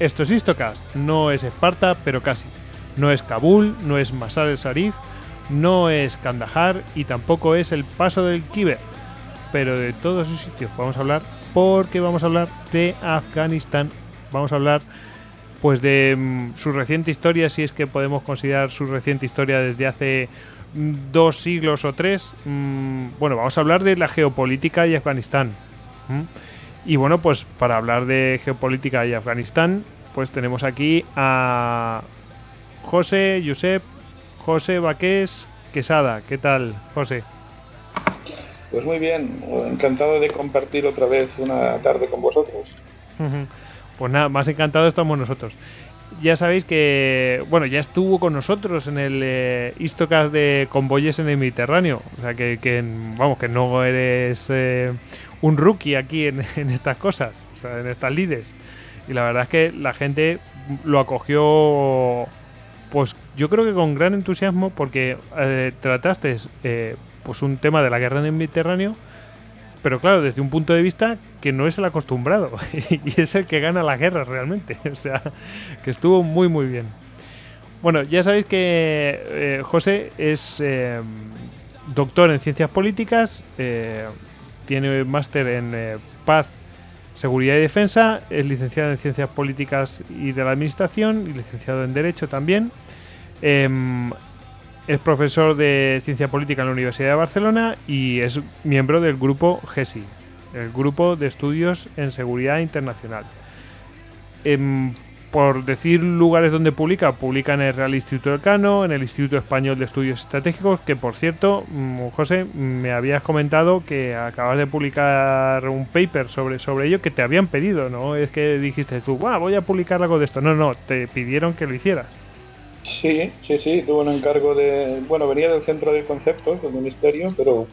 Esto es Istocast, no es Esparta, pero casi. No es Kabul, no es Masar el Sarif, no es Kandahar y tampoco es el paso del Kiber. Pero de todos esos sitios vamos a hablar porque vamos a hablar de Afganistán. Vamos a hablar pues de mm, su reciente historia, si es que podemos considerar su reciente historia desde hace mm, dos siglos o tres. Mm, bueno, vamos a hablar de la geopolítica y Afganistán. Y bueno, pues para hablar de geopolítica y Afganistán, pues tenemos aquí a José, Josep, José Baqués Quesada. ¿Qué tal, José? Pues muy bien, encantado de compartir otra vez una tarde con vosotros. Pues nada, más encantado estamos nosotros. Ya sabéis que, bueno, ya estuvo con nosotros en el eh, Istocas de Convoyes en el Mediterráneo. O sea, que, vamos, que no eres eh, un rookie aquí en, estas cosas, en estas lides. Y la verdad es que la gente lo acogió, pues yo creo que con gran entusiasmo, porque eh, trataste eh, pues un tema de la guerra en el Mediterráneo, pero claro, desde un punto de vista que no es el acostumbrado y es el que gana la guerra realmente. O sea, que estuvo muy, muy bien. Bueno, ya sabéis que eh, José es doctor en ciencias políticas, tiene máster en eh, paz, seguridad y defensa, es licenciado en ciencias políticas y de la administración y licenciado en derecho también. Em, es profesor de ciencia política en la Universidad de Barcelona y es miembro del grupo GESI, el grupo de estudios en seguridad internacional. Por decir lugares donde publica, publica en el Real Instituto del Cano, en el Instituto Español de Estudios Estratégicos, que por cierto, mm, José, me habías comentado que acabas de publicar un paper sobre, sobre ello que te habían pedido, ¿no? Es que dijiste tú, voy a publicar algo de esto. No, no, te pidieron que lo hicieras. Sí, sí, sí, tuve un encargo de, bueno, venía del Centro de Conceptos del Ministerio, pero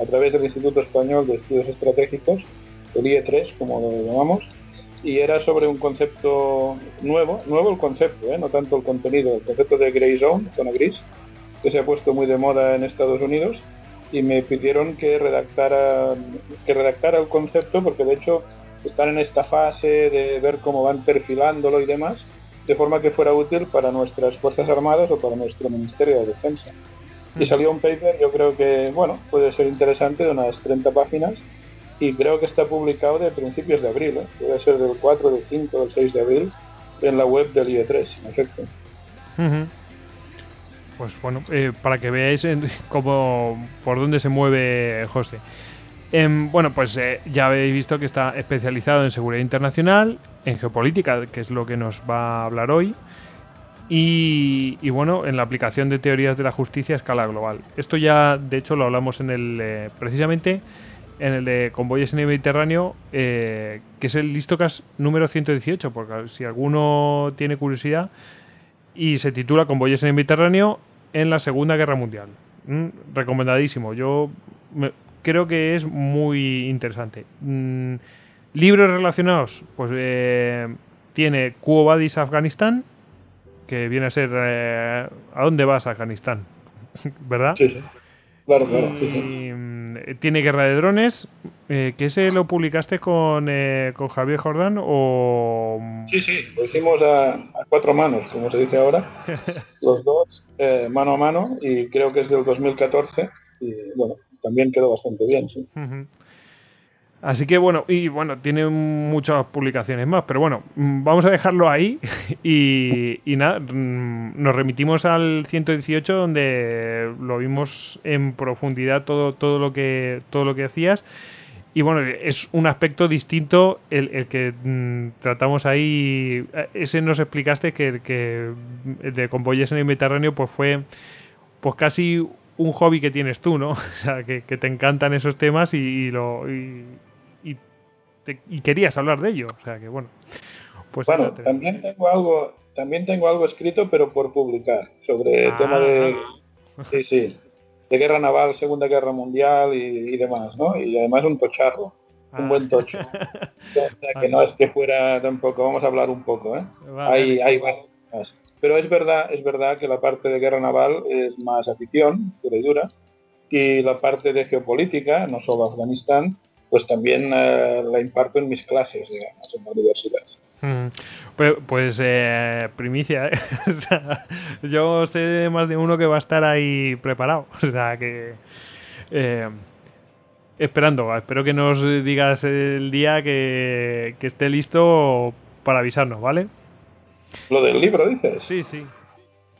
a través del Instituto Español de Estudios Estratégicos, el IE3, como lo llamamos, y era sobre un concepto nuevo, nuevo el concepto, ¿eh? no tanto el contenido, el concepto de Grey Zone, zona gris, que se ha puesto muy de moda en Estados Unidos y me pidieron que redactara, que redactara el concepto porque de hecho están en esta fase de ver cómo van perfilándolo y demás, de forma que fuera útil para nuestras Fuerzas Armadas o para nuestro Ministerio de Defensa. Y salió un paper, yo creo que, bueno, puede ser interesante, de unas 30 páginas, y creo que está publicado de principios de abril, ¿eh? debe ser del 4, del 5, del 6 de abril, en la web del IE3, en efecto. Pues bueno, eh, para que veáis cómo, por dónde se mueve José. Em, bueno, pues eh, ya habéis visto que está especializado en seguridad internacional, en geopolítica, que es lo que nos va a hablar hoy, y, y, bueno, en la aplicación de teorías de la justicia a escala global. Esto ya, de hecho, lo hablamos en el, precisamente en el de Convoyes en el Mediterráneo, eh, que es el Listocas número 118, porque si alguno tiene curiosidad, y se titula Convoyes en el Mediterráneo en la Segunda Guerra Mundial. Mm, recomendadísimo, yo creo que es muy interesante. Mm, libros relacionados, pues eh, tiene Quo Vadis Afganistán, que viene a ser eh, ¿A dónde vas Afganistán? ¿Verdad? Sí, claro, claro. Eh, tiene Guerra de Drones, eh, que ese lo publicaste con, eh, con Javier Jordán o... Sí, sí, lo hicimos a, cuatro manos, como se dice ahora, los dos, mano a mano, y creo que es del 2014, y bueno, también quedó bastante bien, sí. Así que bueno, y bueno, tiene muchas publicaciones más, pero bueno, mm, vamos a dejarlo ahí y, nada, mm, nos remitimos al 118 donde lo vimos en profundidad todo, todo, lo, que, todo lo que hacías. Y bueno, es un aspecto distinto el, que mm, tratamos ahí. Ese nos explicaste que, que de convoyes en el Mediterráneo pues fue pues casi un hobby que tienes tú, ¿no? O sea, que, te encantan esos temas y, lo, y querías hablar de ello. O sea que bueno. Pues bueno, también tengo algo, también tengo algo escrito, pero por publicar, sobre el tema de ah. sí, sí, de guerra naval, Segunda Guerra Mundial y, demás, ¿no? Y además un tocharro, un buen ah. tocho. o sea que no es que fuera tampoco, vamos a hablar un poco, ¿eh? Hay, hay más. Pero es verdad, es verdad que la parte de guerra naval es más afición, pura y dura, y la parte de geopolítica, no solo Afganistán, pues también eh, la imparto en mis clases, digamos, en la universidad. Mm. Pues, pues eh, primicia, ¿eh? yo sé más de uno que va a estar ahí preparado. O sea que. esperando, espero que nos digas el día que, esté listo para avisarnos, ¿vale? Lo del libro, dices. Sí, sí.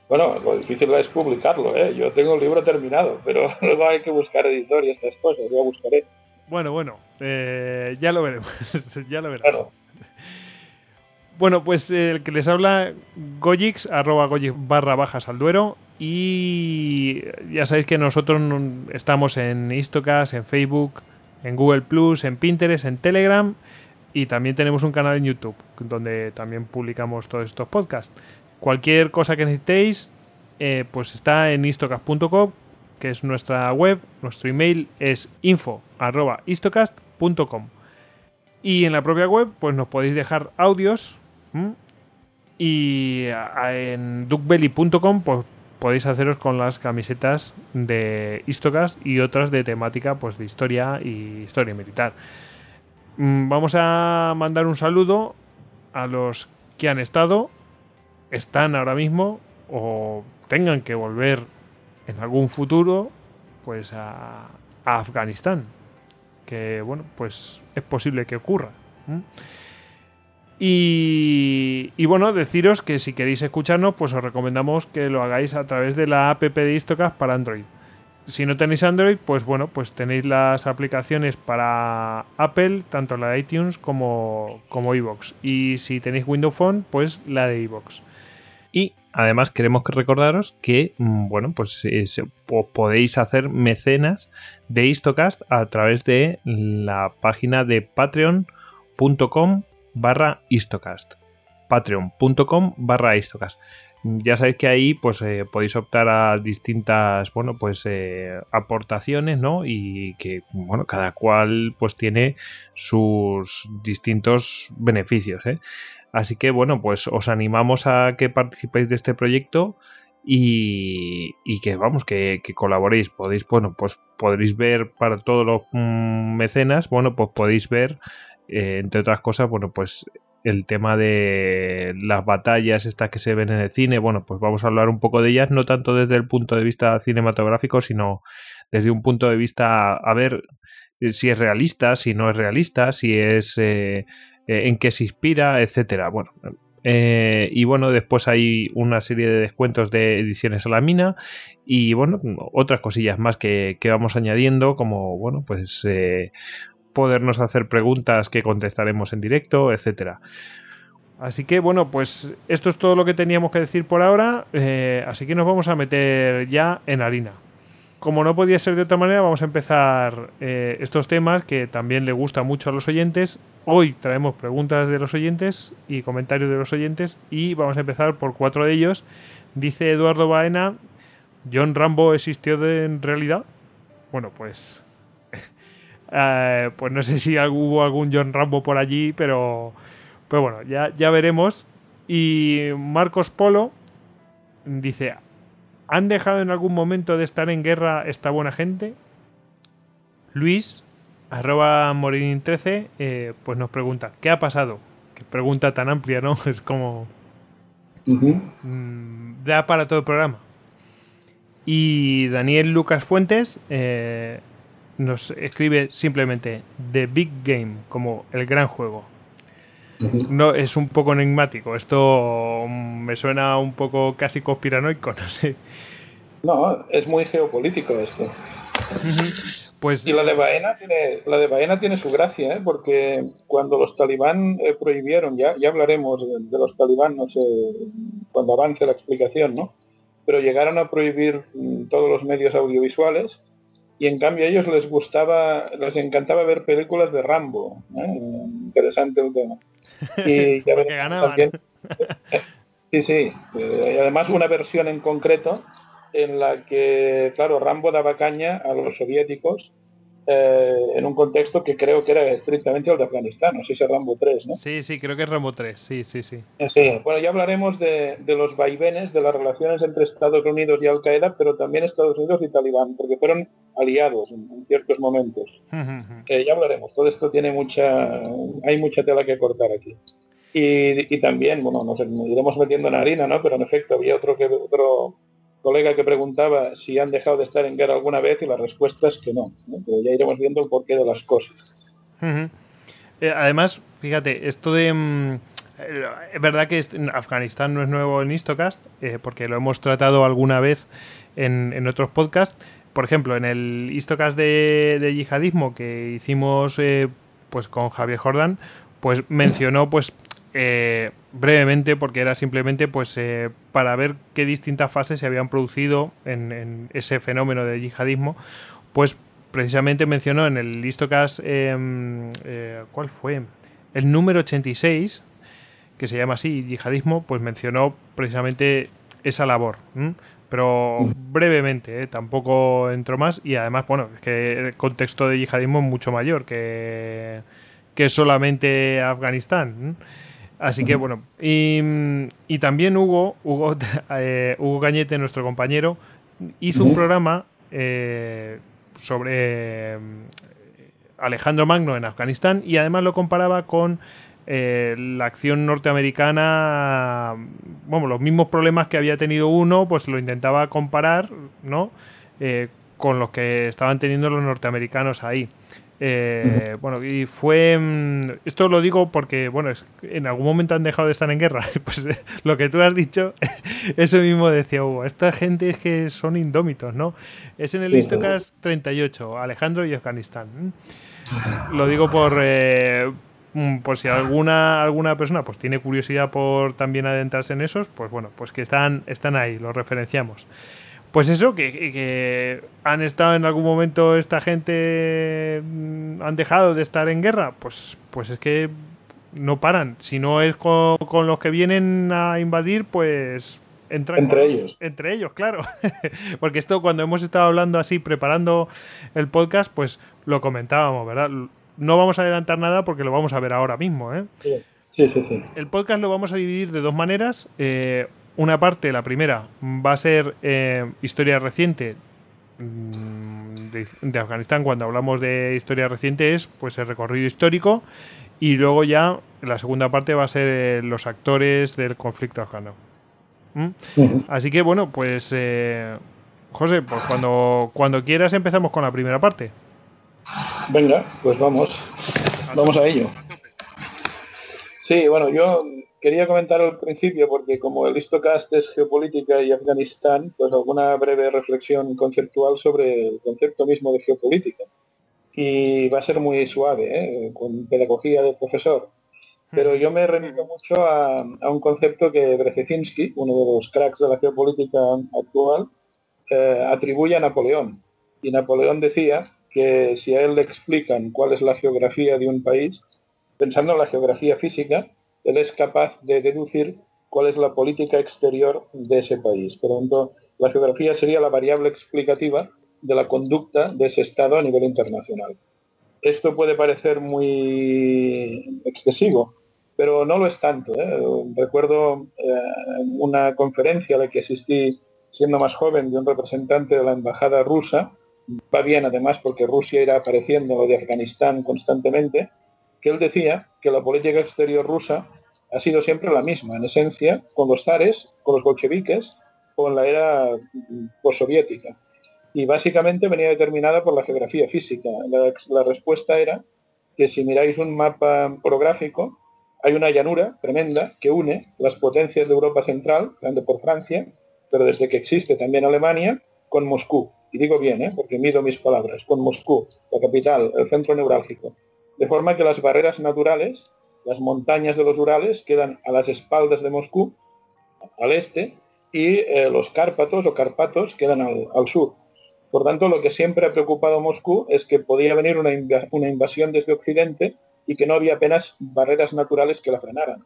Bueno, lo difícil es publicarlo, ¿eh? Yo tengo el libro terminado, pero luego hay que buscar editor y estas cosas, ya buscaré. Bueno, bueno, eh, ya lo veremos. ya lo verás. Bueno, pues el que les habla, Gojix, arroba Gojix barra bajas al duero. Y ya sabéis que nosotros estamos en Istocas, en Facebook, en Google Plus, en Pinterest, en Telegram. Y también tenemos un canal en YouTube, donde también publicamos todos estos podcasts. Cualquier cosa que necesitéis, eh, pues está en istocast.com que es nuestra web. Nuestro email es info.istocast.com. Y en la propia web, pues nos podéis dejar audios. Y en duckbelly.com, pues podéis haceros con las camisetas de Istocast y otras de temática pues de historia y historia militar. Mm, vamos a mandar un saludo a los que han estado, están ahora mismo o tengan que volver en algún futuro pues a, Afganistán que bueno pues es posible que ocurra y, y, bueno deciros que si queréis escucharnos pues os recomendamos que lo hagáis a través de la app de Istocast para Android. Si no tenéis Android pues bueno pues tenéis las aplicaciones para Apple tanto la de iTunes como como iVoox. Y si tenéis Windows Phone pues la de iVoox. Y además queremos que recordaros que, mm, bueno, pues eh, podéis hacer mecenas de Histocast a través de la página de patreon.com barra Histocast. Patreon.com barra Histocast. Ya sabéis que ahí pues eh, podéis optar a distintas, bueno, pues eh, aportaciones, ¿no? Y que, bueno, cada cual pues tiene sus distintos beneficios, ¿eh? Así que bueno, pues os animamos a que participéis de este proyecto y, que vamos, que, colaboréis. Podéis, bueno, pues podréis ver para todos los mm, mecenas, bueno, pues podéis ver, eh, entre otras cosas, bueno, pues el tema de las batallas estas que se ven en el cine, bueno, pues vamos a hablar un poco de ellas, no tanto desde el punto de vista cinematográfico, sino desde un punto de vista a ver si es realista, si no es realista, si es eh, eh, en qué se inspira, etcétera. Bueno, eh, y bueno, después hay una serie de descuentos de ediciones a la mina y bueno, otras cosillas más que, vamos añadiendo, como bueno, pues eh, podernos hacer preguntas que contestaremos en directo, etcétera. Así que bueno, pues esto es todo lo que teníamos que decir por ahora, así que nos vamos a meter ya en harina como no podía ser de otra manera, vamos a empezar eh, estos temas que también le gusta mucho a los oyentes. Hoy traemos preguntas de los oyentes y comentarios de los oyentes y vamos a empezar por cuatro de ellos. Dice Eduardo Baena, ¿John Rambo existió en realidad? Bueno, pues... Eh, pues no sé si hubo algún John Rambo por allí, pero... Pero bueno, ya, ya veremos. Y Marcos Polo dice, ¿Han dejado en algún momento de estar en guerra esta buena gente? Luis, arroba Morin13, eh, pues nos pregunta, ¿qué ha pasado? Qué pregunta tan amplia, ¿no? Es como... Mm, da para todo el programa. Y Daniel Lucas Fuentes eh, nos escribe simplemente The Big Game, como el gran juego. No, es un poco enigmático. Esto mm, me suena un poco casi conspiranoico, no sé. No, es muy geopolítico esto. Pues... Y la de Baena tiene, la de Baena tiene su gracia, ¿eh? porque cuando los talibán eh, prohibieron, ya, ya hablaremos de, los talibán, no sé, cuando avance la explicación, ¿no? Pero llegaron a prohibir mm, todos los medios audiovisuales y en cambio a ellos les gustaba, les encantaba ver películas de Rambo. ¿eh? Interesante el tema. Y ya sí, sí. y además una versión en concreto en la que, claro, Rambo daba caña a los soviéticos eh, en un contexto que creo que era estrictamente el de Afganistán, no sé si es Rambo 3, ¿no? Sí, sí, creo que es Rambo 3, sí, sí, sí. Sí, bueno, ya hablaremos de, los vaivenes, de las relaciones entre Estados Unidos y Al-Qaeda, pero también Estados Unidos y Talibán, porque fueron aliados en, ciertos momentos. Eh, ya hablaremos, todo esto tiene mucha, hay mucha tela que cortar aquí. Y, también, bueno, nos iremos metiendo en harina, ¿no? Pero en efecto había otro que otro colega que preguntaba si han dejado de estar en guerra alguna vez y la respuesta es que no. Pero ya iremos viendo el porqué de las cosas. Eh, además, fíjate, esto de... Mm, es verdad que Afganistán no es nuevo en Istocast, eh, porque lo hemos tratado alguna vez en, otros podcasts. Por ejemplo, en el Istocast de, yihadismo que hicimos eh, pues con Javier Jordan, pues mencionó pues eh, brevemente porque era simplemente pues eh, para ver qué distintas fases se habían producido en, ese fenómeno de yihadismo pues precisamente mencionó en el listocast em, eh, ¿cuál fue? el número 86 que se llama así yihadismo pues mencionó precisamente esa labor pero brevemente, tampoco entró más y además, bueno, es que el contexto de yihadismo es mucho mayor que, que solamente Afganistán. Así que bueno, y, también Hugo, Hugo, eh, Hugo Cañete, nuestro compañero, hizo un programa eh, sobre eh, Alejandro Magno en Afganistán y además lo comparaba con la acción norteamericana, bueno, los mismos problemas que había tenido uno, pues lo intentaba comparar, ¿no? con los que estaban teniendo los norteamericanos ahí. Eh, bueno, y fue. Mm, esto lo digo porque, bueno, en algún momento han dejado de estar en guerra. Pues eh, lo que tú has dicho, eso mismo decía Hugo. Esta gente es que son indómitos, ¿no? Es en el Istocas 38, Alejandro y Afganistán. Lo digo por. Eh, mm, por si alguna alguna persona pues tiene curiosidad por también adentrarse en esos, pues bueno, pues que están, están ahí, los referenciamos. Pues eso, que, han estado en algún momento esta gente, mm, han dejado de estar en guerra, pues, pues es que no paran. Si no es con, los que vienen a invadir, pues entre ellos. Entre ellos, claro. Porque esto cuando hemos estado hablando así, preparando el podcast, pues lo comentábamos, ¿verdad? No vamos a adelantar nada porque lo vamos a ver ahora mismo, ¿eh? Sí, sí, sí. El podcast lo vamos a dividir de dos maneras. Eh, una parte, la primera, va a ser eh, historia reciente mm, de, Afganistán. Cuando hablamos de historia reciente es pues el recorrido histórico y luego ya la segunda parte va a ser eh, los actores del conflicto afgano. ¿Mm? Así que bueno, pues eh, José, pues cuando, cuando quieras empezamos con la primera parte. Venga, pues vamos. Vamos a ello. Sí, bueno, yo quería comentar al principio, porque como el Histocast es geopolítica y Afganistán, pues alguna breve reflexión conceptual sobre el concepto mismo de geopolítica. Y va a ser muy suave, ¿eh? con pedagogía del profesor. Pero yo me remito mucho a, un concepto que Brzezinski, uno de los cracks de la geopolítica actual, eh, atribuye a Napoleón. Y Napoleón decía que si a él le explican cuál es la geografía de un país, pensando en la geografía física, él es capaz de deducir cuál es la política exterior de ese país. Por lo tanto, la geografía sería la variable explicativa de la conducta de ese Estado a nivel internacional. Esto puede parecer muy excesivo, pero no lo es tanto. ¿eh? Recuerdo eh, una conferencia a la que asistí siendo más joven de un representante de la embajada rusa, va bien además porque Rusia irá apareciendo de Afganistán constantemente, que él decía que la política exterior rusa ha sido siempre la misma, en esencia, con los zares, con los bolcheviques en la era postsoviética. y básicamente venía determinada por la geografía física. La, respuesta era que si miráis un mapa orográfico, hay una llanura tremenda que une las potencias de Europa Central, grande por Francia, pero desde que existe también Alemania, con Moscú. Y digo bien, ¿eh? porque mido mis palabras, con Moscú, la capital, el centro neurálgico. De forma que las barreras naturales, las montañas de los Urales, quedan a las espaldas de Moscú, al este, y eh, los Cárpatos o Carpatos quedan al sur. Por tanto, lo que siempre ha preocupado a Moscú es que podía venir una, invasión desde Occidente y que no había apenas barreras naturales que la frenaran.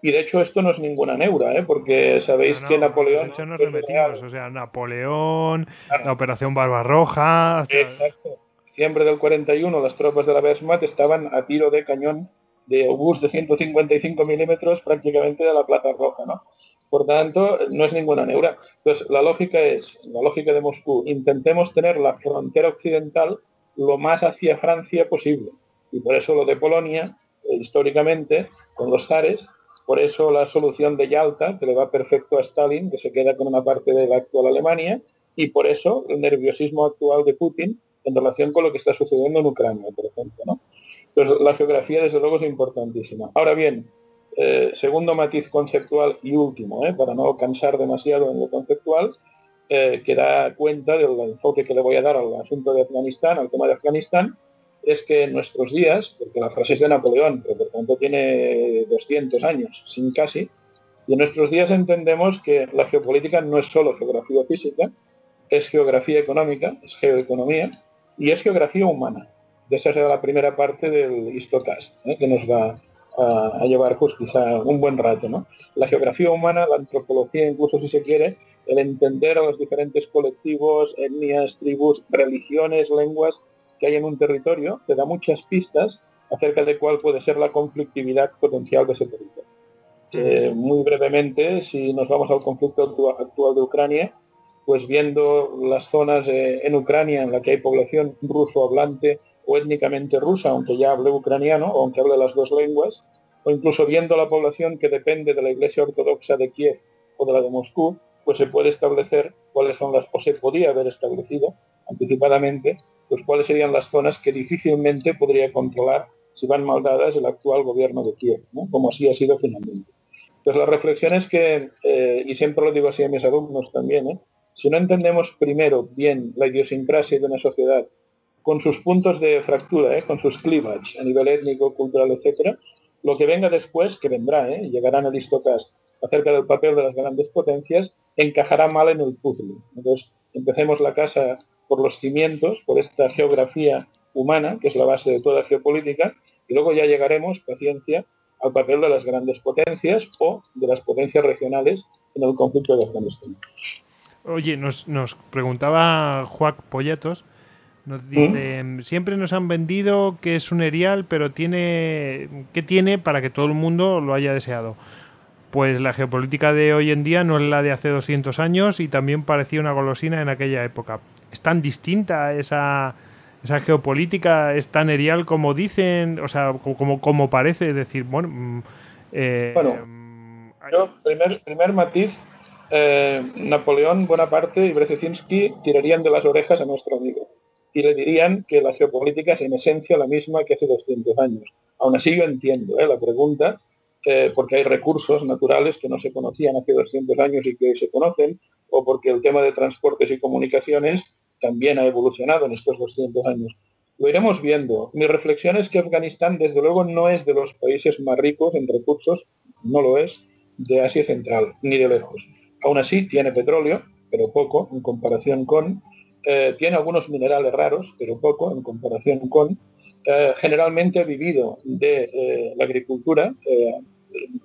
Y de hecho esto no es ninguna neura, ¿eh? porque sabéis que Napoleón... De nos repetimos, o sea, Napoleón, la Operación Barbarroja... Exacto. Diciembre del 41 las tropas de la Wehrmacht estaban a tiro de cañón de obús de 155 milímetros prácticamente de la Plaza Roja, ¿no? Por tanto, no es ninguna neura. Entonces, la lógica es, la lógica de Moscú, intentemos tener la frontera occidental lo más hacia Francia posible. Y por eso lo de Polonia, eh, históricamente, con los zares, por eso la solución de Yalta, que le va perfecto a Stalin, que se queda con una parte de la actual Alemania, y por eso el nerviosismo actual de Putin en relación con lo que está sucediendo en Ucrania, por ejemplo. Entonces, la geografía, desde luego, es importantísima. Ahora bien, eh, segundo matiz conceptual y último, eh, para no cansar demasiado en lo conceptual, eh, que da cuenta del enfoque que le voy a dar al asunto de Afganistán, al tema de Afganistán, es que en nuestros días, porque la frase es de Napoleón, pero por tanto tiene 200 años, sin casi, y en nuestros días entendemos que la geopolítica no es solo geografía física, es geografía económica, es geoeconomía, y es geografía humana. De esa será la primera parte del Histocast, que nos va a, llevar pues quizá un buen rato, ¿no? La geografía humana, la antropología incluso si se quiere, el entender a los diferentes colectivos, etnias, tribus, religiones, lenguas que hay en un territorio, te da muchas pistas acerca de cuál puede ser la conflictividad potencial de ese territorio. Eh, muy brevemente, si nos vamos al conflicto actual de Ucrania, pues viendo las zonas eh, en Ucrania en la que hay población ruso hablante o étnicamente rusa, aunque ya hable ucraniano, o aunque hable las dos lenguas, o incluso viendo la población que depende de la Iglesia Ortodoxa de Kiev o de la de Moscú, pues se puede establecer cuáles son las, o se podía haber establecido anticipadamente, pues cuáles serían las zonas que difícilmente podría controlar si van mal dadas el actual gobierno de Kiev, como así ha sido finalmente. Entonces la reflexión es que, eh, y siempre lo digo así a mis alumnos también, ¿eh? Si no entendemos primero bien la idiosincrasia de una sociedad con sus puntos de fractura, ¿eh? con sus cleavage a nivel étnico, cultural, etcétera, lo que venga después, que vendrá, ¿eh? llegarán a listocas acerca del papel de las grandes potencias, encajará mal en el puzzle. Entonces, empecemos la casa por los cimientos, por esta geografía humana, que es la base de toda geopolítica, y luego ya llegaremos, paciencia, al papel de las grandes potencias o de las potencias regionales en el conflicto de Afganistán. Oye, nos, nos preguntaba Juac Polletos nos dicen, siempre nos han vendido que es un erial, pero tiene ¿qué tiene para que todo el mundo lo haya deseado? Pues la geopolítica de hoy en día no es la de hace 200 años y también parecía una golosina en aquella época. Es tan distinta esa, esa geopolítica, es tan erial como dicen, o sea, como, como parece, es decir, bueno... Mm, eh, bueno, mm, yo, primer, primer matiz, eh, Napoleón, Bonaparte y Brzezinski tirarían de las orejas a nuestro amigo y le dirían que la geopolítica es en esencia la misma que hace 200 años. Aún así yo entiendo ¿eh? la pregunta, eh, porque hay recursos naturales que no se conocían hace 200 años y que hoy se conocen, o porque el tema de transportes y comunicaciones también ha evolucionado en estos 200 años. Lo iremos viendo. Mi reflexión es que Afganistán, desde luego, no es de los países más ricos en recursos, no lo es, de Asia Central, ni de lejos. Aún así, tiene petróleo, pero poco en comparación con, eh, tiene algunos minerales raros, pero poco en comparación con, eh, generalmente vivido de eh, la agricultura.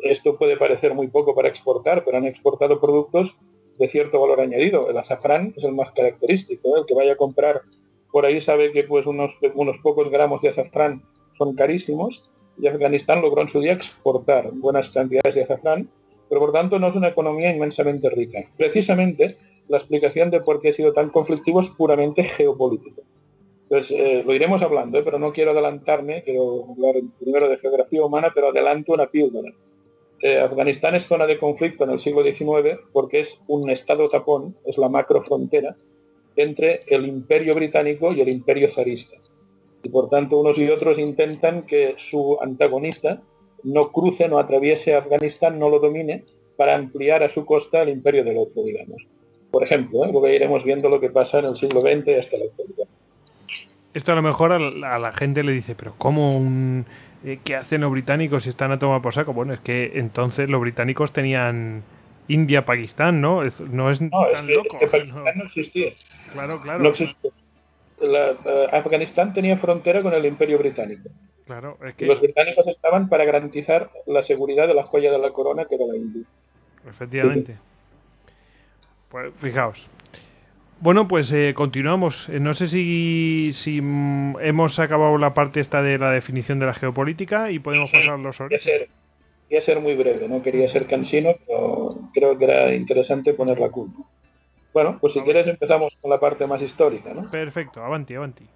esto puede parecer muy poco para exportar, pero han exportado productos de cierto valor añadido. El azafrán es el más característico. El que vaya a comprar por ahí sabe que pues unos, unos pocos gramos de azafrán son carísimos y Afganistán logró en su día exportar buenas cantidades de azafrán, pero por tanto no es una economía inmensamente rica. Precisamente la explicación de por qué ha sido tan conflictivo es puramente geopolítico. Entonces, eh, lo iremos hablando, ¿eh? pero no quiero adelantarme, quiero hablar primero de geografía humana, pero adelanto una píldora. Eh, Afganistán es zona de conflicto en el siglo XIX porque es un estado tapón, es la macro frontera entre el imperio británico y el imperio zarista. Y por tanto unos y otros intentan que su antagonista no cruce, no atraviese Afganistán, no lo domine, para ampliar a su costa el imperio del otro, digamos. Por ejemplo, ¿eh? luego iremos viendo lo que pasa en el siglo XX hasta la actualidad. Esto a lo mejor a la, gente le dice, pero ¿cómo un... Eh, ¿Qué hacen los británicos si están a tomar por saco? Bueno, es que entonces los británicos tenían India, Pakistán, ¿no? no es tan loco. Pakistán no. existía. Claro, claro. No existía. Eh, Afganistán tenía frontera con el Imperio Británico. Claro, Los británicos estaban para garantizar la seguridad de la joya de la corona que era la India. Efectivamente. Pues fijaos. Bueno, pues eh, continuamos. Eh, no sé si, si mm, hemos acabado la parte esta de la definición de la geopolítica y podemos pasar los orígenes. Quería ser muy breve, no quería ser cansino, pero creo que era interesante poner la culpa. Bueno, pues si quieres empezamos con la parte más histórica, ¿no? Perfecto, avanti, avanti.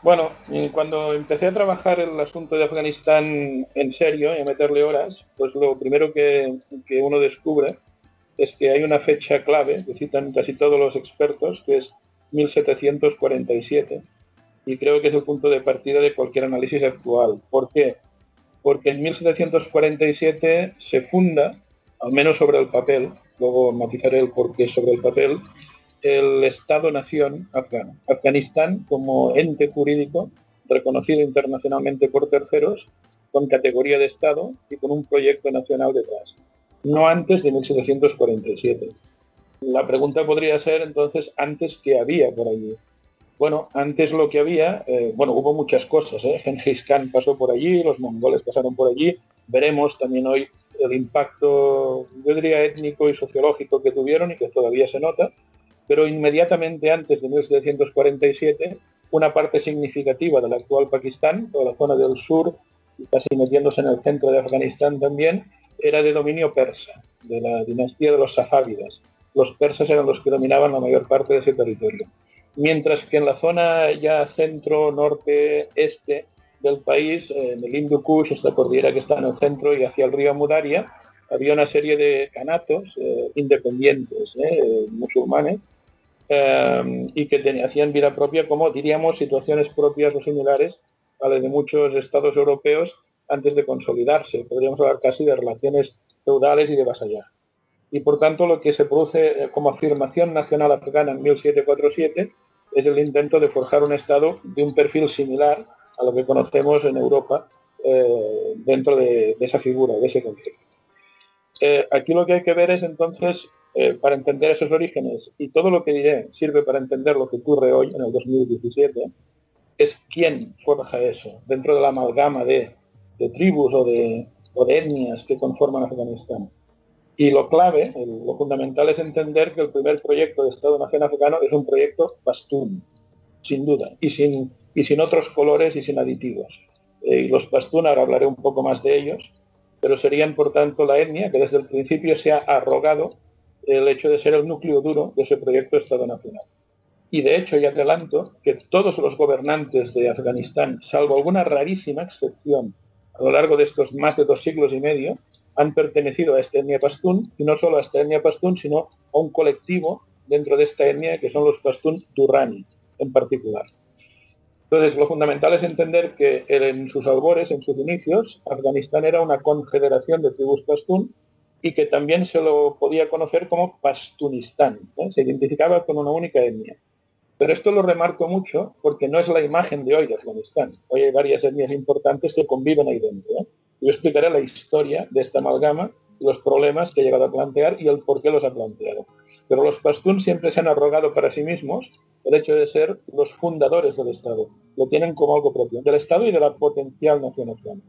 Bueno, cuando empecé a trabajar el asunto de Afganistán en serio y a meterle horas, pues lo primero que, uno descubre es que hay una fecha clave que citan casi todos los expertos, que es 1747, y creo que es el punto de partida de cualquier análisis actual. ¿Por qué? Porque en 1747 se funda, al menos sobre el papel, luego matizaré el porqué sobre el papel, el Estado-Nación afgano. Afganistán como ente jurídico reconocido internacionalmente por terceros, con categoría de Estado y con un proyecto nacional detrás. No antes de 1747. La pregunta podría ser entonces, ¿antes qué había por allí? Bueno, antes lo que había, eh, bueno, hubo muchas cosas. ¿eh? Genghis Khan pasó por allí, los mongoles pasaron por allí. Veremos también hoy el impacto, yo diría, étnico y sociológico que tuvieron y que todavía se nota pero inmediatamente antes de 1747, una parte significativa del actual Pakistán, toda la zona del sur, y casi metiéndose en el centro de Afganistán también, era de dominio persa, de la dinastía de los safávidas. Los persas eran los que dominaban la mayor parte de ese territorio. Mientras que en la zona ya centro, norte, este del país, en el Hindu Kush, esta cordillera que está en el centro y hacia el río Mudaria, había una serie de canatos eh, independientes, eh, musulmanes, y que hacían vida propia como, diríamos, situaciones propias o similares a las de muchos estados europeos antes de consolidarse. Podríamos hablar casi de relaciones feudales y de vasallaje. Y por tanto lo que se produce eh, como afirmación nacional afgana en 1747 es el intento de forjar un Estado de un perfil similar a lo que conocemos en Europa eh, dentro de, esa figura, de ese concepto. Eh, aquí lo que hay que ver es entonces eh, para entender esos orígenes, y todo lo que diré sirve para entender lo que ocurre hoy, en el 2017, es quién forja eso, dentro de la amalgama de, tribus o de, etnias que conforman Afganistán. Y lo clave, lo fundamental es entender que el primer proyecto de Estado-Nación afgano es un proyecto pastún, sin duda, y sin, y sin otros colores y sin aditivos. Eh, y los pastún, ahora hablaré un poco más de ellos, pero serían por tanto la etnia que desde el principio se ha arrogado el hecho de ser el núcleo duro de ese proyecto Estado Nacional. Y de hecho, ya adelanto que todos los gobernantes de Afganistán, salvo alguna rarísima excepción a lo largo de estos más de dos siglos y medio, han pertenecido a esta etnia pastún, y no solo a esta etnia pastún, sino a un colectivo dentro de esta etnia que son los pastún durrani en particular. Entonces, lo fundamental es entender que en sus albores, en sus inicios, Afganistán era una confederación de tribus pastún y que también se lo podía conocer como Pastunistán. Se identificaba con una única etnia. Pero esto lo remarco mucho porque no es la imagen de hoy de Afganistán. Hoy hay varias etnias importantes que conviven ahí dentro. Yo explicaré la historia de esta amalgama, los problemas que ha llegado a plantear y el por qué los ha planteado. Pero los pastún siempre se han arrogado para sí mismos el hecho de ser los fundadores del Estado. Lo tienen como algo propio, del Estado y de la potencial nación afgana.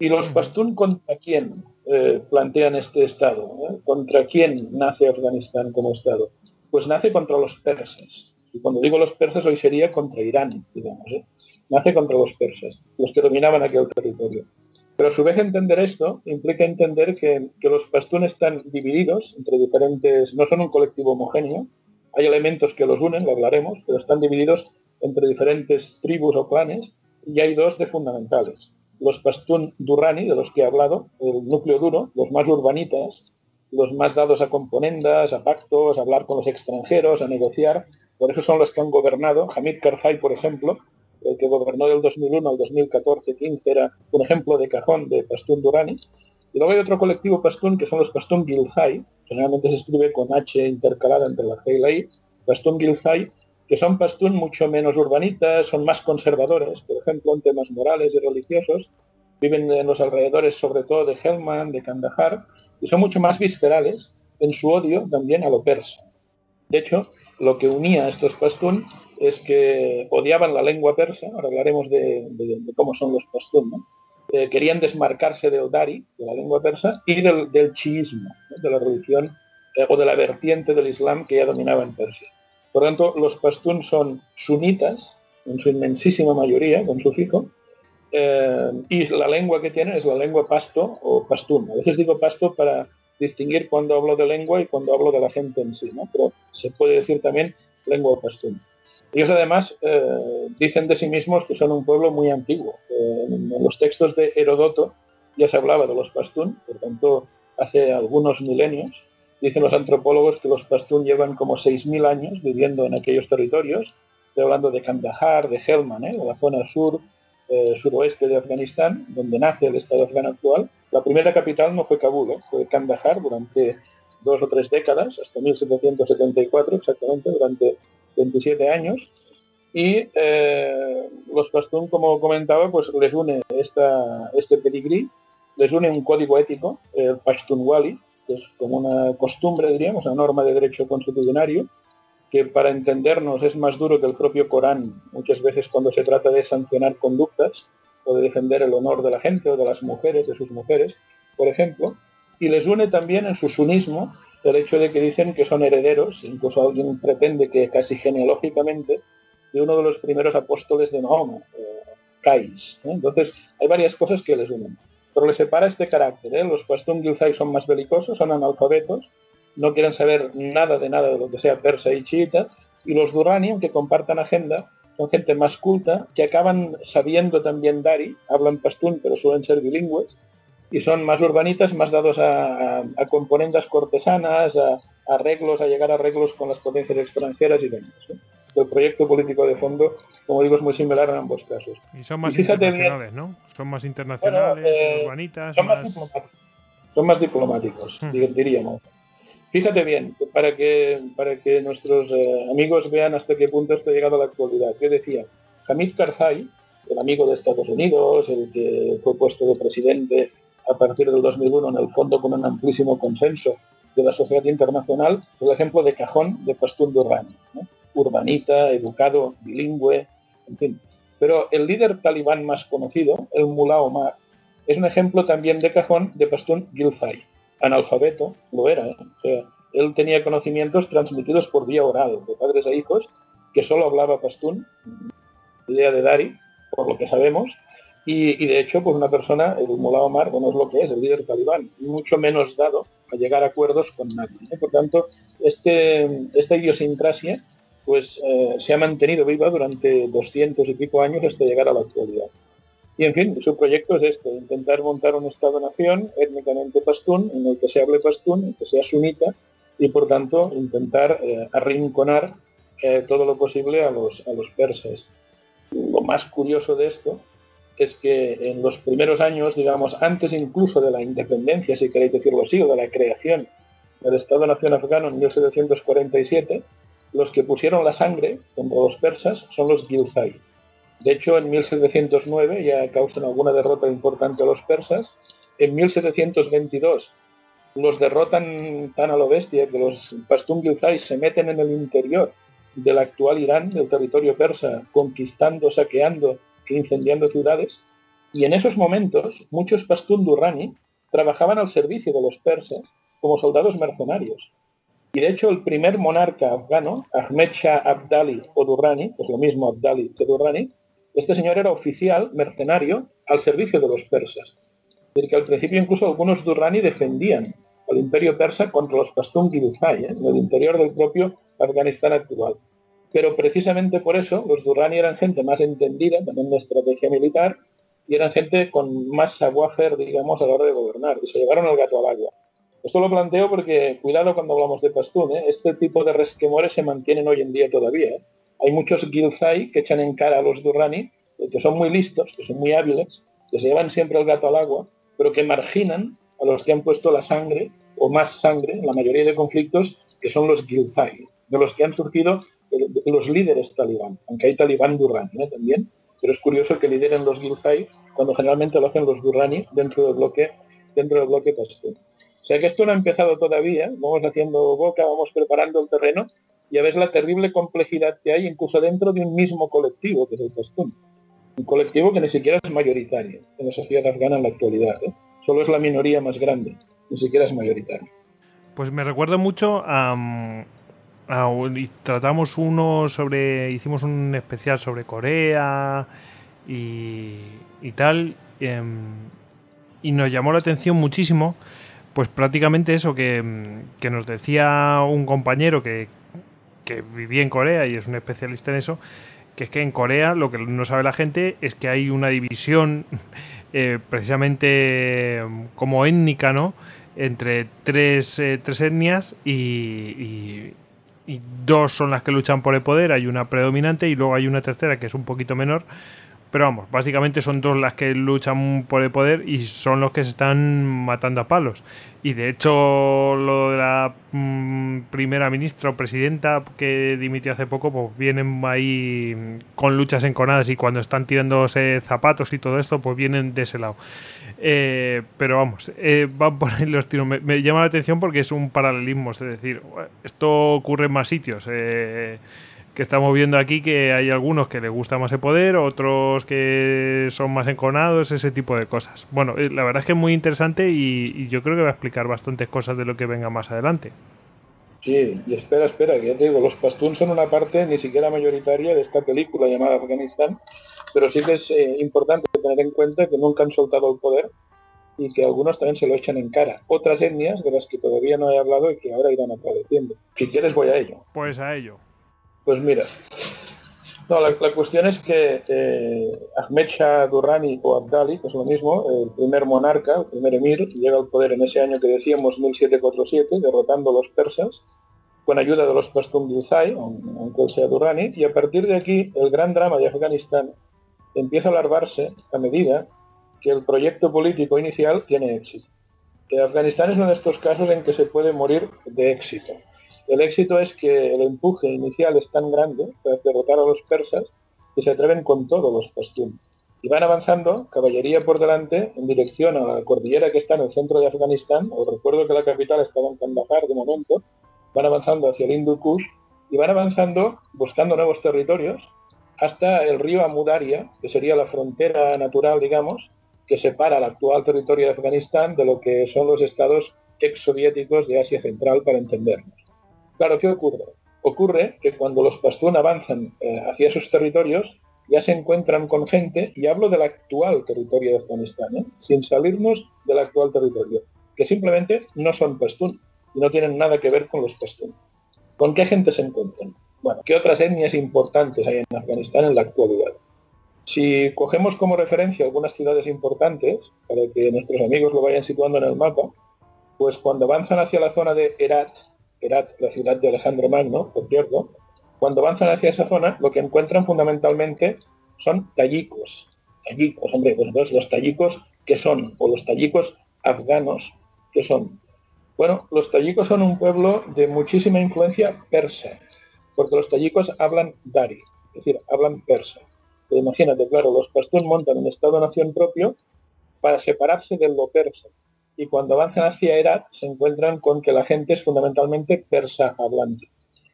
¿Y los pastún contra quién eh, plantean este Estado? Eh? ¿Contra quién nace Afganistán como Estado? Pues nace contra los persas. Y cuando digo los persas, hoy sería contra Irán, digamos. ¿eh? Nace contra los persas, los que dominaban aquel territorio. Pero a su vez entender esto implica entender que, que los pastún están divididos entre diferentes, no son un colectivo homogéneo, hay elementos que los unen, lo hablaremos, pero están divididos entre diferentes tribus o clanes y hay dos de fundamentales los pastún durrani, de los que he hablado, el núcleo duro, los más urbanitas, los más dados a componendas, a pactos, a hablar con los extranjeros, a negociar. Por eso son los que han gobernado. Hamid Karzai, por ejemplo, el que gobernó del 2001 al 2014-15, era un ejemplo de cajón de Pastún Durrani. Y luego hay otro colectivo Pastún que son los Pastún Gilzai, generalmente se escribe con H intercalada entre la G y la I, Pastún Gilzai, que son Pastún mucho menos urbanitas, son más conservadores, por ejemplo, en temas morales y religiosos, viven en los alrededores sobre todo de Helmand, de Kandahar, y son mucho más viscerales en su odio también a lo persa. De hecho, lo que unía a estos pastún es que odiaban la lengua persa, ahora hablaremos de, cómo son los pastún, eh, querían desmarcarse del dari, de la lengua persa, y del, chiismo, de la religión eh, o de la vertiente del Islam que ya dominaba en Persia. Por tanto, los pastún son sunitas, en su inmensísima mayoría, con su fijo, eh, y la lengua que tienen es la lengua pasto o pastún. A veces digo pasto para distinguir cuando hablo de lengua y cuando hablo de la gente en sí, ¿no? pero se puede decir también lengua pastún. Ellos además eh, dicen de sí mismos que son un pueblo muy antiguo. Eh, en los textos de Herodoto ya se hablaba de los pastún, por tanto hace algunos milenios. Dicen los antropólogos que los pastún llevan como 6.000 años viviendo en aquellos territorios. Estoy hablando de Kandahar, de Helman, de la zona sur eh, de Afganistán, donde nace el Estado afgano actual. La primera capital no fue Kabul, ¿eh? fue Kandahar durante dos o tres décadas, hasta 1774 exactamente, durante 27 años. Y eh, los Pastún, como comentaba, pues les une esta, este pedigrí, les une un código ético, el Pashtunwali, que es como una costumbre, diríamos, una norma de derecho constitucionario, que para entendernos es más duro que el propio Corán muchas veces cuando se trata de sancionar conductas o de defender el honor de la gente o de las mujeres, de sus mujeres, por ejemplo, y les une también en su sunismo el hecho de que dicen que son herederos, incluso alguien pretende que casi genealógicamente, de uno de los primeros apóstoles de Mahoma, eh, Kais. Entonces, hay varias cosas que les unen. Pero les separa este carácter. ¿eh? Los Pashtun Gilzai son más belicosos, son analfabetos, no quieren saber nada de nada de lo que sea persa y chiita, y los Durrani, aunque compartan agenda, son gente más culta, que acaban sabiendo también Dari, hablan pastún, pero suelen ser bilingües, y son más urbanitas, más dados a, componentes cortesanas, a, arreglos, a llegar a arreglos con las potencias extranjeras y demás. El proyecto político de fondo, como digo, es muy similar en ambos casos. Y son más internacionales, ¿no? Son más internacionales, eh, urbanitas, son más, diplomáticos. Son más diplomáticos, hmm. diríamos. Fíjate bien, para que, para que nuestros eh, amigos vean hasta qué punto esto ha llegado a la actualidad. Yo decía, Hamid Karzai, el amigo de Estados Unidos, el que fue puesto de presidente a partir del 2001 en el fondo con un amplísimo consenso de la sociedad internacional, el ejemplo de cajón de Pastún Durrani, urbanita, educado, bilingüe, en fin. Pero el líder talibán más conocido, el Mullah Omar, es un ejemplo también de cajón de Pastún Gilzai analfabeto, lo era, ¿eh? o sea, él tenía conocimientos transmitidos por vía oral, de padres a hijos, que solo hablaba pastún, idea de Dari, por lo que sabemos, y, de hecho, pues una persona, el Mullah Omar, no es lo que es, el líder talibán, mucho menos dado a llegar a acuerdos con nadie. Por tanto, este, esta idiosincrasia pues eh, se ha mantenido viva durante 200 y pico años hasta llegar a la actualidad. Y en fin, su proyecto es este, intentar montar un Estado-nación étnicamente pastún, en el que se hable pastún, en que sea sunita, y por tanto intentar eh, arrinconar eh, todo lo posible a los, a los persas. Lo más curioso de esto es que en los primeros años, digamos, antes incluso de la independencia, si queréis decirlo así, o de la creación del Estado-Nación afgano en 1747, los que pusieron la sangre contra los persas son los Gilzai. De hecho, en 1709 ya causan alguna derrota importante a los persas. En 1722 los derrotan tan a lo bestia que los Pastún Gilzai se meten en el interior del actual Irán, del territorio persa, conquistando, saqueando incendiando ciudades. Y en esos momentos muchos Pastún Durrani trabajaban al servicio de los persas como soldados mercenarios. Y de hecho el primer monarca afgano, Ahmed Shah Abdali o Durrani, pues lo mismo Abdali que Durrani, este señor era oficial, mercenario, al servicio de los persas. Es que al principio incluso algunos Durrani defendían al imperio persa contra los Pastún Gilzai, ¿eh? en el interior del propio Afganistán actual. Pero precisamente por eso los Durrani eran gente más entendida, también de estrategia militar, y eran gente con más savoir digamos, a la hora de gobernar, y se llevaron el gato al agua. Esto lo planteo porque, cuidado cuando hablamos de Pastún, ¿eh? este tipo de resquemores se mantienen hoy en día todavía. ¿eh? Hay muchos Gilzai que echan en cara a los Durrani, eh, que son muy listos, que son muy hábiles, que se llevan siempre el gato al agua, pero que marginan a los que han puesto la sangre, o más sangre, en la mayoría de conflictos, que son los Gilzai, de los que han surgido los líderes talibán, aunque hay talibán Durrani también, pero es curioso que lideren los Gilzai cuando generalmente lo hacen los Durrani dentro del bloque, dentro del bloque Pastún. O sea que esto no ha empezado todavía, vamos haciendo boca, vamos preparando el terreno y a ves la terrible complejidad que hay incluso dentro de un mismo colectivo, que es el Pastún. Un colectivo que ni siquiera es mayoritario en la sociedad afgana en la actualidad. ¿eh? Solo es la minoría más grande, ni siquiera es mayoritario. Pues me recuerda mucho a, tratamos uno sobre, hicimos un especial sobre Corea y, tal, em, y nos llamó la atención muchísimo pues prácticamente eso que, nos decía un compañero que, vivía en Corea y es un especialista en eso, que es que en Corea lo que no sabe la gente es que hay una división eh, precisamente como étnica, ¿no? Entre tres, eh, tres etnias y, y, dos son las que luchan por el poder, hay una predominante y luego hay una tercera que es un poquito menor, pero vamos, básicamente son dos las que luchan por el poder y son los que se están matando a palos. Y de hecho, lo de la mm, primera ministra o presidenta que dimitió hace poco, pues vienen ahí con luchas enconadas y cuando están tirándose zapatos y todo esto, pues vienen de ese lado. Eh, pero vamos, eh, van por ahí los tiros. Me, llama la atención porque es un paralelismo, es decir, esto ocurre en más sitios. Eh, que estamos viendo aquí que hay algunos que les gusta más el poder, otros que son más enconados, ese tipo de cosas. Bueno, eh, la verdad es que es muy interesante y, yo creo que va a explicar bastantes cosas de lo que venga más adelante. Sí, y espera, espera, que ya te digo, los pastuns son una parte ni siquiera mayoritaria de esta película llamada Afganistán, pero sí que es eh, importante tener en cuenta que nunca han soltado el poder y que algunos también se lo echan en cara. Otras etnias de las que todavía no he hablado y que ahora irán apareciendo. Si quieres voy a ello. Pues a ello. Pues mira, no, la, cuestión es que eh, Ahmed Shah Durrani o Abdali, que es lo mismo, el primer monarca, el primer emir, llega al poder en ese año que decíamos 1747, derrotando a los persas, con ayuda de los Pashtun Gilzai, aunque él sea Durrani, y a partir de aquí el gran drama de Afganistán empieza a alargarse a medida que el proyecto político inicial tiene éxito. Que Afganistán es uno de estos casos en que se puede morir de éxito. El éxito es que el empuje inicial es tan grande tras derrotar a los persas que se atreven con todos los pastún. Y van avanzando, caballería por delante, en dirección a la cordillera que está en el centro de Afganistán. Os recuerdo que la capital estaba en Kandahar de momento. Van avanzando hacia el Hindu Kush y van avanzando buscando nuevos territorios hasta el río Amudaria, que sería la frontera natural, digamos, que separa el actual territorio de Afganistán de lo que son los estados ex-soviéticos de Asia Central, para entendernos. Claro, ¿qué ocurre? Ocurre que cuando los pastún avanzan eh, hacia esos territorios, ya se encuentran con gente, y hablo del actual territorio de Afganistán, ¿eh? sin salirnos del actual territorio, que simplemente no son pastún y no tienen nada que ver con los pastún. ¿Con qué gente se encuentran? Bueno, ¿qué otras etnias importantes hay en Afganistán en la actualidad? Si cogemos como referencia algunas ciudades importantes, para que nuestros amigos lo vayan situando en el mapa, pues cuando avanzan hacia la zona de Herat, era la ciudad de Alejandro Magno, por cierto, cuando avanzan hacia esa zona, lo que encuentran fundamentalmente son tallicos. Tallicos, hombre, pues los tallicos que son, o los tallicos afganos que son. Bueno, los tallicos son un pueblo de muchísima influencia persa, porque los tallicos hablan dari, es decir, hablan persa. imagínate, claro, los pastún montan un Estado-nación propio para separarse de lo persa y cuando avanzan hacia Herat se encuentran con que la gente es fundamentalmente persa hablante.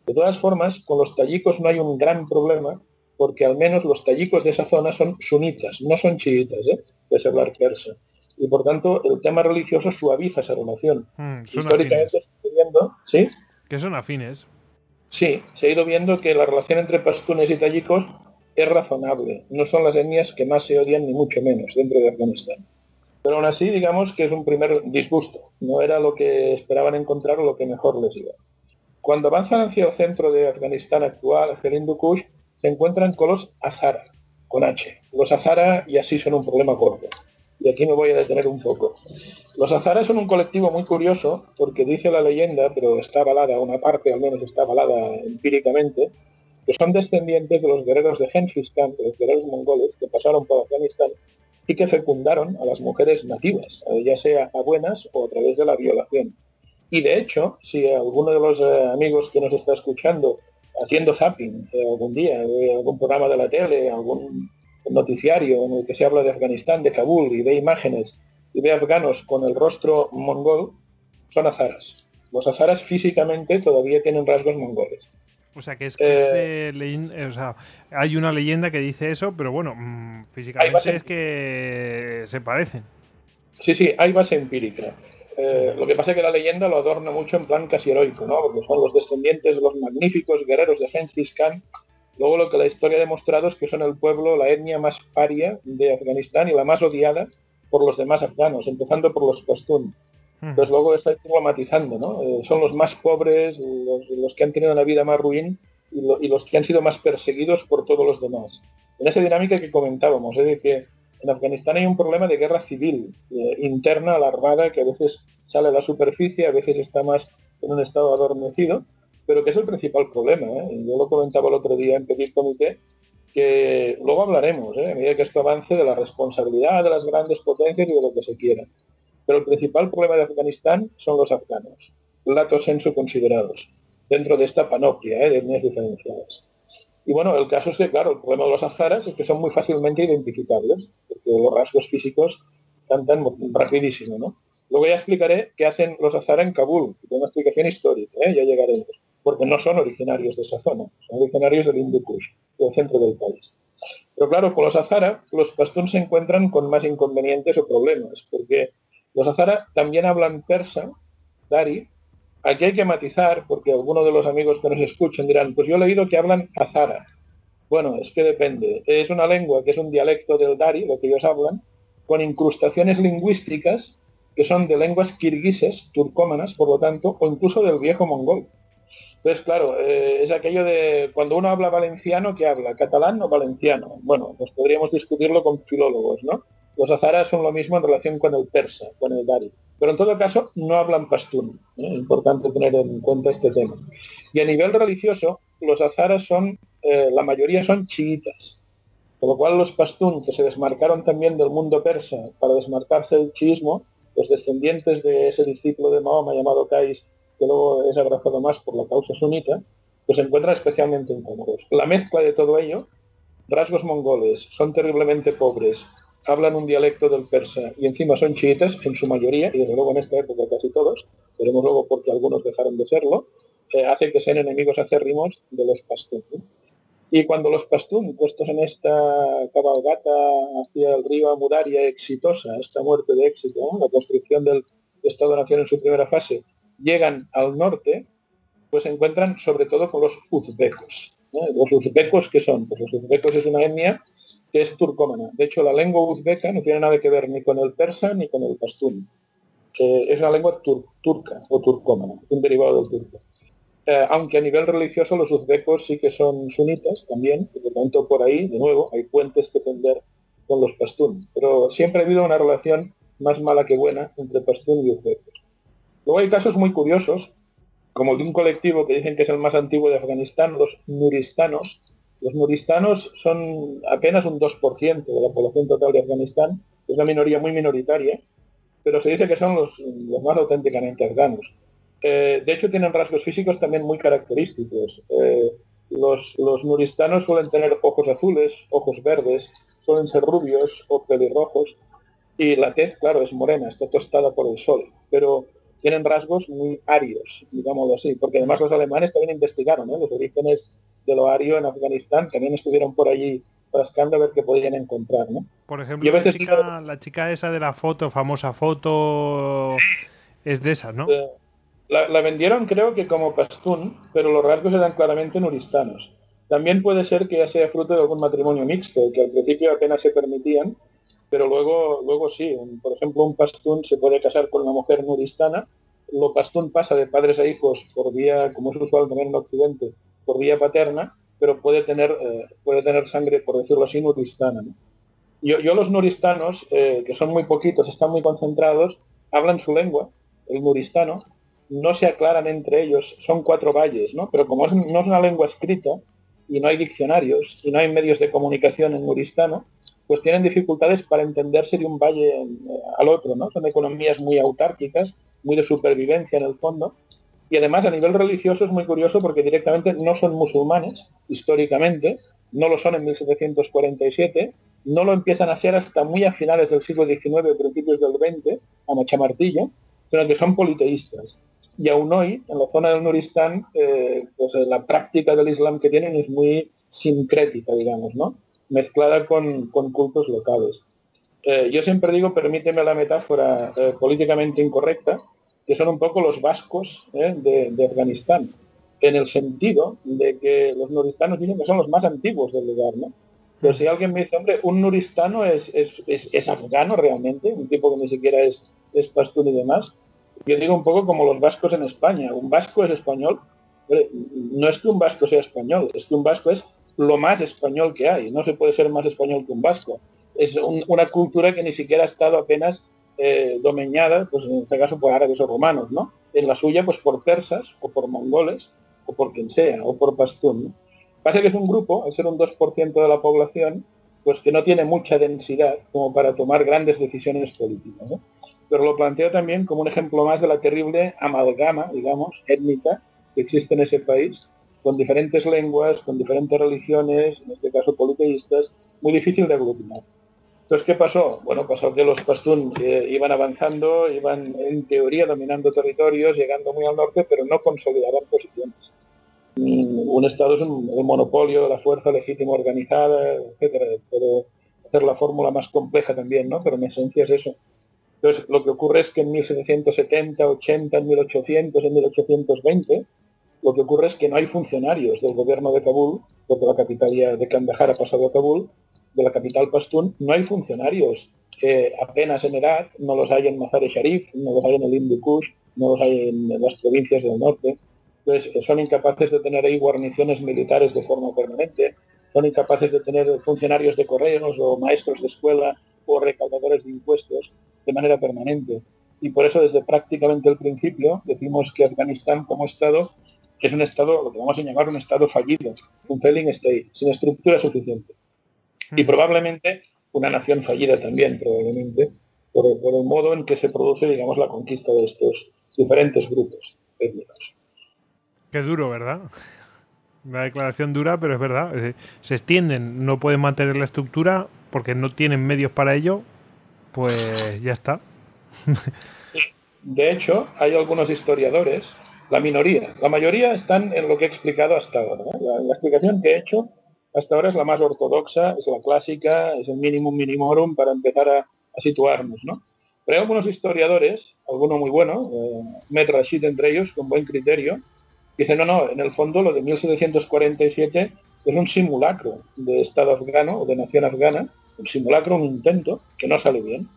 De todas formas, con los tallicos no hay un gran problema, porque al menos los tallicos de esa zona son sunitas, no son chiitas, ¿eh? es hablar persa. Y por tanto, el tema religioso suaviza esa relación. Hmm, Históricamente se viendo, ¿sí? Que son afines. Sí, se ha ido viendo que la relación entre pastunes y tallicos es razonable. No son las etnias que más se odian, ni mucho menos, dentro de Afganistán. Pero aún así, digamos que es un primer disgusto. No era lo que esperaban encontrar o lo que mejor les iba. Cuando avanzan hacia el centro de Afganistán actual, hacia el Hindu Kush, se encuentran con los Azara, con H. Los Azara y así son un problema corto. y aquí me voy a detener un poco. Los azaras son un colectivo muy curioso porque dice la leyenda, pero está avalada, una parte al menos está avalada empíricamente, que son descendientes de los guerreros de Genghis Khan, de los guerreros mongoles que pasaron por Afganistán y que fecundaron a las mujeres nativas, eh, ya sea a buenas o a través de la violación. Y de hecho, si alguno de los eh, amigos que nos está escuchando haciendo zapping eh, algún día, algún programa de la tele, algún noticiario en el que se habla de Afganistán, de Kabul y de imágenes y de afganos con el rostro mongol, son azaras. Los azaras físicamente todavía tienen rasgos mongoles. O sea, que es que eh, o sea, hay una leyenda que dice eso, pero bueno, mm, físicamente es que se parecen. Sí, sí, hay base empírica. Eh, lo que pasa es que la leyenda lo adorna mucho en plan casi heroico, ¿no? Porque son los descendientes de los magníficos guerreros de Genghis Khan. Luego lo que la historia ha demostrado es que son el pueblo, la etnia más paria de Afganistán y la más odiada por los demás afganos, empezando por los pastún. Pues luego está matizando, ¿no? Eh, son los más pobres, los, que han tenido una vida más ruin y, los que han sido más perseguidos por todos los demás. En esa dinámica que comentábamos, ¿eh? de que en Afganistán hay un problema de guerra civil eh, interna a la armada que a veces sale a la superficie, a veces está más en un estado adormecido, pero que es el principal problema. Yo lo comentaba el otro día en Petit Comité, que luego hablaremos, a medida que esto avance, de la responsabilidad de las grandes potencias y de lo que se quiera. Pero el principal problema de Afganistán son los afganos, lato senso considerados, dentro de esta panoplia ¿eh? de etnias diferenciadas. Y bueno, el caso es que, claro, el problema de los azaras es que son muy fácilmente identificables, porque los rasgos físicos cantan rapidísimo, ¿no? Luego ya explicaré qué hacen los azaras en Kabul, que una explicación histórica, ¿eh? ya llegaremos, porque no son originarios de esa zona, son originarios del Hindu Kush, del centro del país. Pero claro, con los azaras, los pastún se encuentran con más inconvenientes o problemas, porque los azara también hablan persa, dari. Aquí hay que matizar, porque algunos de los amigos que nos escuchen dirán, pues yo he leído que hablan azara. Bueno, es que depende. Es una lengua que es un dialecto del dari, lo que ellos hablan, con incrustaciones lingüísticas que son de lenguas kirguises, turcómanas, por lo tanto, o incluso del viejo mongol. Entonces, claro, eh, es aquello de cuando uno habla valenciano, ¿qué habla? ¿Catalán o valenciano? Bueno, pues podríamos discutirlo con filólogos, ¿no? Los azaras son lo mismo en relación con el persa, con el dari. Pero en todo caso no hablan pastún. Es ¿eh? importante tener en cuenta este tema. Y a nivel religioso, los azaras son, eh, la mayoría son chiitas. Por lo cual los pastún, que se desmarcaron también del mundo persa para desmarcarse del chiismo, los descendientes de ese discípulo de Mahoma llamado Kais, que luego es abrazado más por la causa sunita, pues se encuentran especialmente incómodos. La mezcla de todo ello, rasgos mongoles, son terriblemente pobres, hablan un dialecto del persa y encima son chiitas en su mayoría, y desde luego en esta época casi todos, veremos luego porque algunos dejaron de serlo, eh, hace que sean enemigos acérrimos de los pastún. Y cuando los pastún, puestos en esta cabalgata hacia el río Amudaria exitosa, esta muerte de éxito, la construcción del Estado-Nación en su primera fase, llegan al norte, pues se encuentran sobre todo con los uzbecos. Los uzbecos, ¿qué son? Pues los uzbecos es una etnia que es turcómana. De hecho, la lengua uzbeca no tiene nada que ver ni con el persa ni con el pastún. es una lengua turca o turcómana, un derivado del turco. Eh, aunque a nivel religioso los uzbecos sí que son sunitas también, y por tanto por ahí, de nuevo, hay puentes que tender con los pastún. Pero siempre ha habido una relación más mala que buena entre pastún y uzbecos. Luego hay casos muy curiosos, como de un colectivo que dicen que es el más antiguo de Afganistán, los nuristanos, los nuristanos son apenas un 2% de la población total de Afganistán, es una minoría muy minoritaria, pero se dice que son los, más auténticamente afganos. Eh, de hecho, tienen rasgos físicos también muy característicos. Eh, los, los, nuristanos suelen tener ojos azules, ojos verdes, suelen ser rubios o pelirrojos, y la tez, claro, es morena, está tostada por el sol, pero tienen rasgos muy arios, digámoslo así, porque además los alemanes también investigaron ¿eh? los orígenes de lo ario en Afganistán, también estuvieron por allí rascando a ver qué podían encontrar, ¿no? Por ejemplo, la, chica, la, chica, esa de la foto, famosa foto, es de esas, ¿no? Eh, la, vendieron creo que como pastún, pero los rasgos eran claramente nuristanos. También puede ser que ya sea fruto de algún matrimonio mixto, que al principio apenas se permitían, pero luego, luego sí. por ejemplo, un pastún se puede casar con una mujer nuristana, lo pastún pasa de padres a hijos por vía, como es usual también en Occidente, por vía paterna, pero puede tener, eh, puede tener sangre, por decirlo así, nuristana. Yo, yo los nuristanos, eh, que son muy poquitos, están muy concentrados, hablan su lengua, el nuristano, no se aclaran entre ellos, son cuatro valles, ¿no? Pero como no es una lengua escrita y no hay diccionarios y no hay medios de comunicación en nuristano, pues tienen dificultades para entenderse de un valle eh, al otro, ¿no? Son economías muy autárquicas, muy de supervivencia en el fondo, y además a nivel religioso es muy curioso porque directamente no son musulmanes, históricamente, no lo son en 1747, no lo empiezan a ser hasta muy a finales del siglo XIX, principios del XX, a machamartillo, sino que son politeístas. Y aún hoy, en la zona del Nuristán, eh, pues eh, la práctica del Islam que tienen es muy sincrética, digamos, ¿no? Mezclada con, cultos locales. Eh, yo siempre digo, permíteme la metáfora políticamente incorrecta, que son un poco los vascos de, Afganistán, en el sentido de que los nuristanos dicen que son los más antiguos del lugar, ¿no? Pero si alguien me dice, hombre, un nuristano es, es, afgano realmente, un tipo que ni siquiera es, es pastún y demás, yo digo un poco como los vascos en España. Un vasco es español. No es que un vasco sea español, es que un vasco es lo más español que hay. No se puede ser más español que un vasco. Es una cultura que ni siquiera ha estado apenas eh, pues en este caso por árabes o romanos, ¿no? En la suya, pues por persas o por mongoles o por quien sea, o por pastún. Pasa que es un grupo, al ser un 2% de la población, pues que no tiene mucha densidad como para tomar grandes decisiones políticas. Pero lo planteo también como un ejemplo más de la terrible amalgama, digamos, étnica que existe en ese país, con diferentes lenguas, con diferentes religiones, en este caso politeístas, muy difícil de aglutinar. Entonces, ¿qué pasó? Bueno, pasó que los pastún eh, iban avanzando, iban en teoría dominando territorios, llegando muy al norte, pero no consolidaban posiciones. Mm, un Estado es un, monopolio de la fuerza legítima organizada, etcétera. Pero hacer la fórmula más compleja también, ¿no? Pero en esencia es eso. Entonces, lo que ocurre es que en 1770, 80, en 1800, en 1820, lo que ocurre es que no hay funcionarios del gobierno de Kabul, porque la capital de Kandahar ha pasado a Kabul, de la capital pastún, no hay funcionarios apenas en edad, no los hay en Mazar-e Sharif, no los hay en el Hindu Kush, no los hay en las provincias del norte. Entonces, son incapaces de tener ahí guarniciones militares de forma permanente, son incapaces de tener funcionarios de correos o maestros de escuela o recaudadores de impuestos de manera permanente. Y por eso desde prácticamente el principio decimos que Afganistán como Estado es un Estado, lo que vamos a llamar un Estado fallido, un failing state, sin estructura suficiente. Y hmm. probablemente una nación fallida también, probablemente, por, el modo en que se produce, digamos, la conquista de estos diferentes grupos étnicos. Qué duro, ¿verdad? Una declaración dura, pero es verdad. Se extienden, no pueden mantener la estructura porque no tienen medios para ello pues ya está. De hecho, hay algunos historiadores, la minoría, la mayoría están en lo que he explicado hasta ahora. La, explicación que he hecho hasta ahora es la más ortodoxa, es la clásica, es el mínimo minimorum para empezar a, situarnos. ¿no? Pero hay algunos historiadores, alguno muy bueno, eh, Met Rashid entre ellos, con buen criterio, dicen, no, no, en el fondo lo de 1747 es un simulacro de Estado afgano o de nación afgana, un simulacro, un intento, que no sale bien.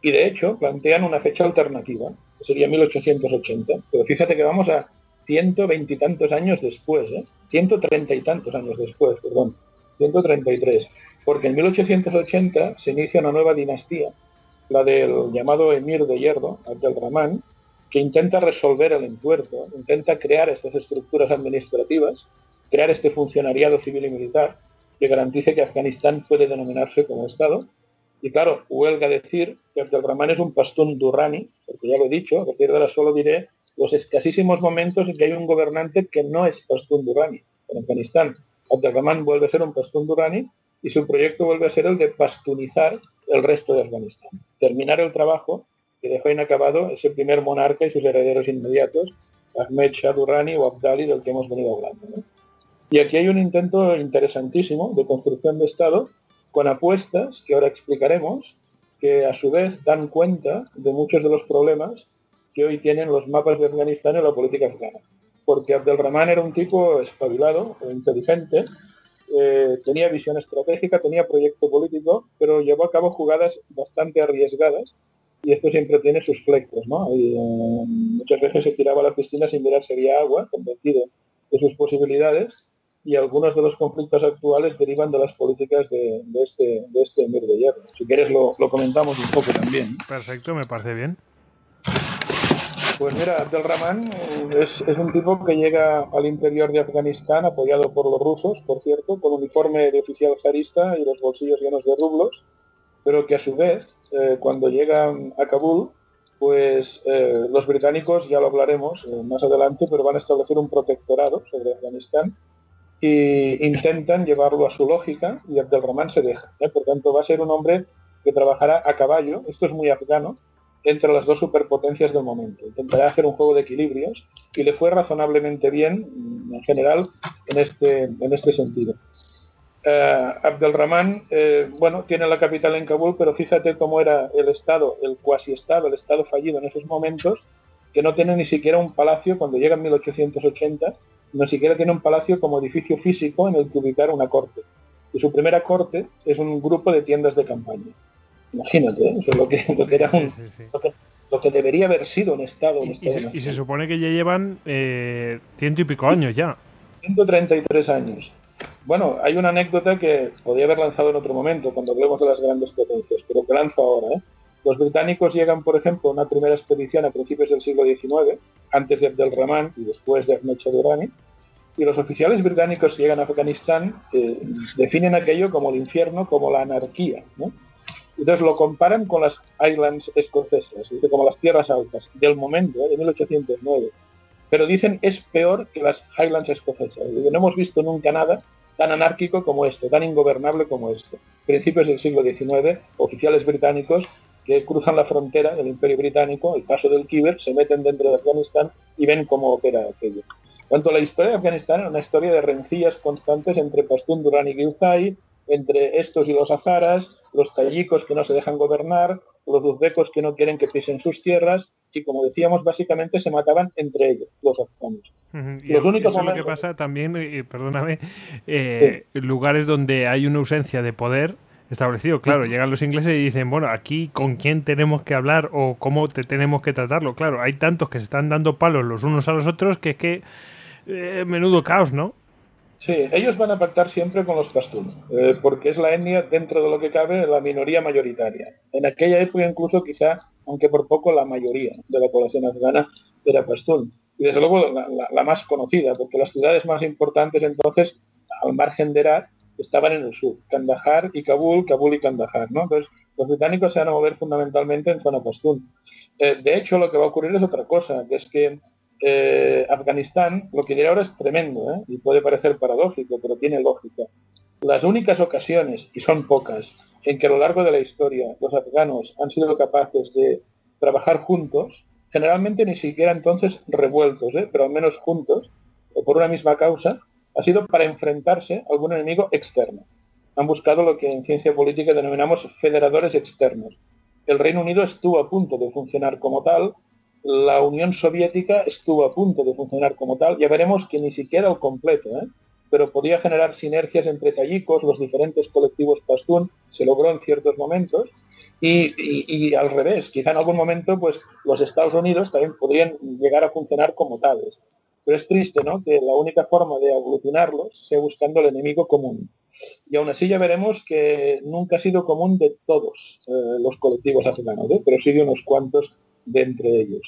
Y de hecho plantean una fecha alternativa, que sería 1880. Pero fíjate que vamos a 120 y tantos años después, ¿eh? 130 y tantos años después, perdón, 133. Porque en 1880 se inicia una nueva dinastía, la del llamado Emir de Hierro, Abdel Rahman, que intenta resolver el entuerto, intenta crear estas estructuras administrativas, crear este funcionariado civil y militar, que garantice que Afganistán puede denominarse como Estado. Y claro, huelga decir que Abdelrahman es un pastún durrani, porque ya lo he dicho, a partir de ahora solo diré los escasísimos momentos en que hay un gobernante que no es pastún durrani en Afganistán. Abdelrahman vuelve a ser un pastún durrani y su proyecto vuelve a ser el de pastunizar el resto de Afganistán. Terminar el trabajo que dejó inacabado ese primer monarca y sus herederos inmediatos, Ahmed Shah Durrani o Abdali, del que hemos venido hablando. Y aquí hay un intento interesantísimo de construcción de Estado con apuestas que ahora explicaremos, que a su vez dan cuenta de muchos de los problemas que hoy tienen los mapas de Afganistán y la política afgana. Porque Abdelrahman era un tipo espabilado, inteligente, eh, tenía visión estratégica, tenía proyecto político, pero llevó a cabo jugadas bastante arriesgadas y esto siempre tiene sus flecos, ¿no? Y, eh, muchas veces se tiraba a la piscina sin mirar si había agua, convencido de sus posibilidades, y algunos de los conflictos actuales derivan de las políticas de, este, de este emir de hierro. Si quieres lo, comentamos un poco también. Perfecto, me parece bien. Pues mira, Abdelrahman eh, es, es, un tipo que llega al interior de Afganistán apoyado por los rusos, por cierto, con uniforme de oficial zarista y los bolsillos llenos de rublos, pero que a su vez, eh, cuando llegan a Kabul, pues eh, los británicos, ya lo hablaremos más adelante, pero van a establecer un protectorado sobre Afganistán y intentan llevarlo a su lógica y Abdelrahman se deja. Por tanto, va a ser un hombre que trabajará a caballo, esto es muy afgano, entre las dos superpotencias del momento. Intentará hacer un juego de equilibrios y le fue razonablemente bien mm, en general en este, en este sentido. Uh, Abdelrahman, eh, bueno, tiene la capital en Kabul, pero fíjate cómo era el Estado, el cuasi Estado, el Estado fallido en esos momentos, que no tiene ni siquiera un palacio cuando llega en 1880 no siquiera tiene un palacio como edificio físico en el que ubicar una corte. Y su primera corte es un grupo de tiendas de campaña. Imagínate, ¿eh? eso es lo que, era un, Lo, que, debería haber sido un Estado. y, se, supone que ya llevan eh, ciento y pico años ya. 133 años. Bueno, hay una anécdota que podría haber lanzado en otro momento, cuando hablemos de las grandes potencias, pero que lanzo ahora. ¿eh? Los británicos llegan, por ejemplo, a una primera expedición a principios del siglo XIX, antes de Abdelrahman y después de Ahmed Durrani, y los oficiales británicos que llegan a Afganistán eh, definen aquello como el infierno, como la anarquía. Entonces lo comparan con las Highlands escocesas, como las tierras altas del momento, ¿eh? de 1809. Pero dicen es peor que las Highlands escocesas. no hemos visto nunca nada tan anárquico como esto, tan ingobernable como esto. Principios del siglo XIX, oficiales británicos que cruzan la frontera del Imperio Británico, el paso del Kiber, se meten dentro de Afganistán y ven cómo opera aquello. Tanto la historia de Afganistán es una historia de rencillas constantes entre Pastún, Durán y Gilzai, entre estos y los azaras, los tayikos que no se dejan gobernar, los uzbecos que no quieren que pisen sus tierras, y como decíamos, básicamente se mataban entre ellos, los afganos. Los únicos lo que pasa también, perdóname, eh, lugares donde hay una ausencia de poder establecido. Claro, llegan los ingleses y dicen, bueno, aquí con quién tenemos que hablar o cómo te tenemos que tratarlo. Claro, hay tantos que se están dando palos los unos a los otros que es que eh, menudo caos, ¿no? Sí, ellos van a pactar siempre con los pastún, eh, porque es la etnia, dentro de lo que cabe, la minoría mayoritaria. En aquella época incluso quizá, aunque por poco, la mayoría de la población afgana era pastún. Y desde luego la, la más conocida, porque las ciudades más importantes entonces, al margen de Herat, estaban en el sur, Kandahar y Kabul, Kabul y Kandahar, ¿no? Entonces, los británicos se van a mover fundamentalmente en zona pastún. Eh, de hecho, lo que va a ocurrir es otra cosa, que es que eh, Afganistán, lo que diré ahora es tremendo, ¿eh? y puede parecer paradójico, pero tiene lógica. Las únicas ocasiones, y son pocas, en que a lo largo de la historia los afganos han sido capaces de trabajar juntos, generalmente ni siquiera entonces revueltos, pero al menos juntos, o por una misma causa, ha sido para enfrentarse a algún enemigo externo. Han buscado lo que en ciencia política denominamos federadores externos. El Reino Unido estuvo a punto de funcionar como tal, la Unión Soviética estuvo a punto de funcionar como tal, ya veremos que ni siquiera al completo, ¿eh? pero podía generar sinergias entre tayikos, los diferentes colectivos pastún, se logró en ciertos momentos, y, al revés, quizá en algún momento pues los Estados Unidos también podrían llegar a funcionar como tales. Pero es triste, ¿no? Que la única forma de aglutinarlos sea buscando el enemigo común. Y aún así ya veremos que nunca ha sido común de todos eh, los colectivos afganos, ¿eh? pero sí de unos cuantos de entre ellos.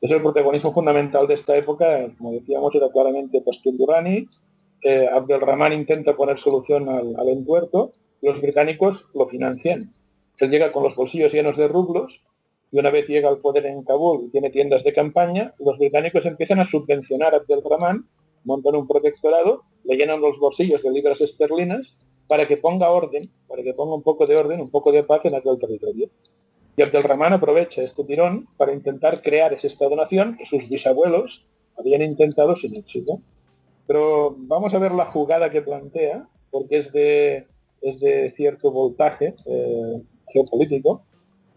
Es el protagonismo fundamental de esta época, como decíamos, era claramente Pastor Durrani, eh, Abdelrahman intenta poner solución al, al entuerto, los británicos lo financian. Él llega con los bolsillos llenos de rublos y una vez llega al poder en Kabul y tiene tiendas de campaña, los británicos empiezan a subvencionar a Abdelrahman, montan un protectorado, le llenan los bolsillos de libras esterlinas para que ponga orden, para que ponga un poco de orden, un poco de paz en aquel territorio. Y Abdelrahman aprovecha este tirón para intentar crear ese Estado-nación que sus bisabuelos habían intentado sin éxito. Pero vamos a ver la jugada que plantea, porque es de, es de cierto voltaje eh, geopolítico,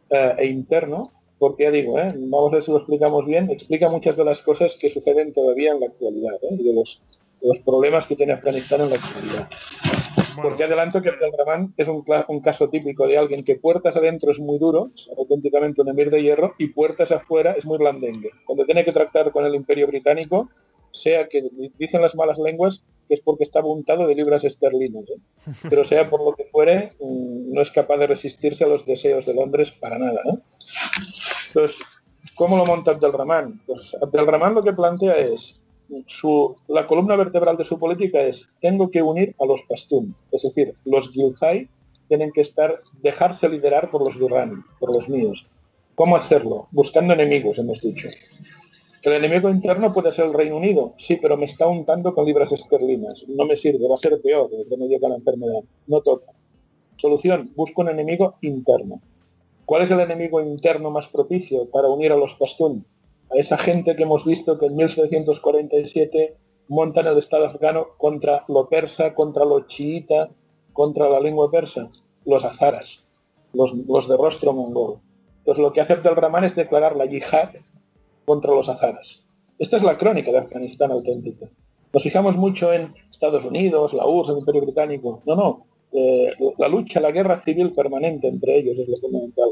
eh, e interno, porque ya digo, ¿eh? vamos a ver si lo explicamos bien, explica muchas de las cosas que suceden todavía en la actualidad, de, los, los, problemas que tiene Afganistán en la actualidad. Porque adelanto que Abdelrahman es un, un, caso típico de alguien que puertas adentro es muy duro, es auténticamente un emir de hierro, y puertas afuera es muy blandengue. Cuando tiene que tratar con el imperio británico, sea que dicen las malas lenguas que es porque está untado de libras esterlinas. ¿eh? Pero sea por lo que fuere, mm, no es capaz de resistirse a los deseos de Londres para nada. Entonces, ¿cómo lo monta Abdelrahman? Pues Abdelrahman lo que plantea es, su, la columna vertebral de su política es, tengo que unir a los Pastún, es decir, los Gilzai tienen que estar, dejarse liderar por los Durrani, por los míos. ¿Cómo hacerlo? Buscando enemigos, hemos dicho. El enemigo interno puede ser el Reino Unido, sí, pero me está untando con libras esterlinas. No me sirve, va a ser peor la enfermedad. No toca. Solución, busco un enemigo interno. ¿Cuál es el enemigo interno más propicio para unir a los Pastún? A esa gente que hemos visto que en 1747 montan el Estado afgano contra lo persa, contra lo chiita, contra la lengua persa, los azaras, los, de rostro mongol. Entonces lo que hace Abdelrahman es declarar la yihad contra los azaras. Esta es la crónica de Afganistán auténtica. Nos fijamos mucho en Estados Unidos, la URSS, el Imperio Británico. No, no. Eh, la lucha, la guerra civil permanente entre ellos es lo fundamental.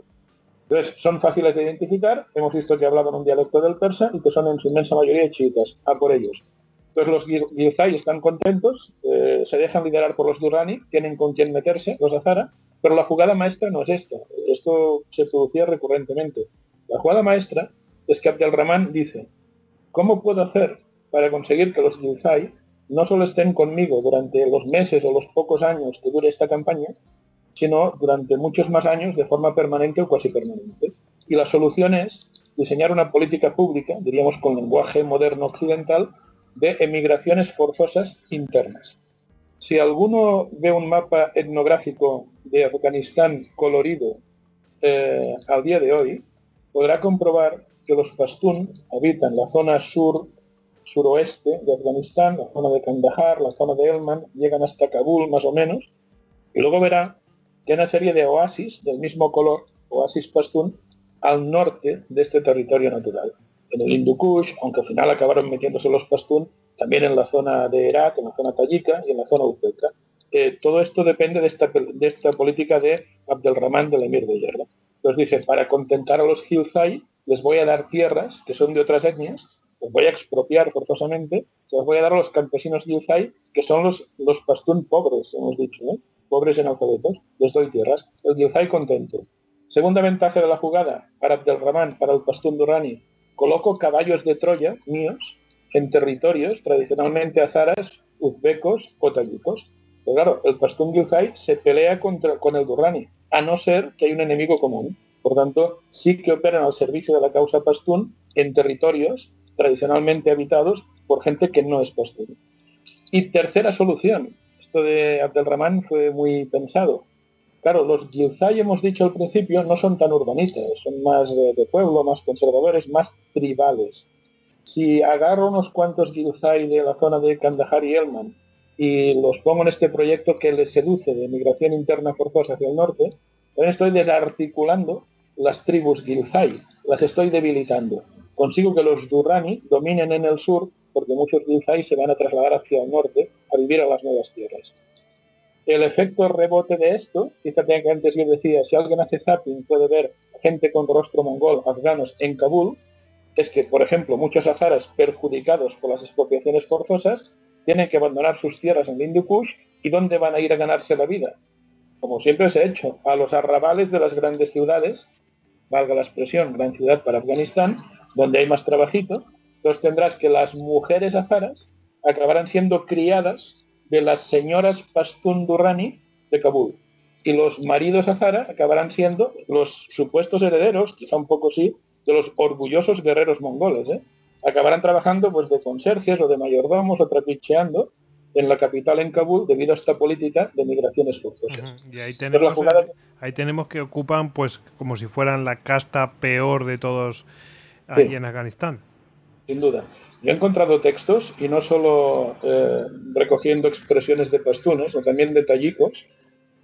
Entonces, son fáciles de identificar. Hemos visto que hablaban un dialecto del persa y que son en su inmensa mayoría chiitas. A por ellos. Entonces los Gilzai están contentos, eh, se dejan liderar por los Durrani, tienen con quién meterse, los Azara, pero la jugada maestra no es esta. Esto se producía recurrentemente. La jugada maestra es que Abdelrahman dice, ¿cómo puedo hacer para conseguir que los Gilzai no solo estén conmigo durante los meses o los pocos años que dure esta campaña, sino durante muchos más años de forma permanente o casi permanente? Y la solución es diseñar una política pública, diríamos con lenguaje moderno occidental, de emigraciones forzosas internas. Si alguno ve un mapa etnográfico de Afganistán colorido eh, al día de hoy, podrá comprobar que los pastún habitan la zona sur suroeste de Afganistán, la zona de Kandahar, la zona de Helmand, llegan hasta Kabul más o menos, y luego verá una serie de oasis del mismo color, oasis pastún, al norte de este territorio natural. En el Hindu Kush, aunque al final acabaron metiéndose los pastún, también en la zona de Irak, en la zona tayika y en la zona uzbeka. Eh, todo esto depende de esta, de esta política de Abdelrahman del emir de Yerba. Entonces dice, para contentar a los Hilzai, les voy a dar tierras que son de otras etnias, los voy a expropiar forzosamente, se los voy a dar a los campesinos Gilzai, que son los, los pastún pobres, hemos dicho, ¿eh? Pobres en alfabetos, les doy tierras. El Gilzai contento. Segunda ventaja de la jugada, para Abdelrahman, para el pastún Durrani, coloco caballos de Troya míos en territorios tradicionalmente azaras, uzbecos o tayikos. Pero claro, el pastún Gilzai se pelea contra, con el Durrani, a no ser que hay un enemigo común. Por tanto, sí que operan al servicio de la causa pastún en territorios tradicionalmente habitados por gente que no es pastún. Y tercera solución, esto de Abdelrahman fue muy pensado. Claro, los Gilzai, hemos dicho al principio, no son tan urbanistas, son más de, pueblo, más conservadores, más tribales. Si agarro unos cuantos Gilzai de la zona de Kandahar y Elman y los pongo en este proyecto que les seduce de migración interna forzosa hacia el norte, estoy desarticulando las tribus Gilzai, las estoy debilitando. Consigo que los Durrani dominen en el sur, porque muchos Gilzai se van a trasladar hacia el norte a vivir a las nuevas tierras. El efecto rebote de esto, fíjate que antes yo decía, si alguien hace zapping puede ver gente con rostro mongol, afganos en Kabul, es que, por ejemplo, muchos azaras perjudicados por las expropiaciones forzosas tienen que abandonar sus tierras en Hindu Kush y ¿dónde van a ir a ganarse la vida? como siempre se ha hecho, a los arrabales de las grandes ciudades, valga la expresión, gran ciudad para Afganistán, donde hay más trabajito, entonces tendrás que las mujeres azaras acabarán siendo criadas de las señoras Pastun Durrani de Kabul. Y los maridos azara acabarán siendo los supuestos herederos, quizá un poco sí, de los orgullosos guerreros mongoles. ¿eh? Acabarán trabajando pues de conserjes o de mayordomos o trapicheando en la capital, en Kabul, debido a esta política de migraciones forzosas. Y ahí tenemos, ahí tenemos que ocupan, pues, como si fueran la casta peor de todos ahí en Afganistán. Sin duda. Yo he encontrado textos, y no solo eh, recogiendo expresiones de pastunes, sino también de tayikos,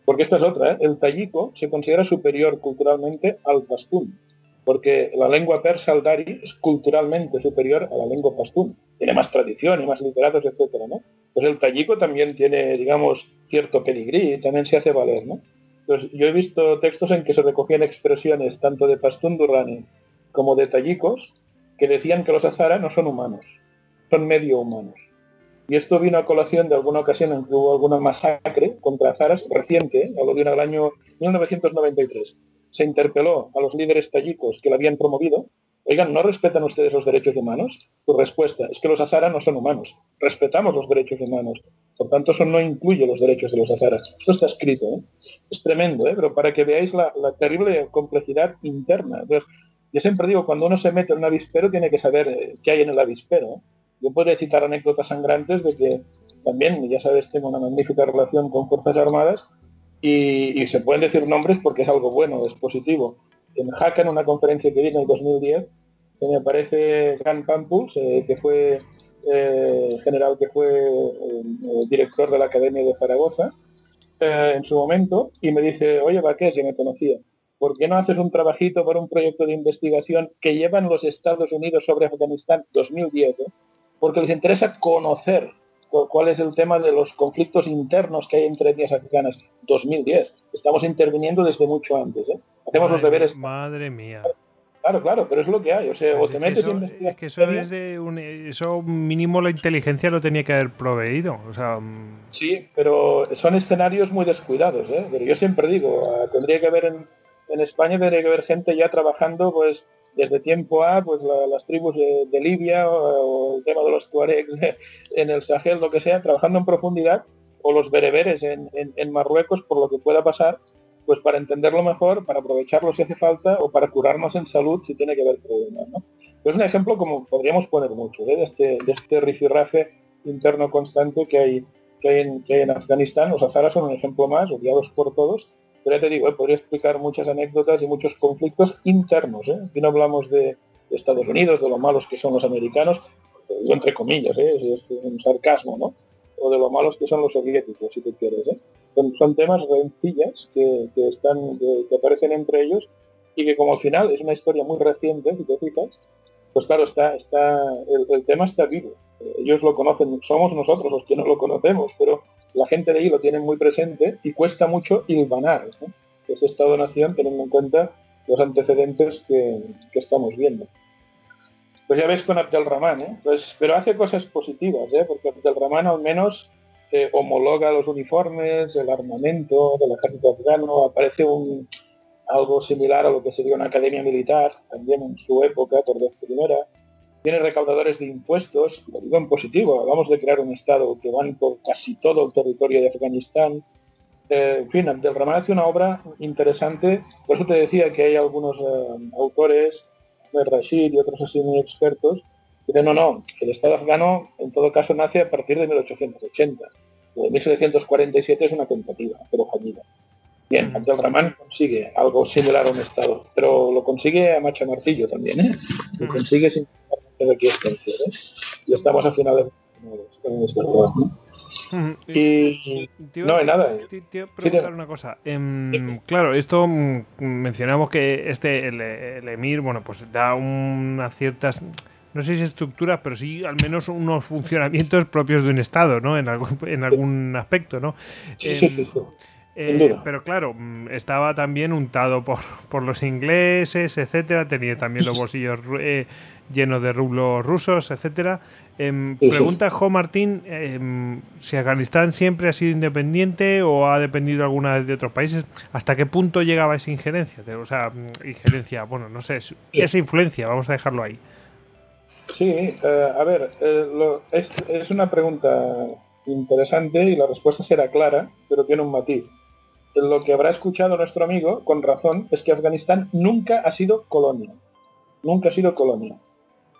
porque esta es otra, ¿eh? el tayiko se considera superior culturalmente al pastún, porque la lengua persa al dari es culturalmente superior a la lengua pastún. Tiene más tradición y más literatos, etcétera, ¿no? pues el tallico también tiene, digamos, cierto pedigrí y también se hace valer, ¿no? Pues yo he visto textos en que se recogían expresiones tanto de Pastún Durrani como de tallicos que decían que los azara no son humanos, son medio humanos. Y esto vino a colación de alguna ocasión en que hubo alguna masacre contra azaras reciente, ¿eh? hablo de el año 1993. Se interpeló a los líderes tayikos que la habían promovido. Oigan, ¿no respetan ustedes los derechos humanos? Su respuesta es que los azaras no son humanos. Respetamos los derechos humanos. Por tanto, eso no incluye los derechos de los azaras. Esto está escrito. ¿eh? Es tremendo, ¿eh? pero para que veáis la, terrible complejidad interna. Yo siempre digo, cuando uno se mete en un avispero, tiene que saber eh, qué hay en el avispero. Yo podría citar anécdotas sangrantes de que también, ya sabes, tengo una magnífica relación con Fuerzas Armadas y, se pueden decir nombres porque es algo bueno, es positivo. En Jaca, en una conferencia que vi en el 2010, se me aparece Gran Campus, que fue eh, general que fue eh, director de la Academia de Zaragoza eh, en su momento, y me dice, oye, Baqués, ya me conocía, ¿por qué no haces un trabajito para un proyecto de investigación que llevan los Estados Unidos sobre Afganistán 2010? Porque les interesa conocer cuál es el tema de los conflictos internos que hay entre etnias africanas 2010. Estamos interviniendo desde mucho antes. Hacemos los deberes. Madre mía. Claro, claro, pero es lo que hay. O sea, pues o te metes eso, Es que eso es de un, eso mínimo la inteligencia lo tenía que haber proveído. O sea, mm. sí, pero son escenarios muy descuidados. ¿eh? Pero yo siempre digo, ah, tendría que haber en, en, España tendría haber gente ya trabajando, pues desde tiempo A, pues las tribus de, Libia o, el tema de los tuaregs en el Sahel, lo que sea, trabajando en profundidad, o los bereberes en, Marruecos por lo que pueda pasar pues para entenderlo mejor, para aprovecharlo si hace falta o para curarnos en salud si tiene que haber problemas. Es un ejemplo como podríamos poner mucho ¿eh? de, este, de este rifirrafe interno constante que hay, hay, en, que en Afganistán. Los azaras son un ejemplo más, odiados por todos, pero ya te digo, ¿eh? podría explicar muchas anécdotas y muchos conflictos internos. ¿eh? Aquí no hablamos de, Estados Unidos, de lo malos que son los americanos, entre comillas, ¿eh? es, un sarcasmo, ¿no? O de lo malos que son los soviéticos, si tú quieres. ¿eh? son, temas rencillas que, que, aparecen entre ellos y que como al final es una historia muy reciente, si te fijas, pues claro, está, está, el, tema está vivo. Ellos lo conocen, somos nosotros los que no lo conocemos, pero la gente de ahí lo tiene muy presente y cuesta mucho hilvanar ese Estado-Nación teniendo en cuenta los antecedentes que, estamos viendo. Pues ya ves con Abdelrahman, ¿eh? pues, pero hace cosas positivas, ¿eh? porque Abdelrahman al menos homologa los uniformes, el armamento del ejército afgano, aparece un, algo similar a lo que sería una academia militar, también en su época, por vez primera. Tiene recaudadores de impuestos, lo digo en positivo, vamos de crear un Estado que van por casi todo el territorio de Afganistán. Eh, en fin, Abdelrahman hace una obra interesante, por eso te decía que hay algunos eh, autores, Rashid y otros así muy expertos, Dice, no, no, el Estado afgano en todo caso nace a partir de 1880. De 1747 es una tentativa, pero fallida. Bien, mm. Abdelrahman consigue algo similar a un Estado, pero lo consigue a macha martillo también, ¿eh? Lo consigue sin resistencia, ¿eh? Y estamos a finales de y no hay nada. Te, te preguntar una cosa. Em, claro, esto mm, mencionamos que este el, el, emir, bueno, pues da unas ciertas no sé si estructuras, pero sí al menos unos funcionamientos propios de un Estado, ¿no? En algún, en algún aspecto, ¿no? Sí, sí, sí, eh, pero claro, mm, estaba también untado por, por los ingleses, etcétera. Tenía también los bolsillos eh, llenos de rublos rusos, etcétera. Em, pregunta Jo Martín em, si Afganistán siempre ha sido independiente o ha dependido alguna vez de otros países. ¿Hasta qué punto llegaba esa injerencia? O sea, mm, injerencia, bueno, no sé, esa influencia, vamos a dejarlo ahí. Sí, eh, a ver, es, una pregunta interesante y la respuesta será clara, pero tiene un matiz. Lo que habrá escuchado nuestro amigo, con razón, es que Afganistán nunca ha sido colonia. Nunca ha sido colonia.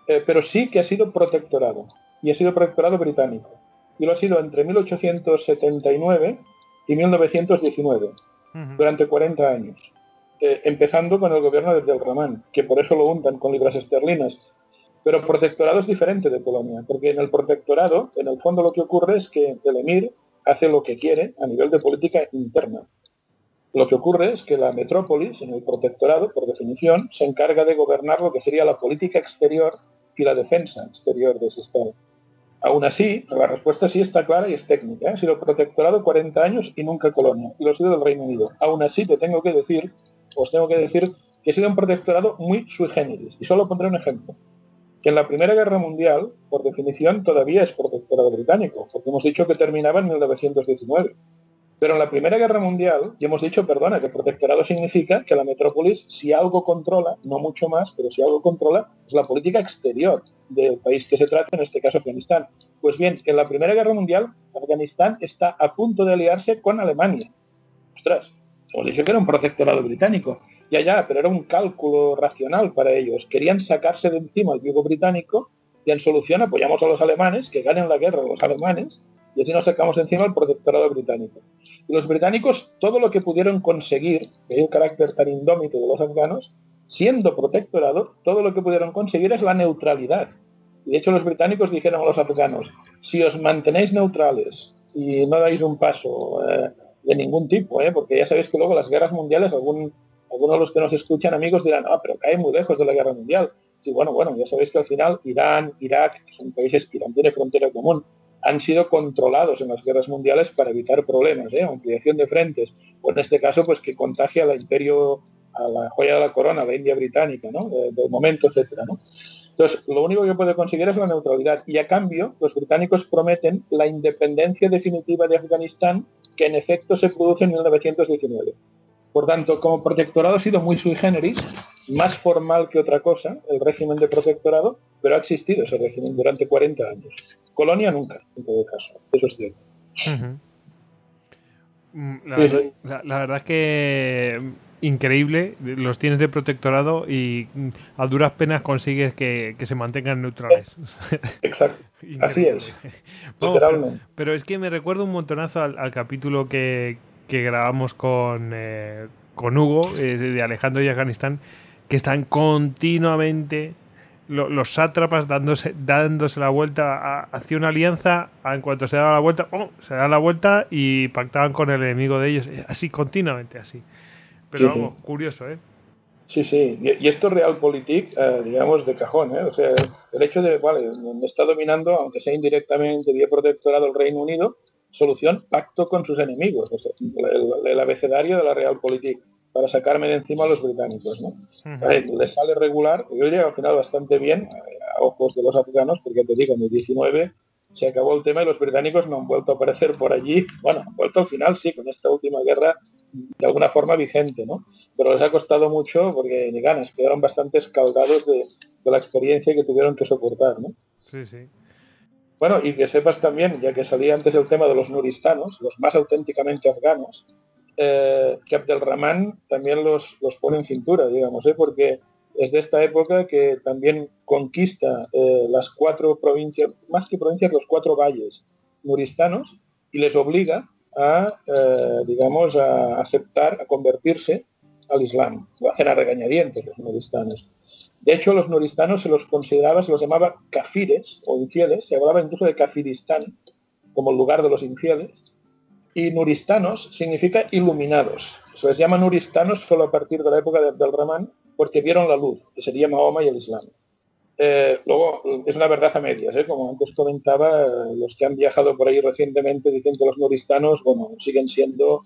Eh, pero sí que ha sido protectorado. Y ha sido protectorado británico. Y lo ha sido entre 1879 y 1919, durante 40 años. empezando con el gobierno de Abdelrahman, que por eso lo untan con libras esterlinas, pero protectorado es diferente de Polonia, porque en el protectorado, en el fondo lo que ocurre es que el emir hace lo que quiere a nivel de política interna. Lo que ocurre es que la metrópolis, en el protectorado, por definición, se encarga de gobernar lo que sería la política exterior y la defensa exterior de ese Estado. Aún así, la respuesta sí está clara y es técnica. ¿eh? Ha sido protectorado 40 años y nunca colonia, y lo ha sido del Reino Unido. Aún así, te tengo que decir, os tengo que decir, que ha sido un protectorado muy sui generis. Y solo pondré un ejemplo. que en la Primera Guerra Mundial, por definición, todavía es protectorado británico, porque hemos dicho que terminaba en 1919. Pero en la Primera Guerra Mundial, y hemos dicho, perdona, que protectorado significa que la metrópolis, si algo controla, no mucho más, pero si algo controla, es la política exterior del país que se trata, en este caso Afganistán. Pues bien, en la Primera Guerra Mundial, Afganistán está a punto de aliarse con Alemania. Ostras, hemos dicho que era un protectorado británico. Ya, ya, pero era un cálculo racional para ellos. Querían sacarse de encima el yugo británico y en solución apoyamos a los alemanes, que ganen la guerra los alemanes, y así nos sacamos encima el protectorado británico. Y los británicos, todo lo que pudieron conseguir, de un carácter tan indómito de los afganos, siendo protectorado, todo lo que pudieron conseguir es la neutralidad. Y de hecho los británicos dijeron a los afganos, si os mantenéis neutrales y no dais un paso eh, de ningún tipo, eh, porque ya sabéis que luego las guerras mundiales, algunos de los que nos escuchan amigos dirán, ah, pero cae muy lejos de la guerra mundial. Sí, bueno, bueno, ya sabéis que al final Irán, Irak, que son países que Irán tiene frontera común, han sido controlados en las guerras mundiales para evitar problemas, ¿eh? ampliación de frentes, o en este caso, pues que contagia al imperio, a la joya de la corona, la India británica, ¿no? De, momento, etcétera. Entonces, lo único que puede conseguir es la neutralidad y a cambio los británicos prometen la independencia definitiva de Afganistán que en efecto se produce en 1919. Por tanto, como protectorado ha sido muy sui generis, más formal que otra cosa, el régimen de protectorado, pero ha existido ese régimen durante 40 años. Colonia nunca, en todo caso. Eso es cierto. Mm, la, verdad es que mm, increíble, los tienes de protectorado y mm, a duras penas consigues que, se mantengan neutrales. Exacto. Así es. pero es que me recuerdo un montonazo al, capítulo que, grabamos con, eh, con Hugo eh, de Alejandro y Afganistán, que están continuamente los sátrapas dándose, dándose la vuelta hacia una alianza, en cuanto se da la vuelta, se dan la vuelta y pactaban con el enemigo de ellos, así continuamente, así. Pero vamos, curioso, ¿eh? Sí, sí, y, esto es realpolitik, eh, digamos, de cajón, ¿eh? O sea, el hecho de, vale, me está dominando, aunque sea indirectamente, vía protectorado el Reino Unido, solución, pacto con sus enemigos, el, abecedario de la realpolitik para sacarme de encima a los británicos. ¿no? les sale regular, yo diría al final bastante bien a ojos de los afganos, porque te digo, en el 19 se acabó el tema y los británicos no han vuelto a aparecer por allí. Bueno, han vuelto al final, sí, con esta última guerra de alguna forma vigente, ¿no? Pero les ha costado mucho porque ni ganas, quedaron bastante escaldados de, de la experiencia que tuvieron que soportar, ¿no? Sí, sí. Bueno, y que sepas también, ya que salía antes el tema de los nuristanos, los más auténticamente afganos, eh, que Abdelrahman también los, los, pone en cintura, digamos, ¿eh? porque es de esta época que también conquista eh, las cuatro provincias, más que provincias, los cuatro valles nuristanos y les obliga a, digamos, a aceptar, a convertirse al Islam. Lo hacen a regañadientes los nuristanos. De hecho, los nuristanos se los consideraba, se los llamaba kafires o infieles, se hablaba incluso de Kafiristán como el lugar de los infieles, y nuristanos significa iluminados. Se les llama nuristanos solo a partir de la época de Abdelrahman porque vieron la luz, que sería Mahoma y el Islam. Eh, luego, es una verdad a medias, ¿eh? como antes comentaba, los que han viajado por ahí recientemente dicen que los nuristanos, siguen siendo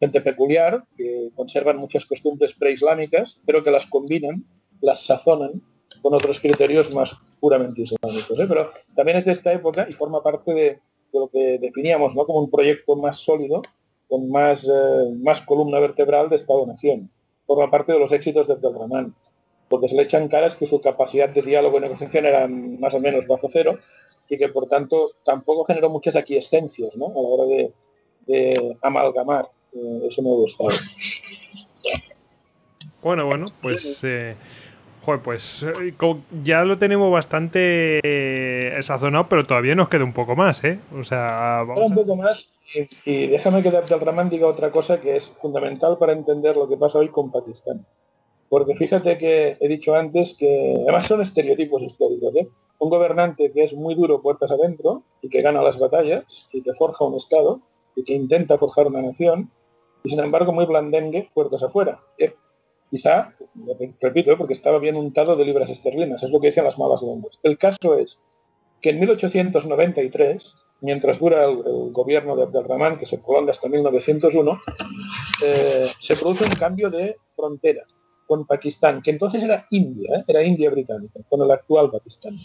gente peculiar, que conservan muchas costumbres preislámicas, pero que las combinan, las sazonan con otros criterios más puramente islámicos. ¿eh? Pero también es de esta época y forma parte de, lo que definíamos ¿no? como un proyecto más sólido, con más, eh, más columna vertebral de Estado-Nación. Forma parte de los éxitos de Abdelrahman, porque se le echan caras que su capacidad de diálogo y negociación era más o menos bajo cero y que por tanto tampoco generó muchas aquiescencias ¿no? a la hora de, amalgamar. Eh, eso me gustado. Bueno, bueno, pues eh, pues eh, ya lo tenemos bastante eh, sazonado, pero todavía nos queda un poco más, ¿eh? O sea, vamos Un poco más y, déjame que Abdelrahman diga otra cosa que es fundamental para entender lo que pasa hoy con Pakistán. Porque fíjate que he dicho antes que además son estereotipos históricos, ¿eh? Un gobernante que es muy duro puertas adentro y que gana las batallas y que forja un Estado y que intenta forjar una nación y sin embargo muy blandengue puertas afuera. Quizá, repito, ¿eh? porque estaba bien untado de libras esterlinas, es lo que decían las malas lenguas. El caso es que en 1893, mientras dura el, gobierno de Abdelrahman, que se prolonga hasta 1901, eh, se produce un cambio de frontera. con Pakistán, que entonces era India, ¿eh? era India británica, con el actual Pakistán.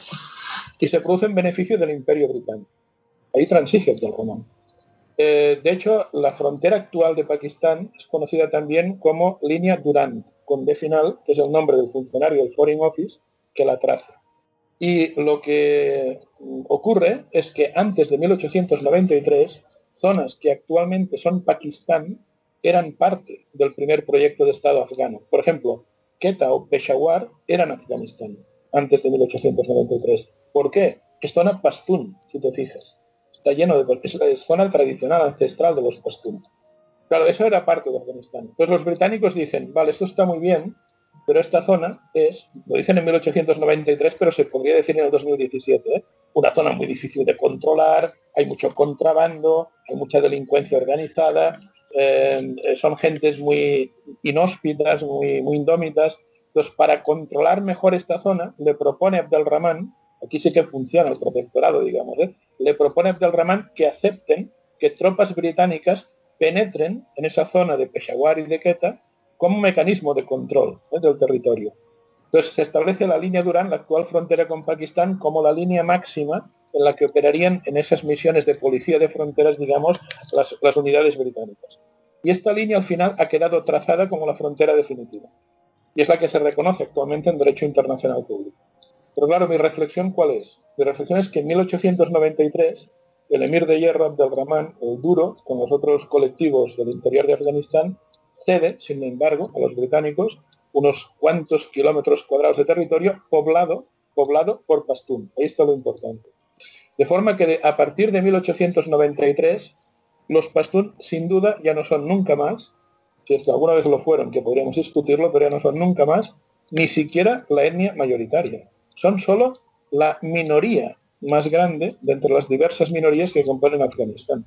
Y se produce en beneficio del imperio británico. Ahí transige el romano. Eh, de hecho, la frontera actual de Pakistán es conocida también como línea Durand, con D final, que es el nombre del funcionario del Foreign Office que la traza. Y lo que ocurre es que antes de 1893, zonas que actualmente son Pakistán eran parte del primer proyecto de Estado afgano. Por ejemplo, Quetta o Peshawar eran Afganistán antes de 1893. ¿Por qué? Es zona Pastún, si te fijas. Está lleno de... Es, zona tradicional, ancestral de los Pastún. Claro, eso era parte de Afganistán. Entonces los británicos dicen, vale, esto está muy bien, pero esta zona es, lo dicen en 1893, pero se podría decir en el 2017, ¿eh? una zona muy difícil de controlar, hay mucho contrabando, hay mucha delincuencia organizada, eh, son gentes muy inhóspitas, muy, muy indómitas. Entonces, para controlar mejor esta zona, le propone Abdelrahman, aquí sí que funciona el protectorado, digamos, ¿eh? Le propone Abdelrahman que acepten que tropas británicas penetren en esa zona de Peshawar y de Quetta como mecanismo de control del territorio. Entonces se establece la línea Durán, la actual frontera con Pakistán, como la línea máxima en la que operarían en esas misiones de policía de fronteras, digamos, las, unidades británicas. Y esta línea al final ha quedado trazada como la frontera definitiva. Y es la que se reconoce actualmente en derecho internacional público. Pero claro, mi reflexión cuál es? Mi reflexión es que en 1893 el emir de hierro Abdelrahman, el duro, con los otros colectivos del interior de Afganistán, cede, sin embargo, a los británicos unos cuantos kilómetros cuadrados de territorio poblado, poblado por Pastún. Ahí está lo importante. De forma que a partir de 1893, los Pastún sin duda ya no son nunca más, si es que alguna vez lo fueron, que podríamos discutirlo, pero ya no son nunca más, ni siquiera la etnia mayoritaria. Son solo la minoría más grande de entre las diversas minorías que componen Afganistán.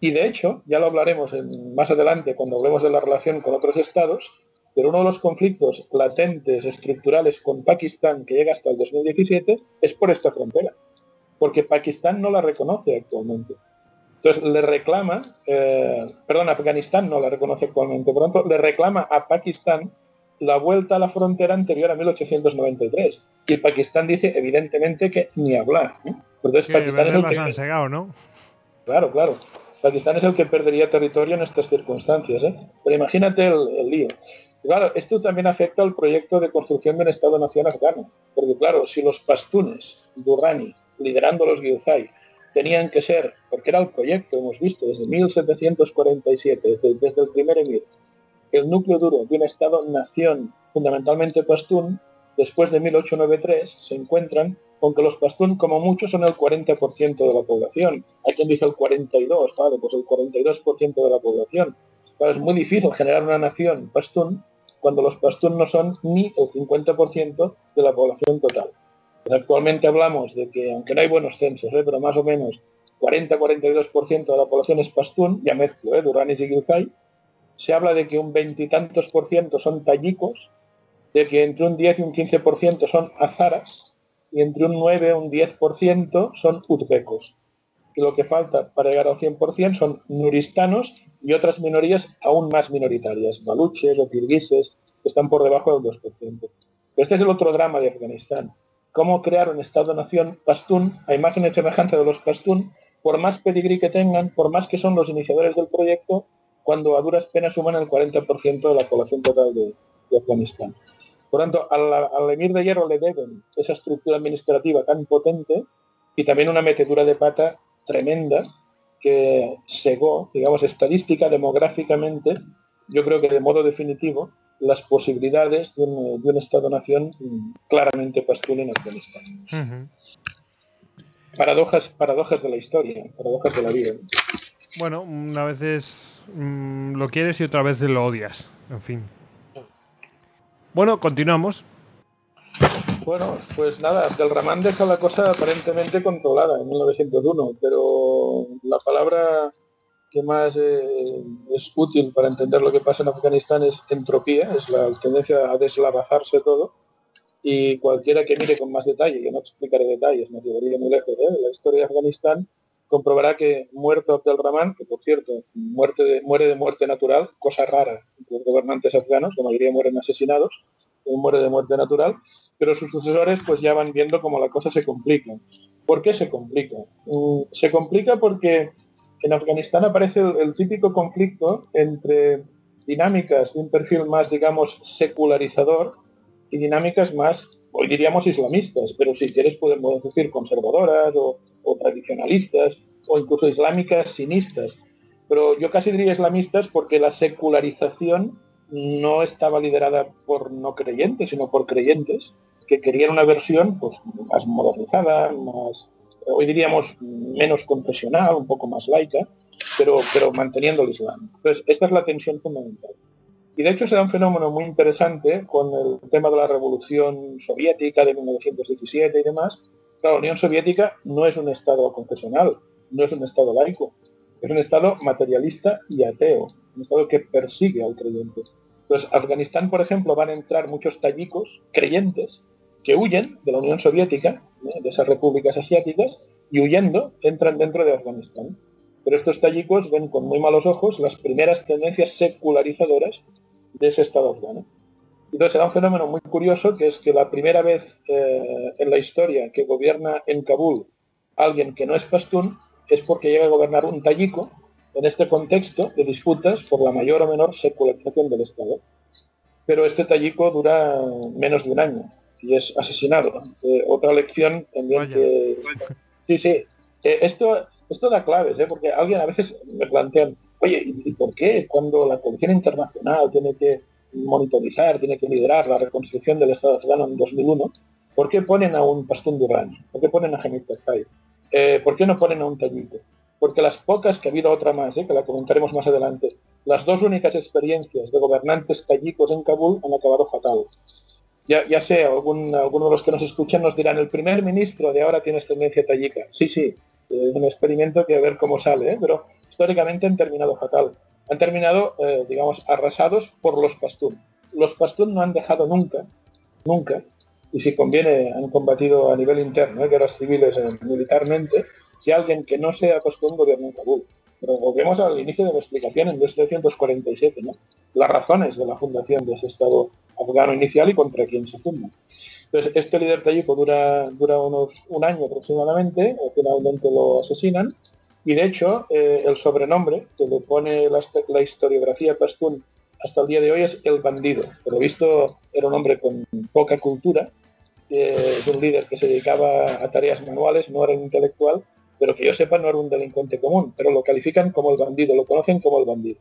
Y de hecho, ya lo hablaremos más adelante cuando hablemos de la relación con otros estados, pero uno de los conflictos latentes, estructurales con Pakistán que llega hasta el 2017 es por esta frontera, porque Pakistán no la reconoce actualmente. Entonces le reclama, eh, perdón, Afganistán no la reconoce actualmente, por lo tanto le reclama a Pakistán la vuelta a la frontera anterior a 1893. Y Pakistán dice evidentemente que ni hablar. Entonces, Pakistán es el ¿no? Claro, claro. Pakistán es el que perdería territorio en estas circunstancias. ¿eh? Pero imagínate el lío. Claro, esto también afecta al proyecto de construcción de un Estado-Nación afgano, porque claro, si los pastunes, Durrani, liderando los Gilzai, tenían que ser, porque era el proyecto, hemos visto, desde 1747, desde, el primer emir, el núcleo duro de un Estado-Nación fundamentalmente pastún, después de 1893 se encuentran con que los pastún como mucho son el 40% de la población. Hay quien dice el 42, ¿vale? Pues el 42% de la población. es muy difícil generar una nación pastún cuando los pastún no son ni el 50% de la población total. actualmente hablamos de que, aunque no hay buenos censos, ¿eh? pero más o menos 40-42% de la población es pastún, ya mezclo, ¿eh? Duranis y Gilzai, se habla de que un veintitantos por ciento son tayikos, de que entre un 10 y un 15% son azaras, y entre un 9 y un 10% son uzbecos. Y lo que falta para llegar al 100% son nuristanos y otras minorías aún más minoritarias, maluches o kirguises, que están por debajo del 2%. Este es el otro drama de Afganistán. Cómo crear un Estado-nación pastún a imagen y semejanza de los pastún, por más pedigrí que tengan, por más que son los iniciadores del proyecto, cuando a duras penas suman el 40% de la población total de, Afganistán. Por tanto, al, al, emir de hierro le deben esa estructura administrativa tan potente y también una metedura de pata tremenda que segó, digamos, estadística, demográficamente, yo creo que de modo definitivo, las posibilidades de un, Estado-nación claramente pastún en Afganistán. Paradojas, paradojas de la historia, paradojas de la vida. Bueno, una vez mm, lo quieres y otra vez lo odias, en fin. Bueno, continuamos. Bueno, pues nada, Ramán deja la cosa aparentemente controlada en 1901, pero la palabra que más eh, es útil para entender lo que pasa en Afganistán es entropía, es la tendencia a deslavazarse todo, y cualquiera que mire con más detalle, yo no explicaré detalles, me llevaría muy lejos, ¿eh? la historia de Afganistán, comprobará que muerto Abdelrahman, que por cierto, muerte de, muere de muerte natural, cosa rara, los gobernantes afganos, la mayoría mueren asesinados, muere de muerte natural, pero sus sucesores pues ya van viendo cómo la cosa se complica. ¿Por qué se complica? Mm, se complica porque en Afganistán aparece el, típico conflicto entre dinámicas de un perfil más, digamos, secularizador y dinámicas más, hoy diríamos, islamistas, pero si quieres podemos decir conservadoras o, o tradicionalistas o incluso islámicas sinistas. Pero yo casi diría islamistas porque la secularización no estaba liderada por no creyentes, sino por creyentes que querían una versión pues, más modernizada, más, hoy diríamos, menos confesional, un poco más laica, pero, pero manteniendo el Islam. Entonces, esta es la tensión fundamental. Y de hecho se da un fenómeno muy interesante con el tema de la revolución soviética de 1917 y demás. La Unión Soviética no es un Estado confesional, no es un Estado laico, es un Estado materialista y ateo, un Estado que persigue al creyente. Entonces, Afganistán, por ejemplo, van a entrar muchos tallicos creyentes que huyen de la Unión Soviética, de esas repúblicas asiáticas, y huyendo entran dentro de Afganistán. Pero estos tallicos ven con muy malos ojos las primeras tendencias secularizadoras de ese Estado afgano. Entonces se da un fenómeno muy curioso, que es que la primera vez eh, en la historia que gobierna en Kabul alguien que no es pastún, es porque llega a gobernar un tallico en este contexto de disputas por la mayor o menor secularización del Estado. Pero este tallico dura menos de un año y es asesinado. Eh, otra lección también que... Sí, sí. Eh, esto, esto da claves, ¿eh? porque alguien a veces me plantean, oye, ¿y por qué cuando la Comisión Internacional tiene que monitorizar, tiene que liderar la reconstrucción del Estado afgano en 2001, ¿por qué ponen a un Pastún Durrani? ¿Por qué ponen a Hamid Karzai? Eh, ¿Por qué no ponen a un tallico? Porque las pocas, que ha habido otra más, que la comentaremos más adelante, las dos únicas experiencias de gobernantes tallicos en Kabul han acabado fatal ya, ya sé, algún, algunos de los que nos escuchan nos dirán, el primer ministro de ahora tiene tendencia tallica. Sí, sí, es un experimento que a ver cómo sale, ¿eh? pero históricamente han terminado fatal. Han terminado, eh, digamos, arrasados por los pastún. Los pastún no han dejado nunca, nunca, y si conviene han combatido a nivel interno, ¿eh? guerras civiles militarmente, si alguien que no sea pastún gobierna en Kabul. Pero volvemos al inicio de la explicación en 1747, ¿no? Las razones de la fundación de ese Estado afgano inicial y contra quien se funda. Entonces, este líder tallico dura, dura unos un año aproximadamente, o finalmente lo asesinan, y de hecho eh, el sobrenombre que le pone la, historiografía pastún hasta el día de hoy es el bandido. Pero visto era un hombre con poca cultura, eh, un líder que se dedicaba a tareas manuales, no era un intelectual, pero que yo sepa no era un delincuente común, pero lo califican como el bandido, lo conocen como el bandido.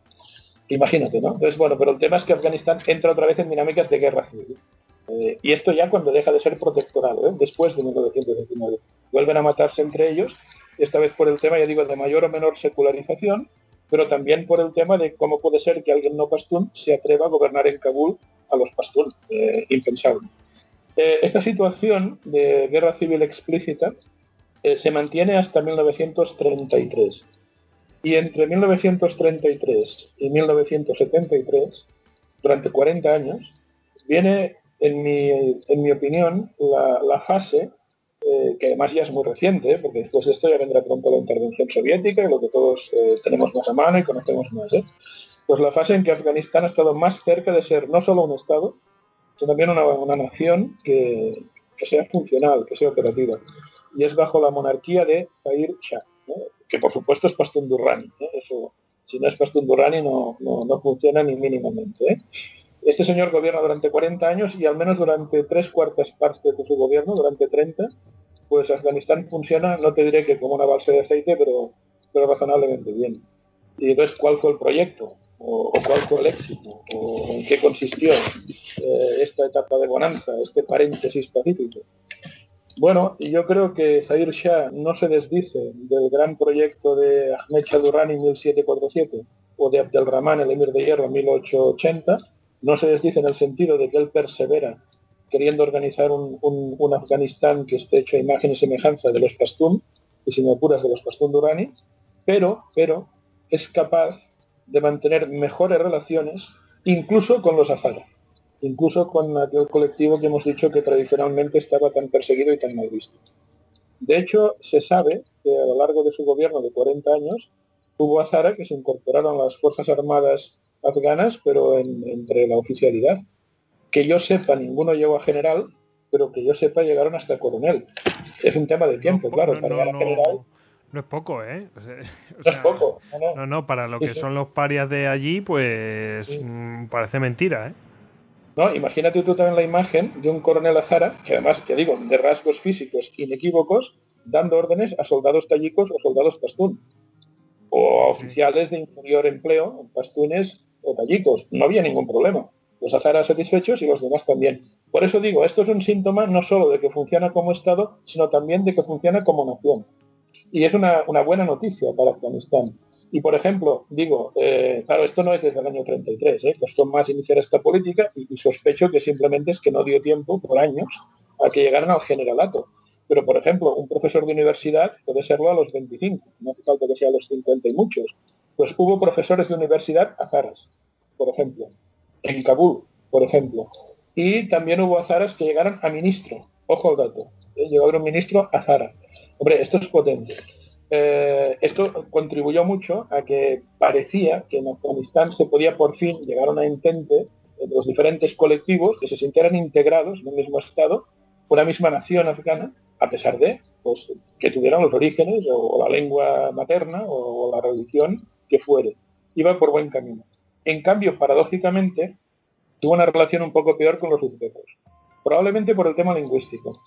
Imagínate, ¿no? Entonces, bueno, pero el tema es que Afganistán entra otra vez en dinámicas de guerra civil. Eh, y esto ya cuando deja de ser protectorado, ¿eh? después de 1919. Vuelven a matarse entre ellos, esta vez por el tema, ya digo, de mayor o menor secularización, pero también por el tema de cómo puede ser que alguien no pastún se atreva a gobernar en Kabul a los pastún. Eh, impensable. esta situación de guerra civil explícita se mantiene hasta 1933. Y entre 1933 y 1973, durante 40 años, viene, en mi, en mi opinión, la, fase, eh, que además ya es muy reciente, porque después de esto ya vendrá pronto la intervención soviética, lo que todos eh, tenemos más a mano y conocemos más. ¿eh? Pues la fase en que Afganistán ha estado más cerca de ser no solo un Estado, sino también una, nación que, sea funcional, que sea operativa. Y es bajo la monarquía de Zahir Shah que por supuesto es Pastún Durrani. ¿eh? Eso, si no es Pastún Durrani no, no, funciona ni mínimamente. Este señor gobierna durante 40 años y al menos durante tres cuartas partes de su gobierno, durante 30, pues Afganistán funciona, no te diré que como una balsa de aceite, pero, razonablemente bien. Y entonces, ¿cuál fue el proyecto? O, cuál fue el éxito? ¿O en qué consistió eh, esta etapa de bonanza, este paréntesis pacífico? Bueno, yo creo que Zahir Shah no se desdice del gran proyecto de Ahmed Shah Durrani 1747 o de Abdelrahman, el emir de hierro, 1880. No se desdice en el sentido de que él persevera queriendo organizar un, Afganistán que esté hecho a imagen y semejanza de los Pastún, y sin apuras de los Pastún Durrani, pero, pero es capaz de mantener mejores relaciones incluso con los Azara incluso con aquel colectivo que hemos dicho que tradicionalmente estaba tan perseguido y tan mal visto. De hecho, se sabe que a lo largo de su gobierno de 40 años hubo a Zara que se incorporaron las Fuerzas Armadas afganas, pero entre la oficialidad. Que yo sepa, ninguno llegó a general, pero que yo sepa, llegaron hasta coronel. Es un tema de tiempo, claro. para llegar a general no es poco, ¿eh? no es poco. No, no, para lo que son los parias de allí, pues mm, parece mentira, ¿eh? No, imagínate tú también la imagen de un coronel Azara, que además, te digo, de rasgos físicos inequívocos, dando órdenes a soldados tallicos o soldados pastún. O a oficiales de inferior empleo, pastunes o tallicos. No había ningún problema. Los Azaras satisfechos y los demás también. Por eso digo, esto es un síntoma no solo de que funciona como Estado, sino también de que funciona como nación. Y es una, buena noticia para Afganistán. Y por ejemplo, digo, eh, claro, esto no es desde el año 33, ¿eh? costó más iniciar esta política y, sospecho que simplemente es que no dio tiempo por años a que llegaran al generalato. Pero por ejemplo, un profesor de universidad puede serlo a los 25, no hace falta que sea a los 50 y muchos. Pues hubo profesores de universidad azaras, por ejemplo, en Kabul, por ejemplo. Y también hubo azaras que llegaron a ministro, ojo al dato, ¿eh? llegó a un ministro azara. Hombre, esto es potente. Eh, esto contribuyó mucho a que parecía que en Afganistán se podía por fin llegar a una entente entre los diferentes colectivos que se sintieran integrados en el mismo Estado, una misma nación afgana, a pesar de pues, que tuvieran los orígenes o, la lengua materna o, la religión que fuere. Iba por buen camino. En cambio, paradójicamente, tuvo una relación un poco peor con los uzbecos, probablemente por el tema lingüístico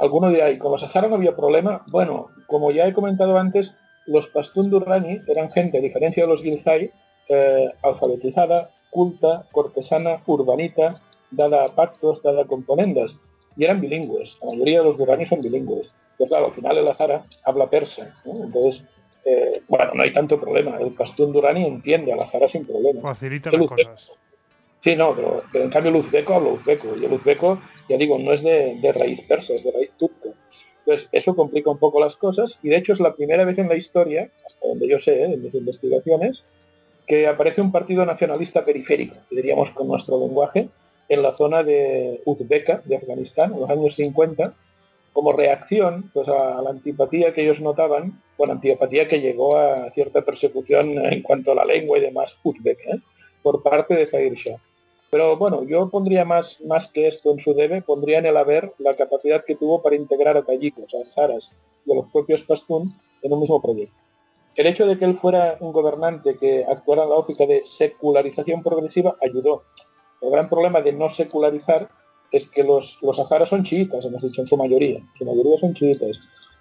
alguno de ahí, con los Sahara no había problema. Bueno, como ya he comentado antes, los Pastún Durrani eran gente, a diferencia de los Gilzai, eh, alfabetizada, culta, cortesana, urbanita, dada a pactos, dada a componendas, y eran bilingües. La mayoría de los Durrani son bilingües. Pero claro, al final el Azara habla persa. Entonces, eh, bueno, no hay tanto problema. El Pastún Durrani entiende al Azara sin problema. Facilita las cosas. Sí, no, pero, en cambio el uzbeco habla uzbeco, y el uzbeco, ya digo, no es de, raíz persa, es de raíz turca. Entonces, eso complica un poco las cosas, y de hecho es la primera vez en la historia, hasta donde yo sé, ¿eh? en mis investigaciones, que aparece un partido nacionalista periférico, diríamos con nuestro lenguaje, en la zona de Uzbeka, de Afganistán, en los años 50, como reacción pues, a la antipatía que ellos notaban, bueno, antipatía que llegó a cierta persecución en cuanto a la lengua y demás uzbeka, ¿eh? por parte de Zair Shah. Pero bueno, yo pondría más, más que esto en su debe, pondría en el haber la capacidad que tuvo para integrar a tayikos, a zaras y a los propios pastún en un mismo proyecto. El hecho de que él fuera un gobernante que actuara en la óptica de secularización progresiva ayudó. El gran problema de no secularizar es que los, los azaras son chiitas, hemos dicho, en su mayoría. su mayoría son chiitas.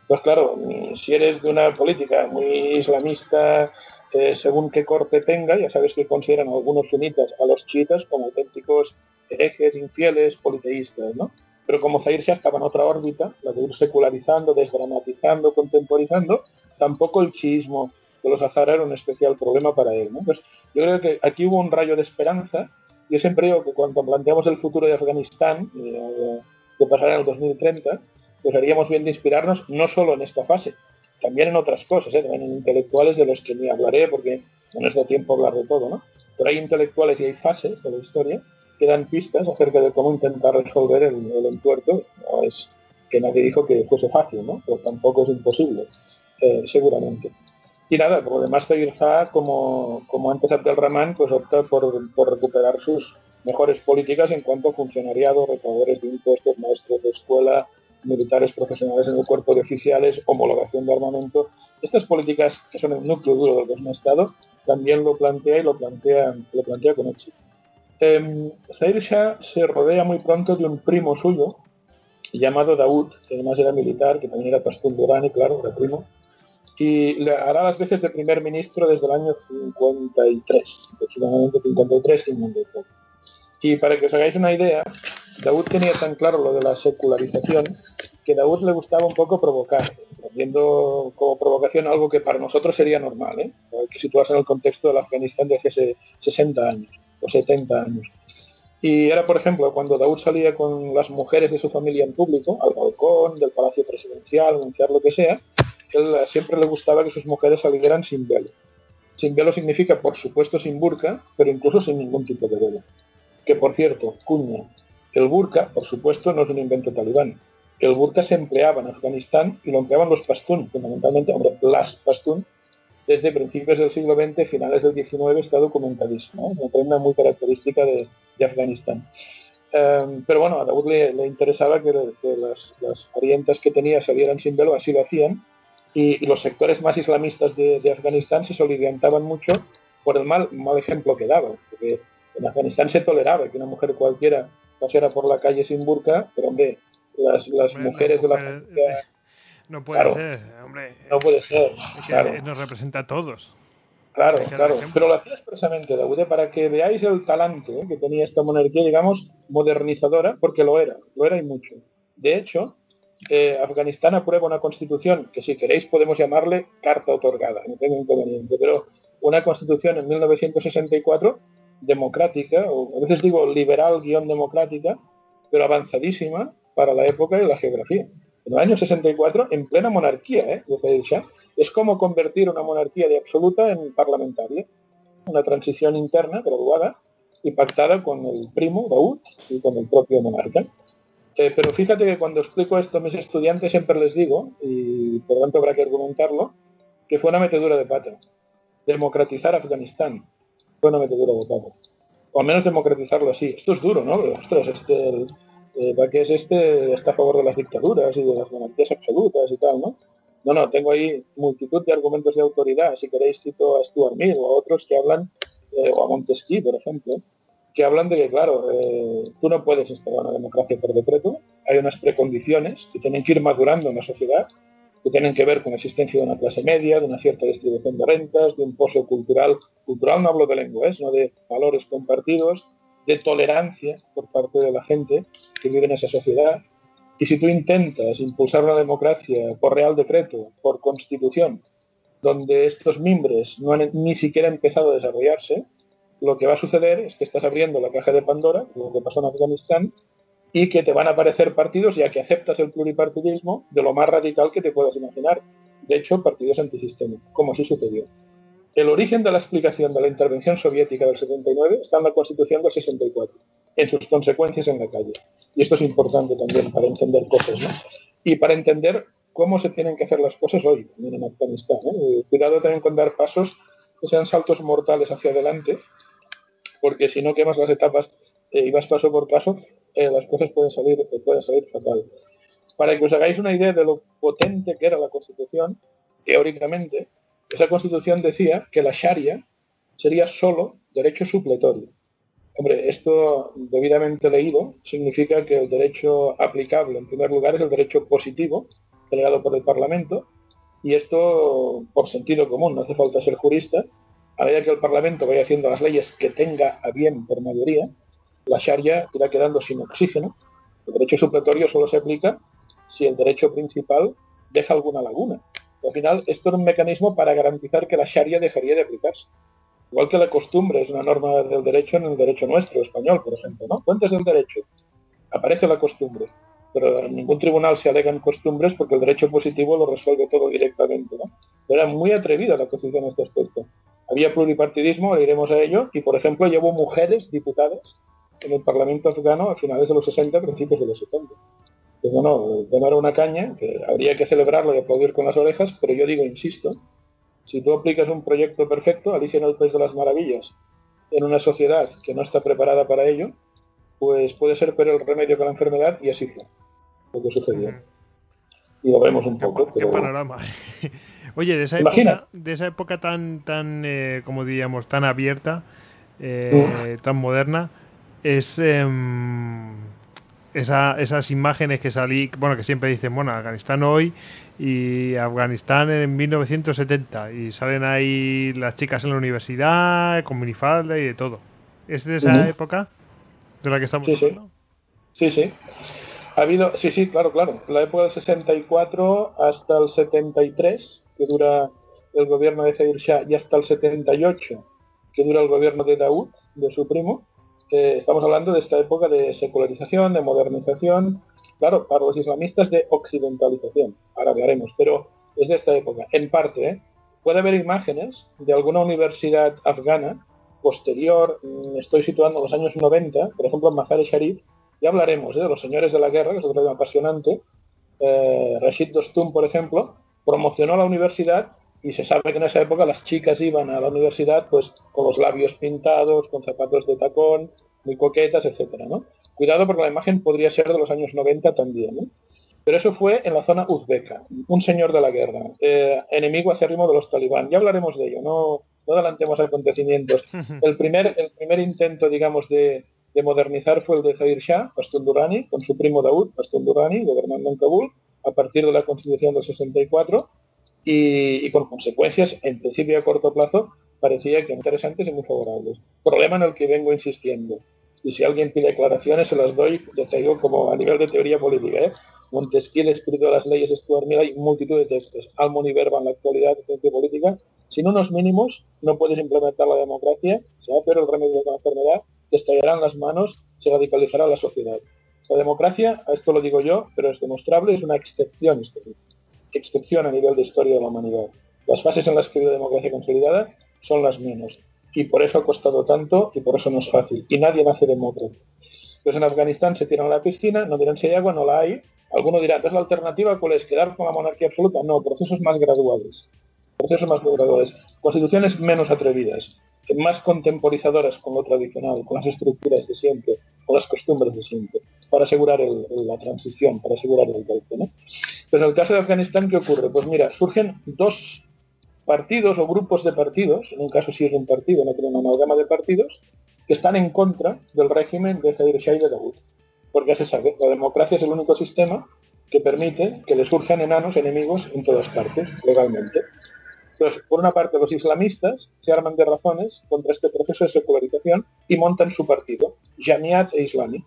Pues claro, si eres de una política muy islamista, eh, según qué corte tenga, ya sabes que consideran algunos sunitas a los chiitas como auténticos herejes, infieles, politeístas, ¿no? Pero como Zair ya estaba en otra órbita, la de ir secularizando, desdramatizando, contemporizando, tampoco el chiismo de los Azara era un especial problema para él, ¿no? Pues yo creo que aquí hubo un rayo de esperanza, yo siempre digo que cuando planteamos el futuro de Afganistán, eh, que pasará en el 2030, pues haríamos bien de inspirarnos no solo en esta fase, también en otras cosas, ¿eh? también en intelectuales de los que ni hablaré porque no nos da tiempo hablar de todo, ¿no? Pero hay intelectuales y hay fases de la historia que dan pistas acerca de cómo intentar resolver el, el entuerto. No es que nadie dijo que fuese fácil, ¿no? Pero tampoco es imposible, eh, seguramente. Y nada, por lo demás Shah, como, como antes Abdelrahman, pues opta por, por recuperar sus mejores políticas en cuanto a funcionariado, recaudadores de impuestos, maestros de escuela, militares profesionales en el cuerpo de oficiales, homologación de armamento. Estas políticas, que son el núcleo duro del un Estado, también lo plantea y lo plantea, lo plantea con éxito. Eh, Shah se rodea muy pronto de un primo suyo, llamado Daud, que además era militar, que también era Pastún Durani, claro, era primo, y hará las veces de primer ministro desde el año 53, aproximadamente 53, 53. Y para que os hagáis una idea, Daud tenía tan claro lo de la secularización que Daud le gustaba un poco provocar, viendo como provocación algo que para nosotros sería normal, ¿eh? situarse en el contexto del Afganistán de hace 60 años o 70 años. Y era, por ejemplo, cuando Daud salía con las mujeres de su familia en público, al balcón del Palacio Presidencial, anunciar lo que sea, él siempre le gustaba que sus mujeres salieran sin velo. Sin velo significa, por supuesto, sin burka, pero incluso sin ningún tipo de velo. Que, por cierto, cuña, el burka, por supuesto, no es un invento talibán. el burka se empleaba en Afganistán y lo empleaban los pastún, fundamentalmente, hombre, las pastún, desde principios del siglo XX, finales del XIX, está documentadísimo. Es una prenda muy característica de, Afganistán. Em, pero bueno, a Daud le, interesaba que, las, las, orientas que tenía salieran sin velo, así lo hacían, y, los sectores más islamistas de, Afganistán se soliviantaban mucho por el mal, mal ejemplo que daba, porque en Afganistán se toleraba que una mujer cualquiera pasara por la calle sin burka, pero hombre, las, las mujeres de la familia... No puede ser, hombre. No puede ser. nos representa a todos. Claro, claro. Pero lo hacía expresamente, Daud, para que veáis el talante que tenía esta monarquía, digamos, modernizadora, porque lo era, lo era y mucho. De hecho, eh, Afganistán aprueba una constitución que si queréis podemos llamarle carta otorgada, no tengo inconveniente, pero una constitución en 1964 democrática, o a veces digo liberal guion democrática, pero avanzadísima para la época y la geografía. En el año 64, en plena monarquía, ¿eh? es como convertir una monarquía de absoluta en parlamentaria. Una transición interna, graduada y pactada con el primo, Daud, y con el propio monarca. Eh, pero fíjate que cuando explico esto a mis estudiantes siempre les digo, y por tanto habrá que argumentarlo, que fue una metedura de pata. Democratizar Afganistán fue una metedura de pata. O al menos democratizarlo así. Esto es duro, ¿no? ostras, este, eh, ¿para qué es este? Está a favor de las dictaduras y de las monarquías absolutas y tal, ¿no? No, no, tengo ahí multitud de argumentos de autoridad. Si queréis cito a Stuart Mill o a otros que hablan, eh, o a Montesquieu, por ejemplo, que hablan de que, claro, eh, tú no puedes instalar una democracia por decreto. Hay unas precondiciones que tienen que ir madurando en la sociedad, que tienen que ver con la existencia de una clase media, de una cierta distribución de rentas, de un pozo cultural. Cultural no hablo de lenguas, no de valores compartidos, de tolerancia por parte de la gente que vive en esa sociedad. Y si tú intentas impulsar una democracia por real decreto, por constitución, donde estos mimbres no han ni siquiera empezado a desarrollarse, lo que va a suceder es que estás abriendo la caja de Pandora, lo que pasó en Afganistán, y que te van a aparecer partidos, ya que aceptas el pluripartidismo, de lo más radical que te puedas imaginar. De hecho, partidos antisistema, como sí sucedió. El origen de la explicación de la intervención soviética del 79 está en la Constitución del 64, en sus consecuencias en la calle. Y esto es importante también para entender cosas, ¿no? Y para entender cómo se tienen que hacer las cosas hoy en Afganistán. ¿eh? Cuidado también con dar pasos que sean saltos mortales hacia adelante, porque si no quemas las etapas eh, y vas paso por paso, eh, las cosas pueden salir, pueden salir fatal. Para que os hagáis una idea de lo potente que era la Constitución, teóricamente, esa constitución decía que la Sharia sería solo derecho supletorio. Hombre, esto debidamente leído significa que el derecho aplicable en primer lugar es el derecho positivo generado por el Parlamento y esto por sentido común, no hace falta ser jurista, a medida que el Parlamento vaya haciendo las leyes que tenga a bien por mayoría, la Sharia irá quedando sin oxígeno. El derecho supletorio solo se aplica si el derecho principal deja alguna laguna. Al final, esto es un mecanismo para garantizar que la Sharia dejaría de aplicarse. Igual que la costumbre es una norma del derecho en el derecho nuestro, español, por ejemplo, ¿no? Fuentes del derecho. Aparece la costumbre. Pero en ningún tribunal se alegan costumbres porque el derecho positivo lo resuelve todo directamente, ¿no? Era muy atrevida la Constitución en este aspecto. Había pluripartidismo, iremos a ello, y por ejemplo llevó mujeres diputadas en el Parlamento afgano a finales de los 60, principios de los 70. Pues bueno, tomar una caña, que habría que celebrarlo y aplaudir con las orejas, pero yo digo, insisto, si tú aplicas un proyecto perfecto, Alicia en el País de las Maravillas, en una sociedad que no está preparada para ello, pues puede ser pero el remedio con la enfermedad y así fue lo que sucedió. Y lo vemos un poco. Qué, panorama. Oye, de esa época, de esa época tan, tan eh, como diríamos, tan abierta, eh, tan moderna, es... Em, esas imágenes que salí, bueno, que siempre dicen, bueno, Afganistán hoy y Afganistán en 1970 y salen ahí las chicas en la universidad con minifalda y de todo. ¿Es de esa época de la que estamos sí, hablando? Sí. sí, Ha habido, sí, sí, claro, claro. La época del 64 hasta el 73, que dura el gobierno de Zahir Shah, y hasta el 78, que dura el gobierno de Daoud, de su primo, estamos hablando de esta época de secularización, de modernización, claro, para los islamistas de occidentalización, ahora hablaremos, pero es de esta época. En parte, ¿eh? puede haber imágenes de alguna universidad afgana posterior, mm, estoy situando los años 90, por ejemplo en Mazar-e Sharif, ya hablaremos ¿eh? de los señores de la guerra, que es otro tema apasionante, eh, Rashid Dostum, por ejemplo, promocionó la universidad y se sabe que en esa época las chicas iban a la universidad pues con los labios pintados, con zapatos de tacón, muy coquetas, etcétera, ¿no? Cuidado porque la imagen podría ser de los años 90 también, ¿no? Pero eso fue en la zona uzbeca, un señor de la guerra, eh, enemigo acérrimo de los talibán. Ya hablaremos de ello, no, no adelantemos acontecimientos. El primer, el primer intento, digamos, de, modernizar fue el de Zahir Shah, Pastun Durrani, con su primo Daud, Pastun Durrani, gobernando en Kabul, a partir de la Constitución del 64, y, con consecuencias, en principio a corto plazo, parecía que interesantes y muy favorables. Problema en el que vengo insistiendo. Y si alguien pide declaraciones, se las doy, ya te digo, como a nivel de teoría política. ¿eh? Montesquieu, el espíritu de las leyes, Stuart Mill, hay multitud de textos. Almon y Verba en la actualidad de ciencia política. Sin unos mínimos no puedes implementar la democracia, sea pero el remedio de la enfermedad, te las manos, se radicalizará la sociedad. La democracia, esto lo digo yo, pero es demostrable, es una excepción, excepción a nivel de historia de la humanidad. Las fases en las que vive la democracia consolidada son las menos. Y por eso ha costado tanto y por eso no es fácil. Y nadie nace demócrata. Pues en Afganistán se tiran a la piscina, no dirán si hay agua, no la hay, Alguno dirá, entonces la alternativa cuál es? ¿Quedar con la monarquía absoluta? No, procesos más graduales. Procesos más graduales. Constituciones menos atrevidas, más contemporizadoras con lo tradicional, con las estructuras de siempre, con las costumbres de siempre, para asegurar la transición, para asegurar el golpe. ¿no? Pero en el caso de Afganistán, ¿qué ocurre? Pues mira, surgen dos partidos o grupos de partidos, en un caso sí es un partido, no creo una amalgama de partidos, que están en contra del régimen de Zaire Shah y de Dawood porque se sabe, la democracia es el único sistema que permite que le surjan enanos enemigos en todas partes, legalmente. Entonces, por una parte, los islamistas se arman de razones contra este proceso de secularización y montan su partido, Jamiat e Islami.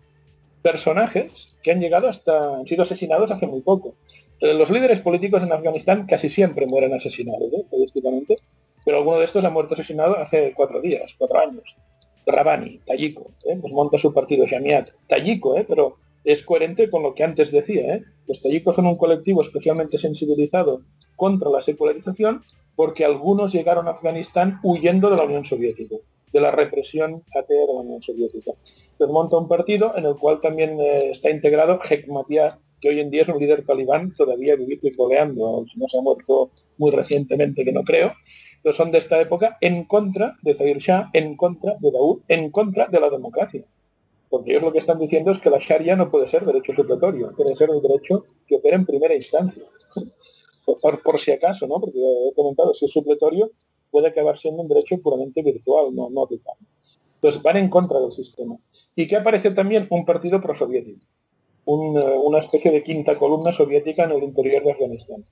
Personajes que han llegado hasta, han sido asesinados hace muy poco. Eh, los líderes políticos en Afganistán casi siempre mueren asesinados, ¿eh? pero alguno de estos ha muerto asesinado hace cuatro días, cuatro años. Rabani, Tayiko, ¿eh? pues monta su partido Jamiat, Tayiko, ¿eh? pero es coherente con lo que antes decía. ¿eh? Los tayikos son un colectivo especialmente sensibilizado contra la secularización porque algunos llegaron a Afganistán huyendo de la Unión Soviética, de la represión atea de la Unión Soviética. Entonces monta un partido en el cual también eh, está integrado Hekmatyar, que hoy en día es un líder talibán todavía viviendo y coleando, no se ha muerto muy recientemente, que no creo, pero son de esta época en contra de Zahir Shah, en contra de Daoud, en contra de la democracia. Porque ellos lo que están diciendo es que la Sharia no puede ser derecho supletorio, que ser un derecho que opera en primera instancia. Por, si acaso, ¿no? Porque he comentado, si es supletorio, puede acabar siendo un derecho puramente virtual, no, no Entonces van en contra del sistema. Y que aparece también un partido prosoviético, un, eh, una especie de quinta columna soviética en el interior de Afganistán.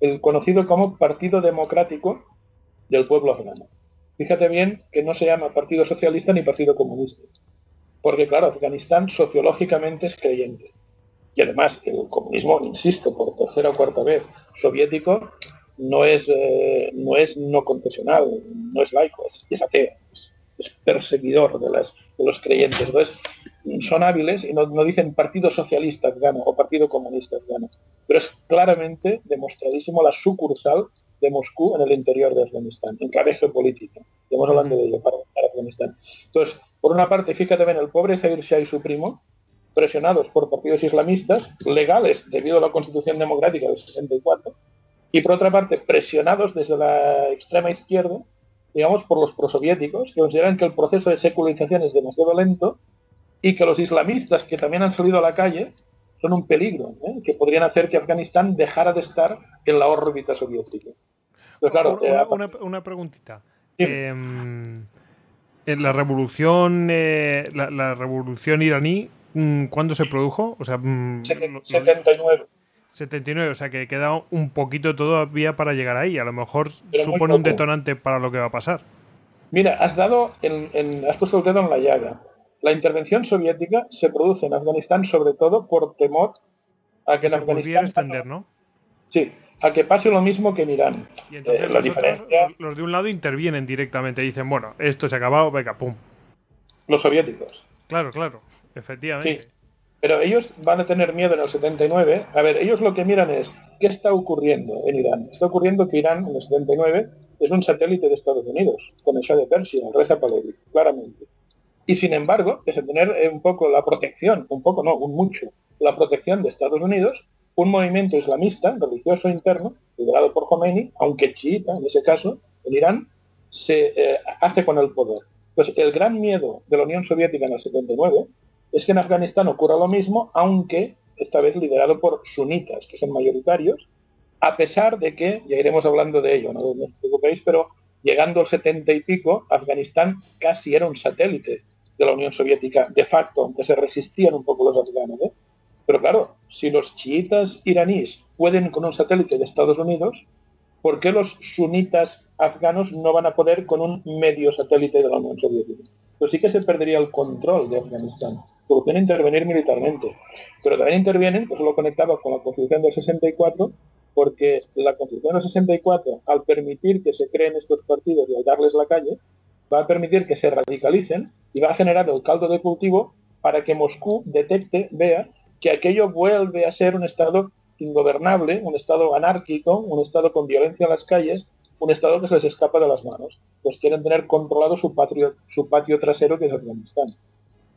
El conocido como Partido Democrático del pueblo afgano. Fíjate bien que no se llama Partido Socialista ni Partido Comunista, porque claro, Afganistán sociológicamente es creyente. Y además el comunismo, insisto, por tercera o cuarta vez, soviético, no es, eh, no, es no confesional, no es laico, es, ateo, es, perseguidor de, las, de los creyentes. Entonces, son hábiles y no, no, dicen Partido Socialista Afgano o Partido Comunista Afgano, pero es claramente demostradísimo la sucursal de Moscú en el interior de Afganistán, en clave geopolítica. Estamos hablando de ello para, Afganistán. Entonces, por una parte, fíjate bien, el pobre Zahir Shah y su primo, presionados por partidos islamistas, legales debido a la constitución democrática del 64, y por otra parte, presionados desde la extrema izquierda, digamos, por los prosoviéticos, que consideran que el proceso de secularización es demasiado lento y que los islamistas que también han salido a la calle son un peligro, ¿eh? que podrían hacer que Afganistán dejara de estar en la órbita soviética. Eh, una, preguntita. Em, en la revolución, eh, la, revolución iraní, ¿cuándo se produjo? O sea, 79. Mm, 79, o sea que queda un poquito todavía para llegar ahí. A lo mejor supone un detonante para lo que va a pasar. Mira, has dado, en, has puesto el dedo en la llaga. La intervención soviética se produce en Afganistán sobre todo por temor a que en Afganistán... extender, ¿no? Sí, a que pase lo mismo que en Irán. Y entonces eh, los, de un lado intervienen directamente, dicen, bueno, esto se ha acabado, venga, pum. Los soviéticos. Claro, claro, efectivamente. Sí. Pero ellos van a tener miedo en el 79. A ver, ellos lo que miran es, ¿qué está ocurriendo en Irán? Está ocurriendo que Irán en el 79 es un satélite de Estados Unidos, con el Shah de Persia, el Reza Pahlavi, claramente. Y sin embargo, es tener eh, un poco la protección, un poco no, un mucho, la protección de Estados Unidos, un movimiento islamista, religioso interno, liderado por Khomeini, aunque chiita en ese caso, en Irán, se eh, hace con el poder. Pues el gran miedo de la Unión Soviética en el 79 es que en Afganistán ocurra lo mismo, aunque esta vez liderado por sunitas, que son mayoritarios, a pesar de que, ya iremos hablando de ello, no, os preocupéis, pero llegando al 70 y pico, Afganistán casi era un satélite de la Unión Soviética, de facto, aunque se resistían un poco los afganos. ¿eh? Pero claro, si los chiitas iraníes pueden con un satélite de Estados Unidos, ¿por qué los sunitas afganos no van a poder con un medio satélite de la Unión Soviética? Pues sí que se perdería el control de Afganistán. Pueden intervenir militarmente. Pero también intervienen, pues lo conectaba con la Constitución del 64, porque la Constitución del 64, al permitir que se creen estos partidos y al darles la calle, va a permitir que se radicalicen y va a generar el caldo de cultivo para que Moscú detecte, vea que aquello vuelve a ser un Estado ingobernable, un Estado anárquico, un Estado con violencia en las calles, un Estado que se les escapa de las manos. Pues quieren tener controlado su patio, su patio trasero, que es Afganistán.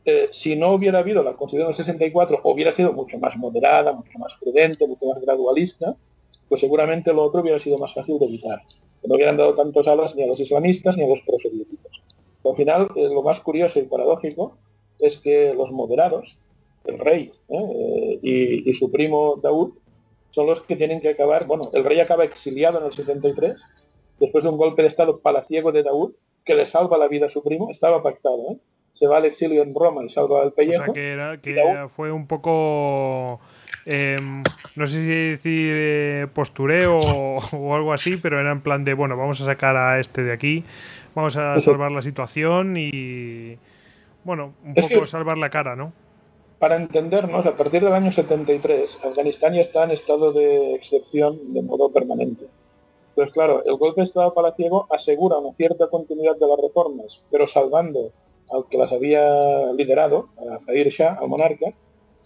Eh, si no hubiera habido la Constitución del 64, hubiera sido mucho más moderada, mucho más prudente, mucho más gradualista, pues seguramente lo otro hubiera sido más fácil de evitar. no hubieran dado tantos alas ni a los islamistas ni a los prosoviéticos. Al final, eh, lo más curioso y paradójico es que los moderados, el rey ¿eh? y, su primo Daud, son los que tienen que acabar, bueno, el rey acaba exiliado en el 63, después de un golpe de estado palaciego de Daud, que le salva la vida a su primo, estaba pactado. Se va al exilio en Roma y salva el pellejo. que, que fue un poco, em, no sé si decir eh, postureo o, algo así, pero era en plan de, bueno, vamos a sacar a este de aquí, vamos a salvar la situación y, bueno, un poco salvar la cara, ¿no? Para entendernos, a partir del año 73, Afganistán ya está en estado de excepción de modo permanente. Pues claro, el golpe de Estado palaciego asegura una cierta continuidad de las reformas, pero salvando al que las había liderado, a Zahir Shah, al monarca,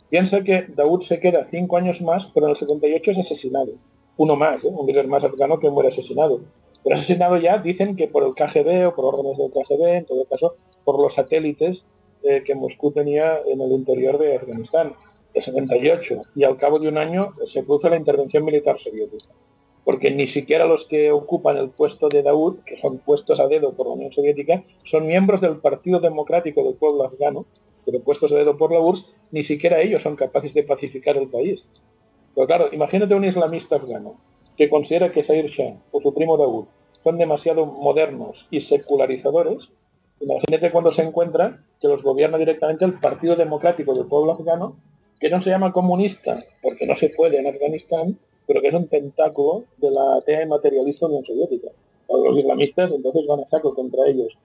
piensa que Daoud se queda cinco años más, pero en el 78 es asesinado. Uno más, ¿eh? un líder más afgano que muere asesinado. Pero asesinado ya dicen que por el KGB o por órdenes del KGB, en todo caso, por los satélites eh, que Moscú tenía en el interior de Afganistán. El 78 y al cabo de un año se produce la intervención militar soviética porque ni siquiera los que ocupan el puesto de Daud, que son puestos a dedo por la Unión Soviética, son miembros del Partido Democrático del Pueblo Afgano, pero puestos a dedo por la URSS, ni siquiera ellos son capaces de pacificar el país. Pero claro, imagínate un islamista afgano que considera que Zahir Shah o su primo Daud son demasiado modernos y secularizadores, imagínate cuando se encuentra que los gobierna directamente el Partido Democrático del Pueblo Afgano, que no se llama comunista porque no se puede en Afganistán, pero que es un tentáculo de la TE materialista Unión Soviética. Los islamistas entonces van a saco contra ellos.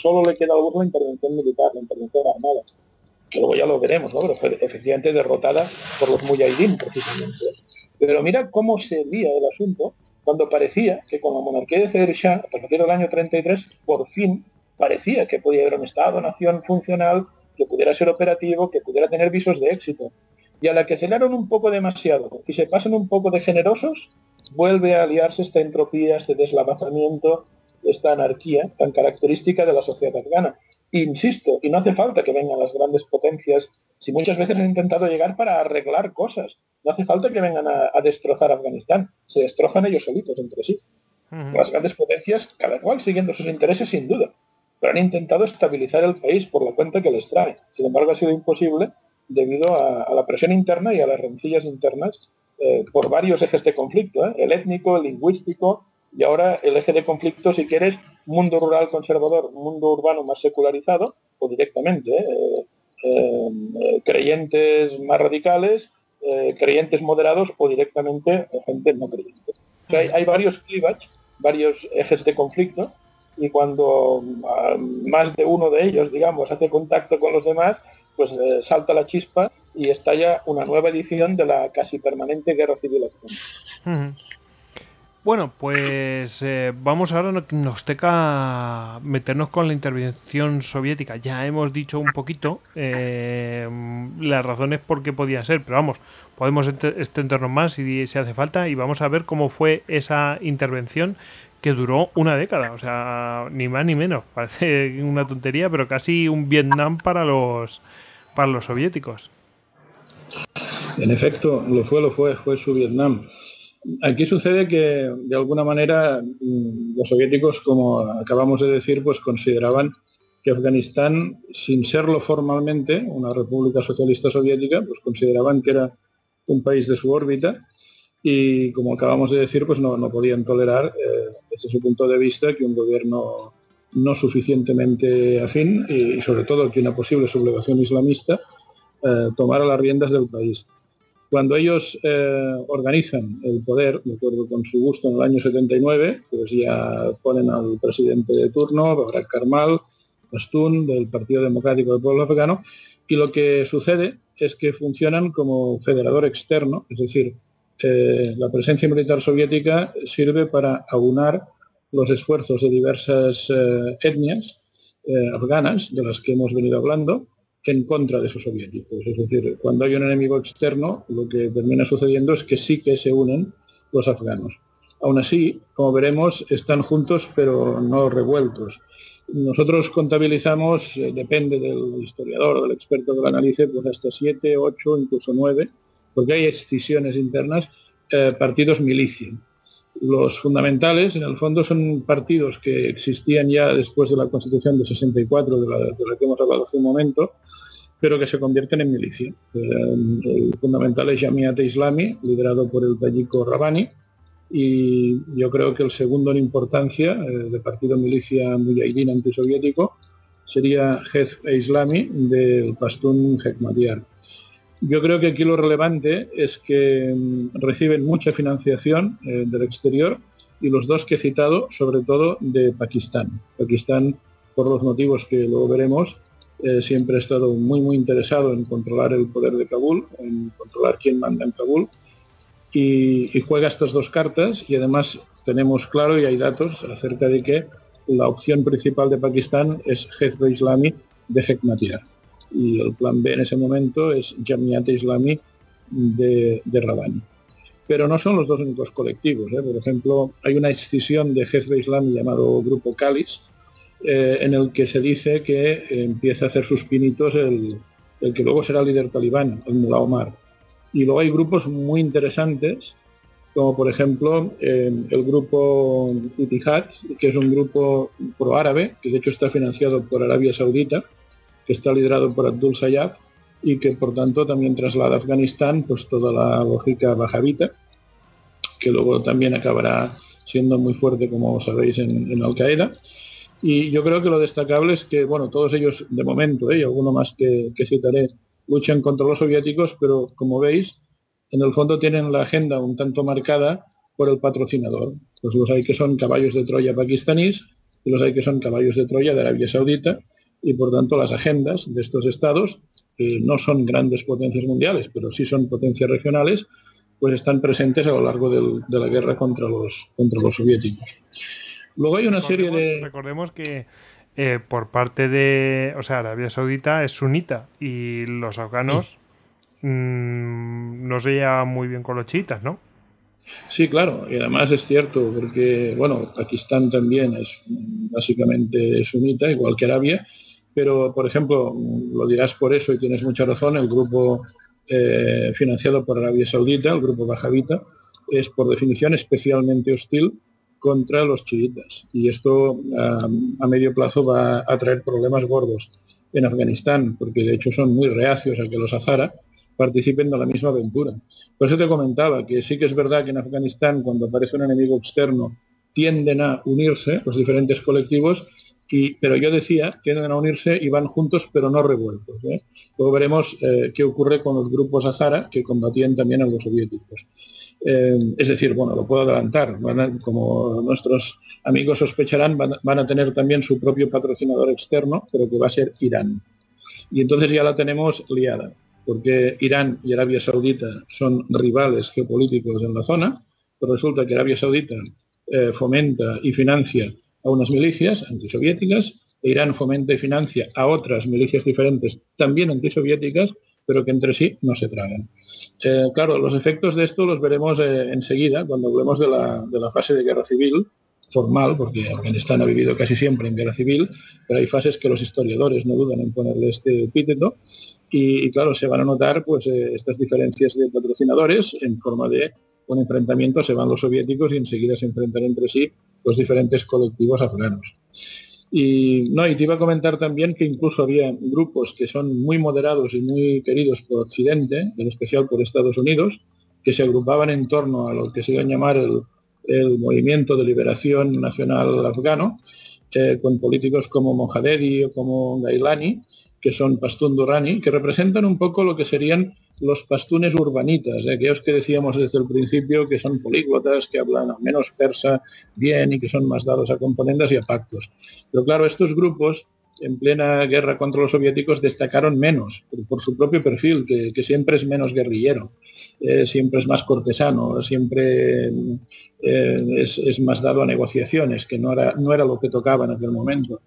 Solo le queda a la intervención militar, la intervención armada, luego ya lo veremos, ¿no? pero fue efectivamente derrotada por los mujahidín precisamente. Pero mira cómo se veía el asunto cuando parecía que con la monarquía de Ceder Shah, a partir del año 33, por fin parecía que podía haber un Estado-nación funcional, que pudiera ser operativo, que pudiera tener visos de éxito y a la que se le un poco demasiado y se pasan un poco de generosos, vuelve a aliarse esta entropía, este deslavazamiento, esta anarquía tan característica de la sociedad afgana. Insisto, y no hace falta que vengan las grandes potencias, si muchas veces han intentado llegar para arreglar cosas, no hace falta que vengan a, destrozar Afganistán, se destrozan ellos solitos entre sí. Las grandes potencias, cada cual siguiendo sus intereses sin duda, pero han intentado estabilizar el país por la cuenta que les trae. Sin embargo, ha sido imposible debido a, la presión interna y a las rencillas internas eh, por varios ejes de conflicto, ¿eh? el étnico, el lingüístico y ahora el eje de conflicto, si quieres, mundo rural conservador, mundo urbano más secularizado o directamente ¿eh? creyentes más radicales, creyentes moderados o directamente gente no creyente. hay, varios clivages, varios ejes de conflicto y cuando ah, más de uno de ellos, digamos, hace contacto con los demás, pues salta la chispa y estalla una nueva edición de la casi permanente guerra civil Bueno, pues eh, vamos ahora, nos toca meternos con la intervención soviética. Ya hemos dicho un poquito eh, las razones por qué podía ser, pero vamos, podemos extendernos más si, si hace falta y vamos a ver cómo fue esa intervención que duró una década, o sea, ni más ni menos. Parece una tontería, pero casi un Vietnam para los los soviéticos. En efecto, lo fue, lo fue, fue su Vietnam. Aquí sucede que de alguna manera mm, los soviéticos, como acabamos de decir, pues consideraban que Afganistán, sin serlo formalmente, una república socialista soviética, pues consideraban que era un país de su órbita y como acabamos de decir, pues no, podían tolerar eh, desde su punto de vista que un gobierno no suficientemente afín y, sobre todo que una posible sublevación islamista eh, tomara las riendas del país. Cuando ellos eh, organizan el poder, de acuerdo con su gusto, en el año 79, pues ya ponen al presidente de turno, Barak Karmal, Pastún, del Partido Democrático del Pueblo Afgano, y lo que sucede es que funcionan como federador externo, es decir, eh, la presencia militar soviética sirve para aunar los esfuerzos de diversas eh, etnias afganas, de las que hemos venido hablando, en contra de esos soviéticos. Es decir, cuando hay un enemigo externo, lo que termina sucediendo es que sí que se unen los afganos. Aún así, como veremos, están juntos pero no revueltos. Nosotros contabilizamos, eh, depende del historiador o del experto que lo analice, pues hasta siete, ocho, incluso nueve, porque hay excisiones internas, eh, partidos milicia. Los fundamentales, en el fondo, son partidos que existían ya después de la Constitución de 64, de la, que hemos hablado hace un momento, pero que se convierten en milicia. Eh, el fundamental es Jamiat Islami, liderado por el tayico Rabani, y yo creo que el segundo en importancia, eh, de partido milicia mujahidín antisoviético, sería Hezb e Islami del Pastún Hekmatyar. Yo creo que aquí lo relevante es que mm, reciben mucha financiación eh, del exterior y los dos que he citado, sobre todo de Pakistán. Pakistán, por los motivos que luego veremos, eh, siempre ha estado muy, muy interesado en controlar el poder de Kabul, en controlar quién manda en Kabul, y, juega estas dos cartas y además tenemos claro y hay datos acerca de que la opción principal de Pakistán es Hezbollah Islami de Hekmatyar y el plan B en ese momento es Jamiat Islami de, de Rabani. Pero no son los dos únicos colectivos. ¿eh? Por ejemplo, hay una escisión de Hezbollah Islami llamado Grupo Kalis, eh, en el que se dice que empieza a hacer sus pinitos el, que luego será líder talibán, el Mullah Omar. Y luego hay grupos muy interesantes, como por ejemplo eh, el grupo Itihad, que es un grupo pro-árabe, que de hecho está financiado por Arabia Saudita, que está liderado por Abdul Sayyaf y que por tanto también traslada a Afganistán pues toda la lógica bajavita, que luego también acabará siendo muy fuerte, como sabéis, en, Al-Qaeda. Y yo creo que lo destacable es que, bueno, todos ellos de momento, ¿eh? y alguno más que, citaré, luchan contra los soviéticos, pero como veis, en el fondo tienen la agenda un tanto marcada por el patrocinador. Pues los hay que son caballos de Troya pakistaníes y los hay que son caballos de Troya de Arabia Saudita y por tanto las agendas de estos estados, que no son grandes potencias mundiales, pero sí son potencias regionales, pues están presentes a lo largo de la guerra contra los, contra los soviéticos. Luego hay una serie de... Recordemos que eh, por parte de... O sea, Arabia Saudita es sunita y los afganos mm, no se llevan muy bien con los chiitas, ¿no? Sí, claro, y además es cierto, porque, bueno, Pakistán también es básicamente sunita, igual que Arabia, pero, por ejemplo, lo dirás por eso y tienes mucha razón, el grupo eh, financiado por Arabia Saudita, el grupo Bajavita, es por definición especialmente hostil contra los chiitas. Y esto a medio plazo va a traer problemas gordos en Afganistán, porque de hecho son muy reacios a que los Azara participen de la misma aventura. Por eso te comentaba que sí que es verdad que en Afganistán, cuando aparece un enemigo externo, tienden a unirse los diferentes colectivos, pero yo decía, tienden a unirse y van juntos pero no revueltos. ¿eh? Luego veremos eh, qué ocurre con los grupos Azara que combatían también a los soviéticos. Eh, es decir, bueno, lo puedo adelantar, como nuestros amigos sospecharán, van, a tener también su propio patrocinador externo, pero que va a ser Irán. Y entonces ya la tenemos liada, porque Irán y Arabia Saudita son rivales geopolíticos en la zona, pero resulta que Arabia Saudita fomenta y financia a unas milicias antisoviéticas, e Irán fomenta y financia a otras milicias diferentes, también antisoviéticas, pero que entre sí no se tragan. Eh, claro, los efectos de esto los veremos eh, enseguida, cuando hablemos de la, fase de guerra civil, formal, porque Afganistán ha vivido casi siempre en guerra civil, pero hay fases que los historiadores no dudan en ponerle este epíteto, y, claro, se van a notar pues eh, estas diferencias de patrocinadores en forma de un enfrentamiento, se van los soviéticos y enseguida se enfrentan entre sí los diferentes colectivos afganos. Y, no, y te iba a comentar también que incluso había grupos que son muy moderados y muy queridos por Occidente, en especial por Estados Unidos, que se agrupaban en torno a lo que se iba a llamar el, Movimiento de Liberación Nacional Afgano, eh, con políticos como Mojadedi o como Gailani, que son Pastún Durrani, que representan un poco lo que serían los pastunes urbanitas, ¿eh? aquellos que decíamos desde el principio que son políglotas, que hablan al menos persa bien y que son más dados a componendas y a pactos. Pero claro, estos grupos en plena guerra contra los soviéticos destacaron menos por, su propio perfil, que, siempre es menos guerrillero, eh, siempre es más cortesano, siempre eh, es, más dado a negociaciones, que no era, no era lo que tocaba en aquel momento.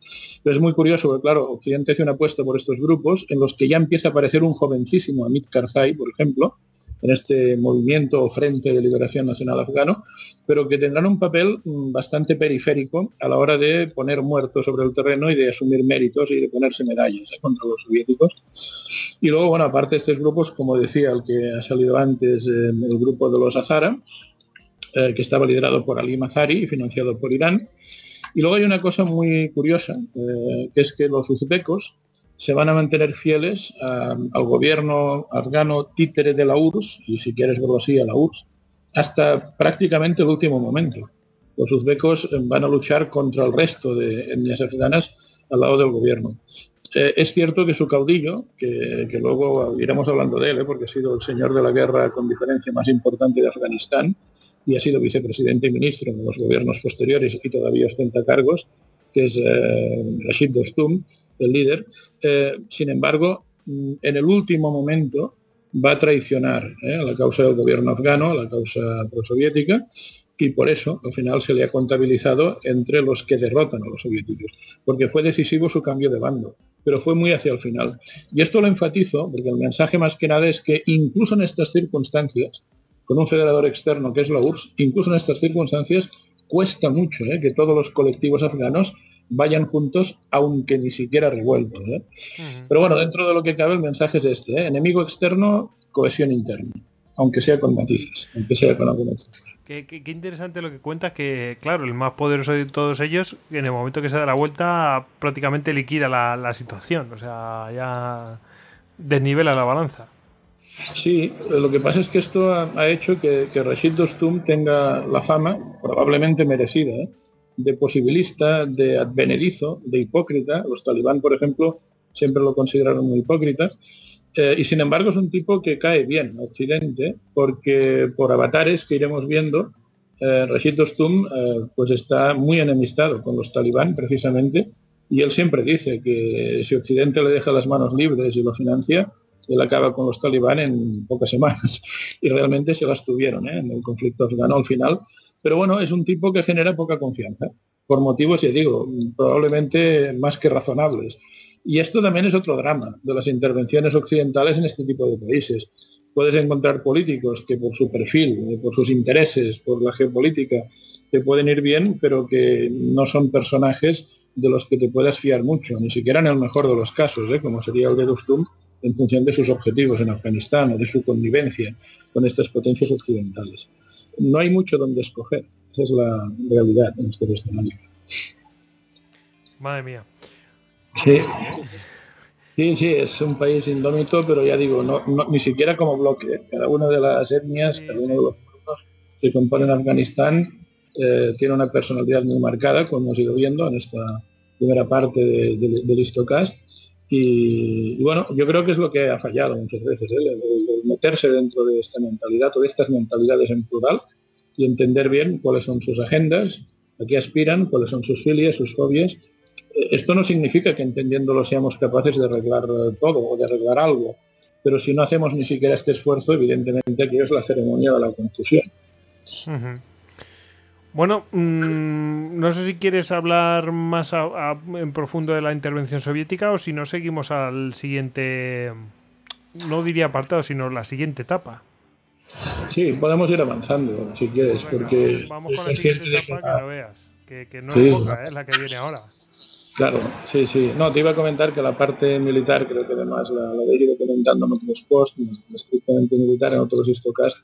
Pero es muy curioso, porque claro, Occidente hace una apuesta por estos grupos en los que ya empieza a aparecer un jovencísimo Amit Karzai, por ejemplo, en este movimiento o frente de liberación nacional afgano, pero que tendrán un papel mm, bastante periférico a la hora de poner muertos sobre el terreno y de asumir méritos y de ponerse medallas ¿eh? contra los soviéticos. Y luego, bueno, aparte de estos grupos, como decía el que ha salido antes, eh, el grupo de los Azara, eh, que estaba liderado por Ali Mazari y financiado por Irán. Y luego hay una cosa muy curiosa, que es que los uzbecos, se van a mantener fieles al gobierno afgano títere de la URSS, y si quieres verlo así, a la URSS, hasta prácticamente el último momento. Los uzbecos van a luchar contra el resto de etnias afganas al lado del gobierno. Eh, es cierto que su caudillo, que, luego iremos hablando de él, ¿eh? porque ha sido el señor de la guerra con diferencia más importante de Afganistán y ha sido vicepresidente y ministro en los gobiernos posteriores y todavía ostenta cargos, que es eh, Rashid Dostum, el líder, eh, sin embargo, mm, en el último momento va a traicionar eh, a la causa del gobierno afgano, a la causa prosoviética, y por eso al final se le ha contabilizado entre los que derrotan a los soviéticos, porque fue decisivo su cambio de bando, pero fue muy hacia el final. Y esto lo enfatizo porque el mensaje más que nada es que incluso en estas circunstancias, con un federador externo que es la URSS, incluso en estas circunstancias cuesta mucho eh, que todos los colectivos afganos vayan juntos, aunque ni siquiera revueltos. ¿eh? Pero bueno, dentro de lo que cabe el mensaje es este, ¿eh? enemigo externo, cohesión interna, aunque sea con matices, aunque sea con algunas Qué, qué, interesante lo que cuentas, que claro, el más poderoso de todos ellos, en el momento que se da la vuelta, prácticamente liquida la, situación, o sea, ya desnivela la balanza. Sí, lo que pasa es que esto ha, hecho que, que, Rashid Dostum tenga la fama, probablemente merecida, ¿eh? De posibilista, de advenedizo, de hipócrita. Los talibán, por ejemplo, siempre lo consideraron muy hipócrita. Eh, y sin embargo es un tipo que cae bien a Occidente, porque por avatares que iremos viendo, eh, Rashid Dostum eh, pues está muy enemistado con los talibán precisamente, y él siempre dice que si Occidente le deja las manos libres y lo financia, él acaba con los talibán en pocas semanas. Y realmente se las tuvieron en el conflicto afgano al final, pero bueno, es un tipo que genera poca confianza, por motivos, ya digo, probablemente más que razonables. Y esto también es otro drama de las intervenciones occidentales en este tipo de países. Puedes encontrar políticos que por su perfil, por sus intereses, por la geopolítica, te pueden ir bien, pero que no son personajes de los que te puedas fiar mucho, ni siquiera en el mejor de los casos, ¿eh? como sería el de Dostum, en función de sus objetivos en Afganistán o de su convivencia con estas potencias occidentales no hay mucho donde escoger. Esa es la realidad en este escenario. Madre mía. Sí. Sí, sí, es un país indómito, pero ya digo, no, ni siquiera como bloque. Cada una de las etnias, cada uno de los pueblos que componen Afganistán eh, tiene una personalidad muy marcada, como hemos ido viendo en esta primera parte del de, Histocast. Y, bueno, yo creo que es lo que ha fallado muchas veces, ¿eh? el, meterse dentro de esta mentalidad o de estas mentalidades en plural y entender bien cuáles son sus agendas, a qué aspiran, cuáles son sus filias, sus fobias. Eh, esto no significa que entendiéndolo seamos capaces de arreglar todo o de arreglar algo, pero si no hacemos ni siquiera este esfuerzo, evidentemente aquí es la ceremonia de la confusión. Bueno, mm, no sé si quieres hablar más en profundo de la intervención soviética o si no seguimos al siguiente, no diría apartado, sino la siguiente etapa. Sí, podemos ir avanzando si quieres, porque vamos con la siguiente etapa que, lo veas. que, no es poca, ¿eh? la que viene ahora. Claro, sí, sí. No, te iba a comentar que la parte militar, creo que además la, la he ido comentando en otros posts, estrictamente militar, en otros histocast,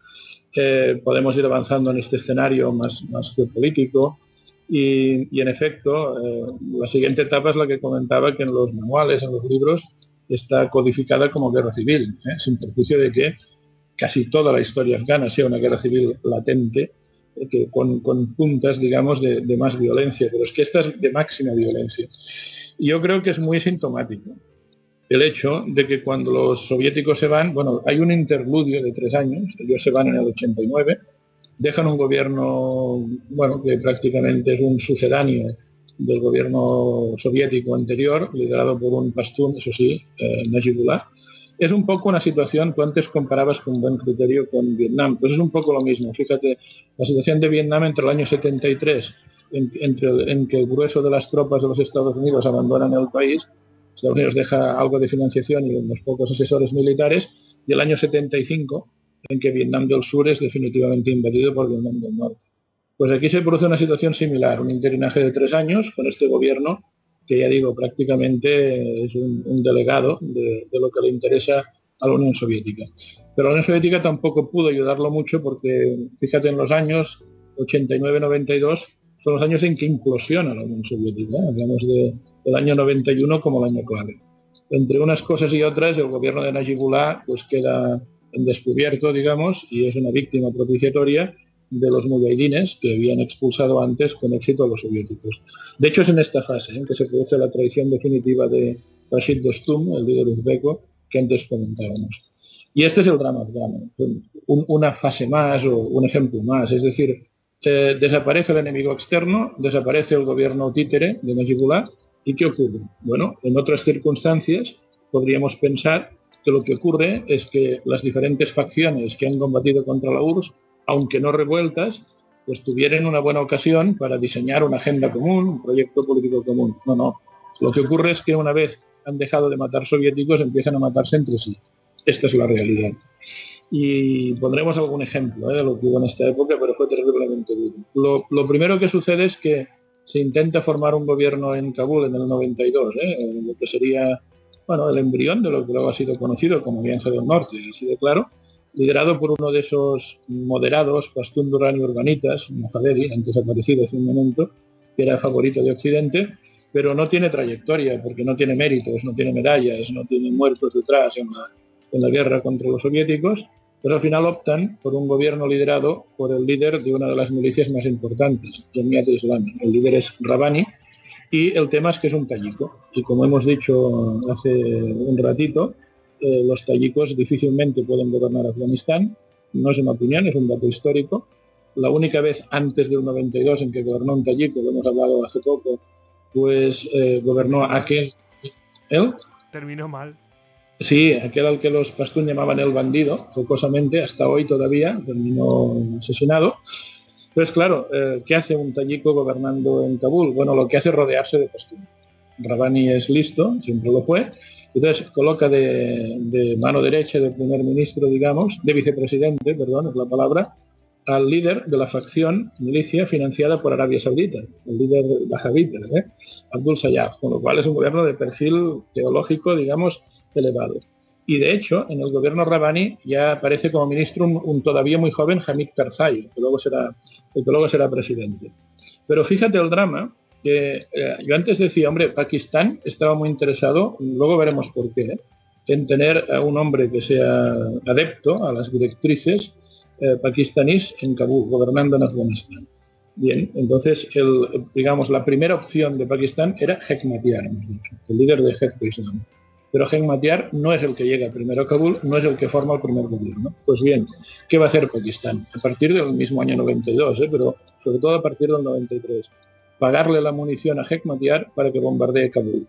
eh, podemos ir avanzando en este escenario más, geopolítico, y, en efecto, eh, la siguiente etapa es la que comentaba que en los manuales, en los libros, está codificada como guerra civil, ¿eh? sin perjuicio de que casi toda la historia afgana sea una guerra civil latente, que con, puntas, digamos, de, más violencia, pero es que esta es de máxima violencia. Y yo creo que es muy sintomático el hecho de que cuando los soviéticos se van, bueno, hay un interludio de tres años, ellos se van en el 89, dejan un gobierno, bueno, que prácticamente es un sucedáneo del gobierno soviético anterior, liderado por un pastún, eso sí, eh. Es un poco una situación, tú antes comparabas con buen criterio con Vietnam, pues es un poco lo mismo. Fíjate, la situación de Vietnam entre el año 73, en, entre, en que el grueso de las tropas de los Estados Unidos abandonan el país, Estados Unidos deja algo de financiación y unos pocos asesores militares, y el año 75, en que Vietnam del Sur es definitivamente invadido por Vietnam del Norte. Pues aquí se produce una situación similar, un interinaje de tres años con este gobierno que ya digo, prácticamente es un, delegado de, lo que le interesa a la Unión Soviética. Pero la Unión Soviética tampoco pudo ayudarlo mucho porque, fíjate, en los años 89-92 son los años en que implosiona la Unión Soviética, ¿eh? hablamos del año 91 como el año clave. Entre unas cosas y otras, el gobierno de Najibullah pues queda en descubierto, digamos, y es una víctima propiciatoria de los mujahidines que habían expulsado antes con éxito a los soviéticos. De hecho, es en esta fase en que se produce la traición definitiva de Rashid Dostum, el líder uzbeco, que antes comentábamos. Y este es el drama afgano, una fase más o un ejemplo más, es decir, desaparece el enemigo externo, desaparece el gobierno títere de Najibullah, ¿y qué ocurre? Bueno, en otras circunstancias podríamos pensar que lo que ocurre es que las diferentes facciones que han combatido contra la URSS, aunque no revueltas, pues tuvieran una buena ocasión para diseñar una agenda común, un proyecto político común. No, no. Lo que ocurre es que una vez han dejado de matar soviéticos, empiezan a matarse entre sí. Esta es la realidad. Y pondremos algún ejemplo ¿eh? de lo que hubo en esta época, pero fue terriblemente duro. Lo, lo, primero que sucede es que se intenta formar un gobierno en Kabul en el 92, ¿eh? lo que sería bueno, el embrión de lo que luego ha sido conocido como Alianza del Norte, así de claro, liderado por uno de esos moderados, Pastún Durán Urbanitas, Mojaderi, antes aparecido hace un momento, que era favorito de Occidente, pero no tiene trayectoria, porque no tiene méritos, no tiene medallas, no tiene muertos detrás en la, en la guerra contra los soviéticos, pero al final optan por un gobierno liderado por el líder de una de las milicias más importantes, Jamiat Islam. El líder es Rabani, y el tema es que es un tallico. Y como hemos dicho hace un ratito, eh, los tallicos difícilmente pueden gobernar Afganistán. No es una opinión, es un dato histórico. La única vez antes del 92 en que gobernó un tallico, lo hemos hablado hace poco, pues eh, gobernó aquel... ¿Él? Terminó mal. Sí, aquel al que los pastún llamaban el bandido, jocosamente, hasta hoy todavía, terminó asesinado. Entonces, claro, eh, ¿qué hace un tallico gobernando en Kabul? Bueno, lo que hace es rodearse de Pastún. Rabani es listo, siempre lo fue. Entonces coloca de, mano derecha del primer ministro, digamos, de vicepresidente, perdón, es la palabra, al líder de la facción milicia financiada por Arabia Saudita, el líder bahavita, ¿eh? Abdul Sayyaf, con lo cual es un gobierno de perfil teológico, digamos, elevado. Y de hecho, en el gobierno Rabani ya aparece como ministro un, todavía muy joven Hamid Karzai, que luego será, que luego será presidente. Pero fíjate el drama, que eh, yo antes decía, hombre, Pakistán estaba muy interesado, luego veremos por qué, en tener a un hombre que sea adepto a las directrices eh, pakistaníes en Kabul, gobernando en Afganistán. Bien, entonces, el, digamos, la primera opción de Pakistán era Hekmatyar, el líder de Hezbollah pero Matiar no es el que llega primero a Kabul, no es el que forma el primer gobierno. Pues bien, ¿qué va a hacer Pakistán? A partir del mismo año 92, ¿eh? pero sobre todo a partir del 93. Pagarle la munición a Matiar para que bombardee Kabul.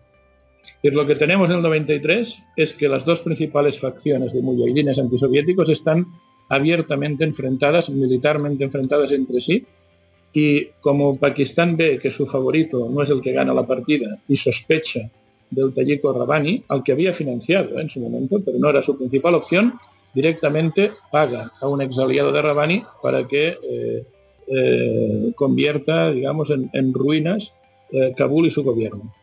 Y lo que tenemos en el 93 es que las dos principales facciones de mujahidines antisoviéticos están abiertamente enfrentadas, militarmente enfrentadas entre sí, y como Pakistán ve que su favorito no es el que gana la partida y sospecha del tallico Rabani, al que había financiado en su momento, pero no era su principal opción, directamente paga a un ex aliado de Rabani para que eh, eh, convierta, digamos, en, ruinas eh, Kabul y su gobierno.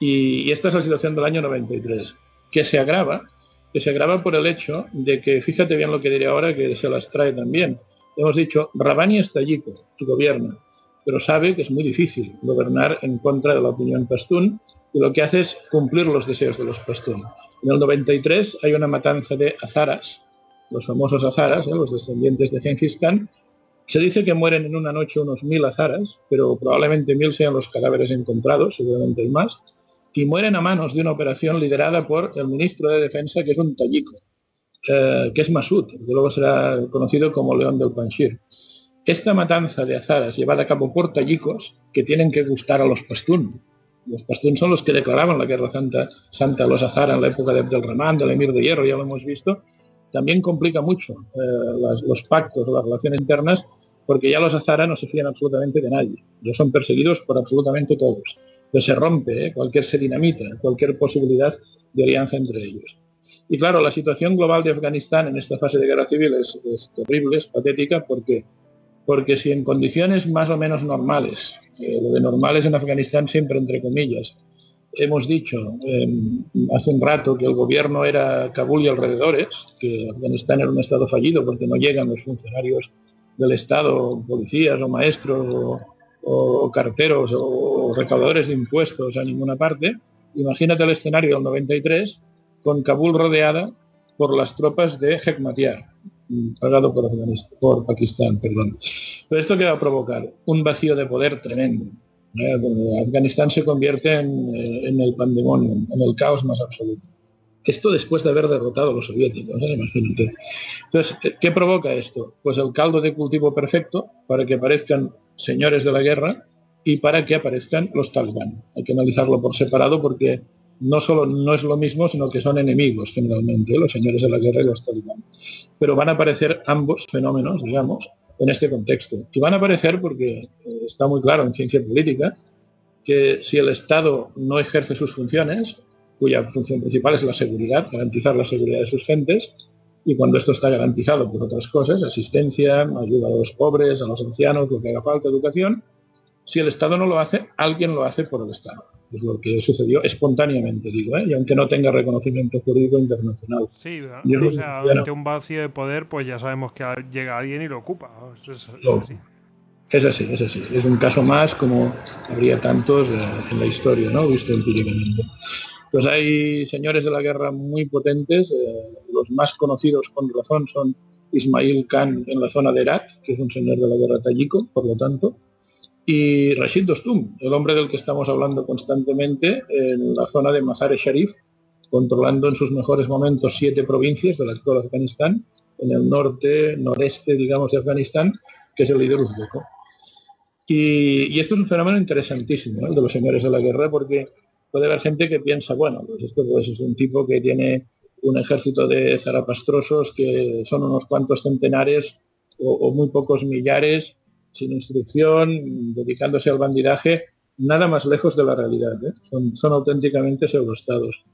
Y, esta es la situación del año 93, que se agrava, que se agrava por el hecho de que, fíjate bien lo que diré ahora, que se las trae también. Hemos dicho, Rabani es tallico, su gobierno, pero sabe que es muy difícil gobernar en contra de la opinión pastún y lo que hace es cumplir los deseos de los pastún. En el 93 hay una matanza de azaras, los famosos azaras, ¿eh? los descendientes de Genghis Khan, se dice que mueren en una noche unos mil azaras, pero probablemente mil sean los cadáveres encontrados, seguramente hay más, y mueren a manos de una operación liderada por el ministro de Defensa, que es un tallico, eh, que es Masud, que luego será conocido como León del Panjir. Esta matanza de azaras llevada a cabo por tallicos que tienen que gustar a los pastún. Los pastún son los que declaraban la guerra santa, santa a los azaras en la época de Abdelrahman, del emir de hierro, ya lo hemos visto, también complica mucho eh, los pactos las relaciones internas porque ya los azaras no se fían absolutamente de nadie. Ellos son perseguidos por absolutamente todos. Entonces se rompe ¿eh? cualquier se dinamita, cualquier posibilidad de alianza entre ellos. Y claro, la situación global de Afganistán en esta fase de guerra civil es, terrible, es patética, porque porque si en condiciones más o menos normales, eh, lo de normales en Afganistán siempre entre comillas, hemos dicho em, hace un rato que el gobierno era Kabul y alrededores, que Afganistán era un estado fallido porque no llegan los funcionarios del Estado, policías o maestros o, carteros o recaudadores de impuestos a ninguna parte, imagínate el escenario del 93 con Kabul rodeada por las tropas de Hekmatyar, pagado por, por Pakistán. Perdón. Pero esto que va a provocar un vacío de poder tremendo. Afganistán se convierte eh, en, el pandemonio, en el caos más absoluto. Esto después de haber derrotado a los soviéticos, ¿eh? imagínate. Entonces, ¿qué provoca esto? Pues el caldo de cultivo perfecto para que aparezcan señores de la guerra y para que aparezcan los talibán. Hay que analizarlo por separado porque no solo no es lo mismo, sino que son enemigos generalmente, ¿eh? los señores de la guerra y los talibán. Pero van a aparecer ambos fenómenos, digamos, en este contexto. Y van a aparecer porque eh, está muy claro en ciencia política que si el Estado no ejerce sus funciones, cuya función principal es la seguridad, garantizar la seguridad de sus gentes, y cuando esto está garantizado por otras cosas, asistencia, ayuda a los pobres, a los ancianos, lo que haga falta, educación, si el Estado no lo hace, alguien lo hace por el Estado. Es lo que sucedió espontáneamente, digo, ¿eh? y aunque no tenga reconocimiento jurídico internacional. Sí, o sea, ante un vacío de poder, pues ya sabemos que llega alguien y lo ocupa. Es, es, así. Es así, es así. Es un caso más como habría tantos eh, en la historia, ¿no? Visto empíricamente. Pues hay señores de la guerra muy potentes, eh, los más conocidos con razón son Ismail Khan en la zona de Herat, que es un señor de la guerra tallico, por lo tanto, y Rashid Dostum, el hombre del que estamos hablando constantemente en la zona de Mazar-e Sharif, controlando en sus mejores momentos siete provincias del actual Afganistán, en el norte, noreste, digamos, de Afganistán, que es el líder uzbeko. Y, esto es un fenómeno interesantísimo, el de los señores de la guerra, porque puede haber gente que piensa, bueno, pues esto pues, es un tipo que tiene un ejército de zarapastrosos que son unos cuantos centenares o muy pocos millares sin instrucción, dedicándose al bandidaje, nada más lejos de la realidad. ¿eh? Son, son, auténticamente pseudoestados.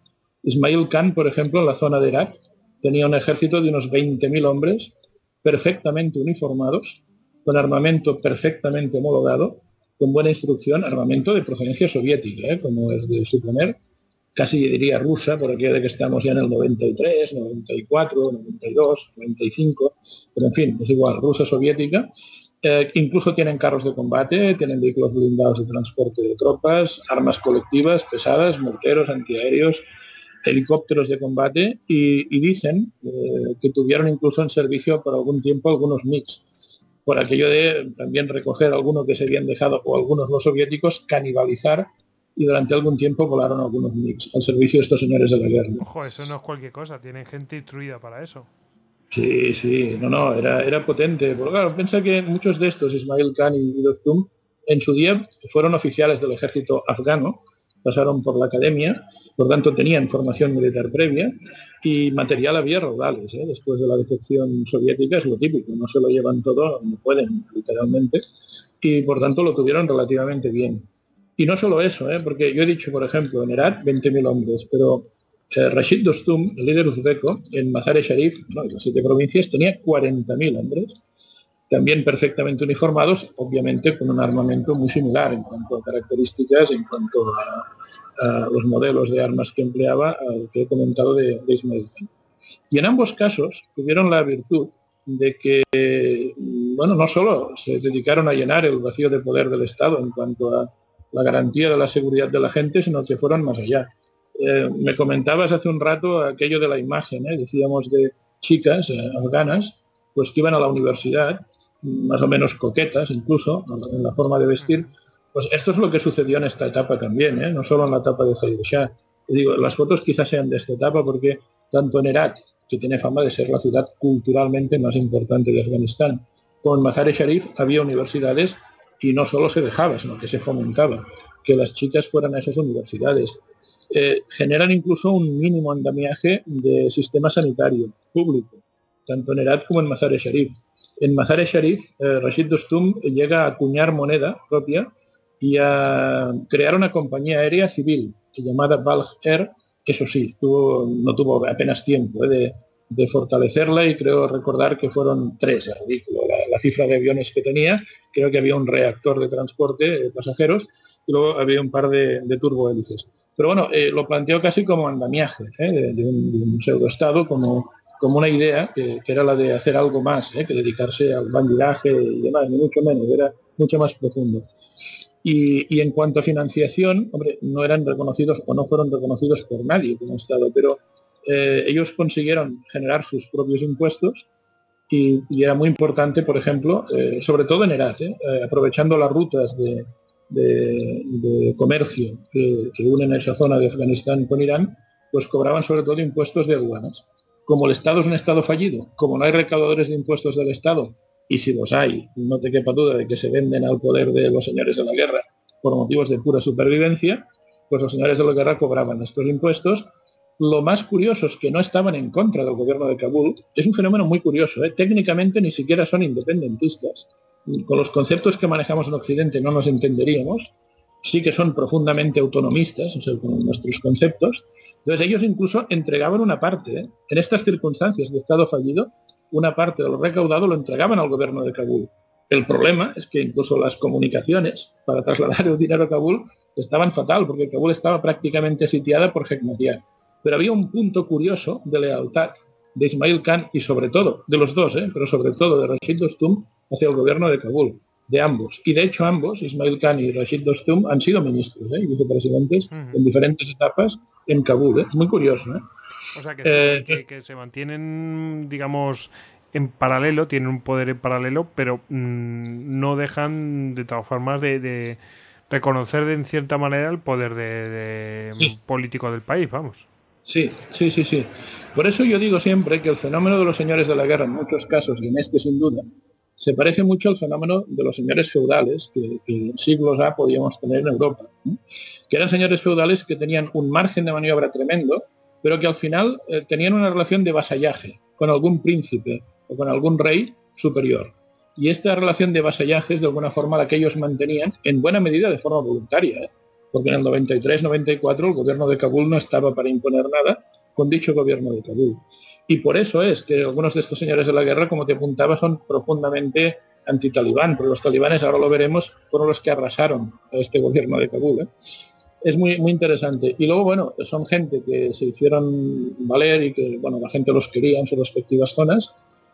Ismail Khan, por ejemplo, en la zona de Irak, tenía un ejército de unos 20.000 hombres perfectamente uniformados, con armamento perfectamente homologado, con buena instrucción, armamento de procedencia soviética, ¿eh? como es de suponer, casi diría rusa, por aquello de que estamos ya en el 93, 94, 92, 95, pero en fin, es igual, rusa soviética, eh, incluso tienen carros de combate, tienen vehículos blindados de transporte de tropas, armas colectivas pesadas, morteros, antiaéreos, helicópteros de combate y, dicen eh, que tuvieron incluso en servicio por algún tiempo algunos MiGs, por aquello de también recoger algunos que se habían dejado o algunos los soviéticos, canibalizar y durante algún tiempo volaron algunos MiGs al servicio de estos señores de la guerra. Ojo, eso no es cualquier cosa, tienen gente instruida para eso. Sí, sí, no, no, era, era potente. Porque claro, piensa que muchos de estos, Ismail Khan y Dostum, en su día fueron oficiales del ejército afgano, pasaron por la academia, por tanto tenían formación militar previa y material había raudales. ¿eh? Después de la defección soviética es lo típico, no se lo llevan todo, no pueden, literalmente, y por tanto lo tuvieron relativamente bien. Y no solo eso, ¿eh? porque yo he dicho, por ejemplo, en Herat 20.000 hombres, pero Rashid Dostum, el líder uzbeko, en Mazar-e Sharif, en las siete provincias, tenía 40.000 hombres. también perfectamente uniformados, obviamente con un armamento muy similar en cuanto a características, en cuanto a, los modelos de armas que empleaba, al que he comentado de, de Ismail Y en ambos casos tuvieron la virtud de que, bueno, no solo se dedicaron a llenar el vacío de poder del Estado en cuanto a la garantía de la seguridad de la gente, sino que fueron más allá. Eh, me comentabas hace un rato aquello de la imagen, ¿eh? decíamos de chicas eh, afganas, pues que iban a la universidad, más o menos coquetas incluso, en la forma de vestir. Pues esto es lo que sucedió en esta etapa también, no solo en la etapa de Zaid Shah. Digo, las fotos quizás sean de esta etapa porque tanto en Irak, que tiene fama de ser la ciudad culturalmente más importante de Afganistán, como en Mazar-e-Sharif había universidades y no solo se dejaba, sino que se fomentaba que las chicas fueran a esas universidades. Eh, generan incluso un mínimo andamiaje de sistema sanitario público, tanto en Herat como en Mazar-e-Sharif. En Mazar-e-Sharif, eh, Rashid Dostum llega a acuñar moneda propia y a crear una compañía aérea civil llamada Balg Air, que eso sí, no tuvo apenas tiempo eh, de, fortalecerla y creo recordar que fueron tres, es ridículo la, cifra de aviones que tenía, creo que había un reactor de transporte de pasajeros y luego había un par de, de turbohélices. Pero bueno, eh, lo planteo casi como andamiaje ¿eh? de, un, pseudoestado, como, como una idea que, era la de hacer algo más, ¿eh? que dedicarse al bandidaje y demás, ni mucho menos, era mucho más profundo. Y, en cuanto a financiación, hombre, no eran reconocidos o no fueron reconocidos por nadie como Estado, pero ellos consiguieron generar sus propios impuestos y, era muy importante, por ejemplo, sobre todo en Herat, aprovechando las rutas de, comercio que, unen esa zona de Afganistán con Irán, pues cobraban sobre todo impuestos de aduanas. Como el Estado es un Estado fallido, como no hay recaudadores de impuestos del Estado, y si los hay, no te quepa duda de que se venden al poder de los señores de la guerra por motivos de pura supervivencia, pues los señores de la guerra cobraban estos impuestos. Lo más curioso es que no estaban en contra del gobierno de Kabul. Es un fenómeno muy curioso. ¿eh? Técnicamente ni siquiera son independentistas con los conceptos que manejamos en Occidente no nos entenderíamos, sí que son profundamente autonomistas, o sea, con nuestros conceptos. Entonces ellos incluso entregaban una parte, ¿eh? en estas circunstancias de Estado fallido, una parte de lo recaudado lo entregaban al gobierno de Kabul. El problema es que incluso las comunicaciones para trasladar el dinero a Kabul estaban fatal, porque Kabul estaba prácticamente sitiada por Hekmatyar. Pero había un punto curioso de lealtad de Ismail Khan y sobre todo, de los dos, ¿eh? pero sobre todo de Rashid Dostum, hacia el gobierno de Kabul, de ambos. Y de hecho ambos, Ismail Khan y Rashid Dostum, han sido ministros ¿eh? y vicepresidentes en diferentes etapas en Kabul. ¿eh? Muy curioso. ¿eh? O sea, que, se, mantienen, digamos, en paralelo, tienen un poder en paralelo, pero mm, no dejan de todas formas de, reconocer de, en cierta manera el poder de, político del país, vamos. Sí, sí, sí, sí. Por eso yo digo siempre que el fenómeno de los señores de la guerra en muchos casos, y en este sin duda, se parece mucho al fenómeno de los señores feudales que, en siglos A podíamos tener en Europa, que eran señores feudales que tenían un margen de maniobra tremendo, pero que al final eh, tenían una relación de vasallaje con algún príncipe o con algún rey superior. Y esta relación de vasallaje es de alguna forma la que ellos mantenían, en buena medida de forma voluntaria, ¿eh? Porque en el 93-94 el gobierno de Kabul no estaba para imponer nada con dicho gobierno de Kabul. Y por eso es que algunos de estos señores de la guerra, como te apuntaba, son profundamente anti-talibán, porque los talibanes, ahora lo veremos, fueron los que arrasaron a este gobierno de Kabul. ¿eh? Es muy, muy interesante. Y luego, bueno, son gente que se hicieron valer y que, bueno, la gente los quería en sus respectivas zonas,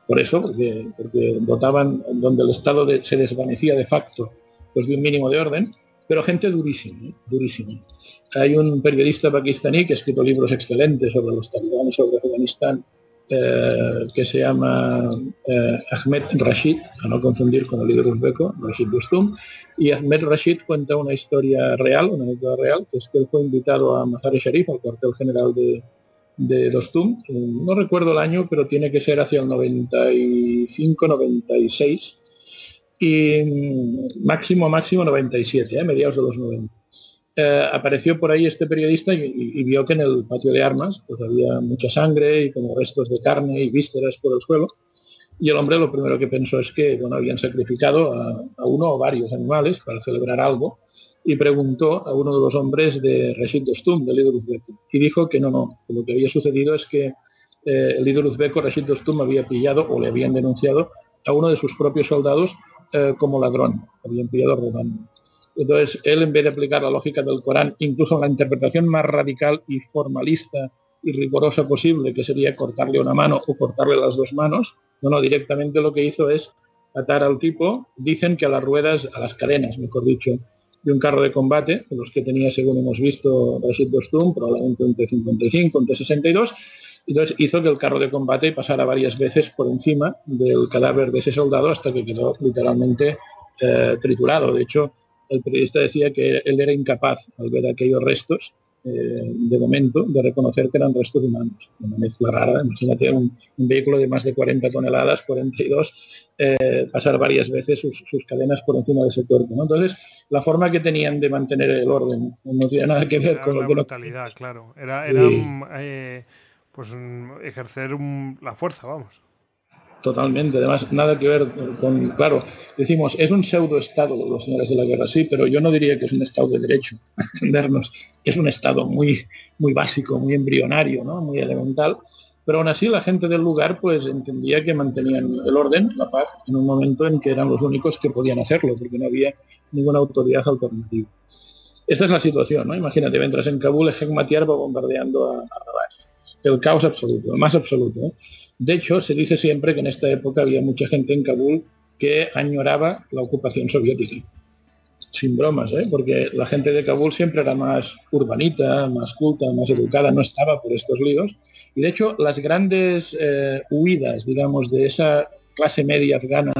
por eso, porque, porque votaban donde el Estado se desvanecía de facto, pues de un mínimo de orden, pero gente durísima, ¿eh? durísima. Hay un periodista pakistaní que ha escrito libros excelentes sobre los talibanes, sobre Afganistán, eh, que se llama eh, Ahmed Rashid, a no confundir con el líder uzbeco, Rashid Dostum, y Ahmed Rashid cuenta una historia real, una anécdota real, que es que él fue invitado a Mazar-e Sharif, al cuartel general de, de Dostum, no recuerdo el año, pero tiene que ser hacia el 95-96, y mm, máximo, máximo 97, ¿eh? mediados de los 90. Eh, apareció por ahí este periodista y, vio que en el patio de armas pues había mucha sangre y como restos de carne y vísceras por el suelo. Y el hombre lo primero que pensó es que bueno, habían sacrificado a, uno o varios animales para celebrar algo y preguntó a uno de los hombres de Rashid Dostum, del líder uzbeco, y dijo que no, no, lo que había sucedido es que eh, el líder uzbeco, Rashid había pillado o le habían denunciado a uno de sus propios soldados eh, como ladrón, habían pillado robando. Entonces, él en vez de aplicar la lógica del Corán, incluso la interpretación más radical y formalista y rigurosa posible, que sería cortarle una mano o cortarle las dos manos, no, directamente lo que hizo es atar al tipo, dicen que a las ruedas, a las cadenas, mejor dicho, de un carro de combate, los que tenía, según hemos visto, Rashid Dostum, probablemente un T-55, un T-62, entonces hizo que el carro de combate pasara varias veces por encima del cadáver de ese soldado hasta que quedó literalmente eh, triturado. De hecho, el periodista decía que él era incapaz al ver aquellos restos eh, de momento de reconocer que eran restos humanos. Una mezcla rara, imagínate un, vehículo de más de 40 toneladas, 42, eh, pasar varias veces sus, cadenas por encima de ese cuerpo. Entonces, la forma que tenían de mantener el orden no tiene nada que ver con lo que... claro. Era, era pues ejercer la fuerza, vamos. Totalmente, además nada que ver con, claro, decimos, es un pseudo-estado los señores de la guerra, sí, pero yo no diría que es un estado de derecho, entendernos, es un estado muy, muy básico, muy embrionario, ¿no? muy elemental, pero aún así la gente del lugar pues entendía que mantenían el orden, la paz, en un momento en que eran los únicos que podían hacerlo, porque no había ninguna autoridad alternativa. Esta es la situación, ¿no? Imagínate, mientras en Kabul Hekmatyar va bombardeando a, a el caos absoluto, el más absoluto. ¿eh? De hecho, se dice siempre que en esta época había mucha gente en Kabul que añoraba la ocupación soviética. Sin bromas, ¿eh? porque la gente de Kabul siempre era más urbanita, más culta, más educada, no estaba por estos líos. Y de hecho, las grandes eh, huidas, digamos, de esa clase media afgana,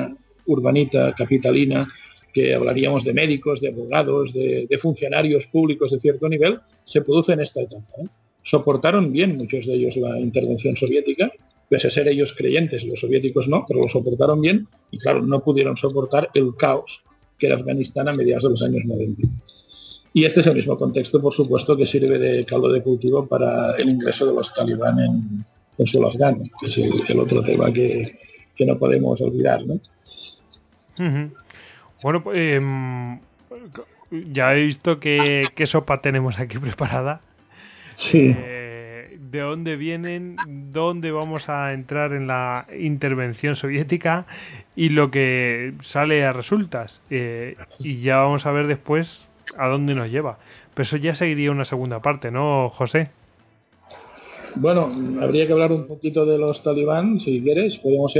urbanita, capitalina, que hablaríamos de médicos, de abogados, de, funcionarios públicos de cierto nivel, se produce en esta etapa. ¿eh? Soportaron bien muchos de ellos la intervención soviética, pese a ser ellos creyentes, los soviéticos no, pero lo soportaron bien y claro, no pudieron soportar el caos que era Afganistán a mediados de los años 90. Y este es el mismo contexto, por supuesto, que sirve de caldo de cultivo para el ingreso de los talibán en, en suelo afgano, que es el, otro tema que, no podemos olvidar. Bueno, pues em, ya he visto qué sopa tenemos aquí preparada. Eh, de dónde vienen, dónde vamos a entrar en la intervención soviética y lo que sale a resultas. Eh, y ya vamos a ver después a dónde nos lleva. Pero eso ya seguiría una segunda parte, ¿no, José? Bueno, habría que hablar un poquito de los talibán, si quieres. Podemos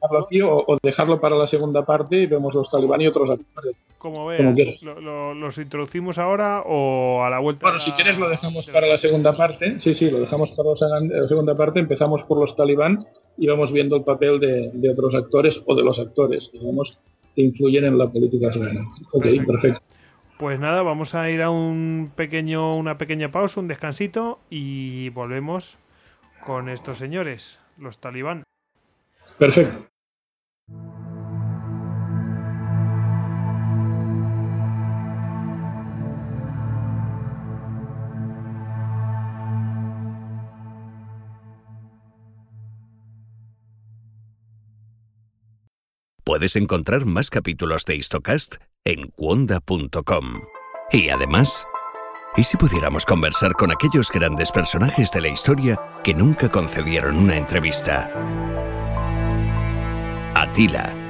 o, dejarlo para la segunda parte y vemos los talibán y otros actores. Como veas, ¿los introducimos ahora o a la vuelta? Bueno, si quieres lo dejamos para la segunda parte. Sí, sí, lo dejamos para la segunda parte. Empezamos por los talibán y vamos viendo el papel de, otros actores o de los actores, digamos, que influyen en la política afgana. Ok, perfecto. Pues nada, vamos a ir a un pequeño, una pequeña pausa, un descansito y volvemos con estos señores, los talibán. Perfecto. Puedes encontrar más capítulos de Histocast en cuonda.com. Y además, ¿y si pudiéramos conversar con aquellos grandes personajes de la historia que nunca concedieron una entrevista? Atila.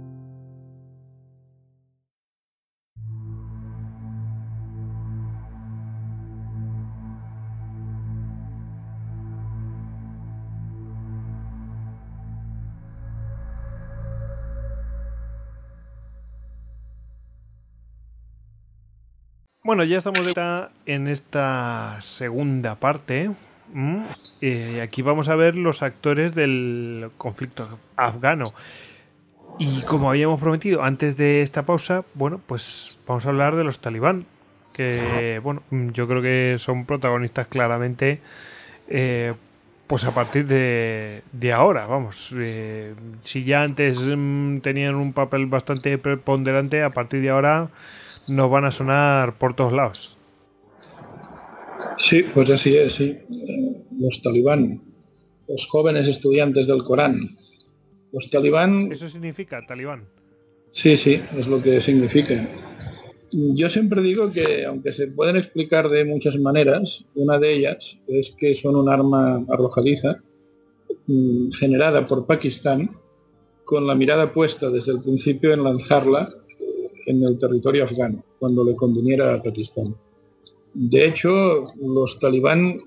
Bueno, ya estamos en esta segunda parte. Eh, aquí vamos a ver los actores del conflicto afgano. Y como habíamos prometido antes de esta pausa, bueno, pues vamos a hablar de los talibán, que bueno, yo creo que son protagonistas claramente, eh, pues a partir de, de ahora, vamos. Eh, si ya antes mm, tenían un papel bastante preponderante, a partir de ahora nos van a sonar por todos lados. Sí, pues así es, sí. Los talibán, los jóvenes estudiantes del Corán. Los talibán... Eso significa talibán. Sí, sí, es lo que significa. Yo siempre digo que, aunque se pueden explicar de muchas maneras, una de ellas es que son un arma arrojadiza mm, generada por Pakistán con la mirada puesta desde el principio en lanzarla en el territorio afgano, cuando le conveniera a Pakistán. De hecho, los talibán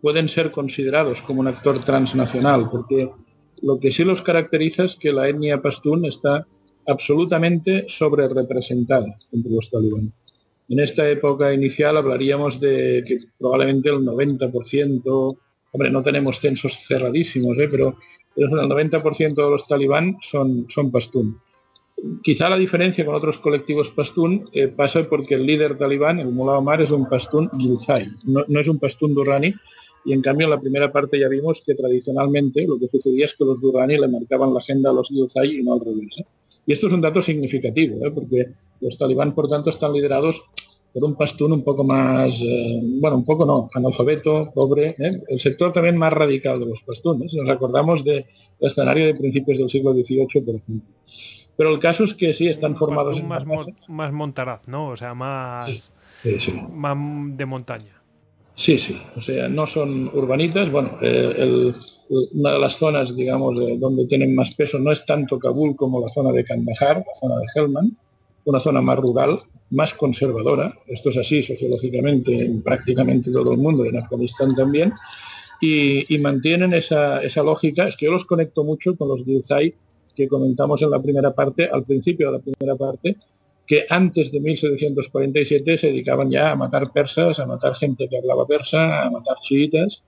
pueden ser considerados como un actor transnacional, porque lo que sí los caracteriza es que la etnia pastún está absolutamente sobre representada entre los talibán. En esta época inicial hablaríamos de que probablemente el 90%, hombre, no tenemos censos cerradísimos, ¿eh? pero, el 90% de los talibán son, son pastún. Quizá la diferencia con otros colectivos pastún eh, pasa porque el líder talibán, el Mullah Omar, es un pastún gilzai, no, es un pastún durrani, y en cambio en la primera parte ya vimos que tradicionalmente lo que sucedía es que los durrani le marcaban la agenda a los gilzai y no al revés. ¿eh? Y esto es un dato significativo, ¿eh? porque los talibán, por tanto, están liderados por un pastún un poco más, bueno, un poco no, analfabeto, pobre, el sector también más radical de los pastunes. Nos acordamos del escenario de principios del siglo XVIII, por ejemplo. Pero el caso es que sí, están formados en más, más montaraz, ¿no? O sea, más, más de montaña. Sí, sí. O sea, no son urbanitas. Bueno, eh, una de las zonas, digamos, donde tienen más peso no es tanto Kabul como la zona de Kandahar, la zona de Helmand, una zona más rural, más conservadora. Esto es así sociológicamente en prácticamente todo el mundo, en Afganistán también. Y, mantienen esa, esa, lógica. Es que yo los conecto mucho con los Gilzai que comentamos en la primera parte, al principio de la primera parte, que antes de 1747 se dedicaban ya a matar persas, a matar gente que hablaba persa, a matar chiitas,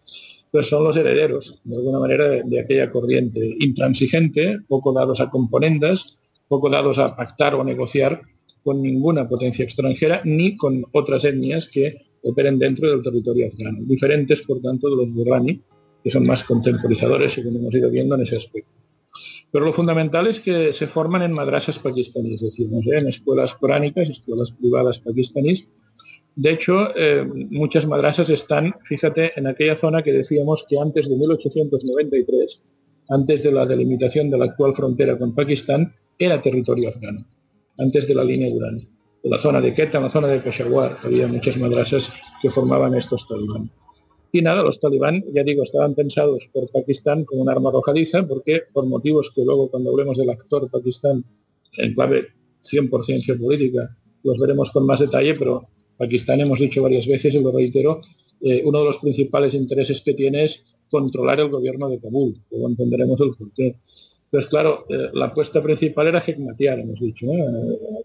pues son los herederos, de alguna manera, de, aquella corriente intransigente, poco dados a componendas, poco dados a pactar o negociar con ninguna potencia extranjera, ni con otras etnias que operen dentro del territorio afgano, diferentes, por tanto, de los burrani, que son más contemporizadores, según hemos ido viendo en ese aspecto. Pero lo fundamental es que se forman en madrasas pakistaníes, es decir, en escuelas coránicas, escuelas privadas pakistaníes. De hecho, eh, muchas madrasas están, fíjate, en aquella zona que decíamos que antes de 1893, antes de la delimitación de la actual frontera con Pakistán, era territorio afgano, antes de la línea Durán. En la zona de Quetta, en la zona de Peshawar, había muchas madrasas que formaban estos talibanes. Y nada, los talibán, ya digo, estaban pensados por Pakistán como un arma arrojadiza, porque por motivos que luego cuando hablemos del actor Pakistán en clave 100% geopolítica, los veremos con más detalle, pero Pakistán hemos dicho varias veces, y lo reitero, eh, uno de los principales intereses que tiene es controlar el gobierno de Kabul, luego entenderemos el porqué. Pues claro, eh, la apuesta principal era Hekmatyar, hemos dicho. ¿eh?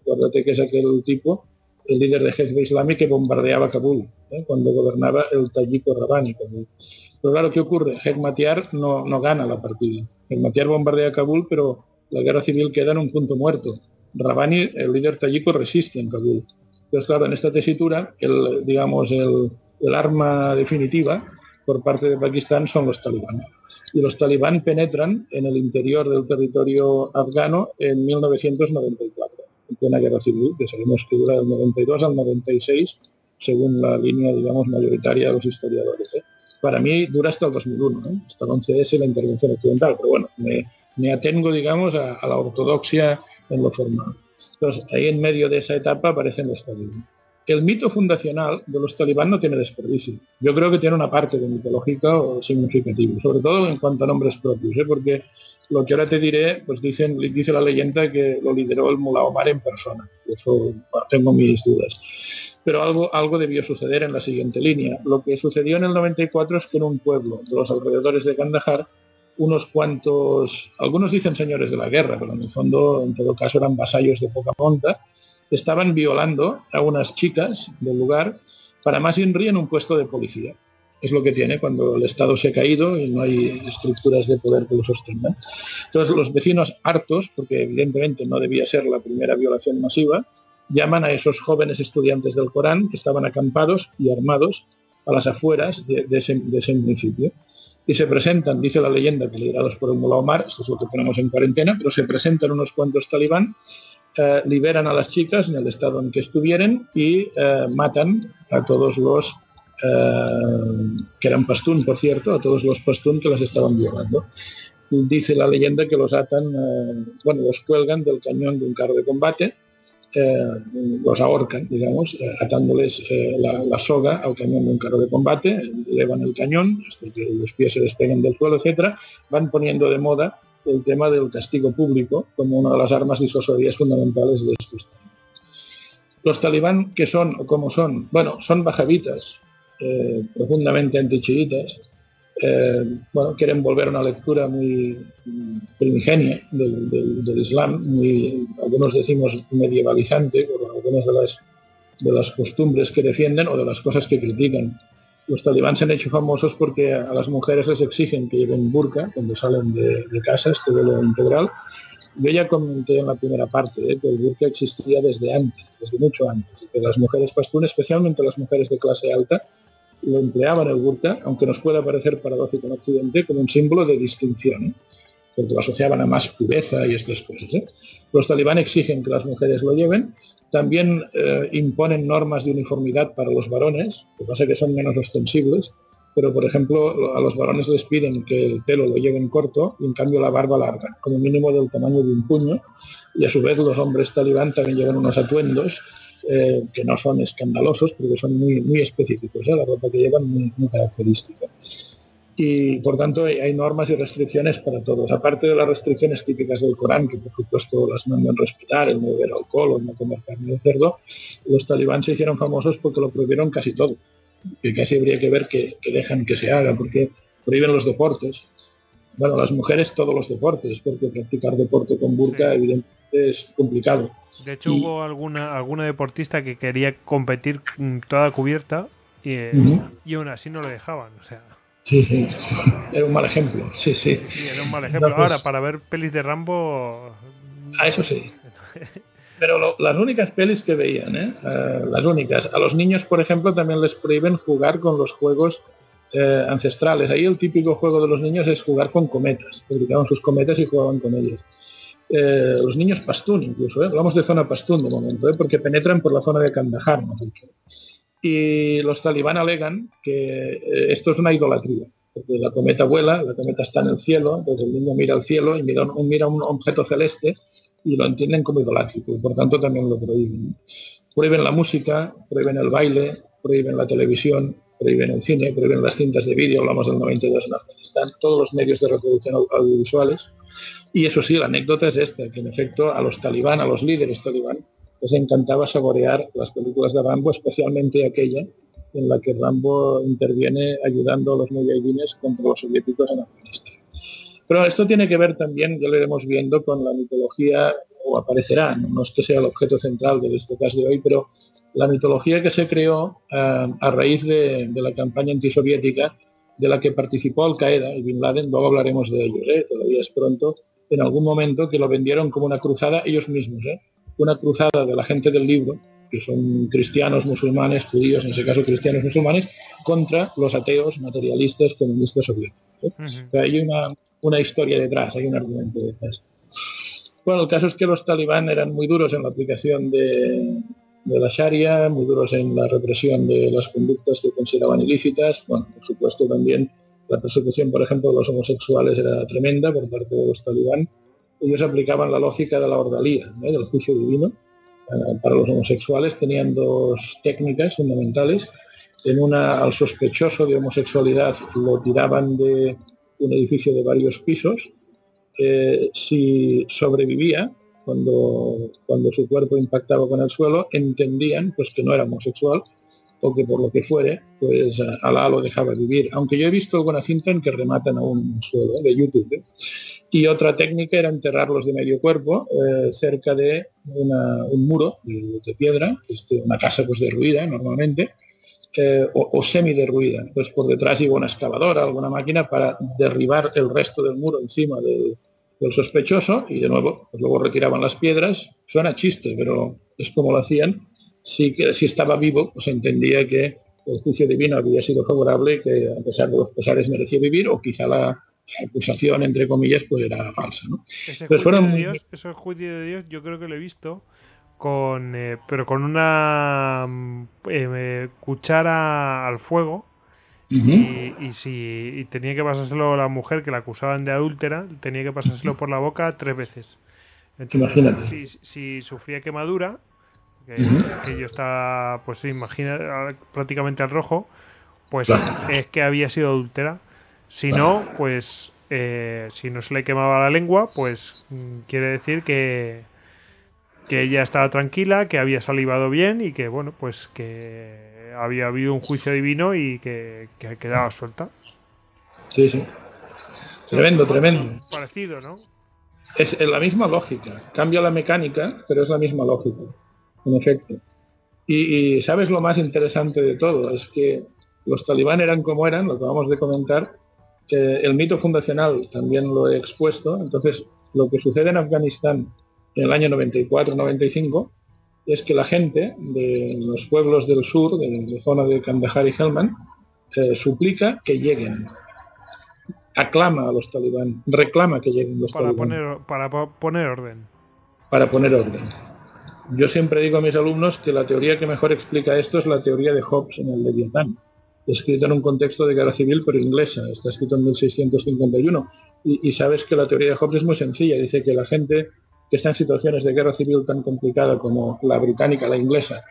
Acuérdate que es aquel tipo el líder de Hezbollah Islami que bombardeaba Kabul ¿eh? cuando gobernaba el tayiko Rabani. Pero claro, ¿qué ocurre? Hekmatyar no, no gana la partida. Hekmatyar bombardea Kabul, pero la guerra civil queda en un punto muerto. Rabani, el líder tayiko, resiste en Kabul. Entonces, claro, en esta tesitura, el, digamos, el, el arma definitiva por parte de Pakistán son los talibán. Y los talibán penetran en el interior del territorio afgano en 1994 plena guerra civil, que sabemos que dura del 92 al 96, según la línea, digamos, mayoritaria de los historiadores. ¿eh? Para mí dura hasta el 2001, ¿eh? hasta el 11S la intervención occidental, pero bueno, me, atengo, digamos, a, la ortodoxia en lo formal. Entonces, ahí en medio de esa etapa aparecen los. El mito fundacional de los talibán no tiene desperdicio. Yo creo que tiene una parte de mitológica o significativa, sobre todo en cuanto a nombres propios, ¿eh? porque lo que ahora te diré, pues dicen, dice la leyenda que lo lideró el Mullah Omar en persona. Eso tengo mis dudas. Pero algo, algo debió suceder en la siguiente línea. Lo que sucedió en el 94 es que en un pueblo de los alrededores de Kandahar, unos cuantos, algunos dicen señores de la guerra, pero en el fondo, en todo caso, eran vasallos de poca monta, estaban violando a unas chicas del lugar para más INRI en un puesto de policía. Es lo que tiene cuando el Estado se ha caído y no hay estructuras de poder que lo sostengan. Entonces los vecinos hartos, porque evidentemente no debía ser la primera violación masiva, llaman a esos jóvenes estudiantes del Corán que estaban acampados y armados a las afueras de, ese, municipio. Y se presentan, dice la leyenda, que liderados por el Mullah Omar, esto es lo que tenemos en cuarentena, pero se presentan unos cuantos talibán, eh, liberan a las chicas en el estado en que estuvieran y eh, matan a todos los eh, que eran pastún, por cierto, a todos los pastún que las estaban violando. Dice la leyenda que los atan, bueno, los cuelgan del cañón de un carro de combate los ahorcan, digamos, eh, atándoles eh, la, soga al cañón de un carro de combate, elevan el cañón hasta que los pies se despeguen del suelo, etcétera, van poniendo de moda el tema del castigo público como una de las armas disuasorias fundamentales de estos Los talibán, que son o cómo son? Bueno, son bajavitas, eh, profundamente antichiitas, eh, bueno, quieren volver a una lectura muy primigenia del, Islam, muy, algunos decimos medievalizante, por algunas de las, de las costumbres que defienden o de las cosas que critican. Los talibán se han hecho famosos porque a las mujeres les exigen que lleven burka cuando salen de, casa, este velo integral. Yo ya comenté en la primera parte eh, que el burka existía desde antes, desde mucho antes, que las mujeres pastún, especialmente las mujeres de clase alta, lo empleaban el burka, aunque nos pueda parecer paradójico en Occidente, como un símbolo de distinción, porque lo asociaban a más pureza y estas cosas. ¿eh? Los talibán exigen que las mujeres lo lleven, también eh, imponen normas de uniformidad para los varones, lo que pasa es que son menos ostensibles, pero por ejemplo a los varones les piden que el pelo lo lleven corto y en cambio la barba larga, como mínimo del tamaño de un puño, y a su vez los hombres talibán también llevan unos atuendos eh, que no son escandalosos, porque son muy, muy específicos, ¿eh? la ropa que llevan muy característica. Y por tanto hay, normas y restricciones para todos. Aparte de las restricciones típicas del Corán, que por supuesto las mandan respetar, el no beber alcohol o no comer carne de cerdo, los talibán se hicieron famosos porque lo prohibieron casi todo. Que casi habría que ver que, dejan que se haga, porque prohíben los deportes. Bueno, las mujeres todos los deportes, porque practicar deporte con burka evidentemente es complicado de hecho, hubo alguna, alguna deportista que quería competir toda cubierta y, y aún así no lo dejaban. O sea. Sí, sí. Era un mal ejemplo. Sí, sí. sí era un mal ejemplo. Ahora, pues para ver pelis de Rambo. A eso sí. Pero las únicas pelis que veían, ¿eh? ¿eh? las únicas. A los niños, por ejemplo, también les prohíben jugar con los juegos eh, ancestrales. Ahí el típico juego de los niños es jugar con cometas. Fabricaban sus cometas y jugaban con ellas. Eh, los niños pastún incluso, ¿eh? hablamos de zona pastún de momento, ¿eh? porque penetran por la zona de Kandahar, Y los talibán alegan que esto es una idolatría, porque la cometa vuela, la cometa está en el cielo, entonces el niño mira al cielo y mira, mira un objeto celeste y lo entienden como idolátrico, y por tanto también lo prohíben. Prohíben la música, prohíben el baile, prohíben la televisión, prohíben el cine, prohíben las cintas de vídeo, hablamos del 92 en Afganistán, todos los medios de reproducción audiovisuales y eso sí, la anécdota es esta, que en efecto a los talibán, a los líderes talibán, les encantaba saborear las películas de Rambo, especialmente aquella en la que Rambo interviene ayudando a los mujahidines contra los soviéticos en Afganistán. Pero esto tiene que ver también, ya lo iremos viendo, con la mitología, o aparecerá, no es que sea el objeto central de este caso de hoy, pero la mitología que se creó eh, a raíz de, la campaña antisoviética de la que participó Al Qaeda y Bin Laden, luego hablaremos de ello, ¿eh? todavía es pronto, en algún momento que lo vendieron como una cruzada ellos mismos, ¿eh? Una cruzada de la gente del libro, que son cristianos, musulmanes, judíos, en ese caso cristianos musulmanes, contra los ateos, materialistas, comunistas soviéticos. ¿eh? hay una, una historia detrás, hay un argumento detrás. Bueno, el caso es que los talibán eran muy duros en la aplicación de, de la Sharia, muy duros en la represión de las conductas que consideraban ilícitas, bueno, por supuesto también la persecución, por ejemplo, de los homosexuales era tremenda por parte de los talibán. Ellos aplicaban la lógica de la ordalía, del juicio divino. Eh, para los homosexuales tenían dos técnicas fundamentales. En una, al sospechoso de homosexualidad lo tiraban de un edificio de varios pisos. Eh, si sobrevivía, cuando, cuando su cuerpo impactaba con el suelo, entendían pues que no era homosexual o que por lo que fuere, pues Alá lo dejaba vivir. Aunque yo he visto alguna cinta en que rematan a un suelo de YouTube. ¿eh? Y otra técnica era enterrarlos de medio cuerpo eh, cerca de un muro de, piedra, este, una casa pues derruida normalmente, eh, o, o semi-derruida. Pues por detrás iba una excavadora, alguna máquina para derribar el resto del muro encima del, sospechoso y de nuevo, pues luego retiraban las piedras. Suena chiste, pero es como lo hacían. Si, si estaba vivo, pues entendía que el juicio divino había sido favorable que a pesar de los pesares merecía vivir o quizá la acusación, entre comillas, pues era falsa. ¿no? Ese juicio, fueron- de Dios, ese juicio de Dios yo creo que lo he visto con eh, pero con una mm, eh, cuchara al fuego y, y si y tenía que pasárselo a la mujer que la acusaban de adúltera tenía que pasárselo por la boca tres veces entonces Imagínate. si, si sufría quemadura que, Ujú. que yo estaba pues imagina prácticamente al rojo pues Claro. es que había sido adúltera si no pues eh, si no se le quemaba la lengua pues mm, quiere decir que que ella estaba tranquila, que había salivado bien y que, bueno, pues que había habido un juicio divino y que, que quedaba suelta. Sí, sí. Tremendo, tremendo. Parecido, ¿no? Es la misma lógica. Cambia la mecánica, pero es la misma lógica. En efecto. Y, y sabes lo más interesante de todo, es que los talibán eran como eran, lo acabamos de comentar, que el mito fundacional también lo he expuesto, entonces lo que sucede en Afganistán en el año 94-95 es que la gente de los pueblos del sur, de la zona de Kandahar y Helmand, eh, suplica que lleguen. Aclama a los talibán, reclama que lleguen los Para talibán poner, para po- poner orden. para poner orden. Yo siempre digo a mis alumnos que la teoría que mejor explica esto es la teoría de Hobbes en el Leviatán, escrita en un contexto de guerra civil pero inglesa, está escrito en 1651. Y, sabes que la teoría de Hobbes es muy sencilla, dice que la gente que está en situaciones de guerra civil tan complicada como la británica, la inglesa,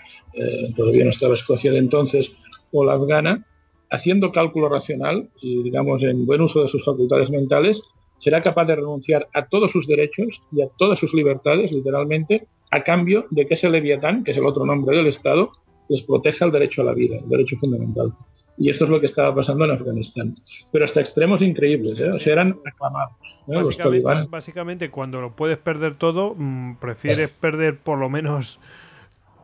todavía no estaba Escocia de entonces, o la afgana, haciendo cálculo racional y digamos en buen uso de sus facultades mentales, será capaz de renunciar a todos sus derechos y a todas sus libertades, literalmente, a cambio de que ese leviatán, que es el otro nombre del Estado, les proteja el derecho a la vida, el derecho fundamental. Y esto es lo que estaba pasando en Afganistán. Pero hasta extremos increíbles, ¿eh? o sea, eran aclamados. ¿eh? Los Básicamente, básicamente, cuando lo puedes perder todo, mm, prefieres perder por lo menos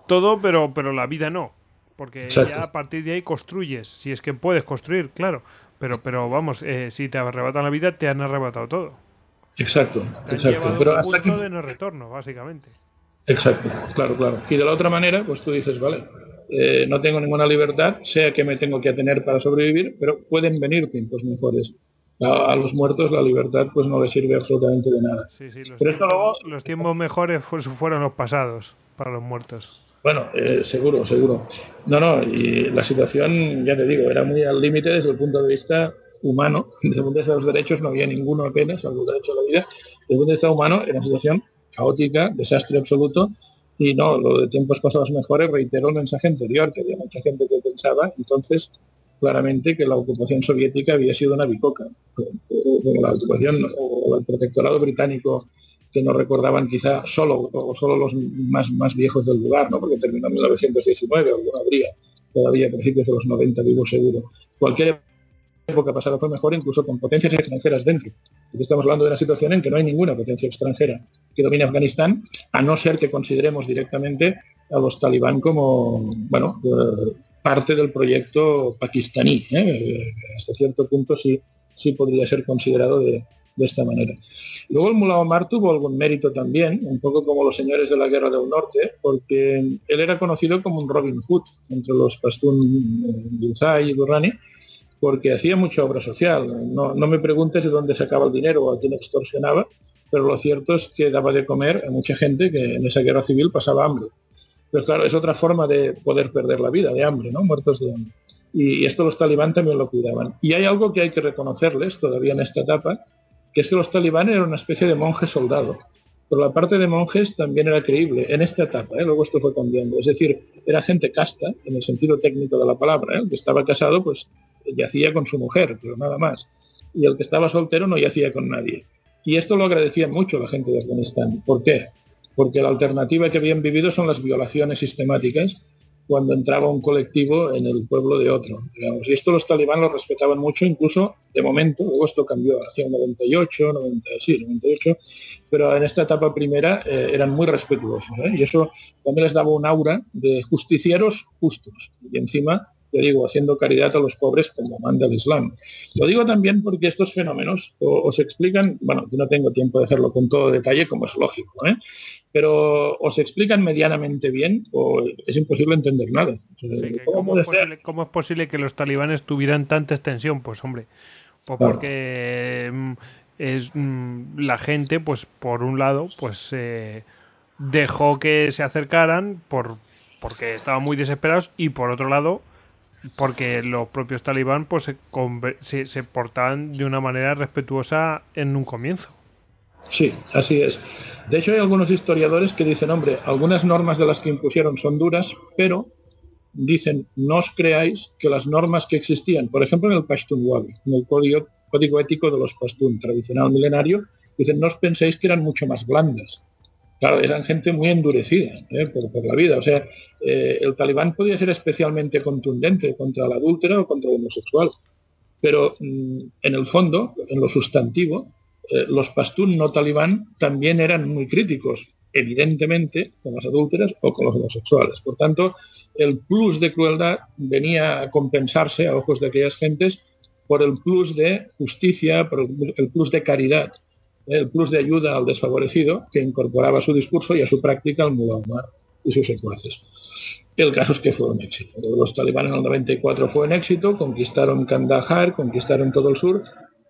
todo, pero, pero la vida no. Porque Exacto. ya a partir de ahí construyes, si es que puedes construir, claro. Pero, pero vamos, eh, si te arrebatan la vida, te han arrebatado todo. Exacto, Te han exacto. Pero un hasta punto que... de no retorno, básicamente. Exacto, claro, claro. Y de la otra manera, pues tú dices, vale, eh, no tengo ninguna libertad, sé que me tengo que atener para sobrevivir, pero pueden venir tiempos mejores. A, a los muertos la libertad pues no les sirve absolutamente de nada. Sí, sí, los, Pero esto tiempos, luego- los tiempos mejores fu- fueron los pasados para los muertos. Bueno, eh, seguro, seguro. No, no, y la situación, ya te digo, era muy al límite desde el punto de vista humano. Desde el punto de vista de los derechos no había ninguno apenas, salvo el derecho a la vida. Desde el punto de vista humano era una situación caótica, desastre absoluto. Y no, lo de tiempos pasados mejores, reitero el mensaje anterior, que había mucha gente que pensaba entonces claramente que la ocupación soviética había sido una bicoca. Como la ocupación o el protectorado británico que no recordaban quizá solo o solo los más, más viejos del lugar, ¿no? porque terminó en 1919, alguna habría todavía a principios de los 90, vivo seguro. Cualquier época pasada fue mejor, incluso con potencias extranjeras dentro. Porque estamos hablando de una situación en que no hay ninguna potencia extranjera que domine Afganistán, a no ser que consideremos directamente a los talibán como, bueno, eh, parte del proyecto pakistaní. ¿eh? Hasta cierto punto sí, sí podría ser considerado de, de esta manera. Luego el Mullah Omar tuvo algún mérito también, un poco como los señores de la Guerra del Norte, porque él era conocido como un Robin Hood entre los Pastún Gilzai y Durrani, porque hacía mucha obra social. No, no me preguntes de dónde sacaba el dinero o a quién extorsionaba, pero lo cierto es que daba de comer a mucha gente que en esa guerra civil pasaba hambre. Pero claro, es otra forma de poder perder la vida, de hambre, ¿no? Muertos de hambre. Y esto los talibán también lo cuidaban. Y hay algo que hay que reconocerles todavía en esta etapa, que es que los talibán eran una especie de monje soldado. Pero la parte de monjes también era creíble en esta etapa, ¿eh? luego esto fue cambiando. Es decir, era gente casta, en el sentido técnico de la palabra. ¿eh? El que estaba casado, pues yacía con su mujer, pero nada más. Y el que estaba soltero no yacía con nadie. Y esto lo agradecía mucho la gente de Afganistán. ¿Por qué? Porque la alternativa que habían vivido son las violaciones sistemáticas cuando entraba un colectivo en el pueblo de otro. Y esto los talibán lo respetaban mucho, incluso de momento, luego esto cambió hacia el 98, 90, sí, 98, pero en esta etapa primera eh, eran muy respetuosos. ¿eh? Y eso también les daba un aura de justicieros justos. Y encima yo digo, haciendo caridad a los pobres como manda el Islam. Lo digo también porque estos fenómenos os explican, bueno, yo no tengo tiempo de hacerlo con todo detalle, como es lógico, ¿eh? pero os explican medianamente bien o es imposible entender nada. ¿cómo, es posible, que los talibanes tuvieran tanta extensión? Pues hombre, pues porque mm, es mm, la gente, pues por un lado, pues eh, dejó que se acercaran por porque estaban muy desesperados y por otro lado porque los propios talibán pues se, se, portaban de una manera respetuosa en un comienzo. Sí, así es. De hecho, hay algunos historiadores que dicen, hombre, algunas normas de las que impusieron son duras, pero dicen, no os creáis que las normas que existían, por ejemplo en el Pashtun Wali, en el código, código ético de los Pashtun tradicional milenario, dicen, no os penséis que eran mucho más blandas. Claro, eran gente muy endurecida ¿eh? por, la vida. O sea, eh, el talibán podía ser especialmente contundente contra la adúltera o contra el homosexual. Pero mm, en el fondo, en lo sustantivo, eh, los pastún no talibán también eran muy críticos, evidentemente, con las adúlteras o con los homosexuales. Por tanto, el plus de crueldad venía a compensarse a ojos de aquellas gentes por el plus de justicia, por el plus de caridad el plus de ayuda al desfavorecido que incorporaba a su discurso y a su práctica al Mullah y sus secuaces. El caso es que fue un éxito. Los talibanes en el 94 fue un éxito, conquistaron Kandahar, conquistaron todo el sur.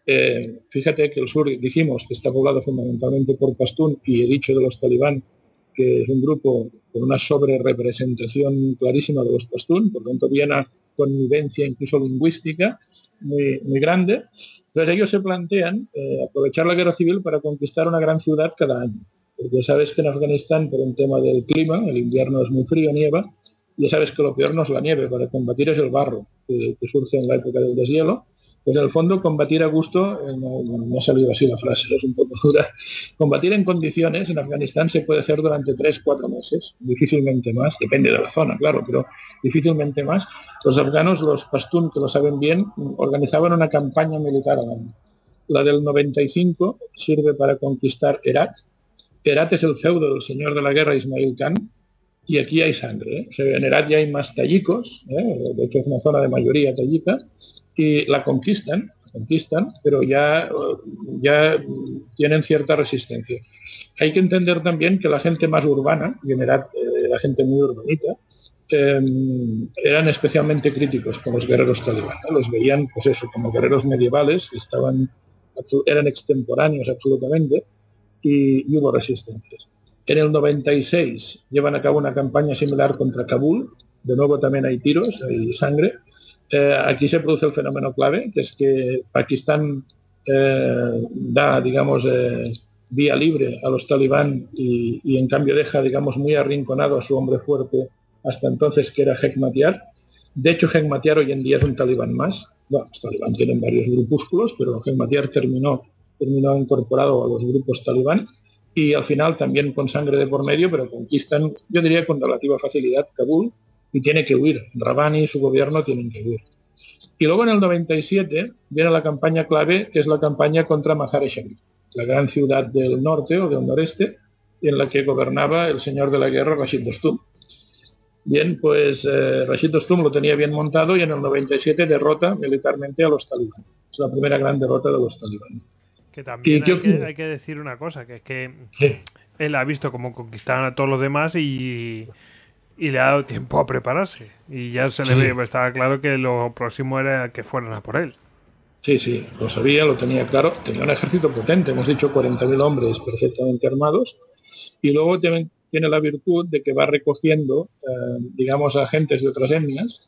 Eh, fíjate que el sur, dijimos, que está poblado fundamentalmente por Pastún y he dicho de los talibán que es un grupo con una sobre-representación clarísima de los Pastún, por lo tanto había una convivencia incluso lingüística muy, muy grande. Entonces ellos se plantean eh, aprovechar la guerra civil para conquistar una gran ciudad cada año. Porque sabes que en Afganistán, por un tema del clima, el invierno es muy frío, nieva, y ya sabes que lo peor no es la nieve, para combatir es el barro, que surge en la época del deshielo, pues en el fondo combatir a gusto, eh, no, ha salido así la frase, es un poco dura. Combatir en condiciones en Afganistán se puede hacer durante tres, cuatro meses, difícilmente más, depende de la zona, claro, pero difícilmente más. Los afganos, los pastún, que lo saben bien, organizaban una campaña militar La del 95 sirve para conquistar Herat. Herat es el feudo del señor de la guerra Ismail Khan, y aquí hay sangre. ¿eh? en Herat ya hay más tallicos, ¿eh? de hecho es una zona de mayoría tallica, y la conquistan, conquistan, pero ya, ya tienen cierta resistencia. Hay que entender también que la gente más urbana, general eh, la gente muy urbanita, em, eran especialmente críticos con los guerreros talibanes. Los veían, pues eso, como guerreros medievales, estaban, eran extemporáneos absolutamente, y, y hubo resistencias. En el 96 llevan a cabo una campaña similar contra Kabul, de nuevo también hay tiros, hay sangre, eh, aquí se produce el fenómeno clave, que es que Pakistán eh, da, digamos, eh, vía libre a los talibán y, en cambio deja, digamos, muy arrinconado a su hombre fuerte hasta entonces, que era Hekmatyar. De hecho, Hekmatyar hoy en día es un talibán más. Bueno, los talibán tienen varios grupúsculos, pero Hekmatyar terminó, terminó incorporado a los grupos talibán y al final también con sangre de por medio, pero conquistan, yo diría con relativa facilidad, Kabul, y tiene que huir. Rabani y su gobierno tienen que huir. Y luego en el 97 viene la campaña clave, que es la campaña contra Mazar-e-Sharif, la gran ciudad del norte o del noreste, en la que gobernaba el señor de la guerra Rashid Dostum. Bien, pues eh, Rashid Dostum lo tenía bien montado y en el 97 derrota militarmente a los talibanes. Es la primera gran derrota de los talibanes. Que también hay que, decir una cosa, que es que él ha visto cómo conquistaban a todos los demás y, y le ha dado tiempo a prepararse. Y ya se le ve, estaba claro que lo próximo era que fueran a por él. Sí, sí, lo sabía, lo tenía claro. Tenía un ejército potente, hemos dicho 40.000 hombres perfectamente armados. Y luego tiene, tiene la virtud de que va recogiendo, eh, digamos, agentes de otras etnias.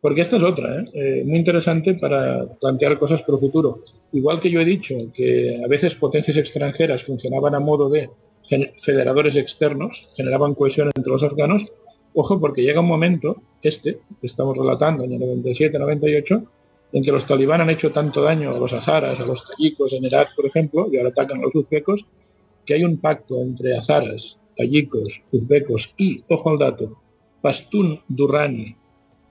Porque esta es otra, ¿eh? ¿eh? muy interesante para plantear cosas para el futuro. Igual que yo he dicho que a veces potencias extranjeras funcionaban a modo de federadores externos, generaban cohesión entre los afganos, Ojo, porque llega un momento, este, que estamos relatando, en el 97-98, en que los talibán han hecho tanto daño a los azaras, a los tayikos en Irak, por ejemplo, y ahora atacan a los uzbecos, que hay un pacto entre azaras, tayikos, uzbecos y, ojo al dato, Pastún Durrani,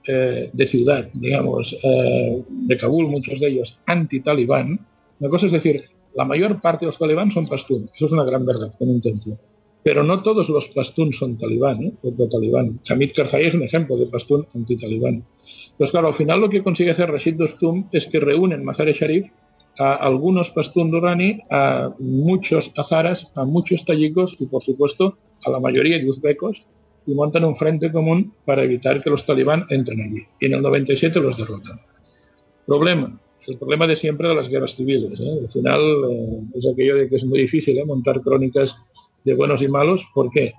eh, de ciudad, digamos, eh, de Kabul, muchos de ellos anti-talibán. Una cosa es decir, la mayor parte de los talibán son pastún, eso es una gran verdad, con un templo Pero no todos los pastún son talibán, ¿eh? talibán. Hamid Karzai es un ejemplo de pastún anti-talibán. Pues claro, al final lo que consigue hacer Rashid Dostum es que reúnen Mazar-e Sharif a algunos pastún durani, a muchos azaras, a muchos tayikos y por supuesto a la mayoría de uzbecos y montan un frente común para evitar que los talibán entren allí. Y en el 97 los derrotan. Problema, el problema de siempre de las guerras civiles. ¿eh? Al final eh, es aquello de que es muy difícil ¿eh? montar crónicas de buenos y malos. ¿Por qué?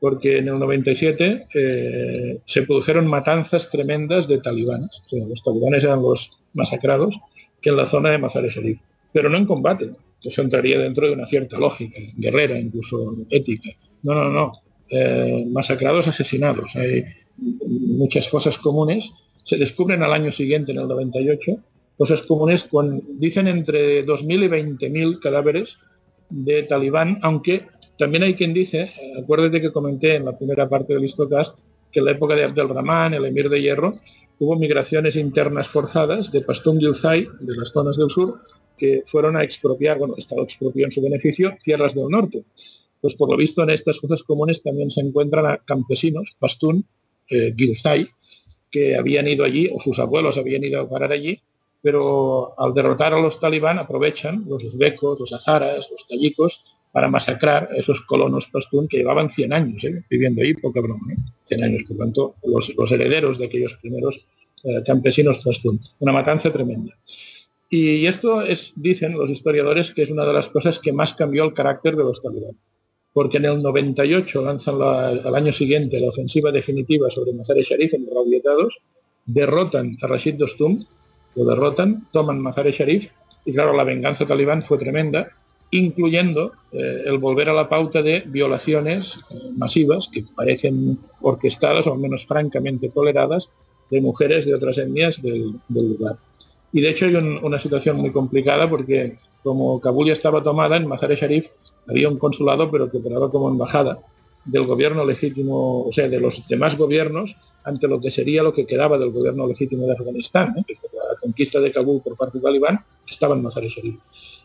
Porque en el 97 se produjeron matanzas tremendas de talibanes. los talibanes eran los masacrados que en la zona de Mazar-e Sharif. Pero no en combate, eso entraría dentro de una cierta lógica, guerrera, incluso ética. No, no, no. masacrados, asesinados. Hay muchas cosas comunes. Se descubren al año siguiente, en el 98, cosas comunes con, dicen entre 2.000 y 20.000 cadáveres de talibán, aunque también hay quien dice, acuérdate que comenté en la primera parte del Histocast, que en la época de Abdelrahman, el emir de Hierro, hubo migraciones internas forzadas de Pastún Gilzai, de las zonas del sur, que fueron a expropiar, bueno, Estado expropió en su beneficio, tierras del norte. Pues por lo visto en estas cosas comunes también se encuentran a campesinos, Pastún, eh, Gilzai, que habían ido allí, o sus abuelos habían ido a parar allí, pero al derrotar a los talibán aprovechan los uzbecos, los azaras, los tayikos, para masacrar a esos colonos pastún que llevaban 100 años ¿eh? viviendo ahí, poca broma, 100 ¿eh? años, por tanto, los, herederos de aquellos primeros eh, campesinos pastún. Una matanza tremenda. Y esto es, dicen los historiadores, que es una de las cosas que más cambió el carácter de los talibán. Porque en el 98 lanzan al año siguiente la ofensiva definitiva sobre Mazar-e Sharif en Rabietados, derrotan a Rashid Dostum, lo derrotan, toman Mazar-e Sharif y claro, la venganza talibán fue tremenda, incluyendo eh, el volver a la pauta de violaciones masivas que parecen orquestadas o al menos francamente toleradas de mujeres de otras etnias del, lugar. Y de hecho hay una situación muy complicada porque como Kabul ya estaba tomada, en Mazar-e Sharif había un consulado pero que operaba como embajada del gobierno legítimo, o sea, de los demás gobiernos ante lo que sería lo que quedaba del gobierno legítimo de Afganistán, ¿eh? Conquista de Kabul por parte de talibán, estaba en Mazar-e Sharif.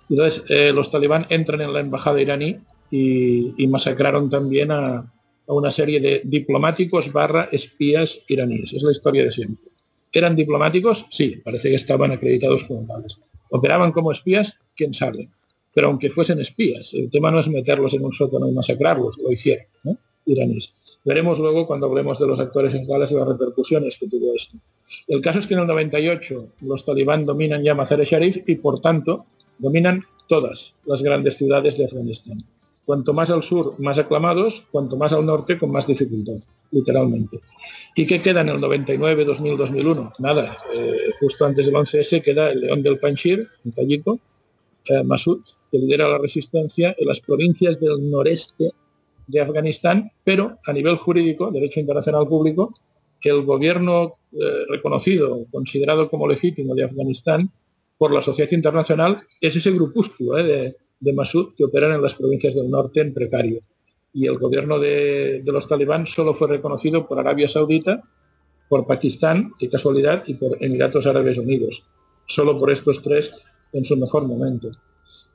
Entonces, eh, los talibán entran en la embajada iraní y, masacraron también a, una serie de diplomáticos barra espías iraníes. Es la historia de siempre. ¿Eran diplomáticos? Sí, parece que estaban acreditados como tales. ¿Operaban como espías? ¿Quién sabe? Pero aunque fuesen espías, el tema no es meterlos en un sótano y masacrarlos, lo hicieron, ¿no? iraníes. Veremos luego cuando hablemos de los actores en y las repercusiones que tuvo esto. El caso es que en el 98 los talibán dominan ya Mazar-e Sharif y por tanto dominan todas las grandes ciudades de Afganistán. Cuanto más al sur, más aclamados, cuanto más al norte, con más dificultad, literalmente. ¿Y qué queda en el 99, 2000, 2001? Nada, eh, justo antes del 11S queda el León del Panjir, en Tayiko, eh, Masud, que lidera la resistencia en las provincias del noreste de Afganistán, pero a nivel jurídico, derecho internacional público, que el gobierno eh, reconocido, considerado como legítimo de Afganistán por la sociedad internacional, es ese grupúsculo eh, de, de Masud que operan en las provincias del norte en precario. Y el gobierno de, de los talibán solo fue reconocido por Arabia Saudita, por Pakistán, qué casualidad, y por Emiratos Árabes Unidos. Solo por estos tres en su mejor momento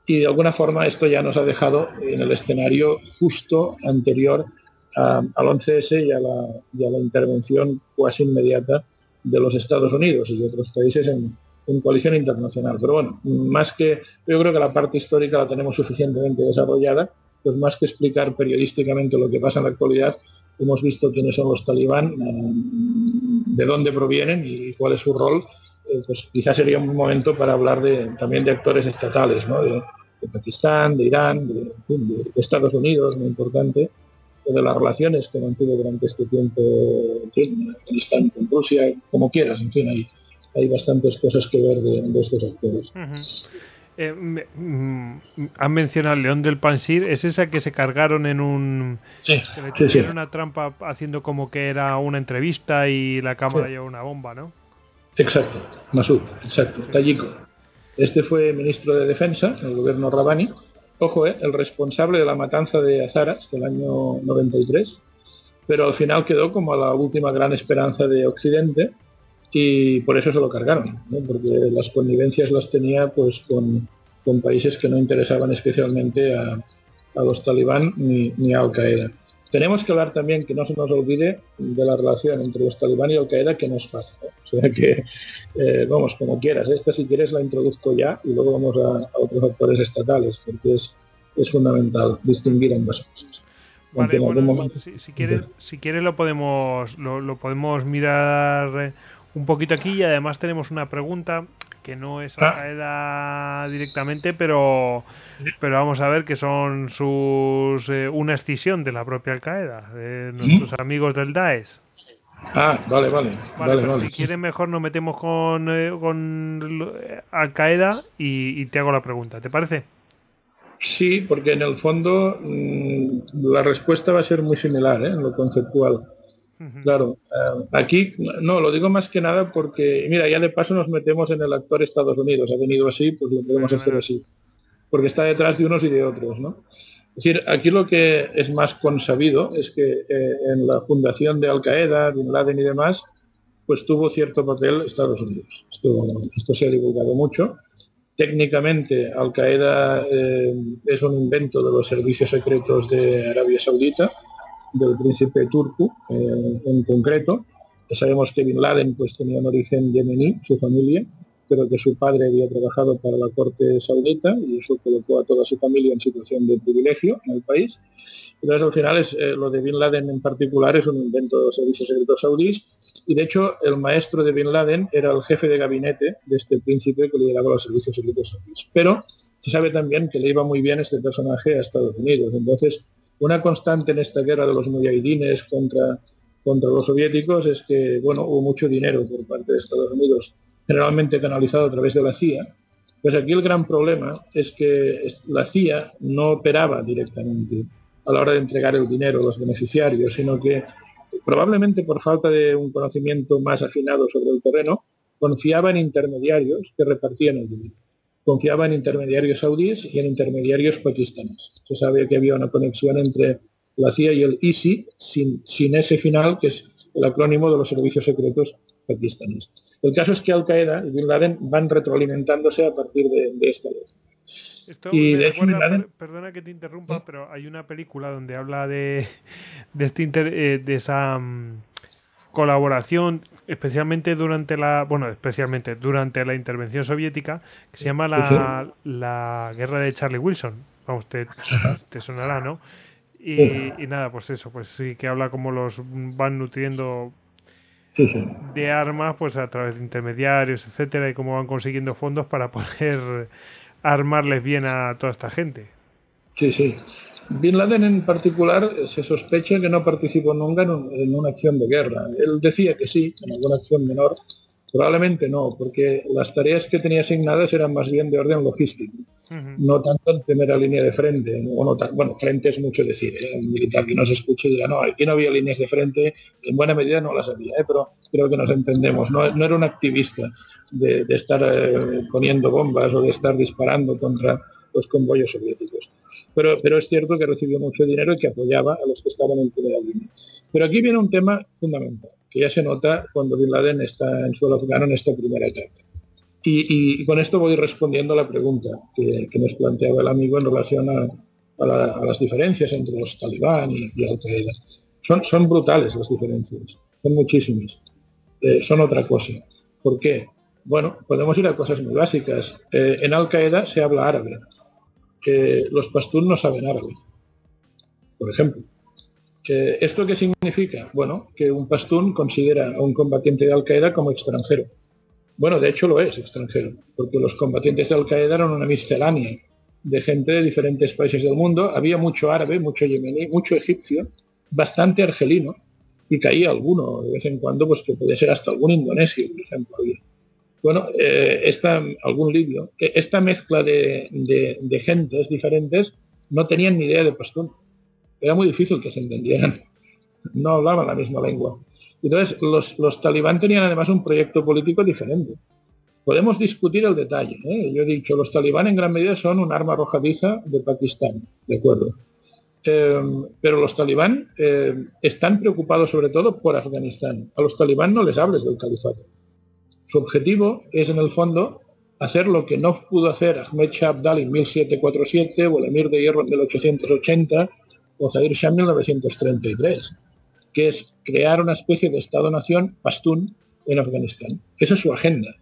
y de alguna forma esto ya nos ha dejado en el escenario justo anterior al 11S y a, la, intervención casi inmediata de los Estados Unidos y de otros países en, coalición internacional. Pero bueno, más que, yo creo que la parte histórica la tenemos suficientemente desarrollada, pues más que explicar periodísticamente lo que pasa en la actualidad, hemos visto quiénes son los talibán, eh, de dónde provienen y cuál es su rol, eh, pues quizás sería un momento para hablar de, también de actores estatales, ¿no? Pakistán, de Irán, de, Estados Unidos, muy importante, de las relaciones que mantuvo durante este tiempo en Afganistán con Rusia, como quieras, en fin, hay, hay bastantes cosas que ver de, estos actores. Eh, mm, han mencionado el León del Pansir, ¿es esa que se cargaron en un... Sí, que le una trampa haciendo como que era una entrevista y la cámara lleva una bomba, ¿no? Exacto, Masud, exacto, Tayiko. Este fue ministro de Defensa en el gobierno Rabani. Ojo, eh, el responsable de la matanza de Azaras del año 93, pero al final quedó como la última gran esperanza de Occidente y por eso se lo cargaron, porque las connivencias las tenía pues con, países que no interesaban especialmente a, a los talibán ni, ni a Al Qaeda. Tenemos que hablar también, que no se nos olvide, de la relación entre los talibán y Al Qaeda, que no es fácil. ¿eh? O sea que, eh, vamos, como quieras. Esta, si quieres, la introduzco ya y luego vamos a, a otros actores estatales, porque es, es fundamental distinguir ambas cosas. Vale, bueno, si, si, quieres, si quieres lo podemos lo, lo podemos mirar eh, un poquito aquí y además tenemos una pregunta que no es Al Qaeda directamente, pero, pero vamos a ver que son sus eh, una escisión de la propia Al Qaeda, de nuestros amigos del Daesh. Ah, vale, vale. Vale, vale, si quieres mejor nos metemos con, eh, con eh, Al Qaeda y, y te hago la pregunta, ¿te parece? Sí, porque en el fondo mm, la respuesta va a ser muy similar ¿eh? en lo conceptual. Claro, eh, aquí no, lo digo más que nada porque, mira, ya de paso nos metemos en el actor Estados Unidos, ha venido así, pues lo podemos hacer así, porque está detrás de unos y de otros, ¿no? Es decir, aquí lo que es más consabido es que eh, en la fundación de Al Qaeda, Bin Laden y demás, pues tuvo cierto papel Estados Unidos. Esto, esto se ha divulgado mucho. Técnicamente, Al Qaeda eh, es un invento de los servicios secretos de Arabia Saudita, del príncipe turco eh, en concreto. Sabemos que Bin Laden pues, tenía un origen yemení, su familia, pero que su padre había trabajado para la corte saudita y eso colocó a toda su familia en situación de privilegio en el país. Entonces, al final, es, eh, lo de Bin Laden en particular es un invento de los servicios secretos saudíes y, de hecho, el maestro de Bin Laden era el jefe de gabinete de este príncipe que lideraba los servicios secretos saudíes. Pero se sabe también que le iba muy bien este personaje a Estados Unidos. Entonces, una constante en esta guerra de los mujahidines contra, contra los soviéticos es que, bueno, hubo mucho dinero por parte de Estados Unidos, generalmente canalizado a través de la CIA. Pues aquí el gran problema es que la CIA no operaba directamente a la hora de entregar el dinero a los beneficiarios, sino que probablemente por falta de un conocimiento más afinado sobre el terreno, confiaba en intermediarios que repartían el dinero confiaba en intermediarios saudíes y en intermediarios pakistaníes. Se sabe que había una conexión entre la CIA y el ISI sin, sin ese final, que es el acrónimo de los servicios secretos pakistaníes. El caso es que Al Qaeda y Bin Laden van retroalimentándose a partir de, de esta ley. Esto Y me de hecho, recuerda- Bin Laden- per- perdona que te interrumpa, pero hay una película donde habla de, de, este inter- eh, de esa mm, colaboración, especialmente durante la, bueno, especialmente durante la intervención soviética, que se llama la, la guerra de Charlie Wilson. Vamos, te, te sonará, ¿no? Y, y nada, pues eso, pues sí que habla como los van nutriendo de armas pues a través de intermediarios, etcétera, y cómo van consiguiendo fondos para poder armarles bien a toda esta gente. Sí, sí. Bin Laden en particular eh, se sospecha que no participó nunca en, un- en una acción de guerra. Él decía que sí, en alguna acción menor. Probablemente no, porque las tareas que tenía asignadas eran más bien de orden logístico, no tanto en primera línea de frente. O no tan- bueno, frente es mucho decir, ¿eh? un militar que no se escuche dirá, no, aquí no había líneas de frente, en buena medida no las había, ¿eh? pero creo que nos entendemos. No, no era un activista de, de estar eh, poniendo bombas o de estar disparando contra los convoyos soviéticos. Pero, es cierto que recibió mucho dinero y que apoyaba a los que estaban en primera línea. Pero aquí viene un tema fundamental, que ya se nota cuando Bin Laden está en suelo afgano en esta primera etapa. Y, con esto voy respondiendo a la pregunta que, nos planteaba el amigo en relación a, a la- a las diferencias entre los talibán y, y Al Qaeda. Son, brutales las diferencias, son muchísimas. Eh, son otra cosa. ¿Por qué? Bueno, podemos ir a cosas muy básicas. Eh, en Al Qaeda se habla árabe, que los pastún no saben árabe, por ejemplo. ¿Esto qué significa? Bueno, que un pastún considera a un combatiente de Al Qaeda como extranjero. Bueno, de hecho lo es extranjero, porque los combatientes de Al Qaeda eran una miscelánea de gente de diferentes países del mundo. Había mucho árabe, mucho yemení, mucho egipcio, bastante argelino, y caía alguno de vez en cuando, pues que podía ser hasta algún indonesio, por ejemplo. había. Bueno, eh, algún libio. Eh, Esta mezcla de, de- de gentes diferentes no tenían ni idea de pastún. Era muy difícil que se entendieran. No hablaban la misma lengua. Entonces, los, los talibán tenían además un proyecto político diferente. Podemos discutir el detalle. ¿eh? Yo he dicho, los talibán en gran medida son un arma arrojadiza de Pakistán, ¿de acuerdo? Eh, pero los talibán eh, están preocupados sobre todo por Afganistán. A los talibán no les hables del califato. Su objetivo es, en el fondo, hacer lo que no pudo hacer Ahmed Shah en 1747 o el emir de Hierro en 1880 o Zahir Shah en 1933, que es crear una especie de Estado-nación pastún en Afganistán. Esa es su agenda.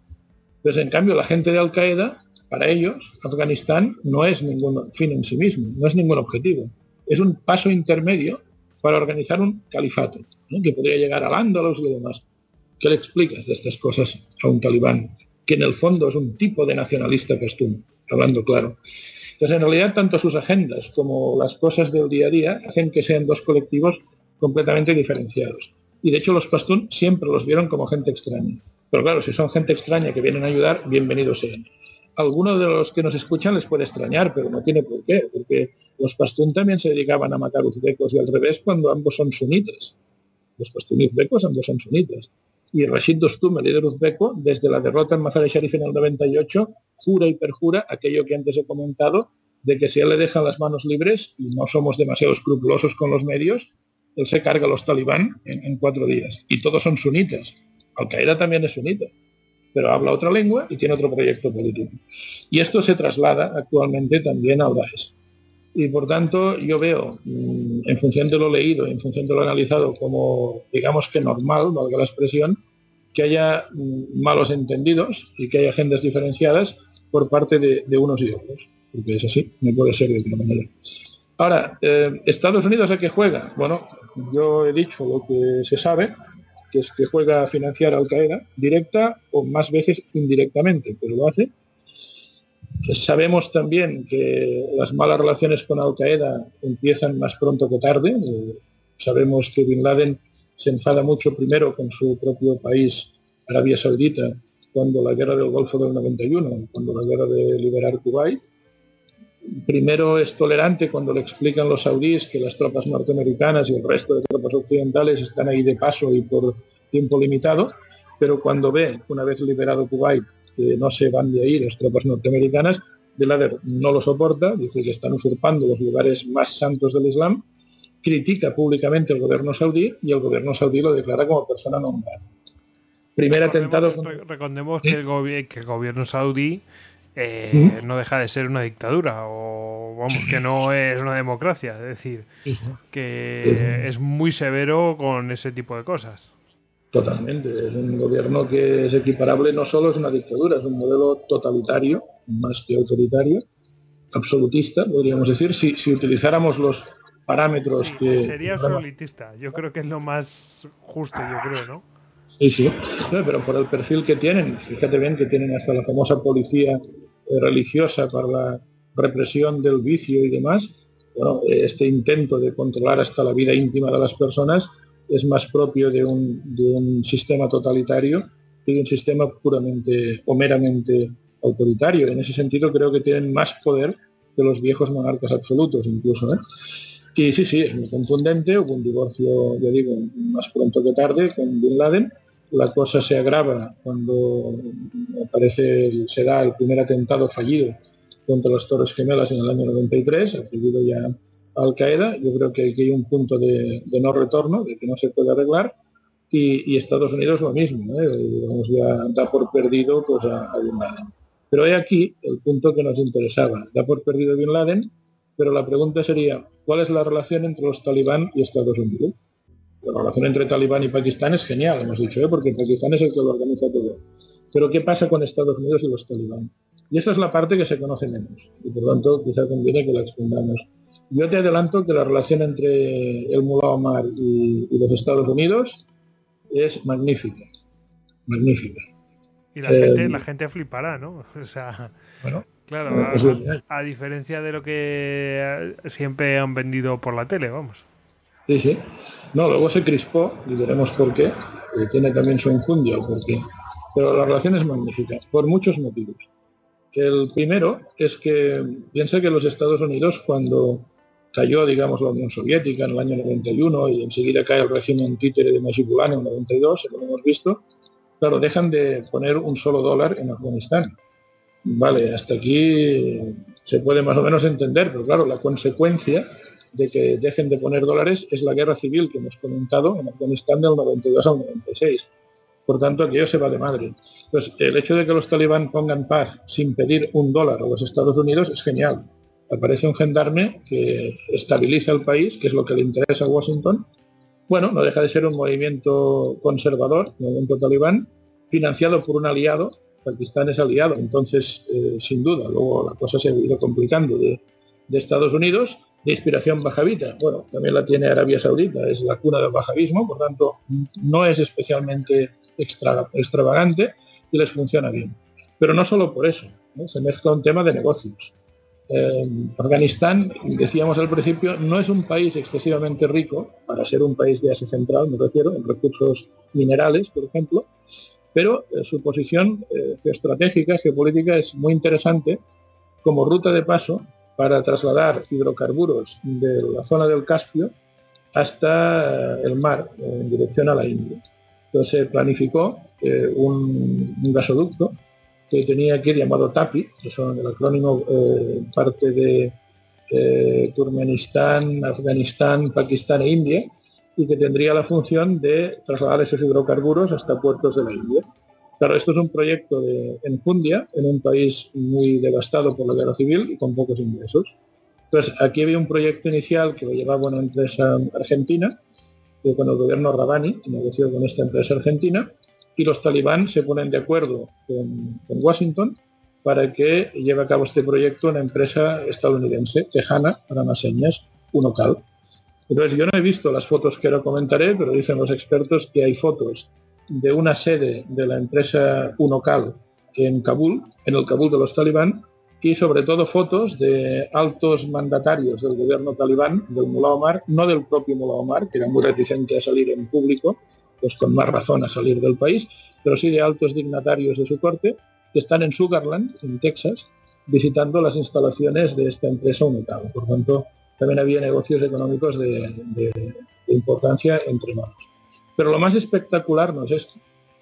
Entonces, en cambio, la gente de Al-Qaeda, para ellos, Afganistán no es ningún fin en sí mismo, no es ningún objetivo. Es un paso intermedio para organizar un califato, que podría llegar al Andalus y demás. ¿Qué le explicas de estas cosas a un talibán? Que en el fondo es un tipo de nacionalista pastún, hablando claro. Entonces, en realidad, tanto sus agendas como las cosas del día a día hacen que sean dos colectivos completamente diferenciados. Y de hecho los pastún siempre los vieron como gente extraña. Pero claro, si son gente extraña que vienen a ayudar, bienvenidos sean. Algunos de los que nos escuchan les puede extrañar, pero no tiene por qué, porque los pastún también se dedicaban a matar uzbecos y al revés cuando ambos son sunitas. Los pastún y uzbecos ambos son sunitas. Y Rashid Dostum, el líder uzbeco, desde la derrota en Mazar Sharif en el 98, jura y perjura aquello que antes he comentado, de que si él le dejan las manos libres, y no somos demasiado escrupulosos con los medios, él se carga a los talibán en, cuatro días. Y todos son sunitas. Al-Qaeda también es sunita, pero habla otra lengua y tiene otro proyecto político. Y esto se traslada actualmente también al Daesh. Y por tanto yo veo, mm, en función de lo leído, en función de lo analizado, como digamos que normal, valga la expresión, que haya malos entendidos y que haya agendas diferenciadas por parte de, unos y otros. Porque es así, no puede ser de otra manera. Ahora, eh, ¿Estados Unidos a qué juega? Bueno, yo he dicho lo que se sabe, que es que juega a financiar a Al Qaeda, directa o más veces indirectamente, pero lo hace. Sabemos también que las malas relaciones con Al Qaeda empiezan más pronto que tarde. Eh, sabemos que Bin Laden se enfada mucho primero con su propio país, Arabia Saudita, cuando la guerra del Golfo del 91, cuando la guerra de liberar Kuwait, primero es tolerante cuando le explican los saudíes que las tropas norteamericanas y el resto de tropas occidentales están ahí de paso y por tiempo limitado, pero cuando ve, una vez liberado Kuwait, que no se van de ahí las tropas norteamericanas, Belader no lo soporta, dice que están usurpando los lugares más santos del Islam, critica públicamente al gobierno saudí y el gobierno saudí lo declara como persona no Primer atentado... Recordemos que, el que el gobierno saudí eh, no deja de ser una dictadura o vamos que no es una democracia. Es decir que es muy severo con ese tipo de cosas. Totalmente. Es un gobierno que es equiparable no solo es una dictadura es un modelo totalitario más que autoritario absolutista podríamos decir. Si, si utilizáramos los parámetros que sería absolutista yo creo que es lo más justo yo creo no Sí, sí, pero por el perfil que tienen, fíjate bien que tienen hasta la famosa policía eh, religiosa para la represión del vicio y demás, bueno, este intento de controlar hasta la vida íntima de las personas es más propio de un, de un sistema totalitario que de un sistema puramente o meramente autoritario. En ese sentido creo que tienen más poder que los viejos monarcas absolutos incluso. ¿eh? Y sí, sí, es muy contundente, hubo un divorcio, ya digo, más pronto que tarde con Bin Laden, la cosa se agrava cuando aparece, se da el primer atentado fallido contra las Torres Gemelas en el año 93, atribuido ya a Al Qaeda. Yo creo que aquí hay un punto de, no retorno, de que no se puede arreglar. Y, Estados Unidos lo mismo, ¿eh? ya da por perdido pues, a, Bin Laden. Pero hay aquí el punto que nos interesaba. Da por perdido Bin Laden, pero la pregunta sería, ¿cuál es la relación entre los talibán y Estados Unidos? La relación entre Talibán y Pakistán es genial, hemos dicho, ¿eh? porque Pakistán es el que lo organiza todo. Pero ¿qué pasa con Estados Unidos y los talibán? Y esa es la parte que se conoce menos, y por lo tanto quizá conviene que la expandamos. Yo te adelanto que la relación entre el Mullah Omar y, los Estados Unidos es magnífica, magnífica. Y la, gente, eh, la gente flipará, ¿no? O sea, bueno, claro, a, diferencia de lo que siempre han vendido por la tele, vamos. Sí, sí. No, luego se crispó, y veremos por qué. tiene también su enjundia porque Pero la relación es magnífica, por muchos motivos. El primero es que piensa que los Estados Unidos, cuando cayó, digamos, la Unión Soviética en el año 91 y enseguida cae el régimen títere de Najibullah en el 92, como hemos visto, claro, dejan de poner un solo dólar en Afganistán. Vale, hasta aquí se puede más o menos entender, pero claro, la consecuencia de que dejen de poner dólares es la guerra civil que hemos comentado en Afganistán del 92 al 96. Por tanto, aquello se va de madre. Pues el hecho de que los talibán pongan paz sin pedir un dólar a los Estados Unidos es genial. Aparece un gendarme que estabiliza el país, que es lo que le interesa a Washington. Bueno, no deja de ser un movimiento conservador, un movimiento talibán, financiado por un aliado. Pakistán es aliado, entonces, eh, sin duda, luego la cosa se ha ido complicando de, Estados Unidos, de inspiración bajavita. Bueno, también la tiene Arabia Saudita, es la cuna del bajavismo, por tanto, no es especialmente extravagante y les funciona bien. Pero no solo por eso, se mezcla un tema de negocios. Afganistán, decíamos al principio, no es un país excesivamente rico para ser un país de Asia Central, me refiero, en recursos minerales, por ejemplo, pero eh, su posición eh, estratégica, geopolítica, es muy interesante como ruta de paso para trasladar hidrocarburos de la zona del Caspio hasta el mar, en dirección a la India. Entonces planificó eh, un, gasoducto que tenía que ir llamado TAPI, que son el acrónimo eh, parte de eh, Turkmenistán, Afganistán, Pakistán e India, y que tendría la función de trasladar esos hidrocarburos hasta puertos de la India. Claro, esto es un proyecto de enfundia en un país muy devastado por la guerra civil y con pocos ingresos. Entonces, aquí había un proyecto inicial que lo llevaba una empresa argentina, que con el gobierno Rabani, negoció con esta empresa argentina, y los talibán se ponen de acuerdo con, Washington para que lleve a cabo este proyecto una empresa estadounidense, tejana, para más señas, Unocal. Entonces, yo no he visto las fotos que ahora comentaré, pero dicen los expertos que hay fotos de una sede de la empresa Unocal en Kabul, en el Kabul de los talibán, y sobre todo fotos de altos mandatarios del gobierno talibán, del Mullah Omar, no del propio Mullah Omar, que era muy reticente a salir en público, pues con más razón a salir del país, pero sí de altos dignatarios de su corte, que están en Sugarland, en Texas, visitando las instalaciones de esta empresa Unocal. Por tanto, también había negocios económicos de, importancia entre manos. Pero lo más espectacular no es esto.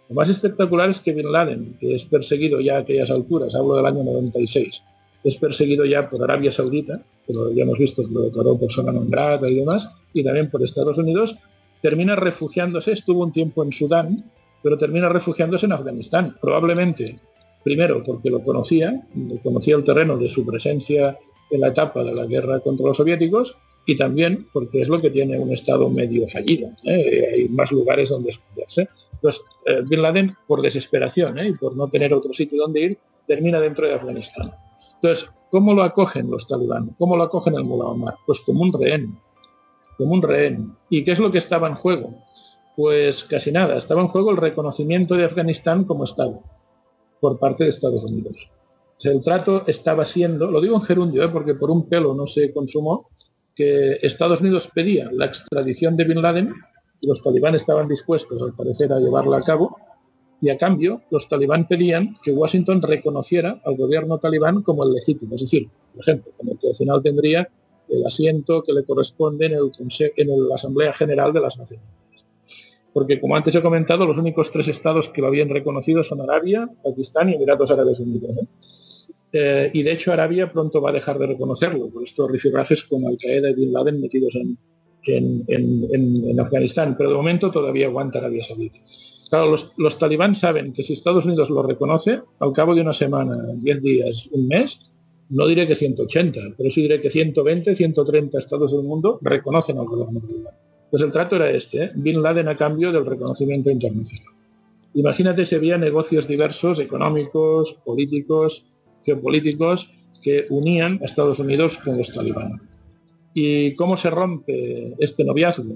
Lo más espectacular es que Bin Laden, que es perseguido ya a aquellas alturas, hablo del año 96, es perseguido ya por Arabia Saudita, pero ya hemos visto que lo declaró persona non grata y demás, y también por Estados Unidos, termina refugiándose, estuvo un tiempo en Sudán, pero termina refugiándose en Afganistán, probablemente, primero porque lo conocía, conocía el terreno de su presencia en la etapa de la guerra contra los soviéticos, y también porque es lo que tiene un Estado medio fallido. ¿eh? Hay más lugares donde esconderse. Entonces, eh, Bin Laden, por desesperación ¿eh? y por no tener otro sitio donde ir, termina dentro de Afganistán. Entonces, ¿cómo lo acogen los talibán? ¿Cómo lo acogen el Mullah Omar? Pues como un rehén, como un rehén. ¿Y qué es lo que estaba en juego? Pues casi nada. Estaba en juego el reconocimiento de Afganistán como Estado por parte de Estados Unidos. El trato estaba siendo, lo digo en gerundio, porque por un pelo no se consumó, que Estados Unidos pedía la extradición de Bin Laden y los talibán estaban dispuestos, al parecer, a llevarla a cabo, y a cambio los talibán pedían que Washington reconociera al gobierno talibán como el legítimo, es decir, por ejemplo, como que al final tendría el asiento que le corresponde en, el, en la Asamblea General de las Naciones Unidas. Porque, como antes he comentado, los únicos tres estados que lo habían reconocido son Arabia, Pakistán y Emiratos Árabes Unidos. Eh, y de hecho Arabia pronto va a dejar de reconocerlo por estos rifirrafes con Al-Qaeda y Bin Laden metidos en, en, Afganistán, pero de momento todavía aguanta Arabia Saudita. Claro, los, los, talibán saben que si Estados Unidos lo reconoce, al cabo de una semana, 10 días, un mes, no diré que 180, pero sí diré que 120, 130 estados del mundo reconocen al gobierno talibán. Pues el trato era este, ¿eh? Bin Laden a cambio del reconocimiento internacional. Imagínate si había negocios diversos, económicos, políticos, geopolíticos que unían a Estados Unidos con los talibanes. ¿Y cómo se rompe este noviazgo?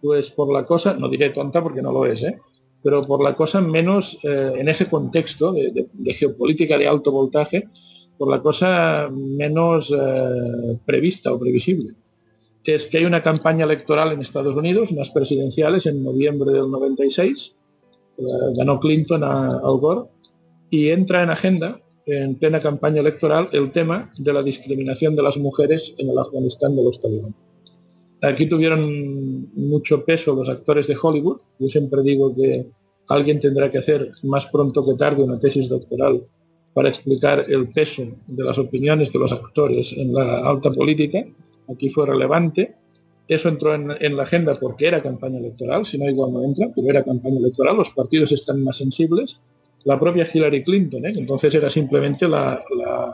Pues por la cosa, no diré tonta porque no lo es, ¿eh? pero por la cosa menos eh, en ese contexto de, geopolítica de alto voltaje, por la cosa menos eh, prevista o previsible. Es que hay una campaña electoral en Estados Unidos, unas presidenciales en noviembre del 96, ganó Clinton a Al Gore, y entra en agenda en plena campaña electoral el tema de la discriminación de las mujeres en el Afganistán de los talibán. Aquí tuvieron mucho peso los actores de Hollywood. Yo siempre digo que alguien tendrá que hacer más pronto que tarde una tesis doctoral para explicar el peso de las opiniones de los actores en la alta política. Aquí fue relevante. eso entró en, la agenda porque era campaña electoral, si no igual no entra, pero era campaña electoral, los partidos están más sensibles. La propia Hillary Clinton, ¿eh? entonces era simplemente la,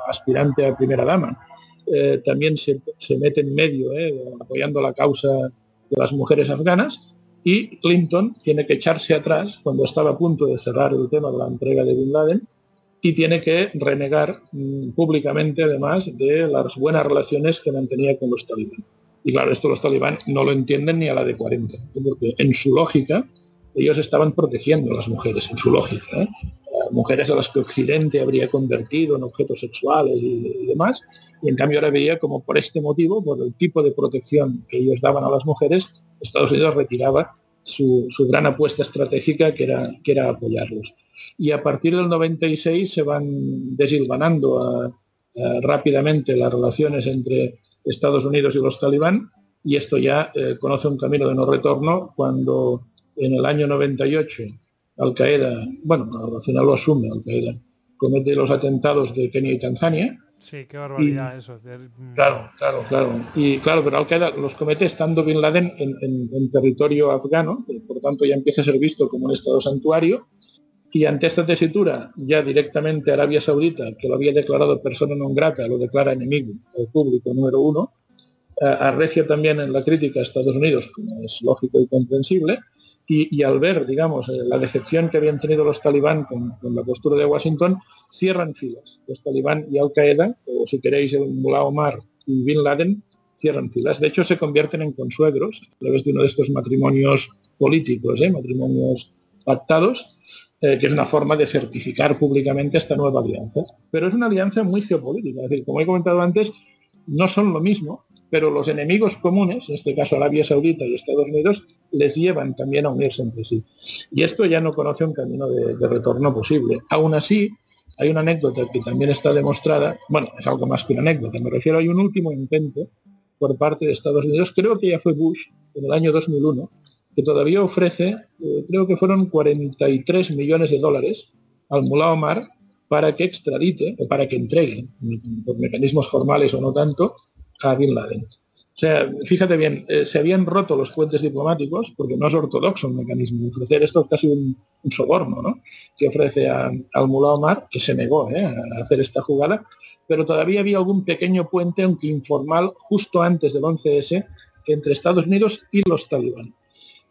aspirante a primera dama, eh, también se, mete en medio, ¿eh? apoyando la causa de las mujeres afganas, y Clinton tiene que echarse atrás cuando estaba a punto de cerrar el tema de la entrega de Bin Laden y tiene que renegar mm, públicamente además de las buenas relaciones que mantenía con los talibán. Y claro, esto los talibán no lo entienden ni a la de 40, porque en su lógica ellos estaban protegiendo a las mujeres, en su lógica. ¿eh? Mujeres a las que Occidente habría convertido en objetos sexuales y, demás, y en cambio ahora veía como por este motivo, por el tipo de protección que ellos daban a las mujeres, Estados Unidos retiraba su, gran apuesta estratégica que era, que era apoyarlos. Y a partir del 96 se van desilvanando rápidamente las relaciones entre Estados Unidos y los talibán, y esto ya eh, conoce un camino de no retorno cuando en el año 98 Al Qaeda, bueno, al final lo asume Al Qaeda, comete los atentados de Kenia y Tanzania. Sí, qué barbaridad eso. Mm. Claro, claro, claro. Y claro, pero Al Qaeda los comete estando Bin Laden en, territorio afgano, por tanto ya empieza a ser visto como un estado santuario. Y ante esta tesitura, ya directamente Arabia Saudita, que lo había declarado persona non grata, lo declara enemigo el público número uno, arrecia también en la crítica a Estados Unidos, como es lógico y comprensible, y, al ver, digamos, eh, la decepción que habían tenido los talibán con, la postura de Washington, cierran filas. Los talibán y Al-Qaeda, o si queréis el Mullah Omar y Bin Laden, cierran filas. De hecho, se convierten en consuegros a través de uno de estos matrimonios políticos, ¿eh? matrimonios pactados, eh, que es una forma de certificar públicamente esta nueva alianza. Pero es una alianza muy geopolítica, es decir, como he comentado antes, no son lo mismo, pero los enemigos comunes, en este caso Arabia Saudita y Estados Unidos, les llevan también a unirse entre sí. Y esto ya no conoce un camino de, retorno posible. Aún así, hay una anécdota que también está demostrada, bueno, es algo más que una anécdota, me refiero, hay un último intento por parte de Estados Unidos, creo que ya fue Bush, en el año 2001, que todavía ofrece, eh, creo que fueron 43 millones de dólares al Mullah Omar para que extradite, o para que entregue, por mecanismos formales o no tanto, a Bin Laden. O sea, fíjate bien, eh, se habían roto los puentes diplomáticos, porque no es ortodoxo el mecanismo. Ofrecer esto es casi un, soborno, ¿no? Que ofrece al Mullah Omar, que se negó ¿eh? a hacer esta jugada, pero todavía había algún pequeño puente, aunque informal, justo antes del 11S, entre Estados Unidos y los talibán.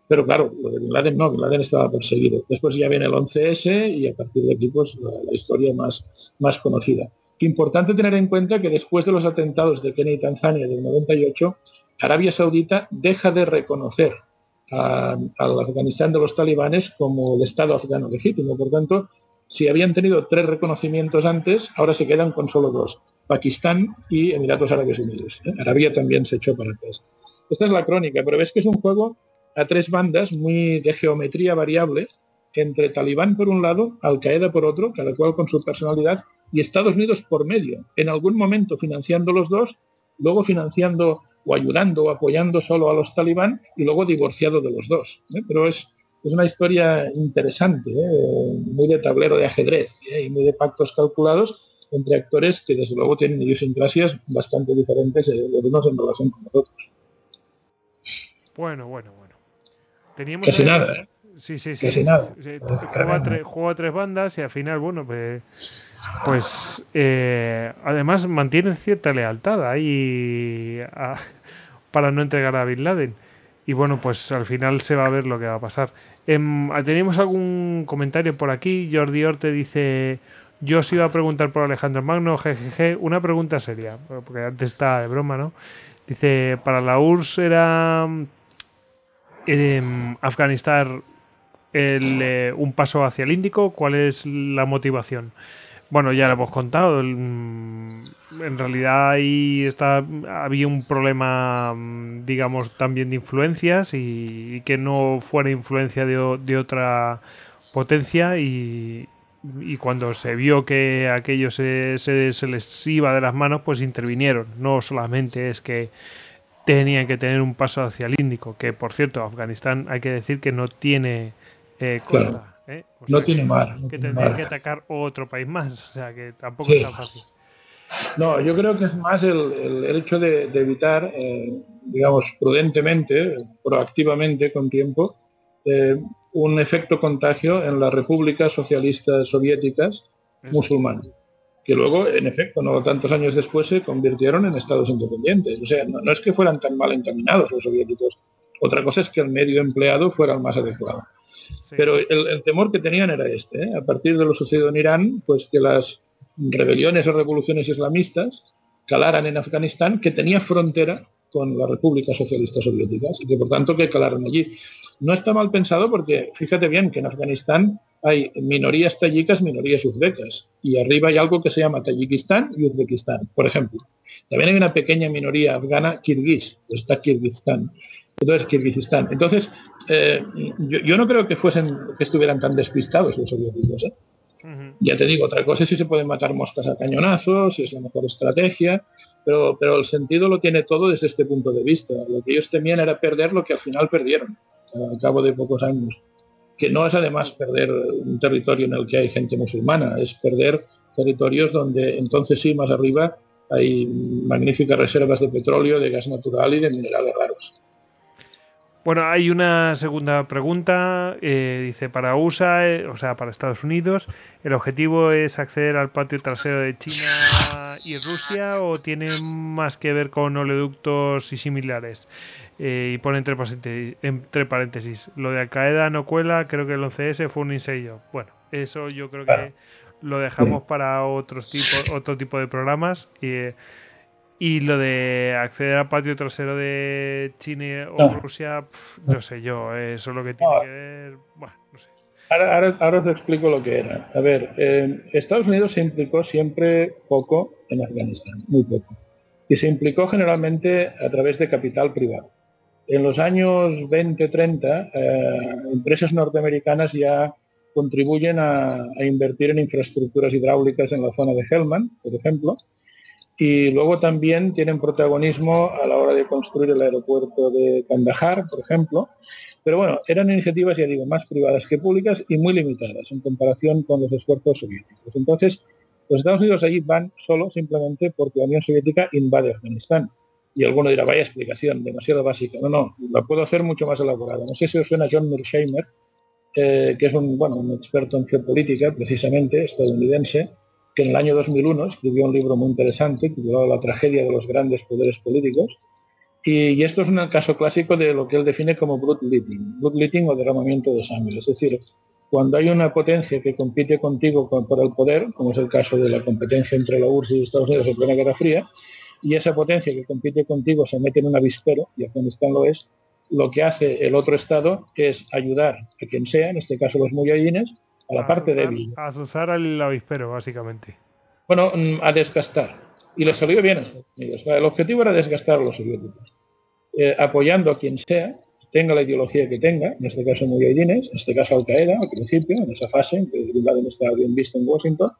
Pero claro, lo de Bin Laden no, Bin Laden estaba perseguido. Después ya viene el 11S y a partir de aquí pues la, historia más, más conocida. Importante tener en cuenta que después de los atentados de Kenia y Tanzania del 98, Arabia Saudita deja de reconocer al Afganistán de los talibanes como el Estado afgano legítimo. Por tanto, si habían tenido tres reconocimientos antes, ahora se quedan con solo dos, Pakistán y Emiratos Árabes Unidos. ¿eh? Arabia también se echó para atrás. Esta es la crónica, pero ves que es un juego a tres bandas muy de geometría variable entre Talibán por un lado, Al Qaeda por otro, cada cual con su personalidad, y Estados Unidos por medio, en algún momento financiando los dos, luego financiando o ayudando o apoyando solo a los talibán y luego divorciado de los dos. ¿eh? Pero es, es, una historia interesante, ¿eh? muy de tablero de ajedrez ¿eh? y muy de pactos calculados entre actores que desde luego tienen idiosincrasias bastante diferentes los unos en relación con los otros. Bueno, bueno, bueno. Teníamos Casi nada, ¿eh? Sí, sí, sí. Casi nada. Juega, a tres bandas y al final, bueno, pues, pues eh, además mantienen cierta lealtad ahí para no entregar a Bin Laden. Y bueno, pues al final se va a ver lo que va a pasar. Em, ¿Tenemos algún comentario por aquí? Jordi Orte dice... Yo os iba a preguntar por Alejandro Magno, jejeje, una pregunta seria, porque antes está de broma, ¿no? Dice, para la URSS era en Afganistán eh, un paso hacia el Índico? ¿Cuál es la motivación? Bueno, ya lo hemos contado. En realidad ahí está, había un problema, mm, digamos, también de influencias y, que no fuera influencia de, otra potencia y, cuando se vio que aquello se, se, les iba de las manos, pues intervinieron. No solamente es que tenían que tener un paso hacia el Índico, que por cierto, Afganistán hay que decir que no tiene eh, costa. ¿Eh? no tiene mar. que tendría que atacar otro país más, o sea que tampoco es tan fácil. No, yo creo que es más el, el, hecho de, evitar, eh, digamos, prudentemente, proactivamente, con tiempo, eh, un efecto contagio en las repúblicas socialistas soviéticas musulmanas, que luego, en efecto, no tantos años después se convirtieron en estados independientes. O sea, no, es que fueran tan mal encaminados los soviéticos, otra cosa es que el medio empleado fuera el más adecuado. Pero el, temor que tenían era este, ¿eh? a partir de lo sucedido en Irán, pues que las rebeliones o revoluciones islamistas calaran en Afganistán, que tenía frontera con la República Socialista Soviéticas y que por tanto que calaran allí. No está mal pensado porque fíjate bien que en Afganistán hay minorías tayicas, minorías uzbecas y arriba hay algo que se llama Tayikistán y Uzbekistán, por ejemplo. También hay una pequeña minoría afgana kirguís, está Kirguistán. Entonces, Kirguistán. Entonces, eh, yo, no creo que fuesen que estuvieran tan despistados los soviéticos. ¿eh? Ya te digo, otra cosa es si se pueden matar moscas a cañonazos, si es la mejor estrategia, pero, pero el sentido lo tiene todo desde este punto de vista. Lo que ellos temían era perder lo que al final perdieron, al cabo de pocos años. Que no es además perder un territorio en el que hay gente musulmana, es perder territorios donde entonces sí, más arriba, hay magníficas reservas de petróleo, de gas natural y de minerales raros. Bueno, hay una segunda pregunta. Eh, dice, para USA, eh, o sea, para Estados Unidos, ¿el objetivo es acceder al patio trasero de China y Rusia o tiene más que ver con oleoductos y similares? Eh, y pone entre paréntesis, entre paréntesis, lo de Al-Qaeda no cuela, creo que el 11S fue un ensayo. Bueno, eso yo creo que lo dejamos para otros tipos, otro tipo de programas. Y, y lo de acceder al patio trasero de China o Rusia, no sé yo, eso es lo que tiene que ver. Bueno, no sé. Ahora, ahora, os explico lo que era. A ver, eh, Estados Unidos se implicó siempre poco en Afganistán, muy poco. Y se implicó generalmente a través de capital privado. En los años 20-30, eh, empresas norteamericanas ya contribuyen a, a invertir en infraestructuras hidráulicas en la zona de Helmand, por ejemplo, y luego también tienen protagonismo a la hora de construir el aeropuerto de Kandahar, por ejemplo. Pero bueno, eran iniciativas, ya digo, más privadas que públicas y muy limitadas en comparación con los esfuerzos soviéticos. Entonces, los Estados Unidos allí van solo simplemente porque la Unión Soviética invade Afganistán. Y alguno dirá, vaya explicación, demasiado básica. No, no, la puedo hacer mucho más elaborada. No sé si os suena John Mearsheimer, eh, que es un, bueno, un experto en geopolítica, precisamente, estadounidense, que en el año 2001 escribió un libro muy interesante titulado La tragedia de los grandes poderes políticos. Y, esto es un caso clásico de lo que él define como bloodletting, bloodletting o derramamiento de sangre. Es decir, cuando hay una potencia que compite contigo por el poder, como es el caso de la competencia entre la URSS y Estados Unidos en plena Guerra Fría, y esa potencia que compite contigo se mete en un avispero, y Afganistán lo es, lo que hace el otro Estado es ayudar a quien sea, en este caso los muyahidines, a la parte débil. A azuzar al avispero, básicamente. Bueno, mm, a desgastar. Y le salió bien a El objetivo era desgastar a los soviéticos. Eh, apoyando a quien sea, tenga la ideología que tenga, en este caso Mujahidines, en este caso Al Qaeda al principio, en esa fase, en que Bin Laden estaba bien visto en Washington,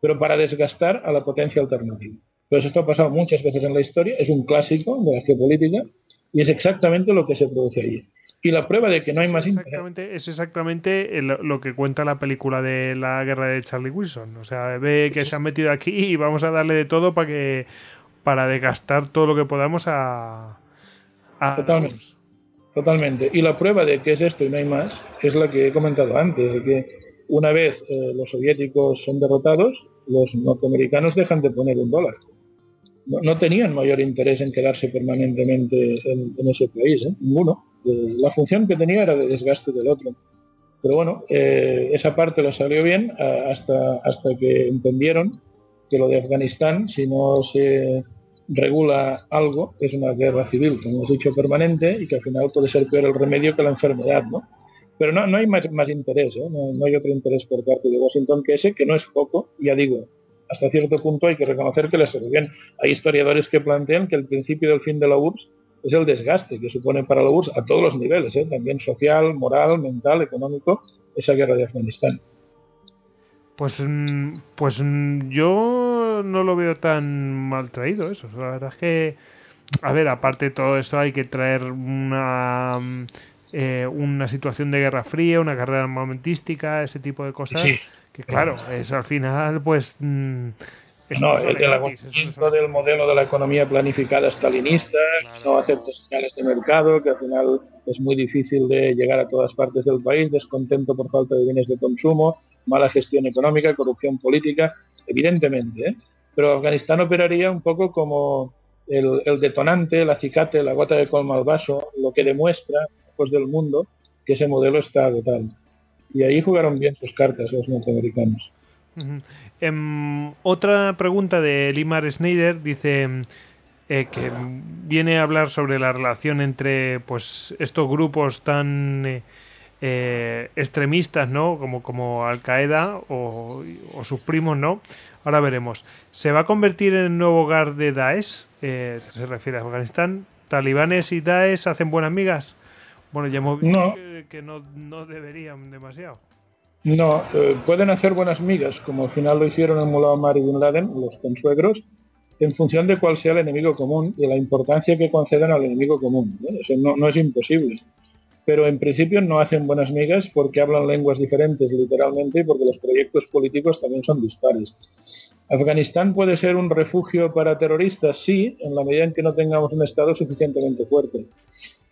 pero para desgastar a la potencia alternativa. Pero esto ha pasado muchas veces en la historia, es un clásico de la geopolítica y es exactamente lo que se produce allí. Y la prueba de que no hay más exactamente, Es exactamente lo que cuenta la película de la guerra de Charlie Wilson. O sea, ve que se han metido aquí y vamos a darle de todo para que para desgastar todo lo que podamos a, Totalmente. Totalmente. Y la prueba de que es esto y no hay más es la que he comentado antes, de que una vez eh, los soviéticos son derrotados, los norteamericanos dejan de poner un dólar. No, tenían mayor interés en quedarse permanentemente en, ese país, ¿eh? ninguno la función que tenía era de desgaste del otro. Pero bueno, eh, esa parte lo salió bien hasta, hasta que entendieron que lo de Afganistán, si no se regula algo, es una guerra civil, como hemos dicho, permanente y que al final puede ser peor el remedio que la enfermedad, ¿no? Pero no, no hay más, más interés, ¿eh? no, hay otro interés por parte de Washington que ese, que no es poco, ya digo, hasta cierto punto hay que reconocer que les salió bien. Hay historiadores que plantean que el principio del fin de la URSS es el desgaste que supone para la URSS a todos los niveles, ¿eh? también social, moral, mental, económico, esa guerra de Afganistán. Pues, mm, pues mm, yo no lo veo tan mal traído eso. La verdad es que, a ver, aparte de todo eso hay que traer una, mm, eh, una situación de guerra fría, una carrera armamentística, ese tipo de cosas. Que claro, eso al final pues no, el, el agotamiento del modelo de la economía planificada stalinista, no acepta señales de mercado, que al final es muy difícil de llegar a todas partes del país, descontento por falta de bienes de consumo, mala gestión económica, corrupción política, evidentemente. ¿eh? Pero Afganistán operaría un poco como el, detonante, el acicate, la gota de colma al vaso, lo que demuestra, pues del mundo, que ese modelo está agotado. Y ahí jugaron bien sus cartas los norteamericanos. Em, otra pregunta de Limar Schneider dice eh, que viene a hablar sobre la relación entre pues estos grupos tan eh, eh, extremistas, ¿no? Como, como Al Qaeda o, sus primos, ¿no? Ahora veremos. ¿Se va a convertir en el nuevo hogar de Daesh? se refiere a Afganistán. ¿Talibanes y Daesh hacen buenas migas? Bueno, ya hemos visto que, no, no deberían demasiado. No, eh, pueden hacer buenas migas, como al final lo hicieron en Mullah Omar y Bin Laden, los consuegros, en función de cuál sea el enemigo común y la importancia que conceden al enemigo común. Eso no, es imposible. Pero en principio no hacen buenas migas porque hablan lenguas diferentes, literalmente, y porque los proyectos políticos también son dispares. Afganistán puede ser un refugio para terroristas, sí, en la medida en que no tengamos un Estado suficientemente fuerte.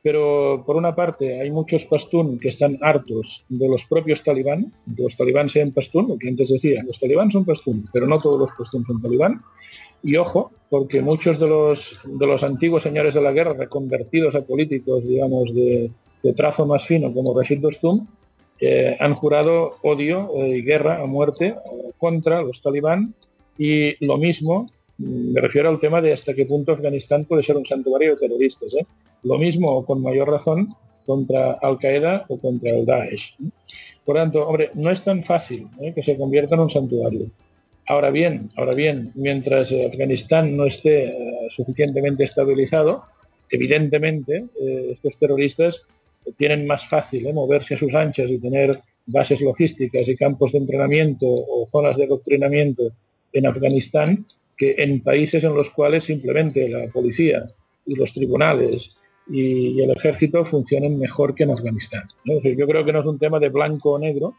Pero por una parte hay muchos pastún que están hartos de los propios talibán, los talibán sean pastún, lo que antes decía, los talibán son pastún, pero no todos los pastún son talibán. Y ojo, porque muchos de los, de los antiguos señores de la guerra, reconvertidos a políticos, digamos, de, trazo más fino como Rashid Dostum, eh, han jurado odio y guerra a muerte contra los talibán y lo mismo me refiero al tema de hasta qué punto Afganistán puede ser un santuario de terroristas. ¿eh? Lo mismo con mayor razón contra Al-Qaeda o contra el Daesh. Por tanto, hombre, no es tan fácil ¿eh? que se convierta en un santuario. Ahora bien, ahora bien, mientras Afganistán no esté eh, suficientemente estabilizado, evidentemente estos terroristas tienen más fácil moverse a sus anchas y tener bases logísticas y campos de entrenamiento o zonas de adoctrinamiento en Afganistán que en países en los cuales simplemente la policía y los tribunales y, el ejército funcionen mejor que en Afganistán. yo creo que no es un tema de blanco o negro,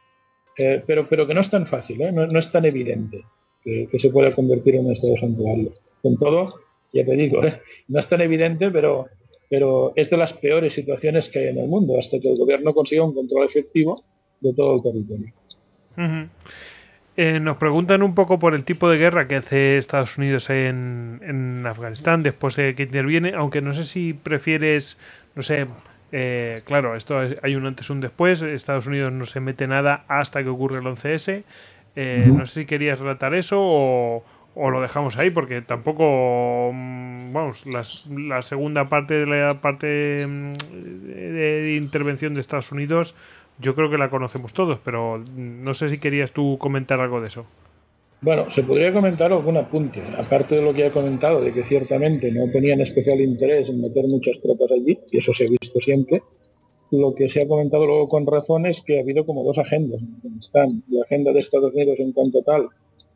eh, pero, pero que no es tan fácil, ¿eh? no, es tan evidente que, se pueda convertir en un estado santuario. Con todo, ya te digo, ¿eh? no es tan evidente, pero, pero es de las peores situaciones que hay en el mundo, hasta que el gobierno consiga un control efectivo de todo el territorio. Eh, nos preguntan un poco por el tipo de guerra que hace Estados Unidos en, Afganistán después de que interviene, aunque no sé si prefieres, no sé, eh, claro, esto hay un antes y un después, Estados Unidos no se mete nada hasta que ocurre el 11S, eh, no sé si querías relatar eso o, lo dejamos ahí porque tampoco mm, vamos la segunda parte de la parte mm, de intervención de Estados Unidos yo creo que la conocemos todos, pero no sé si querías tú comentar algo de eso. Bueno, se podría comentar algún apunte, aparte de lo que he comentado, de que ciertamente no tenían especial interés en meter muchas tropas allí, y eso se ha visto siempre. Lo que se ha comentado luego con razón es que ha habido como dos agendas. Están la agenda de Estados Unidos en cuanto tal,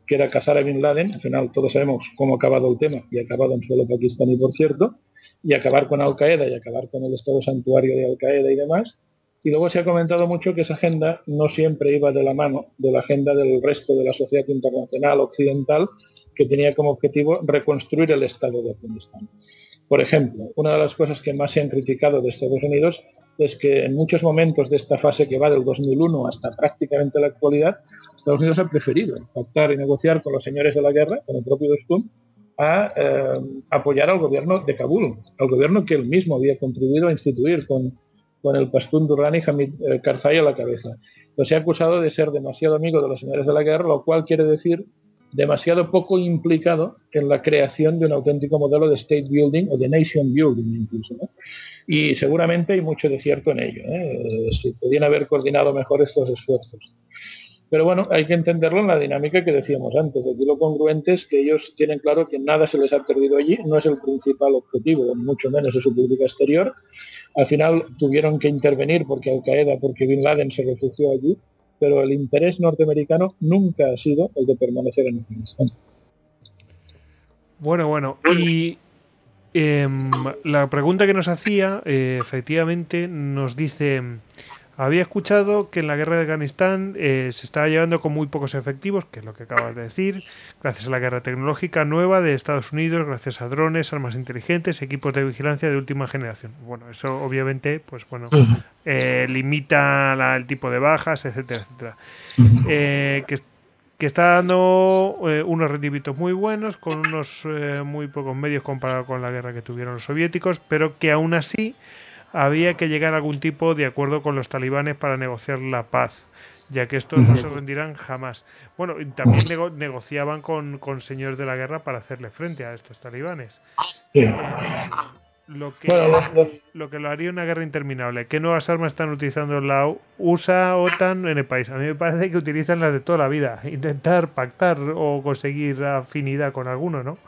que era cazar a Bin Laden, al final todos sabemos cómo ha acabado el tema, y ha acabado en suelo pakistaní, por cierto, y acabar con Al Qaeda y acabar con el Estado santuario de Al Qaeda y demás, y luego se ha comentado mucho que esa agenda no siempre iba de la mano de la agenda del resto de la sociedad internacional occidental, que tenía como objetivo reconstruir el Estado de Afganistán. Por ejemplo, una de las cosas que más se han criticado de Estados Unidos es que en muchos momentos de esta fase que va del 2001 hasta prácticamente la actualidad, Estados Unidos ha preferido pactar y negociar con los señores de la guerra, con el propio Dostum, a eh, apoyar al gobierno de Kabul, al gobierno que él mismo había contribuido a instituir con con el pastún Durrani Hamid eh, Karzai a la cabeza. Pues se ha acusado de ser demasiado amigo de los señores de la guerra, lo cual quiere decir demasiado poco implicado en la creación de un auténtico modelo de state building o de nation building incluso. Y seguramente hay mucho de cierto en ello. ¿eh? Se podrían haber coordinado mejor estos esfuerzos. Pero bueno, hay que entenderlo en la dinámica que decíamos antes. Aquí lo congruente es que ellos tienen claro que nada se les ha perdido allí, no es el principal objetivo, mucho menos de su política exterior. Al final tuvieron que intervenir porque Al Qaeda, porque Bin Laden se refugió allí, pero el interés norteamericano nunca ha sido el de permanecer en Afganistán. Bueno, bueno, y em, la pregunta que nos hacía, eh, efectivamente, nos dice Había escuchado que en la guerra de Afganistán eh, se estaba llevando con muy pocos efectivos, que es lo que acabas de decir, gracias a la guerra tecnológica nueva de Estados Unidos, gracias a drones, armas inteligentes, equipos de vigilancia de última generación. Bueno, eso obviamente, pues bueno, eh, limita la- el tipo de bajas, etcétera, etcétera. Eh, que, que está dando unos rendimientos muy buenos, con unos muy pocos medios comparado con la guerra que tuvieron los soviéticos, pero que aún así había que llegar a algún tipo de acuerdo con los talibanes para negociar la paz, ya que estos no se rendirán jamás. Bueno, y también nego- negociaban con, con señores de la guerra para hacerle frente a estos talibanes. Sí. Lo que, Bueno, lo que lo haría una guerra interminable. ¿Qué nuevas armas están utilizando la USA, OTAN en el país? A mí me parece que utilizan las de toda la vida. Intentar pactar o conseguir afinidad con alguno, ¿no?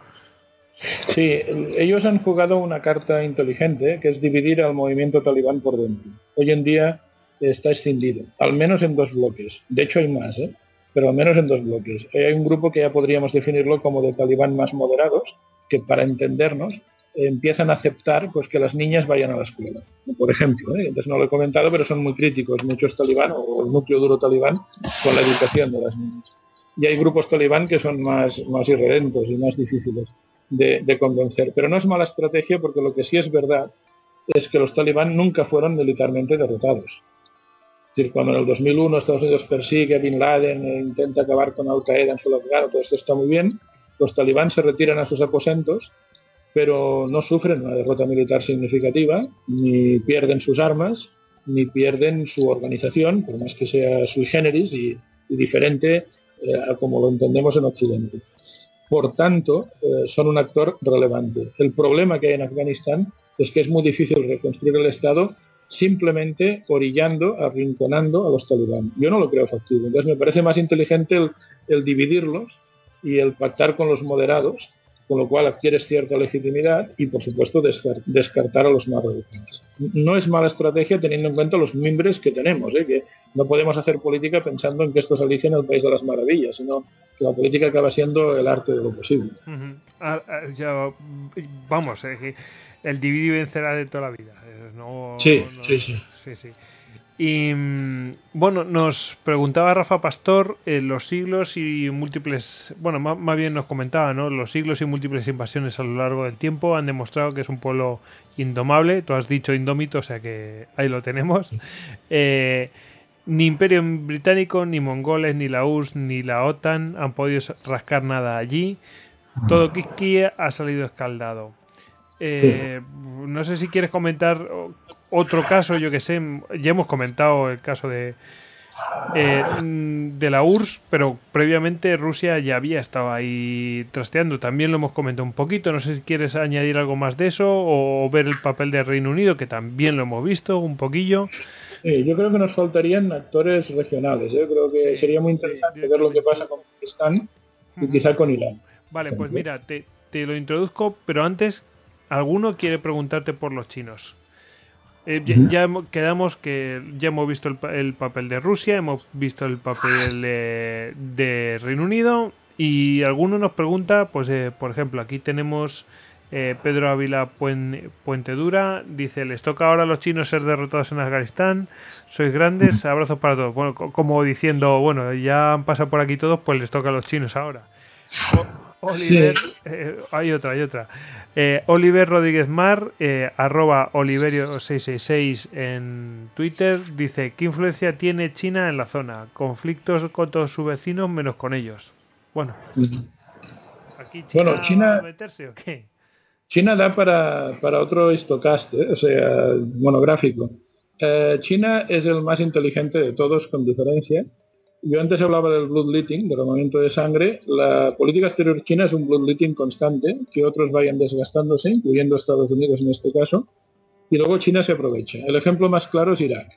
Sí, ellos han jugado una carta inteligente, que es dividir al movimiento talibán por dentro. Hoy en día está escindido, al menos en dos bloques. De hecho hay más, ¿eh? pero al menos en dos bloques. Eh, Hay un grupo que ya podríamos definirlo como de talibán más moderados, que para entendernos empiezan a aceptar pues que las niñas vayan a la escuela. Por ejemplo, ¿eh? antes no lo he comentado, pero son muy críticos muchos talibán o el núcleo duro talibán con la educación de las niñas. Y hay grupos talibán que son más, más irredentos y más difíciles de, convencer. Pero no es mala estrategia porque lo que sí es verdad es que los talibán nunca fueron militarmente derrotados. Es decir, cuando en el 2001 Estados Unidos persigue a Bin Laden e intenta acabar con Al Qaeda en suelo afgano, todo esto está muy bien, los talibán se retiran a sus aposentos, pero no sufren una derrota militar significativa, ni pierden sus armas, ni pierden su organización, por más que sea sui generis y, y diferente eh, a como lo entendemos en Occidente. Por tanto, eh, son un actor relevante. El problema que hay en Afganistán es que es muy difícil reconstruir el Estado simplemente orillando, arrinconando a los talibán. Yo no lo creo factible. Entonces me parece más inteligente el, el dividirlos y el pactar con los moderados, con lo cual adquieres cierta legitimidad y por supuesto descar- descartar a los más radicales. No es mala estrategia teniendo en cuenta los mimbres que tenemos, ¿eh? que no podemos hacer política pensando en que esto es Alicia en el País de las Maravillas, sino que la política acaba siendo el arte de lo posible. Ah, ah, ya, vamos, eh, el dividir y vencerá de toda la vida. eh, no- Sí, no- sí, sí. sí, sí. Y mm, bueno, nos preguntaba Rafa Pastor eh, los siglos y múltiples, bueno, má- más, bien nos comentaba, ¿no? Los siglos y múltiples invasiones a lo largo del tiempo han demostrado que es un pueblo indomable. Tú has dicho indómito, o sea que ahí lo tenemos. Eh, ni Imperio Británico, ni mongoles, ni la URSS, ni la OTAN han podido rascar nada allí. Todo Kiskia ha salido escaldado. Eh, no sé si quieres comentar otro caso, yo que sé, ya hemos comentado el caso de, eh, de la URSS, pero previamente Rusia ya había estado ahí trasteando. También lo hemos comentado un poquito. No sé si quieres añadir algo más de eso o ver el papel del Reino Unido, que también lo hemos visto un poquillo. Sí, yo creo que nos faltarían actores regionales. Yo creo que Sí, sería muy interesante ver lo que pasa con Pakistán y quizá con Irán. Vale, pues mira, te, te lo introduzco, pero antes, ¿alguno quiere preguntarte por los chinos? Eh, ya, quedamos que ya hemos visto el, pa- el papel de Rusia, hemos visto el papel de, de Reino Unido y alguno nos pregunta, pues eh, por ejemplo, aquí tenemos eh, Pedro Ávila Puen- Puente Dura, dice, les toca ahora a los chinos ser derrotados en Afganistán, sois grandes, abrazos para todos. Bueno, co- como diciendo, bueno, ya han pasado por aquí todos, pues les toca a los chinos ahora. O- Oliver, eh, hay otra, hay otra. Eh, Oliver Rodríguez Mar, eh, arroba Oliverio666 en Twitter, dice, ¿qué influencia tiene China en la zona? Conflictos con todos sus vecinos menos con ellos. Bueno, ¿aquí China, Bueno, China- a meterse o qué? China da para, para otro histocast, ¿eh? o sea, monográfico. China es el más inteligente de todos con diferencia. Yo antes hablaba del bloodletting, del armamento de sangre. La política exterior china es un bloodletting constante, que otros vayan desgastándose, incluyendo Estados Unidos en este caso, y luego China se aprovecha. El ejemplo más claro es Irak.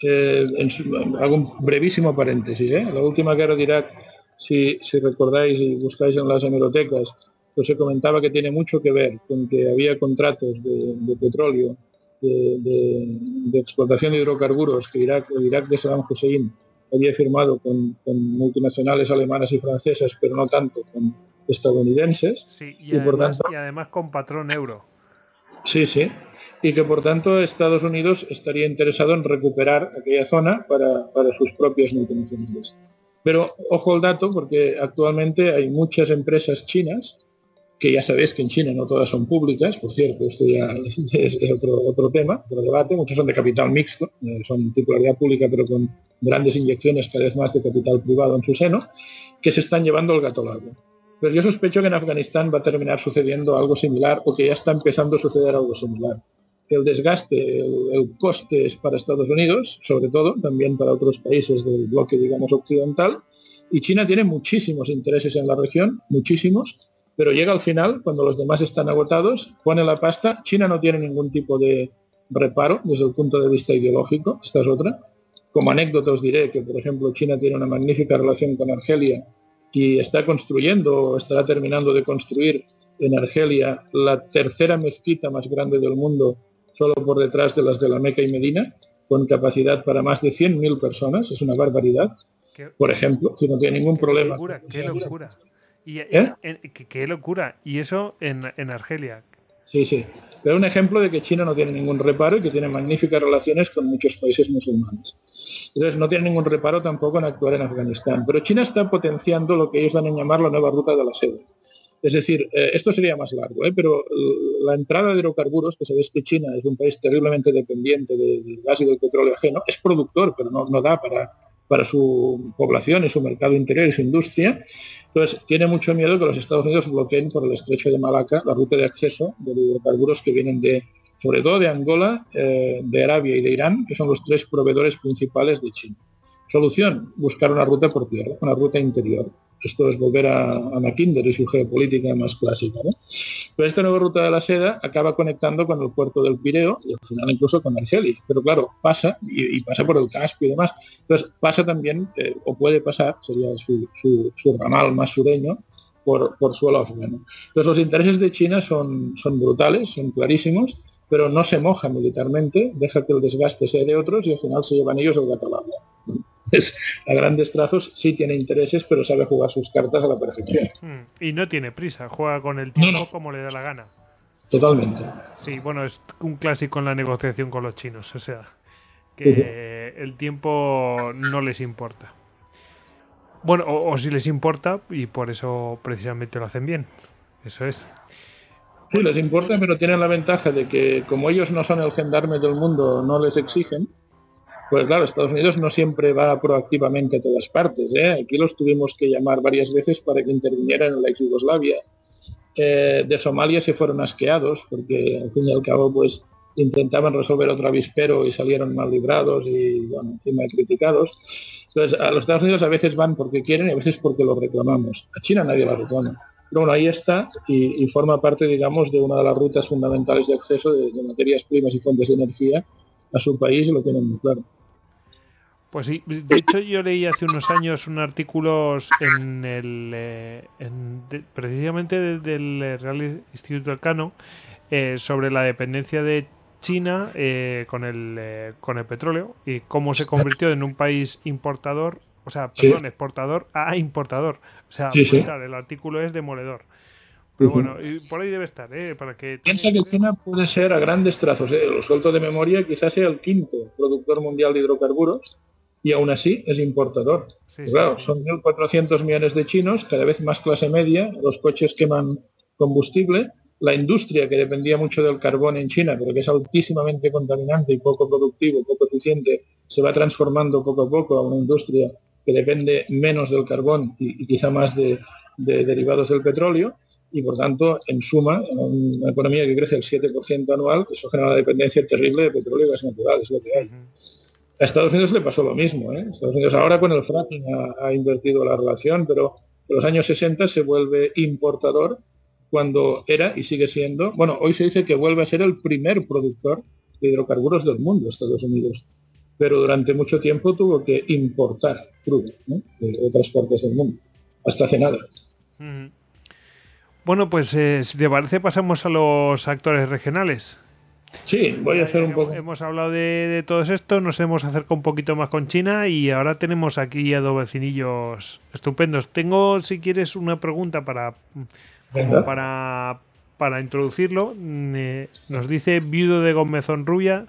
Eh, en su- hago un brevísimo paréntesis. ¿eh? La última guerra de Irak, si, si recordáis y buscáis en las hemerotecas, pues se comentaba que tiene mucho que ver con que había contratos de, de petróleo, de, de- de explotación de hidrocarburos que Irak, el Irak de Saddam Hussein había firmado con, con multinacionales alemanas y francesas, pero no tanto con estadounidenses. Sí, y, Y por además, tanto- y además con patrón euro. Sí, sí. Y que por tanto Estados Unidos estaría interesado en recuperar aquella zona para, para sus propias multinacionales. Pero ojo al dato, porque actualmente hay muchas empresas chinas que ya sabéis que en China no todas son públicas, por cierto, esto ya es, otro, otro tema, otro debate, muchas son de capital mixto, eh, son titularidad pública pero con grandes inyecciones cada vez más de capital privado en su seno, que se están llevando el gato al agua. Pero yo sospecho que en Afganistán va a terminar sucediendo algo similar o que ya está empezando a suceder algo similar. El desgaste, el, el coste es para Estados Unidos, sobre todo, también para otros países del bloque, digamos, occidental, y China tiene muchísimos intereses en la región, muchísimos, pero llega al final, cuando los demás están agotados, pone la pasta. China no tiene ningún tipo de reparo desde el punto de vista ideológico, esta es otra. Como anécdota os diré que, por ejemplo, China tiene una magnífica relación con Argelia y está construyendo o estará terminando de construir en Argelia la tercera mezquita más grande del mundo, solo por detrás de las de la Meca y Medina, con capacidad para más de 100.000 personas, es una barbaridad. Por ejemplo, si no tiene ningún problema. qué locura. Y, ¿Eh? qué, locura. Y eso en, en, Argelia. Sí, sí. Pero un ejemplo de que China no tiene ningún reparo y que tiene magníficas relaciones con muchos países musulmanes. Entonces no tiene ningún reparo tampoco en actuar en Afganistán. Pero China está potenciando lo que ellos dan en llamar la nueva ruta de la seda. Es decir, eh, esto sería más largo, ¿eh? pero la entrada de hidrocarburos, que sabéis que China es un país terriblemente dependiente del gas y del petróleo ajeno, es productor, pero no, no da para, para su población y su mercado interior y su industria. Entonces, tiene mucho miedo que los Estados Unidos bloqueen por el estrecho de Malaca la ruta de acceso de hidrocarburos que vienen de, sobre todo de Angola, eh, de Arabia y de Irán, que son los tres proveedores principales de China. Solución, buscar una ruta por tierra, una ruta interior. Esto es volver a, a Mackinder y su geopolítica más clásica. Pero esta nueva ruta de la seda acaba conectando con el puerto del Pireo y al final incluso con Argelis. Pero claro, pasa y, pasa por el Caspio y demás. Entonces pasa también, eh, o puede pasar, sería su, ramal más sureño, por, suelo afgano. Entonces los intereses de China son, brutales, son clarísimos, pero no se moja militarmente, deja que el desgaste sea de otros y al final se llevan ellos el gato a grandes trazos sí tiene intereses, pero sabe jugar sus cartas a la perfección. Hmm. Y no tiene prisa, juega con el tiempo como le da la gana. Totalmente. Sí, bueno, es un clásico en la negociación con los chinos, o sea, que el tiempo no les importa. Bueno, o, si les importa, y por eso precisamente lo hacen bien. Eso es. Sí, les importa, pero tienen la ventaja de que como ellos no son el gendarme del mundo, no les exigen, pues claro, Estados Unidos no siempre va proactivamente a todas partes. ¿eh? Aquí los tuvimos que llamar varias veces para que intervinieran en la ex Yugoslavia. Eh, de Somalia se fueron asqueados porque al fin y al cabo pues intentaban resolver otro avispero y salieron mal librados y bueno, encima criticados. Entonces a los Estados Unidos a veces van porque quieren y a veces porque lo reclamamos. A China nadie la reclama. Pero bueno, ahí está y, forma parte, digamos, de una de las rutas fundamentales de acceso de, de materias primas y fuentes de energía a su país y lo tienen muy claro. Pues sí, de hecho yo leí hace unos años un artículo en el eh, precisamente del Real Instituto Elcano eh, sobre la dependencia de China eh, con el con el petróleo y cómo se convirtió en un país importador, o sea, perdón, exportador a importador. O sea, el artículo es demoledor. Pero bueno, y por ahí debe estar, ¿eh? Para que... Piensa que China puede ser a grandes trazos, ¿eh? lo suelto de memoria, quizás sea el quinto productor mundial de hidrocarburos, y aún así es importador. claro, son 1.400 millones de chinos, cada vez más clase media, los coches queman combustible, la industria que dependía mucho del carbón en China, pero que es altísimamente contaminante y poco productivo, poco eficiente, se va transformando poco a poco a una industria que depende menos del carbón y, quizá más de, derivados del petróleo, y por tanto, en suma, una economía que crece el 7% anual, eso genera una dependencia terrible de petróleo y gas natural, es lo que hay. A Estados Unidos le pasó lo mismo. ¿eh? Estados Unidos ahora con el fracking ha, invertido la relación, pero en los años 60 se vuelve importador cuando era y sigue siendo, bueno, hoy se dice que vuelve a ser el primer productor de hidrocarburos del mundo, Estados Unidos. Pero durante mucho tiempo tuvo que importar crudo de otras partes del mundo, hasta hace nada. Bueno, pues eh, si te parece pasamos a los actores regionales. Sí, voy a hacer un poco. Hemos hablado de, todo esto, nos hemos acercado un poquito más con China y ahora tenemos aquí a dos vecinillos estupendos. Tengo, si quieres, una pregunta para, para para introducirlo, mm, eh, nos dice Viudo de Gómezón Rubia,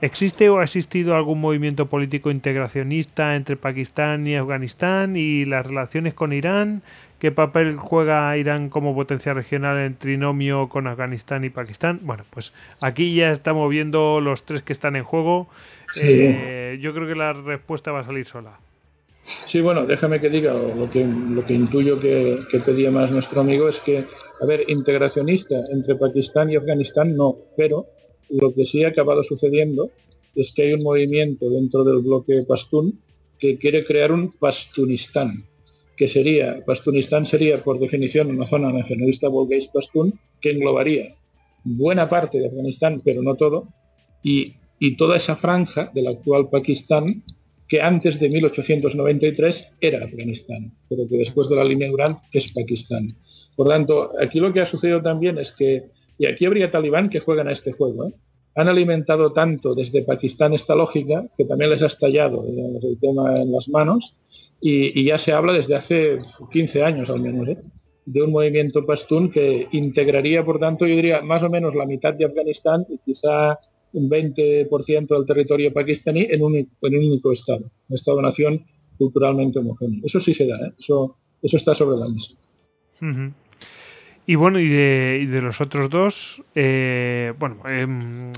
¿existe o ha existido algún movimiento político integracionista entre Pakistán y Afganistán y las relaciones con Irán? ¿Qué papel juega Irán como potencia regional en trinomio con Afganistán y Pakistán? Bueno, pues aquí ya estamos viendo los tres que están en juego. Eh, yo creo que la respuesta va a salir sola. Sí, bueno, déjame que diga, lo que, lo que intuyo que, pedía más nuestro amigo es que, a ver, integracionista entre Pakistán y Afganistán no, pero lo que sí ha acabado sucediendo es que hay un movimiento dentro del bloque Pastún que quiere crear un Pastunistán, que sería, Pastunistán sería por definición una zona nacionalista volgués Pastún, que englobaría buena parte de Afganistán, pero no todo, y, y toda esa franja del actual Pakistán que antes de 1893 era Afganistán, pero que después de la línea Durán es Pakistán. Por tanto, aquí lo que ha sucedido también es que, y aquí habría talibán que juegan a este juego, ¿eh? Han alimentado tanto desde Pakistán esta lógica que también les ha estallado el tema en las manos y, ya se habla desde hace 15 años al menos ¿eh? de un movimiento pastún que integraría, por tanto, yo diría más o menos la mitad de Afganistán y quizá un 20% del territorio pakistaní en un, en un único Estado, un Estado-nación culturalmente homogéneo. Eso sí se da, ¿eh? eso, eso está sobre la mesa. Y bueno, y de, de, los otros dos, eh, bueno, em,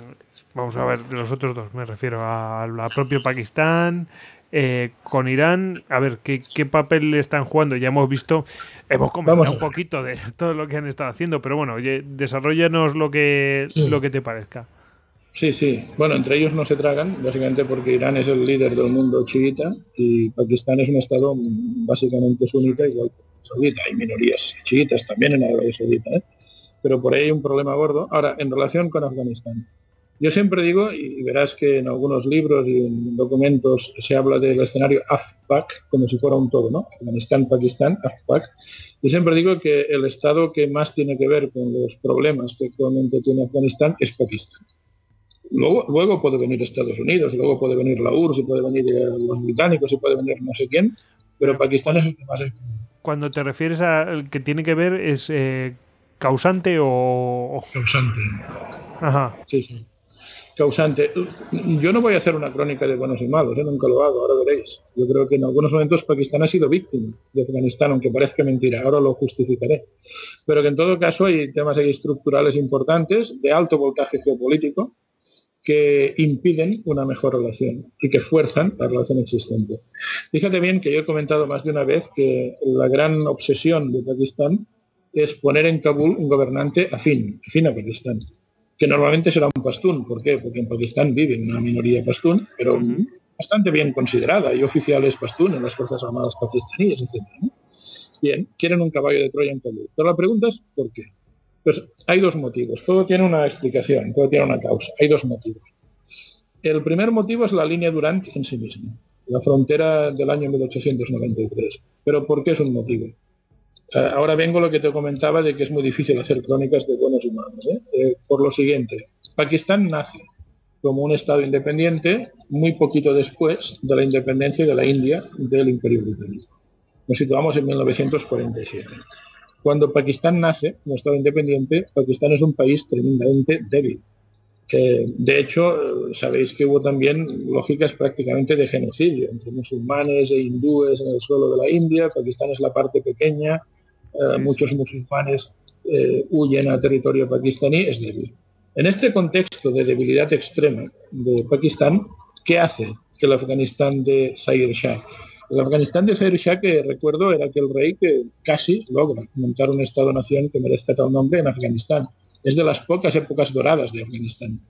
vamos a ver, de los otros dos, me refiero a la propio Pakistán, eh, con Irán, a ver, ¿qué, ¿qué, papel están jugando? Ya hemos visto, hemos comentado un poquito de todo lo que han estado haciendo, pero bueno, oye, desarrollanos lo que, lo que te parezca. Sí, sí. Bueno, entre ellos no se tragan, básicamente porque Irán es el líder del mundo chiita y Pakistán es un estado básicamente sunita, igual que Saudita. Hay minorías chiitas también en Arabia Saudita, ¿eh? pero por ahí hay un problema gordo. Ahora, en relación con Afganistán. Yo siempre digo, y verás que en algunos libros y en documentos se habla del escenario AFPAC como si fuera un todo, ¿no? Afganistán, Pakistán, AFPAC. Yo siempre digo que el estado que más tiene que ver con los problemas que actualmente tiene Afganistán es Pakistán. Luego, puede venir Estados Unidos, luego puede venir la URSS, y puede venir los británicos, y puede venir no sé quién, pero Pakistán es el que más Cuando te refieres al que tiene que ver, ¿es eh, causante o...? Causante. Ajá. Sí, sí. Causante. Yo no voy a hacer una crónica de buenos y malos, ¿eh? nunca lo hago, ahora veréis. Yo creo que en algunos momentos Pakistán ha sido víctima de Afganistán, aunque parezca mentira, ahora lo justificaré. Pero que en todo caso hay temas estructurales importantes, de alto voltaje geopolítico, que impiden una mejor relación y que fuerzan la relación existente. Fíjate bien que yo he comentado más de una vez que la gran obsesión de Pakistán es poner en Kabul un gobernante afín, afín a Pakistán, que normalmente será un pastún. ¿Por qué? Porque en Pakistán vive una minoría pastún, pero bastante bien considerada. Hay oficiales pastún en las Fuerzas Armadas pakistaníes, etc. Bien, quieren un caballo de Troya en Kabul. Pero la pregunta es, ¿por qué? Pues hay dos motivos, todo tiene una explicación, todo tiene una causa, hay dos motivos. El primer motivo es la línea Durant en sí misma, la frontera del año 1893. Pero ¿por qué es un motivo? Ahora vengo a lo que te comentaba de que es muy difícil hacer crónicas de buenos humanos. ¿eh? Eh, por lo siguiente, Pakistán nace como un Estado independiente muy poquito después de la independencia de la India del Imperio Británico. Nos situamos en 1947. Cuando Pakistán nace como Estado independiente, Pakistán es un país tremendamente débil. de hecho, sabéis que hubo también lógicas prácticamente de genocidio entre musulmanes e hindúes en el suelo de la India. Pakistán es la parte pequeña, eh, muchos musulmanes eh, huyen a territorio pakistaní, es débil. En este contexto de debilidad extrema de Pakistán, ¿qué hace que el Afganistán de Sayyid Shah el Afganistán de Zaire Shah, que recuerdo, era aquel rey que casi logra montar un Estado-nación que merezca tal nombre en Afganistán. Es de las pocas épocas doradas de Afganistán.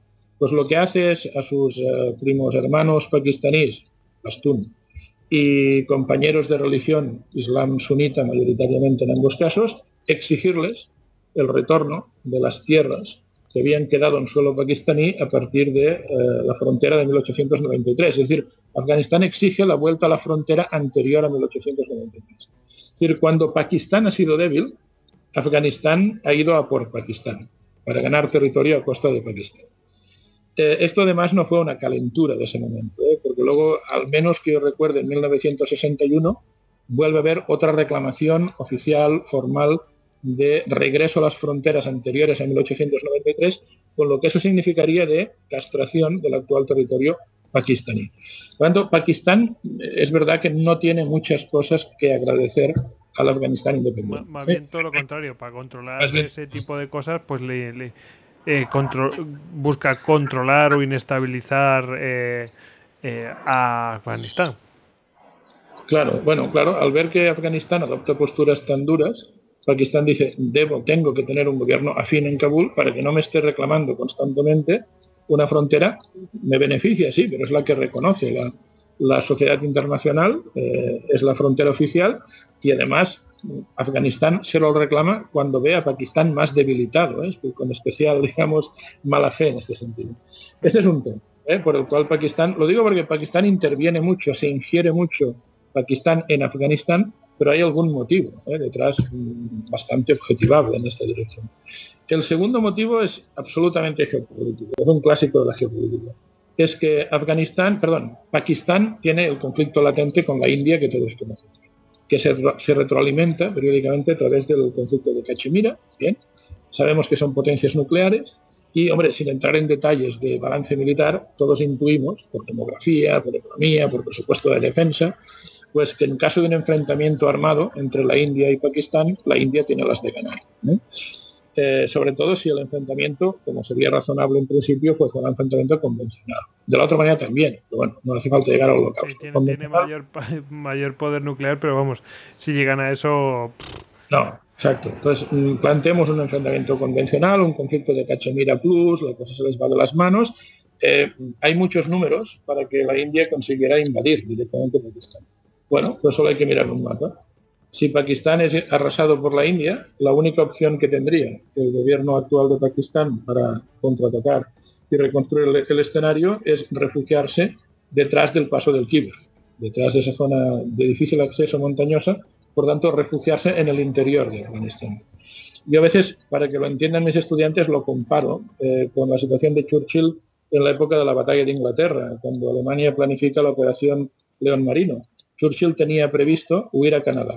Pues lo que hace es a sus eh, primos hermanos pakistaníes, Pastún, y compañeros de religión islam sunita mayoritariamente en ambos casos, exigirles el retorno de las tierras que habían quedado en suelo pakistaní a partir de eh, la frontera de 1893. Es decir, Afganistán exige la vuelta a la frontera anterior a 1893. Es decir, cuando Pakistán ha sido débil, Afganistán ha ido a por Pakistán para ganar territorio a costa de Pakistán. Eh, esto además no fue una calentura de ese momento, ¿eh? porque luego, al menos que yo recuerde, en 1961 vuelve a haber otra reclamación oficial, formal, de regreso a las fronteras anteriores a 1893, con lo que eso significaría de castración del actual territorio pakistaní. Por tanto, Pakistán eh, es verdad que no tiene muchas cosas que agradecer al Afganistán independiente. Más bien todo lo contrario, para controlar ese tipo de cosas, pues le, eh, busca controlar o inestabilizar eh, a Afganistán. Claro, bueno, claro, al ver que Afganistán adopta posturas tan duras, Pakistán dice, debo, tengo que tener un gobierno afín en Kabul para que no me esté reclamando constantemente una frontera, me beneficia, sí, pero es la que reconoce la, sociedad internacional, eh, es la frontera oficial y además Afganistán se lo reclama cuando ve a Pakistán más debilitado, ¿eh? con especial, digamos, mala fe en este sentido. Este es un tema ¿eh? por el cual Pakistán, lo digo porque Pakistán interviene mucho, se ingiere mucho Pakistán en Afganistán pero hay algún motivo ¿eh? detrás mm, bastante objetivable en esta dirección. El segundo motivo es absolutamente geopolítico, es un clásico de la geopolítica. Es que Afganistán, perdón, Pakistán tiene el conflicto latente con la India que todos conocemos, que se, se retroalimenta periódicamente a través del conflicto de Cachemira, bien, sabemos que son potencias nucleares, y, hombre, sin entrar en detalles de balance militar, todos intuimos, por demografía, por economía, por presupuesto de defensa, pues que en caso de un enfrentamiento armado entre la India y Pakistán, la India tiene las de ganar. ¿eh? Eh, sobre todo si el enfrentamiento, como sería razonable en principio, pues un enfrentamiento convencional. De la otra manera también, pero bueno, no hace falta llegar a lo Sí, tiene, mayor, mayor, poder nuclear, pero vamos, si llegan a eso... No, exacto. Entonces, mm, planteemos un enfrentamiento convencional, un conflicto de Cachemira Plus, la cosa se les va de las manos. Eh, hay muchos números para que la India consiguiera invadir directamente Pakistán. Bueno, pues solo hay que mirar un mapa. Si Pakistán es arrasado por la India, la única opción que tendría el gobierno actual de Pakistán para contraatacar y reconstruir el, escenario es refugiarse detrás del paso del Khyber, detrás de esa zona de difícil acceso montañosa, por tanto refugiarse en el interior de Afganistán. Yo a veces, para que lo entiendan mis estudiantes, lo comparo eh, con la situación de Churchill en la época de la batalla de Inglaterra, cuando Alemania planifica la operación León Marino. Churchill tenía previsto huir a Canadá,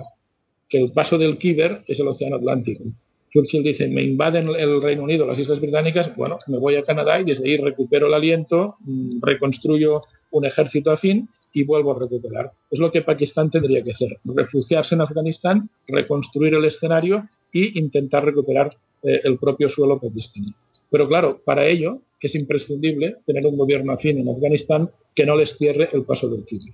que el paso del Khyber es el Océano Atlántico. Churchill dice, me invaden el Reino Unido, las Islas Británicas, bueno, me voy a Canadá y desde ahí recupero el aliento, mm, reconstruyo un ejército afín y vuelvo a recuperar. Es lo que Pakistán tendría que hacer, refugiarse en Afganistán, reconstruir el escenario e intentar recuperar eh, el propio suelo pakistaní. Pero claro, para ello es imprescindible tener un gobierno afín en Afganistán que no les cierre el paso del Khyber.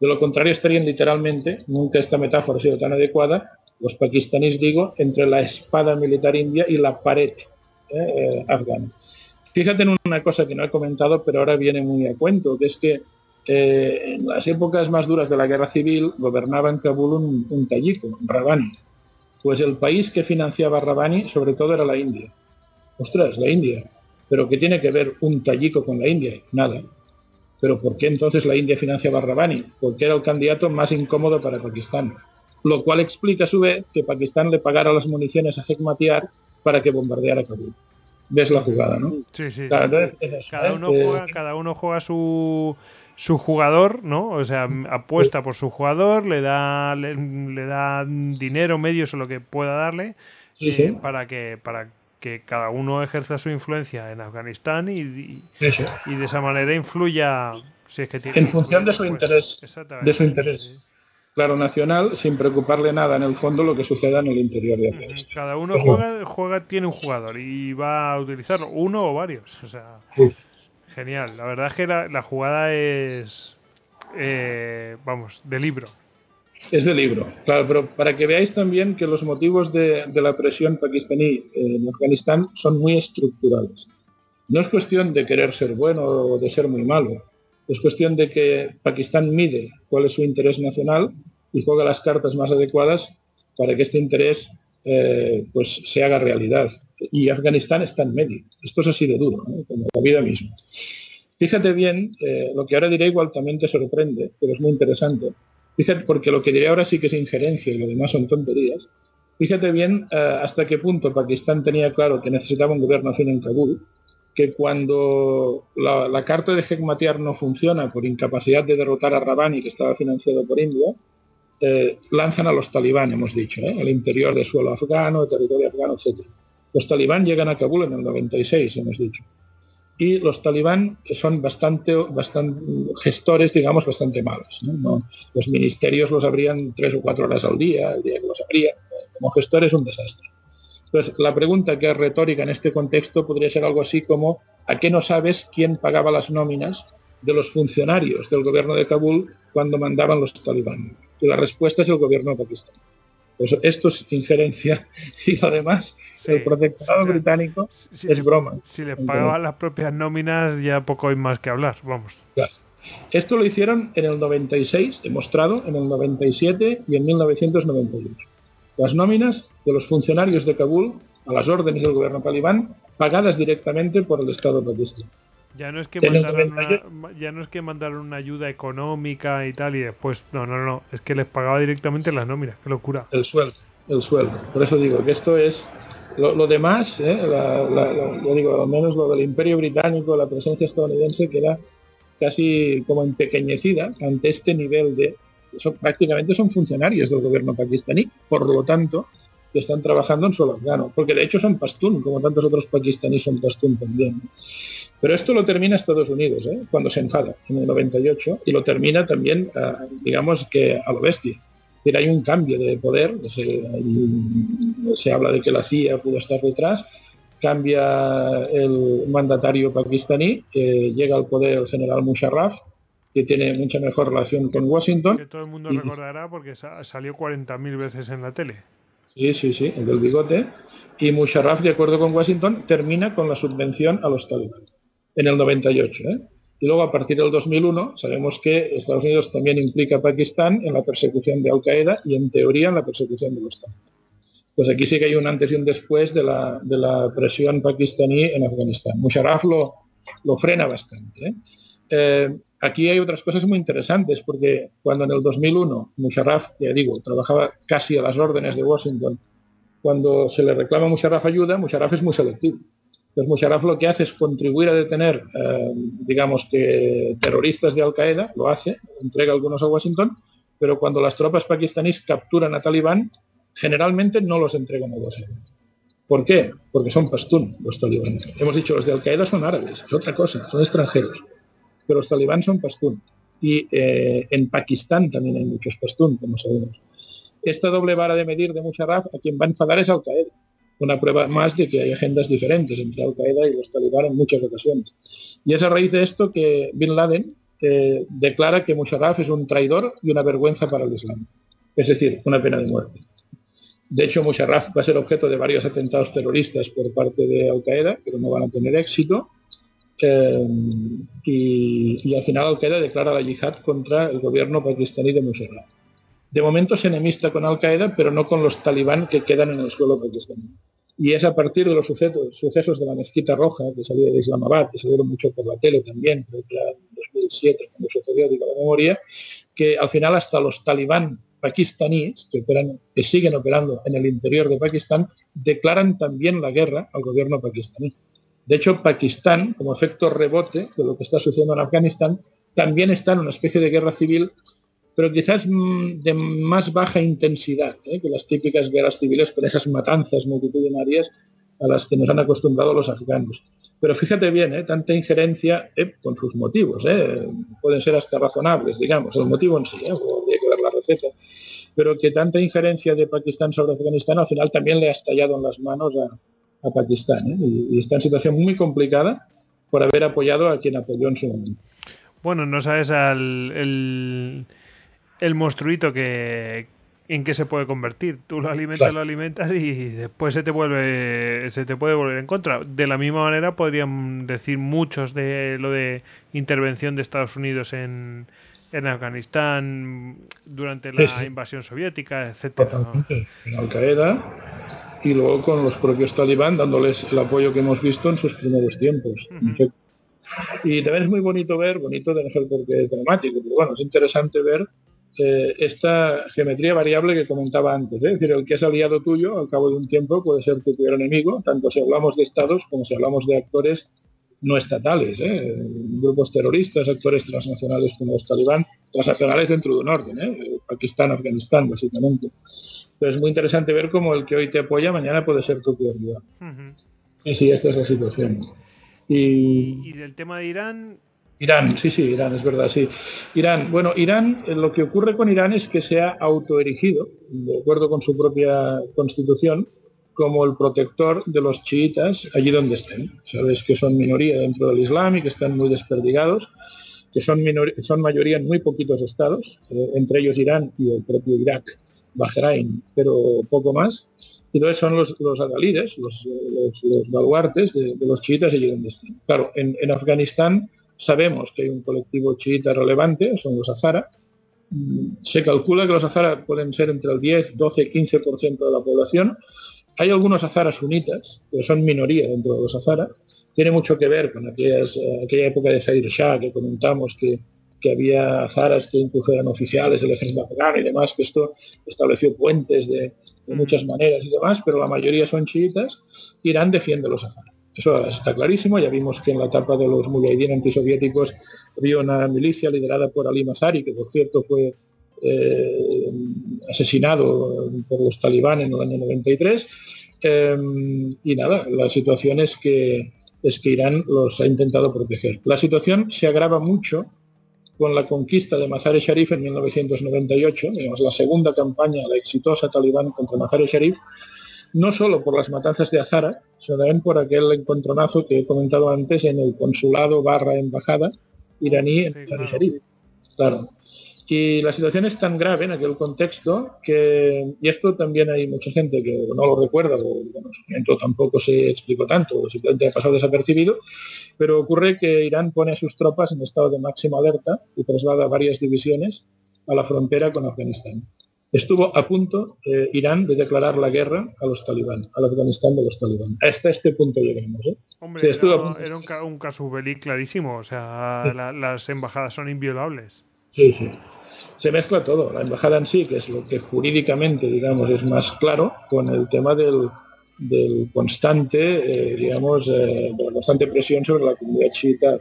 De lo contrario estarían literalmente, nunca esta metáfora ha sido tan adecuada, los pakistaníes digo, entre la espada militar india y la pared eh, eh, afgana. Fíjate en una cosa que no he comentado, pero ahora viene muy a cuento, que es que eh, en las épocas más duras de la guerra civil gobernaba en Kabul un, un Rabani. Pues el país que financiaba Rabani sobre todo era la India. Ostras, la India. Pero ¿qué tiene que ver un tallico con la India? Nada. Pero ¿por qué entonces la India financia a Barrabani? Porque era el candidato más incómodo para Pakistán. Lo cual explica a su vez que Pakistán le pagara las municiones a Hekmatyar para que bombardeara Kabul. Ves la jugada, ¿no? Sí, sí. cada, ¿eh? uno juega, cada uno juega su, su jugador, ¿no? O sea, apuesta por su jugador, le da, le, da dinero, medios o lo que pueda darle eh, para que para que cada uno ejerza su influencia en Afganistán y, y, de esa manera influya si es que tiene en función de su pues, interés de su interés. Claro nacional sin preocuparle nada en el fondo lo que suceda en el interior de Afganistán. cada uno juega, juega tiene un jugador y va a utilizarlo uno o varios o sea genial. La verdad es que la, jugada es eh, vamos de libro es de libro, claro, pero para que veáis también que los motivos de, la presión pakistaní en Afganistán son muy estructurales. No es cuestión de querer ser bueno o de ser muy malo, es cuestión de que Pakistán mide cuál es su interés nacional y juega las cartas más adecuadas para que este interés eh, pues se haga realidad. Y Afganistán está en medio. Esto es así de duro, como la vida misma. Fíjate bien, eh, lo que ahora diré igual también te sorprende, pero es muy interesante. Fíjate, porque lo que diré ahora sí que es injerencia y lo demás son tonterías. Fíjate bien eh, hasta qué punto Pakistán tenía claro que necesitaba un gobierno afín en Kabul, que cuando la, carta de Hekmatyar no funciona por incapacidad de derrotar a Rabani, que estaba financiado por India, eh, lanzan a los talibán, hemos dicho, ¿eh? al interior del suelo afgano, territorio afgano, etc. Los talibán llegan a Kabul en el 96, hemos dicho. Y los talibán son bastante, bastante gestores, digamos, bastante malos. los ministerios los abrían tres o cuatro horas al día, el día que los abrían. Como gestores un desastre. Entonces, la pregunta que es retórica en este contexto podría ser algo así como ¿a qué no sabes quién pagaba las nóminas de los funcionarios del gobierno de Kabul cuando mandaban los talibán? Y la respuesta es el gobierno de Pakistán. Pues esto es injerencia y además el protectorado británico es broma. Si les pagaban las propias nóminas ya poco hay más que hablar, vamos. Esto lo hicieron en el 96, demostrado, en el 97 y en 1998. Las nóminas de los funcionarios de Kabul a las órdenes del gobierno talibán pagadas directamente por el Estado pakistaní. Ya no es que mandaron una, ya no es que mandaron una ayuda económica y tal y después no no no es que les pagaba directamente las nóminas qué locura el sueldo el sueldo por eso digo que esto es lo, demás ¿eh? yo digo al menos lo del Imperio británico la presencia estadounidense que era casi como empequeñecida ante este nivel de son, prácticamente son funcionarios del gobierno pakistaní por lo tanto que están trabajando en suelo afgano, porque de hecho son pastún, como tantos otros pakistaníes son pastún también. Pero esto lo termina Estados Unidos, ¿eh? cuando se enfada, en el 98, y lo termina también, ah, digamos que a lo bestia. Pero hay un cambio de poder, se, habla de que la CIA pudo estar detrás, cambia el mandatario pakistaní, llega al poder el general Musharraf, que tiene mucha mejor relación con Washington. Que todo el mundo recordará porque salió 40.000 veces en la tele. Sí, sí, sí, el del bigote. Y Musharraf, de acuerdo con Washington, termina con la subvención a los talibanes en el 98. ¿eh? Y luego a partir del 2001 sabemos que Estados Unidos también implica a Pakistán en la persecución de Al-Qaeda y en teoría en la persecución de los talibanes. Pues aquí sí que hay un antes y un después de la, de la presión pakistaní en Afganistán. Musharraf lo, lo frena bastante. ¿eh? Eh, aquí hay otras cosas muy interesantes, porque cuando en el 2001 Musharraf, ya digo, trabajaba casi a las órdenes de Washington, cuando se le reclama a Musharraf ayuda, Musharraf es muy selectivo. Entonces Musharraf lo que hace es contribuir a detener, eh, digamos que terroristas de Al-Qaeda, lo hace, entrega algunos a Washington, pero cuando las tropas pakistaníes capturan a talibán, generalmente no los entregan a Washington. ¿Por qué? Porque son pastún los talibanes. Hemos dicho, los de Al-Qaeda son árabes, es otra cosa, son extranjeros pero los talibán son pastún. Y eh, en Pakistán también hay muchos pastún, como sabemos. Esta doble vara de medir de Musharraf a quien va a enfadar es Al-Qaeda. Una prueba más de que hay agendas diferentes entre Al-Qaeda y los talibán en muchas ocasiones. Y es a raíz de esto que Bin Laden eh, declara que Musharraf es un traidor y una vergüenza para el Islam. Es decir, una pena de muerte. De hecho, Musharraf va a ser objeto de varios atentados terroristas por parte de Al-Qaeda, pero no van a tener éxito. Eh, y, al final Al-Qaeda declara la yihad contra el gobierno pakistaní de Musharraf. De momento es enemista con Al-Qaeda, pero no con los talibán que quedan en el suelo pakistaní. Y es a partir de los sucesos, de la mezquita roja, que salió de Islamabad, que salieron mucho por la tele también, en 2007, cuando se periódico la memoria, que al final hasta los talibán pakistaníes, que, que siguen operando en el interior de Pakistán, declaran también la guerra al gobierno pakistaní. De hecho, Pakistán, como efecto rebote de lo que está sucediendo en Afganistán, también está en una especie de guerra civil, pero quizás mm, de más baja intensidad ¿eh? que las típicas guerras civiles con esas matanzas multitudinarias a las que nos han acostumbrado los afganos. Pero fíjate bien, ¿eh? tanta injerencia eh, con sus motivos, pueden ser hasta razonables, digamos, el motivo en sí, habría que ver la receta, pero que tanta injerencia de Pakistán sobre Afganistán al final también le ha estallado en las manos a, a Pakistán. ¿eh? Y, está en situación muy complicada por haber apoyado a quien apoyó en su momento. Bueno, no sabes al, el, el monstruito que, en qué se puede convertir. Tú lo alimentas, lo alimentas y después se te vuelve, se te puede volver en contra. De la misma manera podrían decir muchos de lo de intervención de Estados Unidos en, en Afganistán durante la invasión soviética, etcétera. En Al Qaeda y luego con los propios talibán dándoles el apoyo que hemos visto en sus primeros tiempos. Y también es muy bonito ver, bonito de no ser porque es dramático, pero bueno, es interesante ver eh, esta geometría variable que comentaba antes. ¿eh? Es decir, el que es aliado tuyo al cabo de un tiempo puede ser tu peor enemigo, tanto si hablamos de estados como si hablamos de actores no estatales, ¿eh? grupos terroristas, actores transnacionales como los talibán, transnacionales dentro de un orden. Pakistán, Afganistán, básicamente. Pero es muy interesante ver cómo el que hoy te apoya mañana puede ser tu prioridad. Sí, sí, esta es la situación. Y, del tema de Irán, Irán, sí, sí, Irán, es verdad, sí. Irán, bueno, Irán, eh, lo que ocurre con Irán es que se ha autoerigido, de acuerdo con su propia constitución, como el protector de los chiitas allí donde estén. Sabes que son minoría dentro del Islam y que están muy desperdigados, que son, son mayoría en muy poquitos estados, eh, entre ellos Irán y el propio Irak, Bahrein, pero poco más. Y entonces son los, los adalides, los, baluartes de, los chiitas allí donde estén. Claro, en, en Afganistán Sabemos que hay un colectivo chiita relevante, son los Azara. Mm, se calcula que los Azara pueden ser entre el 10, 12, 15% de la población. Hay algunos Azaras sunitas, que son minoría dentro de los Azara. Tiene mucho que ver con aquellas, eh, aquella época de Zair Shah que comentamos que, había azaras que incluso eran oficiales del ejército afgano y demás, que esto estableció puentes de, de muchas maneras y demás, pero la mayoría son chiitas. Irán defiende los Azaras. Eso está clarísimo. Ya vimos que en la etapa de los mujahideen antisoviéticos había una milicia liderada por Ali Masari, que por cierto fue eh, asesinado por los talibán en el año 93. Em, y nada, la situación es que, es que Irán los ha intentado proteger. La situación se agrava mucho con la conquista de Mazar-e-Sharif en 1998, digamos, la segunda campaña, la exitosa talibán contra Mazar-e-Sharif, no solo por las matanzas de Azara, también por aquel encontronazo que he comentado antes en el consulado barra embajada iraní en sí, claro. Y la situación es tan grave en aquel contexto que, y esto también hay mucha gente que no lo recuerda, o bueno, tampoco se explicó tanto, simplemente ha pasado desapercibido, pero ocurre que Irán pone a sus tropas en estado de máxima alerta y traslada varias divisiones a la frontera con Afganistán estuvo a punto eh, Irán de declarar la guerra a los talibán, al Afganistán de los talibán. Hasta este punto llegamos. ¿eh? Hombre, era, un, caso belí clarísimo, o sea, las embajadas son inviolables. Sí, sí. Se mezcla todo, la embajada en sí, que es lo que jurídicamente, digamos, es más claro, con el tema del, constante, eh, digamos, de la constante presión sobre la comunidad chiita.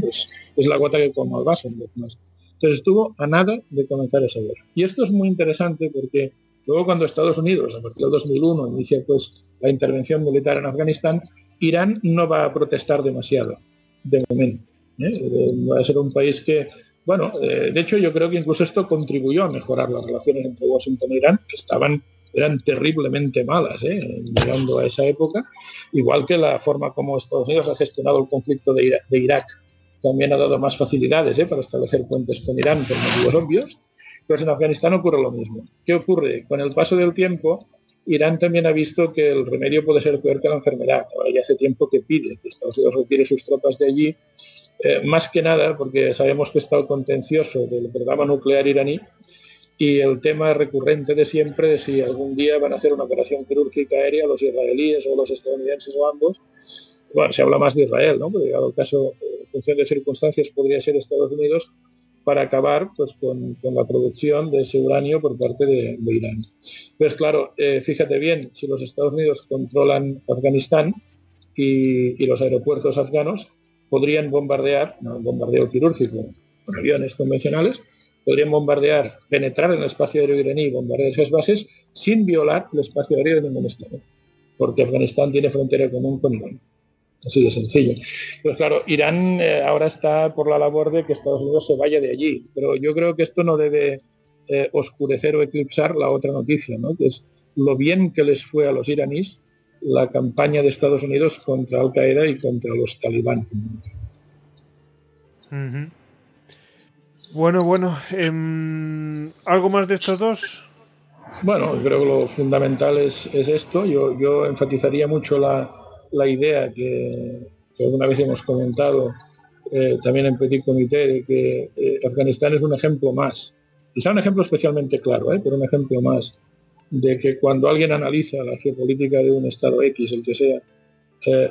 Pues, es la gota que como el vaso. Más. Entonces estuvo a nada de comenzar esa guerra. Y esto es muy interesante porque luego cuando Estados Unidos, a partir del 2001, inicia pues la intervención militar en Afganistán, Irán no va a protestar demasiado, de momento. ¿eh? Eh, va a ser un país que, bueno, eh, de hecho yo creo que incluso esto contribuyó a mejorar las relaciones entre Washington e Irán, que estaban eran terriblemente malas, llegando a esa época, igual que la forma como Estados Unidos ha gestionado el conflicto de Irak también ha dado más facilidades ¿eh? para establecer puentes con Irán por motivos obvios, pues en Afganistán ocurre lo mismo. ¿Qué ocurre? Con el paso del tiempo, Irán también ha visto que el remedio puede ser peor que la enfermedad. Ahora ya hace tiempo que pide que Estados Unidos retire sus tropas de allí, eh, más que nada porque sabemos que está el contencioso del programa nuclear iraní y el tema recurrente de siempre de si algún día van a hacer una operación quirúrgica aérea los israelíes o los estadounidenses o ambos. Bueno, se habla más de Israel, ¿no? Porque llegado el caso función de circunstancias podría ser Estados Unidos para acabar pues, con, la producción de ese uranio por parte de, Irán. Pues claro, eh, fíjate bien, si los Estados Unidos controlan Afganistán y, los aeropuertos afganos, podrían bombardear, no, bombardeo quirúrgico, con aviones convencionales, podrían bombardear, penetrar en el espacio aéreo iraní y bombardear esas bases sin violar el espacio aéreo de ningún Estado, porque Afganistán tiene frontera común con Irán. Así de sencillo. Pues claro, Irán eh, ahora está por la labor de que Estados Unidos se vaya de allí, pero yo creo que esto no debe eh, oscurecer o eclipsar la otra noticia, ¿no? que es lo bien que les fue a los iraníes la campaña de Estados Unidos contra Al Qaeda y contra los talibán. Bueno, bueno, em, ¿algo más de estos dos? Bueno, creo que lo fundamental es, es esto. Yo, yo enfatizaría mucho la, la idea que, alguna vez hemos comentado eh, también en Petit Comité de que eh, Afganistán es un ejemplo más, quizá un ejemplo especialmente claro, eh, pero un ejemplo más de que cuando alguien analiza la geopolítica de un Estado X, el que sea,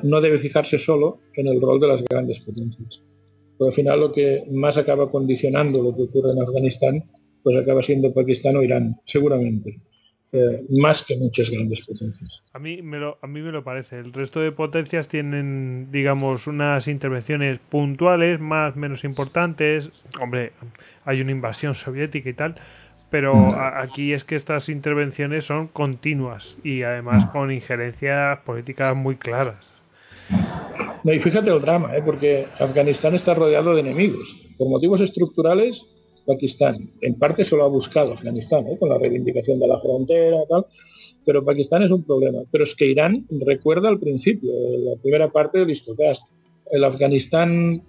no debe fijarse solo en el rol de las grandes potencias. Pero al final lo que más acaba condicionando lo que ocurre en Afganistán, pues acaba siendo Pakistán o Irán, seguramente. Eh, más que muchas grandes potencias. A mí, me lo, a mí me lo parece. El resto de potencias tienen, digamos, unas intervenciones puntuales, más menos importantes. Hombre, hay una invasión soviética y tal, pero Mm. a- aquí es que estas intervenciones son continuas y además Mm. con injerencias políticas muy claras. No, y fíjate el drama, ¿eh? porque Afganistán está rodeado de enemigos. Por motivos estructurales, Pakistán, en parte se lo ha buscado Afganistán, ¿eh? con la reivindicación de la frontera, tal, pero Pakistán es un problema. Pero es que Irán recuerda al principio, eh, la primera parte del Histocast. El Afganistán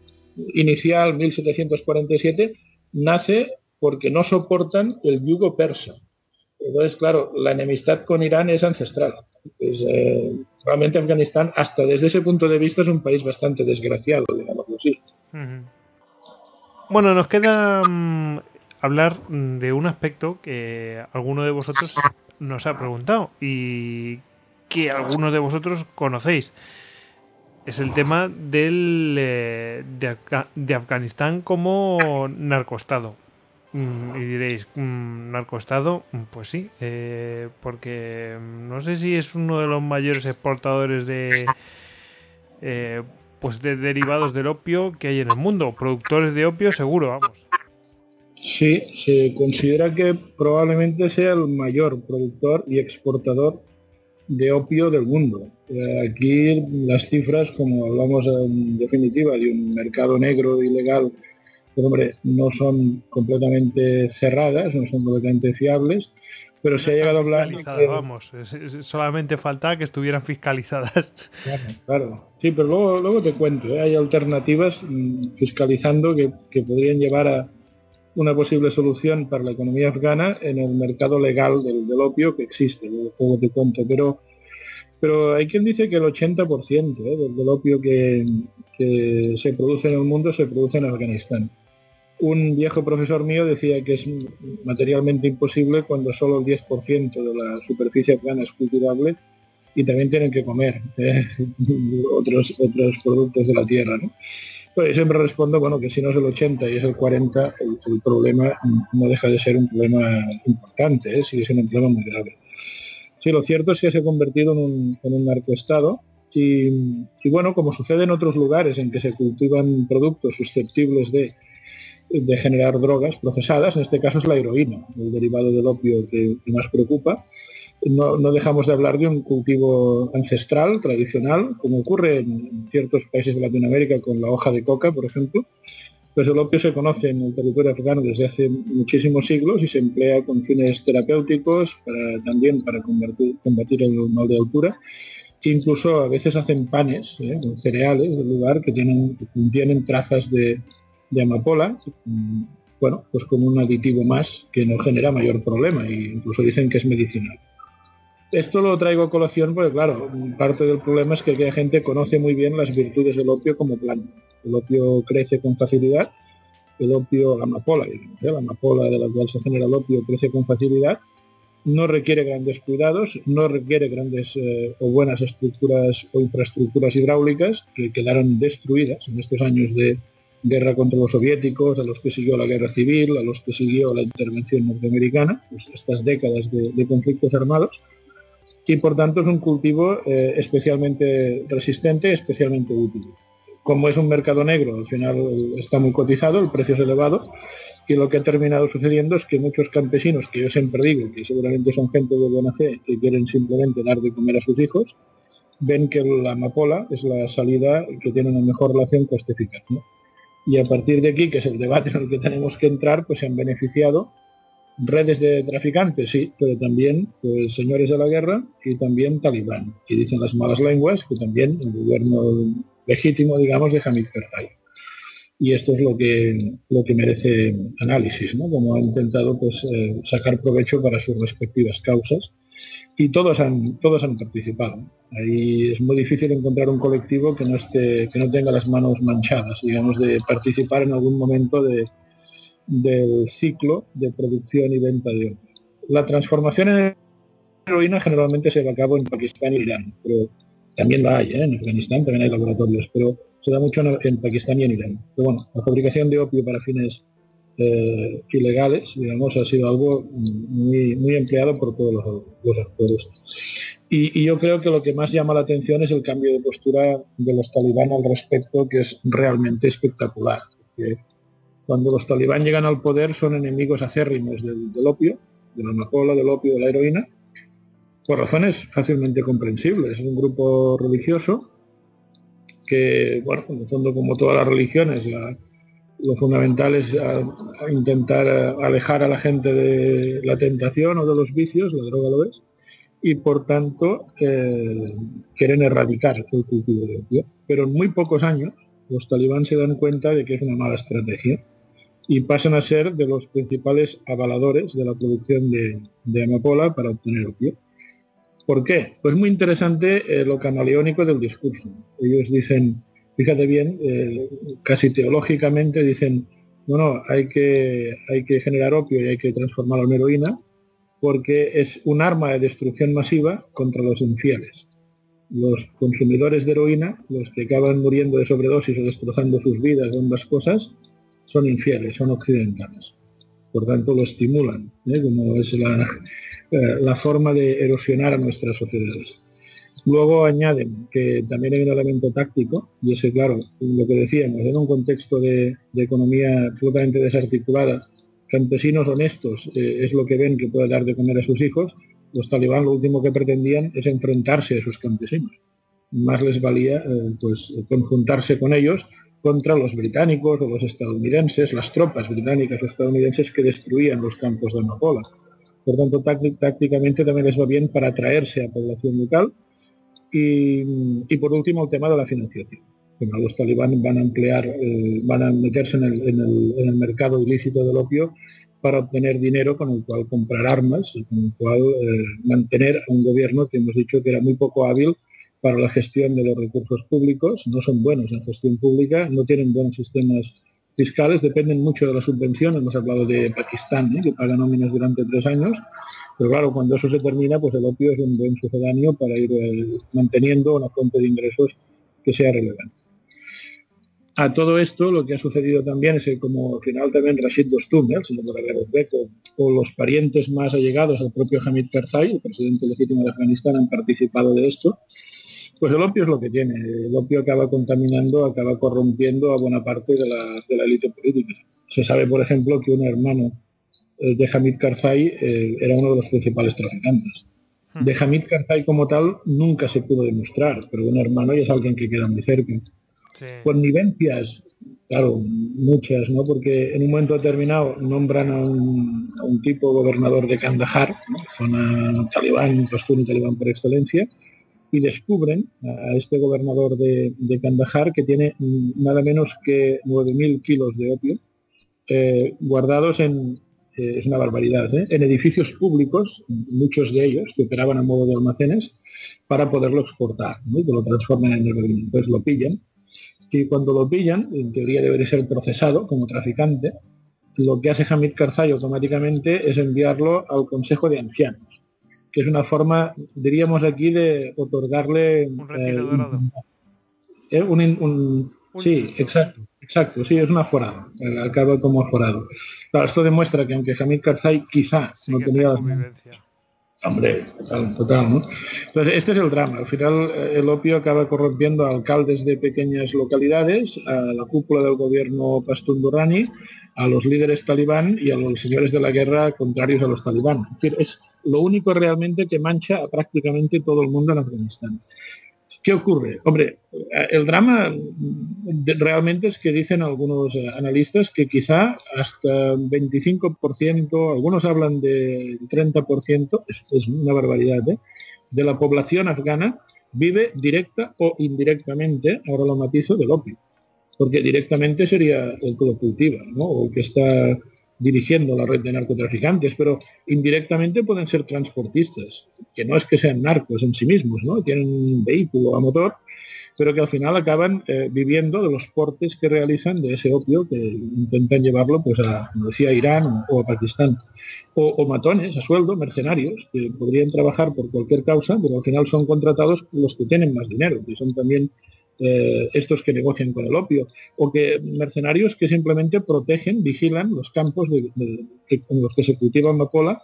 inicial, 1747, nace porque no soportan el yugo persa. Entonces, claro, la enemistad con Irán es ancestral. Pues, eh, realmente Afganistán, hasta desde ese punto de vista, es un país bastante desgraciado, digámoslo así. Ujú. Bueno, nos queda mm, hablar mm, de un aspecto que alguno de vosotros nos ha preguntado y que algunos de vosotros conocéis. Es el tema del, eh, de, Afga- de Afganistán como narcoestado. Mm, Y diréis, narcoestado, Mm, pues sí, eh, porque no sé si es uno de los mayores exportadores de, eh, pues de derivados del opio que hay en el mundo. Productores de opio seguro, vamos. Sí, se considera que probablemente sea el mayor productor y exportador de opio del mundo. Eh, Aquí las cifras, como hablamos en definitiva de un mercado negro ilegal, hombre, no son completamente cerradas, no son completamente fiables, pero se ha llegado a hablar que- vamos. Solamente falta que estuvieran fiscalizadas. Claro, claro. Sí, pero luego, luego te cuento, ¿eh? hay alternativas mm, fiscalizando que, que podrían llevar a una posible solución para la economía afgana en el mercado legal del, del opio que existe, luego luego te cuento, pero pero hay quien dice que el 80% ¿eh? del, del opio que, que se produce en el mundo se produce en Afganistán. Un viejo profesor mío decía que es materialmente imposible cuando solo el 10% de la superficie afgana es cultivable y también tienen que comer eh, otros otros productos de la tierra. ¿no? Pues siempre respondo bueno que si no es el 80 y es el 40, el, problema no deja de ser un problema importante, ¿eh? sigue siendo un problema muy grave. Sí, lo cierto es que se ha convertido en un, en un narcoestado y bueno, como sucede en otros lugares en que se cultivan productos susceptibles de, de generar drogas procesadas, en este caso es la heroína, el derivado del opio que, más preocupa, no, no, dejamos de hablar de un cultivo ancestral, tradicional, como ocurre en ciertos países de Latinoamérica con la hoja de coca, por ejemplo. Pues el opio se conoce en el territorio africano desde hace muchísimos siglos y se emplea con fines terapéuticos, para, también para combatir, el mal de altura. Incluso a veces hacen panes ¿eh? cereales del lugar que tienen, que trazas de, de amapola, bueno, pues como un aditivo más que no genera mayor problema e incluso dicen que es medicinal. Esto lo traigo a colación porque, claro, parte del problema es que aquella gente conoce muy bien las virtudes del opio como planta. El opio crece con facilidad, el opio, la amapola, digamos, ¿eh? la amapola de la cual se genera el opio crece con facilidad, no requiere grandes cuidados, no requiere grandes eh, o buenas estructuras o infraestructuras hidráulicas que quedaron destruidas en estos años de guerra contra los soviéticos, a los que siguió la guerra civil, a los que siguió la intervención norteamericana, pues estas décadas de, conflictos armados y por tanto es un cultivo eh, especialmente resistente, especialmente útil. Como es un mercado negro, al final está muy cotizado, el precio es elevado, y lo que ha terminado sucediendo es que muchos campesinos, que yo siempre digo que seguramente son gente de buena fe, que quieren simplemente dar de comer a sus hijos, ven que la amapola es la salida que tiene una mejor relación coste-eficaz. ¿no? Y a partir de aquí, que es el debate en el que tenemos que entrar, pues se han beneficiado redes de traficantes, sí, pero también pues, señores de la guerra y también talibán. Y dicen las malas lenguas que también el gobierno legítimo, digamos, de Hamid Karzai. Y esto es lo que, lo que merece análisis, ¿no? Como han intentado pues, eh, sacar provecho para sus respectivas causas. Y todos han, todos han participado. Ahí es muy difícil encontrar un colectivo que no, esté, que no tenga las manos manchadas, digamos, de participar en algún momento de, del ciclo de producción y venta de opio. La transformación en heroína generalmente se lleva a cabo en Pakistán y Irán, pero también la hay, ¿eh? en Afganistán también hay laboratorios, pero se da mucho en, en, Pakistán y en Irán. Pero bueno, la fabricación de opio para fines eh, ilegales, digamos, ha sido algo muy, muy empleado por todos los, actores. Y, yo creo que lo que más llama la atención es el cambio de postura de los talibán al respecto, que es realmente espectacular. cuando los talibán llegan al poder son enemigos acérrimos del, opio, de la amapola, del opio, de la heroína, por razones fácilmente comprensibles. Es un grupo religioso que, bueno, en el fondo como todas las religiones, lo fundamental es intentar alejar a la gente de la tentación o de los vicios, la droga lo es, y por tanto eh, quieren erradicar el cultivo de opio. Pero en muy pocos años los talibán se dan cuenta de que es una mala estrategia y pasan a ser de los principales avaladores de la producción de, de amapola para obtener opio. ¿Por qué? Pues muy interesante eh, lo camaleónico del discurso. Ellos dicen, fíjate bien, eh, casi teológicamente dicen, bueno, hay que, hay que generar opio y hay que transformarlo en heroína porque es un arma de destrucción masiva contra los infieles. Los consumidores de heroína, los que acaban muriendo de sobredosis o destrozando sus vidas, ambas cosas, son infieles, son occidentales. Por tanto, lo estimulan, ¿eh? como es la, eh, la forma de erosionar a nuestras sociedades. Luego añaden que también hay un elemento táctico, y ese, claro, lo que decíamos, en un contexto de, economía absolutamente desarticulada, campesinos honestos eh, es lo que ven que puede dar de comer a sus hijos, los talibán lo último que pretendían es enfrentarse a esos campesinos. Más les valía eh, pues conjuntarse con ellos contra los británicos o los estadounidenses, las tropas británicas o estadounidenses que destruían los campos de amapola. Por tanto, tácticamente también les va bien para atraerse a población local. Y, por último, el tema de la financiación. los talibán van a emplear, eh, van a meterse en el, mercado ilícito del opio para obtener dinero con el cual comprar armas y con el cual eh, mantener a un gobierno que hemos dicho que era muy poco hábil para la gestión de los recursos públicos, no son buenos en gestión pública, no tienen buenos sistemas fiscales dependen mucho de la subvención. Hemos hablado de Pakistán, que paga nóminas durante tres años. Pero claro, cuando eso se termina, pues el opio es un buen sucedáneo para ir eh, manteniendo una fuente de ingresos que sea relevante. A todo esto, lo que ha sucedido también es que como al final también Rashid Dostum, el señor Beco, o los parientes más allegados al propio Hamid Karzai, el presidente legítimo de Afganistán, han participado de esto, pues el opio es lo que tiene. El opio acaba contaminando, acaba corrompiendo a buena parte de la, élite política. Se sabe, por ejemplo, que un hermano de Hamid Karzai eh, era uno de los principales traficantes. Hmm. De Hamid Karzai como tal nunca se pudo demostrar, pero un hermano ya es alguien que queda muy cerca. Connivencias, claro, muchas, ¿no? Porque en un momento determinado nombran a un, tipo gobernador de Kandahar, zona talibán, pastún talibán por excelencia, y descubren a este gobernador de, Kandahar que tiene nada menos que 9.000 kilos de opio eh, guardados en, eh, es una barbaridad, ¿eh? en edificios públicos, muchos de ellos que operaban a modo de almacenes, para poderlo exportar, ¿no? que lo transformen en heroína. Entonces lo pillan y cuando lo pillan, en teoría debería ser procesado como traficante, lo que hace Hamid Karzai automáticamente es enviarlo al Consejo de Ancianos que es una forma, diríamos aquí, de otorgarle un eh, un, sí, exacto, exacto, sí, es un aforado, acaba como aforado. esto demuestra que aunque Hamid Karzai quizá no tenía Hombre, total, ¿no? Entonces, este es el drama. Al final, eh, el opio acaba corrompiendo a alcaldes de pequeñas localidades, a la cúpula del gobierno Pastún Durrani, a los líderes talibán y a los señores de la guerra contrarios a los talibán. Es decir, es lo único realmente que mancha a prácticamente todo el mundo en Afganistán. ¿Qué ocurre? Hombre, el drama realmente es que dicen algunos analistas que quizá hasta 25%, algunos hablan del 30%, es, una barbaridad, ¿eh? de la población afgana vive directa o indirectamente, ahora lo matizo, del opio. Porque directamente sería el que lo cultiva, ¿no? o que está dirigiendo la red de narcotraficantes, pero indirectamente pueden ser transportistas, que no es que sean narcos en sí mismos, ¿no? Tienen un vehículo a motor, pero que al final acaban eh, viviendo de los portes que realizan de ese opio que intentan llevarlo pues a, como decía, Irán o, a Pakistán. O, matones a sueldo, mercenarios, que podrían trabajar por cualquier causa, pero al final son contratados los que tienen más dinero, que son también eh, estos que negocian con el opio, o que mercenarios que simplemente protegen, vigilan los campos de, en los que se cultiva amapola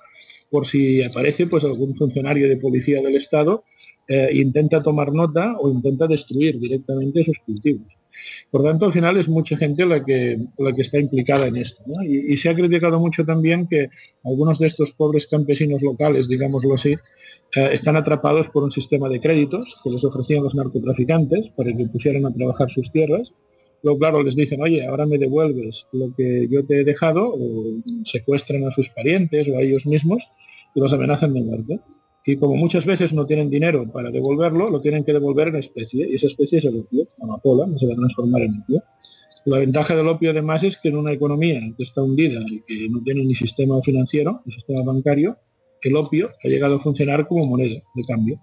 por si aparece pues algún funcionario de policía del Estado eh, intenta tomar nota o intenta destruir directamente esos cultivos. Por tanto, al final es mucha gente la que, la que está implicada en esto. Y, se ha criticado mucho también que algunos de estos pobres campesinos locales, digámoslo así, eh, están atrapados por un sistema de créditos que les ofrecían los narcotraficantes para que pusieran a trabajar sus tierras. Luego, claro, les dicen, oye, ahora me devuelves lo que yo te he dejado, o secuestran a sus parientes o a ellos mismos y los amenazan de muerte y como muchas veces no tienen dinero para devolverlo, lo tienen que devolver en especie, y esa especie es el opio, la amapola, no se va a transformar en opio. La ventaja del opio además es que en una economía que está hundida y que no tiene ni sistema financiero, ni sistema bancario, el opio ha llegado a funcionar como moneda de cambio.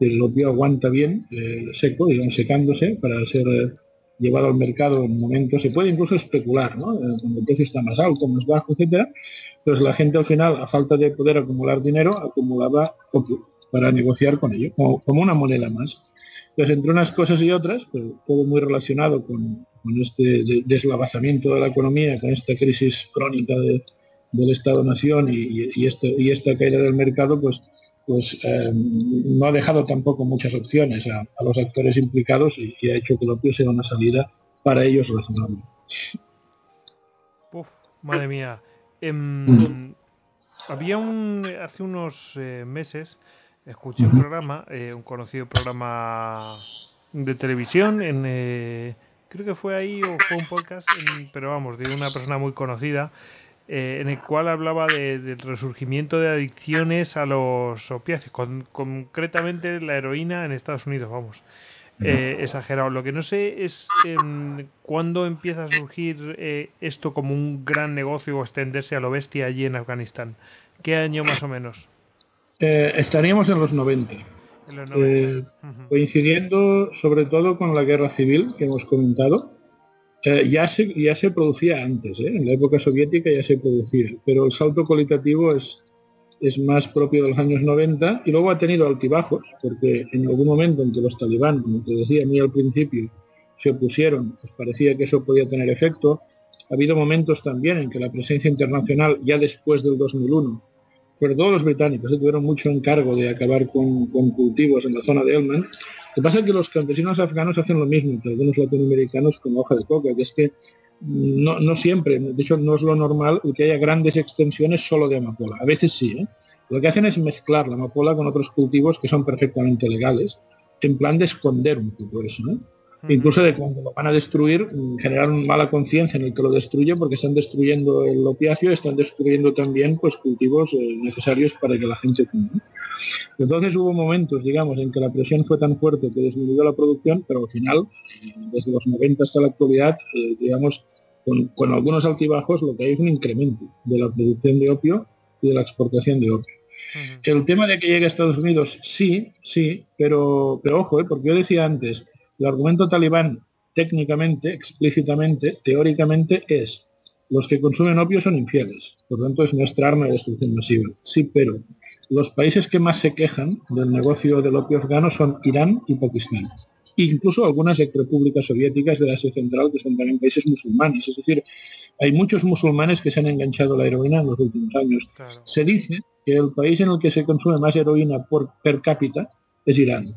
El opio aguanta bien eh, seco, digamos, secándose para ser eh, llevado al mercado en momentos, se puede incluso especular, ¿no? Eh, cuando el precio está más alto, más bajo, etcétera, pues la gente al final, a falta de poder acumular dinero, acumulaba para negociar con ello, como, una moneda más. Entonces, entre unas cosas y otras, pues, todo muy relacionado con, este deslavazamiento de la economía, con esta crisis crónica del Estado-Nación y, esta caída del mercado, pues, pues eh, no ha dejado tampoco muchas opciones a, los actores implicados y, ha hecho que lo sea una salida para ellos razonable. madre mía. Em, había un, hace unos eh, meses, escuché un programa, eh, un conocido programa de televisión, en, eh, creo que fue ahí o fue un podcast, pero vamos, de una persona muy conocida, en el cual hablaba del resurgimiento de adicciones a los opiáceos, concretamente la heroína en Estados Unidos, vamos. Eh, exagerado. Lo que no sé es em, cuándo empieza a surgir eh, esto como un gran negocio o extenderse a lo bestia allí en Afganistán. ¿Qué año más o menos? Eh, estaríamos en los 90. Coincidiendo sobre todo con la guerra civil que hemos comentado. Ya, se, ya se producía antes, en la época soviética ya se producía, pero el salto cualitativo es, es más propio de los años 90 y luego ha tenido altibajos, porque en algún momento en que los talibán, como te decía a mí al principio, se opusieron, pues parecía que eso podía tener efecto. Ha habido momentos también en que la presencia internacional, ya después del 2001, sobre todo los británicos, se tuvieron mucho encargo de acabar con, cultivos en la zona de Helmand. Lo que pasa es que los campesinos afganos hacen lo mismo que algunos latinoamericanos con hoja de coca, que es que no, siempre, de hecho no es lo normal que haya grandes extensiones solo de amapola. A veces sí, ¿eh? Lo que hacen es mezclar la amapola con otros cultivos que son perfectamente legales, en plan de esconder un poco eso. Incluso de cuando lo van a destruir, generar una mala conciencia en el que lo destruye porque están destruyendo el opiáceo, están destruyendo también pues cultivos eh, necesarios para que la gente coma. Entonces hubo momentos, digamos, en que la presión fue tan fuerte que disminuyó la producción, pero al final, eh, desde los 90 hasta la actualidad, eh, digamos, con, algunos altibajos, lo que hay es un incremento de la producción de opio y de la exportación de opio. El tema de que llegue a Estados Unidos, sí, sí, pero, pero ojo, porque yo decía antes, el argumento talibán técnicamente, explícitamente, teóricamente es los que consumen opio son infieles, por lo tanto es nuestra arma de destrucción masiva. Sí, pero los países que más se quejan del negocio del opio afgano son Irán y Pakistán. Incluso algunas repúblicas soviéticas de Asia Central que son también países musulmanes. Es decir, hay muchos musulmanes que se han enganchado a la heroína en los últimos años. Se dice que el país en el que se consume más heroína por per cápita es Irán.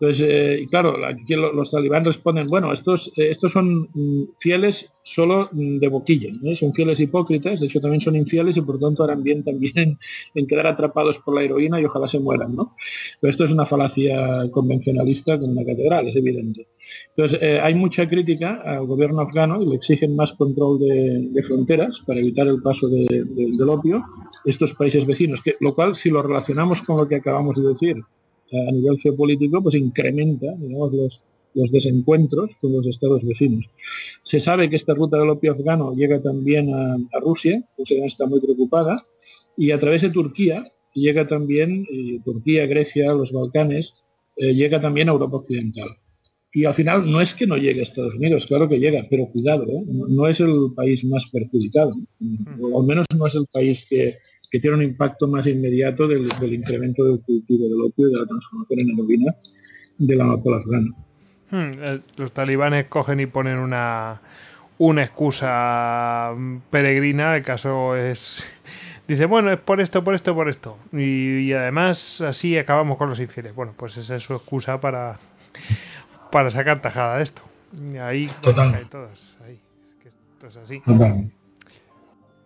Entonces, eh, y claro, aquí los, talibán responden, bueno, estos, eh, estos son mm, fieles solo mm, de boquilla, son fieles hipócritas, de hecho también son infieles y por tanto harán bien también en, quedar atrapados por la heroína y ojalá se mueran, ¿no? Pero esto es una falacia convencionalista con una catedral, es evidente. Entonces, eh, hay mucha crítica al gobierno afgano y le exigen más control de, fronteras para evitar el paso del opio estos países vecinos, que, lo cual si lo relacionamos con lo que acabamos de decir, a nivel geopolítico, pues incrementa digamos, los, los desencuentros con los estados vecinos. Se sabe que esta ruta del opio afgano llega también a, Rusia, Rusia está muy preocupada, y a través de Turquía llega también, eh, Turquía, Grecia, los Balcanes, eh, llega también a Europa Occidental. Y al final no es que no llegue a Estados Unidos, claro que llega, pero cuidado, ¿eh? no, es el país más perjudicado, o al menos no es el país que, que tiene un impacto más inmediato del, incremento del cultivo del opio y de la transformación en heroína de la amapola afgana. Hmm, eh, los talibanes cogen y ponen una, una excusa peregrina. El caso es. Dice, bueno, es por esto, por esto, por esto. Y, además así acabamos con los infieles. Bueno, pues esa es su excusa para, para sacar tajada de esto. Y ahí Total. todos. Ahí. Es que esto es así. Total.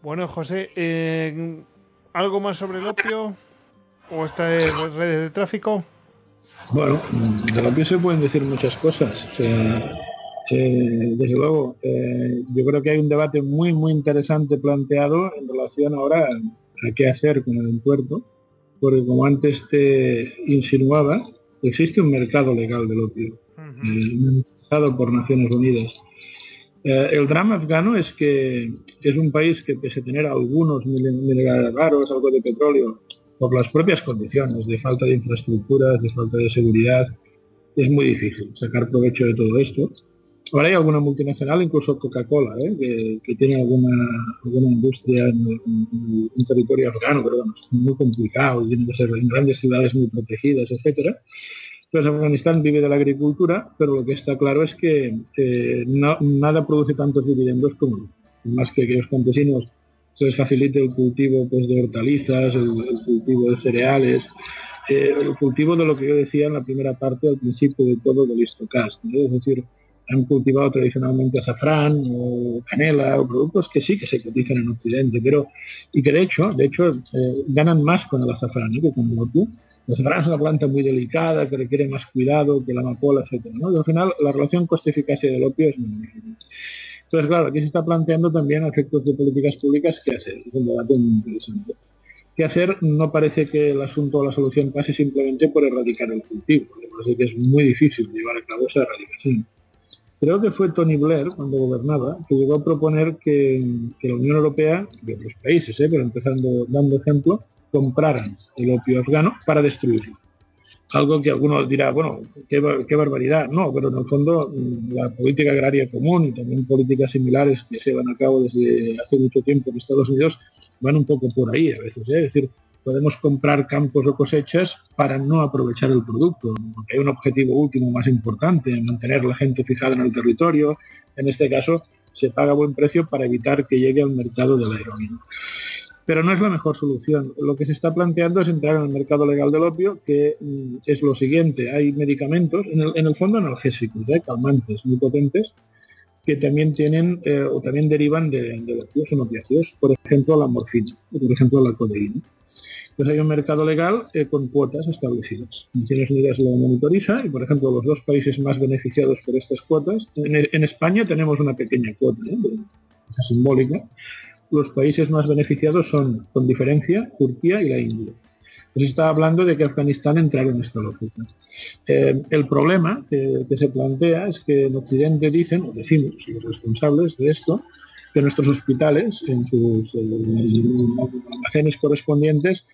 Bueno, José, eh, ¿algo más sobre el opio? ¿O estas redes de tráfico? Bueno, de lo que se pueden decir muchas cosas. O sea, eh, desde luego, eh, yo creo que hay un debate muy, muy interesante planteado en relación ahora a qué hacer con el puerto, porque como antes te insinuaba, existe un mercado legal del opio, uh por Naciones Unidas. Eh, el drama afgano es que es un país que pese a tener algunos minerales raros, algo de petróleo, por las propias condiciones de falta de infraestructuras, de falta de seguridad, es muy difícil sacar provecho de todo esto. Ahora hay alguna multinacional, incluso Coca-Cola, ¿eh? que, tiene alguna, alguna industria en, un territorio afgano, pero bueno, es muy complicado, tiene que ser en grandes ciudades muy protegidas, etcétera. Entonces Afganistán vive de la agricultura, pero lo que está claro es que eh, nada produce tantos dividendos como más que aquellos campesinos. Se les facilite el cultivo pues, de hortalizas, el, cultivo de cereales, eh, el cultivo de lo que yo decía en la primera parte al principio de todo del histocast, es decir, han cultivado tradicionalmente azafrán o canela o productos que sí que se cotizan en Occidente, pero y que de hecho, de hecho eh, ganan más con el azafrán que con el otro. El azafrán es una planta muy delicada que requiere más cuidado que la amapola, etc. al final la relación coste-eficacia del opio es muy difícil. Entonces, claro, aquí se está planteando también efectos de políticas públicas qué hacer. Es un debate muy interesante. ¿Qué hacer? No parece que el asunto o la solución pase simplemente por erradicar el cultivo. Que es muy difícil llevar a cabo esa erradicación. Creo que fue Tony Blair, cuando gobernaba, que llegó a proponer que, la Unión Europea, y otros países, ¿eh? pero empezando dando ejemplo, compraran el opio afgano para destruirlo algo que algunos dirá, bueno, qué, barbaridad. No, pero en el fondo mm, la política agraria común y también políticas similares que se van a cabo desde hace mucho tiempo en Estados Unidos van un poco por ahí a veces. ¿eh? Es decir, podemos comprar campos o cosechas para no aprovechar el producto, porque hay un objetivo último más importante, mantener la gente fijada en el territorio. En este caso, se paga buen precio para evitar que llegue al mercado de la heroína pero no es la mejor solución. Lo que se está planteando es entrar en el mercado legal del opio, que mm, es lo siguiente. Hay medicamentos, en el, fondo analgésicos, ¿eh? calmantes muy potentes, que también tienen eh, o también derivan de, de opio, son opiáceos, por ejemplo la morfina, por ejemplo la codeína. Entonces hay un mercado legal eh, con cuotas establecidas. Naciones Unidas lo monitoriza y, por ejemplo, los dos países más beneficiados por estas cuotas, en, España tenemos una pequeña cuota, simbólica, los países más beneficiados son, con diferencia, Turquía y la India. Se está hablando de que Afganistán entrara en esta lógica. Eh, el problema que, se plantea es que en Occidente dicen, o decimos los responsables de esto, que nuestros hospitales, en sus eh, almacenes correspondientes,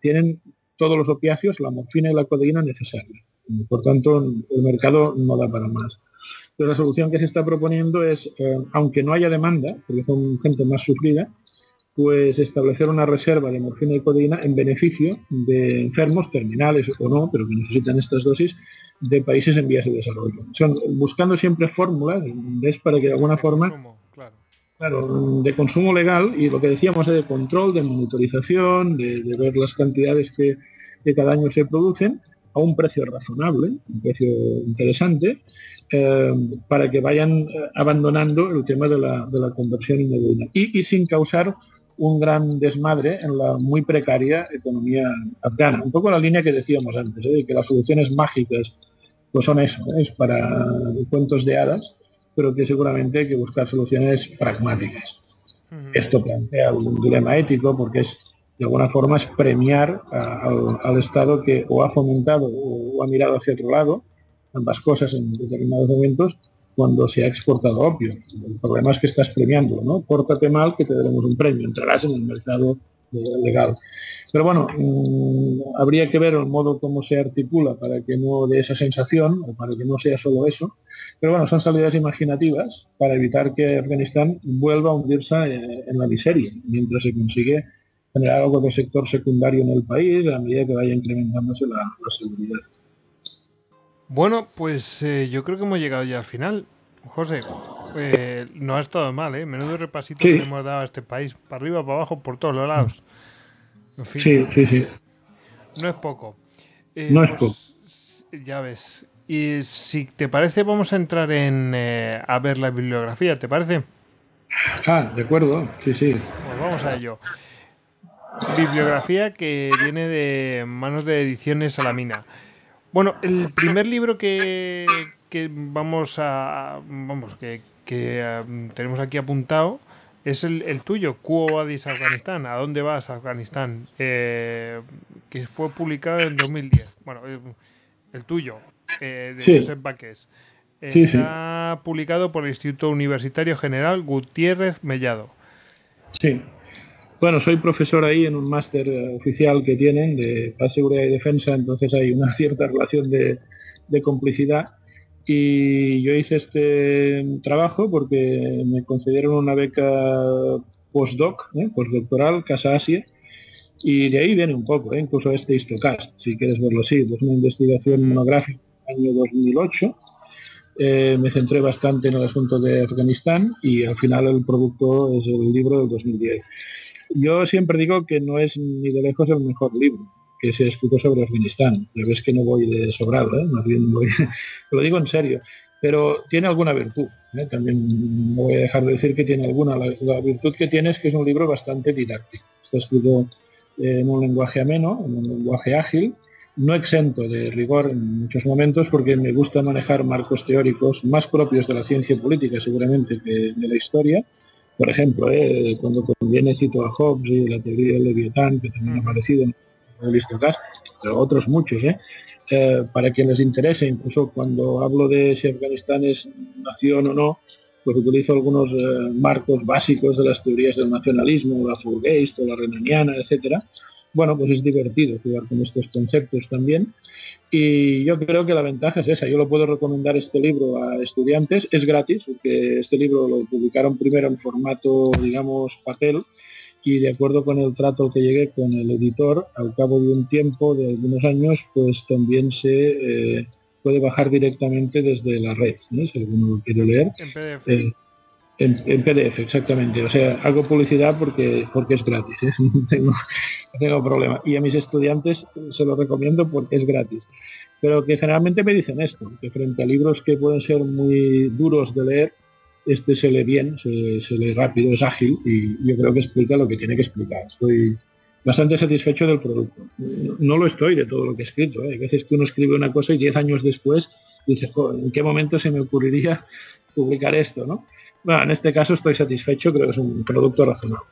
tienen todos los opiáceos, la morfina y la codeína necesarios. Por tanto, el mercado no da para más. Pero la solución que se está proponiendo es, eh, aunque no haya demanda, porque son gente más sufrida, pues establecer una reserva de morfina y codeína en beneficio de enfermos terminales o no, pero que necesitan estas dosis de países en vías de desarrollo. Son, buscando siempre fórmulas, ¿ves? Para que de alguna forma, claro. de consumo legal y lo que decíamos de control, de monitorización, de, ver las cantidades que, que cada año se producen a un precio razonable, un precio interesante, eh, para que vayan eh, abandonando el tema de la, de la conversión inmediata y, y sin causar un gran desmadre en la muy precaria economía afgana. Un poco la línea que decíamos antes, ¿eh? que las soluciones mágicas pues son eso, es para cuentos de hadas, pero que seguramente hay que buscar soluciones pragmáticas. Esto plantea un dilema ético porque es de alguna forma es premiar al, Estado que o ha fomentado o, ha mirado hacia otro lado ambas cosas en determinados momentos cuando se ha exportado opio. El problema es que estás premiando, ¿no? Pórtate mal que te daremos un premio, entrarás en el mercado legal. Pero bueno, mm, habría que ver el modo como se articula para que no dé esa sensación o para que no sea solo eso. Pero bueno, son salidas imaginativas para evitar que Afganistán vuelva a hundirse eh, en la miseria, mientras se consigue generar algo de sector secundario en el país a medida que vaya incrementándose la seguridad. Bueno, pues eh, yo creo que hemos llegado ya al final. José, eh, no ha estado mal, ¿eh? Menudo repasito Sí. que le hemos dado a este país. Para arriba, para abajo, por todos los lados. En fin, Sí, sí, sí. no es poco. Eh, No es pues, Ya ves. Y si te parece, vamos a entrar en eh, a ver la bibliografía, ¿te parece? Ah, de acuerdo. Sí, sí. Pues vamos a ello. Bibliografía que viene de manos de Ediciones Salamina. Bueno, el primer libro que, que vamos a. Vamos, que, que, um, tenemos aquí apuntado es el, el tuyo, Quo Vadis Afganistán. ¿A dónde vas, Afganistán? Eh, que fue publicado en 2010. Bueno, eh, el tuyo, eh, de Sí. Josep Baques. Sí, Está publicado por el Instituto Universitario General Gutiérrez Mellado. Sí. Bueno, soy profesor ahí en un máster oficial que tienen de paz, seguridad y defensa, entonces hay una cierta relación de, de complicidad. Y yo hice este trabajo porque me concedieron una beca postdoc, ¿eh? postdoctoral, Casa Asia, y de ahí viene un poco, ¿eh? incluso este Histocast, si quieres verlo así, es una investigación monográfica del año 2008 eh, me centré bastante en el asunto de Afganistán y al final el producto es el libro del 2010. Yo siempre digo que no es ni de lejos el mejor libro que se escrito sobre Afganistán. Ya ves que no voy de sobrado, ¿eh? más bien voy, lo digo en serio, pero tiene alguna virtud. ¿eh? También no voy a dejar de decir que tiene alguna. La, la virtud que tiene es que es un libro bastante didáctico. Está escrito eh, en un lenguaje ameno, en un lenguaje ágil, no exento de rigor en muchos momentos porque me gusta manejar marcos teóricos más propios de la ciencia política seguramente que de la historia. Por ejemplo, eh, cuando conviene cito a Hobbes y la teoría del Leviatán, que también ha aparecido en el Histocast, pero otros muchos, ¿eh? Eh, para quien les interese, incluso cuando hablo de si Afganistán es nación o no, pues utilizo algunos eh, marcos básicos de las teorías del nacionalismo, la Fulgeist o la renaniana, etcétera, bueno, pues es divertido jugar con estos conceptos también. Y yo creo que la ventaja es esa. Yo lo puedo recomendar este libro a estudiantes. Es gratis, porque este libro lo publicaron primero en formato, digamos, papel. Y de acuerdo con el trato que llegué con el editor, al cabo de un tiempo, de algunos años, pues también se eh, puede bajar directamente desde la red, ¿no? si alguno lo quiere leer. En PDF. Eh, en, PDF, exactamente. O sea, hago publicidad porque porque es gratis, ¿eh? no, tengo, tengo problema. Y a mis estudiantes se lo recomiendo porque es gratis. Pero que generalmente me dicen esto, que frente a libros que pueden ser muy duros de leer, este se lee bien, se, se lee rápido, es ágil y yo creo que explica lo que tiene que explicar. Estoy bastante satisfecho del producto. No, lo estoy de todo lo que he escrito. ¿eh? Hay veces que uno escribe una cosa y diez años después dice, "Joder, ¿en qué momento se me ocurriría publicar esto? ¿no? Bueno, en este caso estoy satisfecho, creo que es un producto razonable.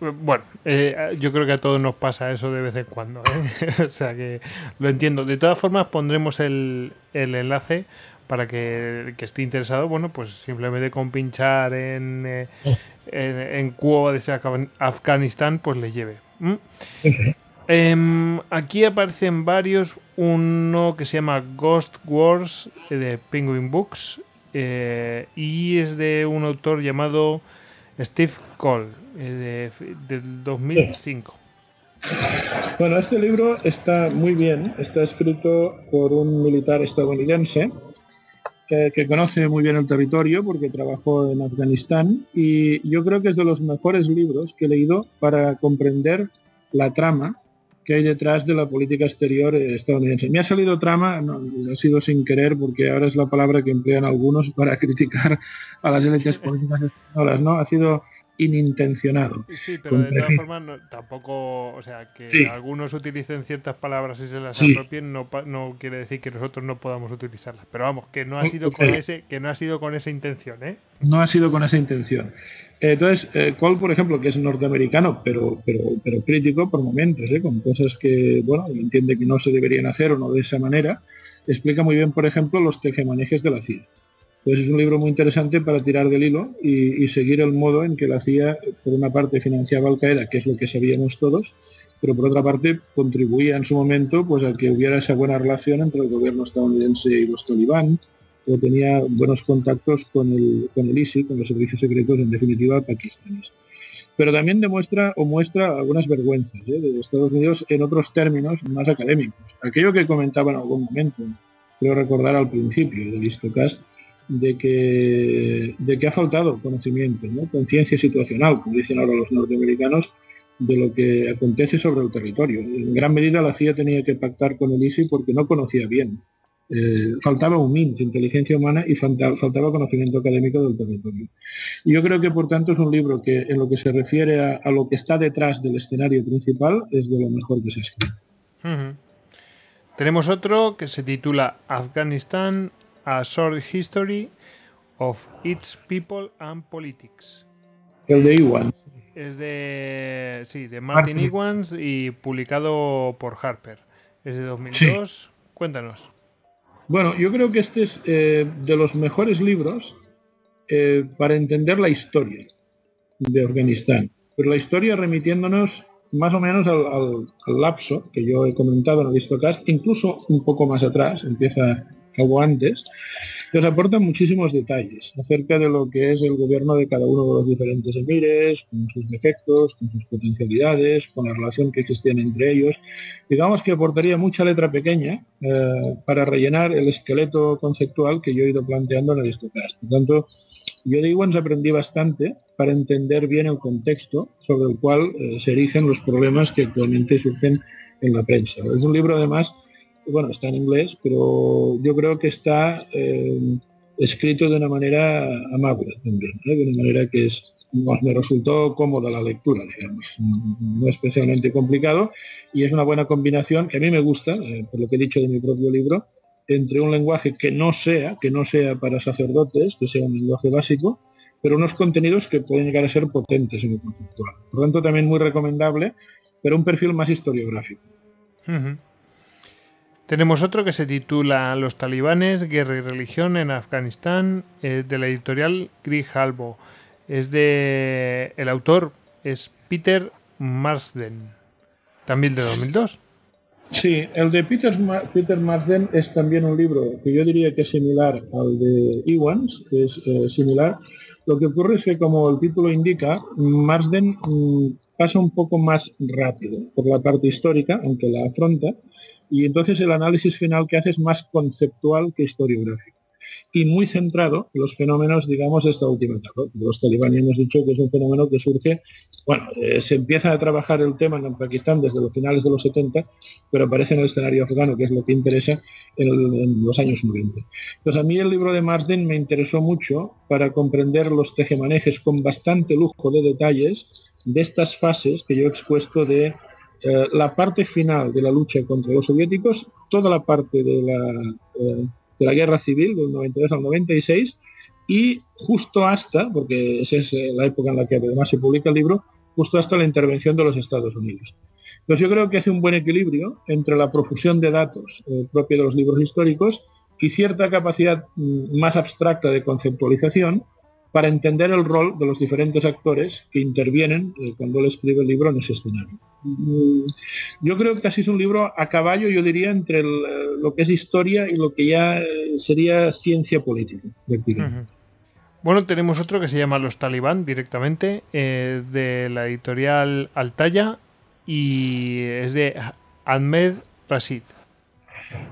Bueno, eh, yo creo que a todos nos pasa eso de vez en cuando. ¿eh? o sea que lo entiendo. De todas formas, pondremos el, el enlace para que que esté interesado, bueno, pues simplemente con pinchar en, eh, en, en Cuba Afganistán, pues le lleve. Em, aquí aparecen varios. Uno que se llama Ghost Wars eh, de Penguin Books eh, y es de un autor llamado Steve Cole eh, de- del 2005. Bueno, este libro está muy bien, está escrito por un militar estadounidense que conoce muy bien el territorio porque trabajó en Afganistán y yo creo que es de los mejores libros que he leído para comprender la trama que hay detrás de la política exterior eh, estadounidense. Me ha salido trama, no, ha sido sin querer porque ahora es la palabra que emplean algunos para criticar a las élites políticas españolas, ¿no? Ha sido inintencionado. Sí, pero de todas formas no- tampoco, o sea, que Sí. algunos utilicen ciertas palabras y se las Sí. apropien no, no quiere decir que nosotros no podamos utilizarlas. Pero vamos, que no ha sido con ese, que no ha sido con esa intención, ¿eh? no ha sido con esa intención. Entonces, eh, Cole, por ejemplo, que es norteamericano, pero, pero, pero crítico por momentos, ¿eh? con cosas que, bueno, entiende que no se deberían hacer o no de esa manera, explica muy bien, por ejemplo, los tejemanejes de la CIA. Entonces es un libro muy interesante para tirar del hilo y, seguir el modo en que la CIA, por una parte, financiaba Al Qaeda, que es lo que sabíamos todos, pero por otra parte contribuía en su momento pues a que hubiera esa buena relación entre el gobierno estadounidense y los talibán, o tenía buenos contactos con el, con el ISI, con los servicios secretos, en definitiva, pakistaníes. Pero también demuestra o muestra algunas vergüenzas ¿eh? de Estados Unidos en otros términos más académicos. Aquello que comentaba en algún momento, creo recordar al principio del Histocast, de que, de que ha faltado conocimiento, ¿no? conciencia situacional, como dicen ahora los norteamericanos, de lo que acontece sobre el territorio. En gran medida la CIA tenía que pactar con el ISI porque no conocía bien. Eh, faltaba un MINT, inteligencia humana, y faltaba, conocimiento académico del territorio. Y yo creo que por tanto es un libro que en lo que se refiere a, lo que está detrás del escenario principal es de lo mejor que se escribe. Tenemos otro que se titula Afghanistan, A Short History of Its People and Politics. El de Iwans. Es de, sí, de Martin Iwans y publicado por Harper. Es de 2002. Cuéntanos. Bueno, yo creo que este es eh, de los mejores libros eh, para entender la historia de Afganistán. Pero la historia remitiéndonos más o menos al, lapso que yo he comentado en el Histocast, incluso un poco más atrás, empieza algo antes, nos aporta muchísimos detalles acerca de lo que es el gobierno de cada uno de los diferentes emires, con sus defectos, con sus potencialidades, con la relación que existían entre ellos. Digamos que aportaría mucha letra pequeña eh, para rellenar el esqueleto conceptual que yo he ido planteando en el Histocast. Por tanto, yo de Iwans aprendí bastante para entender bien el contexto sobre el cual eh, se erigen los problemas que actualmente surgen en la prensa. Es un libro además bueno, está en inglés, pero yo creo que está eh, escrito de una manera amable también, de una manera que es, me resultó cómoda la lectura, digamos, no especialmente complicado, y es una buena combinación que a mí me gusta, eh, por lo que he dicho de mi propio libro, entre un lenguaje que no sea, que no sea para sacerdotes, que sea un lenguaje básico, pero unos contenidos que pueden llegar a ser potentes en el conceptual. Por lo tanto, también muy recomendable, pero un perfil más historiográfico. Tenemos otro que se titula Los talibanes, guerra y religión en Afganistán, eh, de la editorial Grijalbo. Es de. El autor es Peter Marsden, también de 2002. Sí, el de Peter, Peter Marsden es también un libro que yo diría que es similar al de Iwans, que es eh, similar. Lo que ocurre es que, como el título indica, Marsden mm, pasa un poco más rápido por la parte histórica, aunque la afronta, y entonces el análisis final que hace es más conceptual que historiográfico y muy centrado en los fenómenos, digamos, de esta última etapa. Los talibanes hemos dicho que es un fenómeno que surge, bueno, eh, se empieza a trabajar el tema en Pakistán desde los finales de los 70, pero aparece en el escenario afgano, que es lo que interesa en, los años 90. Pues a mí el libro de Marsden me interesó mucho para comprender los tejemanejes con bastante lujo de detalles de estas fases que yo he expuesto de eh, la parte final de la lucha contra los soviéticos, toda la parte de la, eh, de la guerra civil del 92 al 96 y justo hasta, porque esa es eh, la época en la que además se publica el libro, justo hasta la intervención de los Estados Unidos. Entonces yo creo que hace un buen equilibrio entre la profusión de datos propia de los libros históricos y cierta capacidad mm, más abstracta de conceptualización para entender el rol de los diferentes actores que intervienen eh, cuando él escribe el libro en ese escenario. Mm, yo creo que casi es un libro a caballo, yo diría, entre eh, lo que es historia y lo que ya eh, sería ciencia política. Bueno, tenemos otro que se llama Los Talibán directamente, de la editorial Altaya, y es de Ahmed Rashid.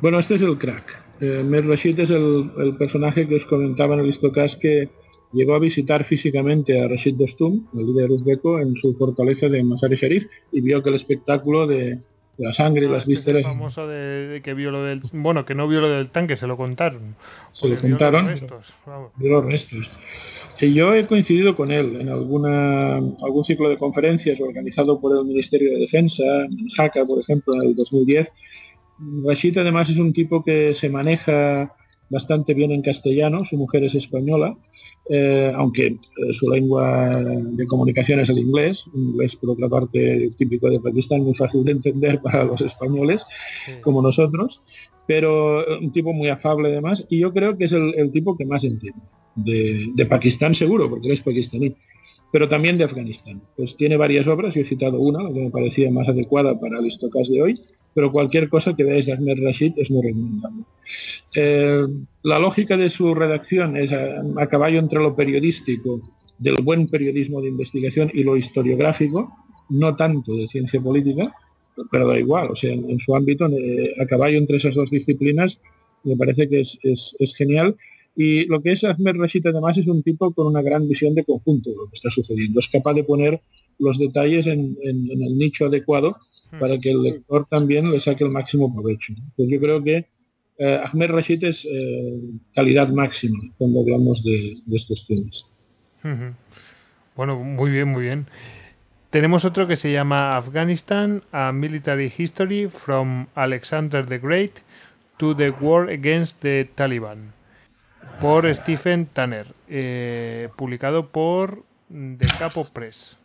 Bueno, este es el crack. Ahmed Rashid es el, personaje que os comentaba en el Histocast que llegó a visitar físicamente a Rashid Dostum, el líder uzbeko, en su fortaleza de Masari Sharif y vio que el espectáculo de, la sangre y ah, las vísceras... famoso de, que vio lo del... Bueno, que no vio lo del tanque, se lo contaron. Se lo contaron. Vio los restos. Vio los restos. Y yo he coincidido con él en alguna, algún ciclo de conferencias organizado por el Ministerio de Defensa, en Jaca, por ejemplo, en el 2010. Rashid además es un tipo que se maneja bastante bien en castellano, su mujer es española, eh, aunque eh, su lengua de comunicación es el inglés, inglés por otra parte típico de Pakistán, muy fácil de entender para los españoles, como nosotros, pero un tipo muy afable además, y yo creo que es el, tipo que más entiende, de, de Pakistán seguro, porque él es pakistaní pero también de Afganistán. Pues tiene varias obras, yo he citado una, la que me parecía más adecuada para el estocas de hoy, pero cualquier cosa que veáis de Ahmed Rashid es muy recomendable. Eh, la lógica de su redacción es a, caballo entre lo periodístico, del buen periodismo de investigación y lo historiográfico, no tanto de ciencia política, pero da igual, o sea, en, su ámbito, eh, a caballo entre esas dos disciplinas, me parece que es, es, genial. Y lo que es Ahmed Rashid además es un tipo con una gran visión de conjunto de lo que está sucediendo. Es capaz de poner los detalles en, el nicho adecuado. Para que el lector también le saque el máximo provecho. Pues yo creo que eh, Ahmed Rashid es eh, calidad máxima cuando hablamos de, estos temas. Bueno, muy bien, muy bien. Tenemos otro que se llama Afghanistan, a Military History from Alexander the Great to the War Against the Taliban, por Stephen Tanner, eh, publicado por The Capo Press.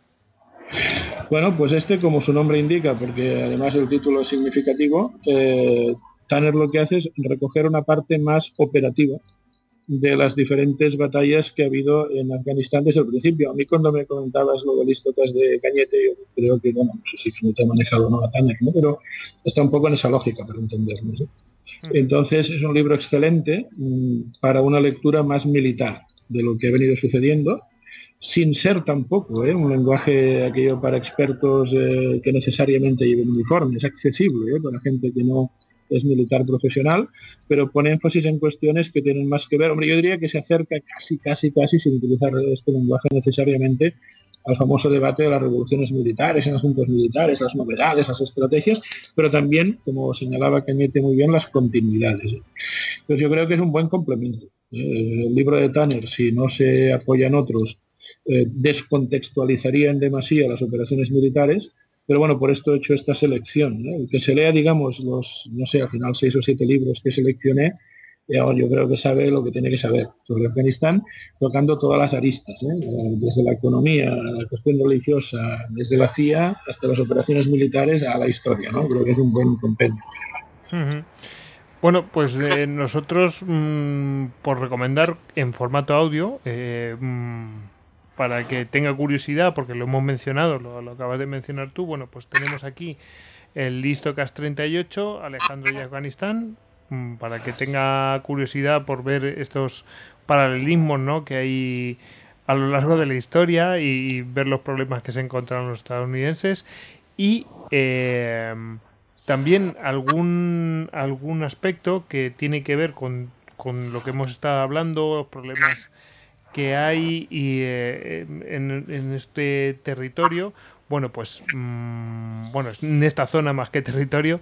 Bueno, pues este, como su nombre indica, porque además el título es significativo, eh, Tanner lo que hace es recoger una parte más operativa de las diferentes batallas que ha habido en Afganistán desde el principio. A mí cuando me comentabas lo de listas de Cañete, yo creo que, bueno, no sé si te ha manejado no a Tanner, ¿no? pero está un poco en esa lógica para entenderlo. Hmm. Entonces es un libro excelente mm, para una lectura más militar de lo que ha venido sucediendo, sin ser tampoco ¿eh? un lenguaje aquello para expertos eh, que necesariamente lleven uniforme, es accesible ¿eh? para gente que no es militar profesional, pero pone énfasis en cuestiones que tienen más que ver. Hombre, yo diría que se acerca casi, casi, casi, sin utilizar este lenguaje necesariamente, al famoso debate de las revoluciones militares, en asuntos militares, las novedades, las estrategias, pero también, como señalaba Cañete muy bien, las continuidades. Pues yo creo que es un buen complemento. El libro de Tanner, si no se apoyan otros, eh, descontextualizaría en demasía las operaciones militares, pero bueno, por esto he hecho esta selección. El que se lea, digamos, los, no sé, al final seis o siete libros que seleccioné, yo creo que sabe lo que tiene que saber sobre Afganistán, tocando todas las aristas, ¿eh? desde la economía, la cuestión religiosa, desde la CIA hasta las operaciones militares a la historia. ¿no? Creo que es un buen compendio. Bueno, pues eh, nosotros, mm, por recomendar en formato audio, eh, mm, para que tenga curiosidad, porque lo hemos mencionado, lo, acabas de mencionar tú, bueno, pues tenemos aquí el listo CAS 38, Alejandro y Afganistán, mm, para que tenga curiosidad por ver estos paralelismos ¿no? que hay a lo largo de la historia y, ver los problemas que se encontraron los estadounidenses y eh, también algún, algún aspecto que tiene que ver con, con lo que hemos estado hablando, los problemas que hay y, eh, en, este territorio, bueno, pues, mm, bueno, en esta zona más que territorio,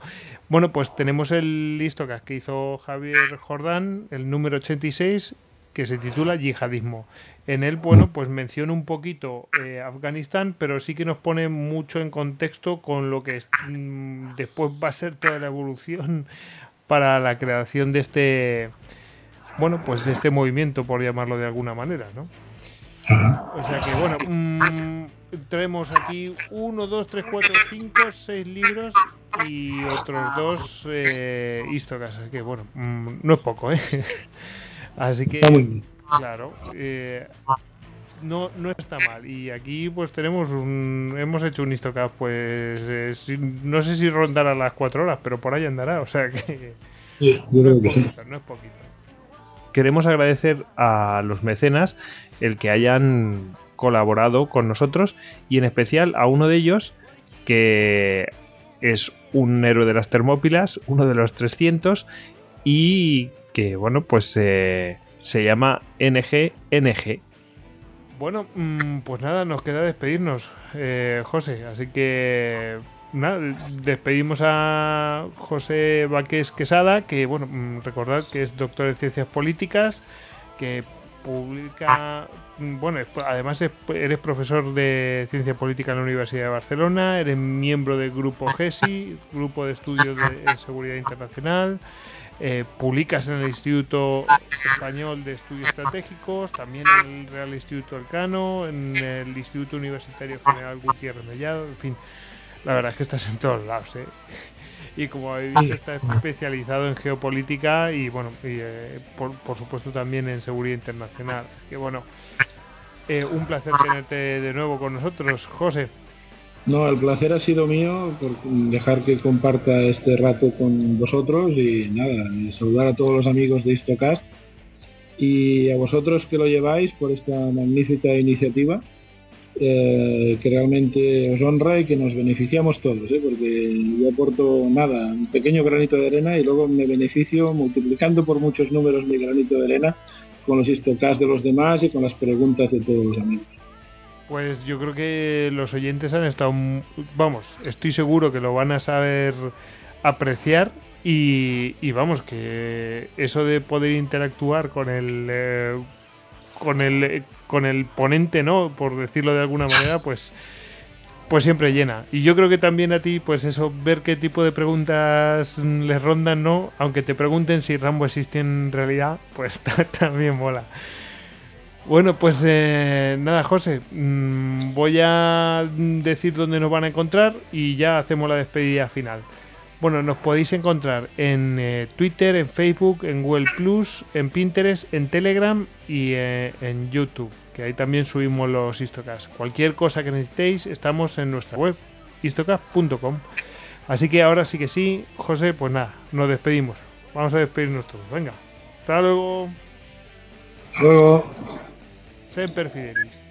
bueno, pues tenemos el listo que hizo Javier Jordán, el número 86, que se titula Yihadismo. En él, bueno, pues menciona un poquito eh, Afganistán, pero sí que nos pone mucho en contexto con lo que mm, después va a ser toda la evolución para la creación de este bueno, pues de este movimiento, por llamarlo de alguna manera, ¿no? O sea que, bueno, mmm, tenemos aquí uno, dos, tres, cuatro, cinco, seis libros y otros dos eh, histocas. Así que, bueno, mm, no es poco, ¿eh? Así que, claro, eh, no, no está mal. Y aquí, pues tenemos un. Hemos hecho un histocast, pues. Eh, no sé si rondará las cuatro horas, pero por ahí andará. O sea que. Sí, no, es poquito, no es poquito queremos agradecer a los mecenas el que hayan colaborado con nosotros y en especial a uno de ellos que es un héroe de las Termópilas, uno de los 300 y que bueno pues eh, se llama NGNG. Bueno, mm, pues nada, nos queda despedirnos, eh, José, así que despedimos a José Vaqués Quesada, que bueno, mm, recordad que es doctor en ciencias políticas, que publica, mm, bueno, además eres profesor de ciencia política en la Universidad de Barcelona, eres miembro del grupo GESI, Grupo de Estudios de Seguridad Internacional, eh, publicas en el Instituto Español de Estudios Estratégicos, también en el Real Instituto Elcano, en el Instituto Universitario General Gutiérrez Mellado, en fin la verdad es que estás en todos lados, ¿eh? Y como habéis visto, está especializado en geopolítica y, bueno, y, eh, por, supuesto también en seguridad internacional. Que bueno, eh, un placer tenerte de nuevo con nosotros, José. No, el placer ha sido mío por dejar que comparta este rato con vosotros y nada, y saludar a todos los amigos de Histocast y a vosotros que lo lleváis por esta magnífica iniciativa eh, que realmente os honra y que nos beneficiamos todos, ¿eh? porque yo aporto nada, un pequeño granito de arena y luego me beneficio multiplicando por muchos números mi granito de arena con los histocast de los demás y con las preguntas de todos los amigos. Pues yo creo que los oyentes han estado, vamos, estoy seguro que lo van a saber apreciar y, vamos, que eso de poder interactuar con el, eh, con el, con el ponente, ¿no? Por decirlo de alguna manera, pues, pues siempre llena. Y yo creo que también a ti, pues eso, ver qué tipo de preguntas les rondan, ¿no? Aunque te pregunten si Rambo existe en realidad, pues también mola. Bueno, pues eh, nada, José, mm, voy a decir dónde nos van a encontrar y ya hacemos la despedida final. Bueno, nos podéis encontrar en eh, Twitter, en Facebook, en Google Plus, en Pinterest, en Telegram y eh, en YouTube, que ahí también subimos los Histocast. Cualquier cosa que necesitéis, estamos en nuestra web, histocast.com. Así que ahora sí que sí, José, pues nada, nos despedimos. Vamos a despedirnos todos. Venga, hasta luego. Hasta luego. Semper Fidelis.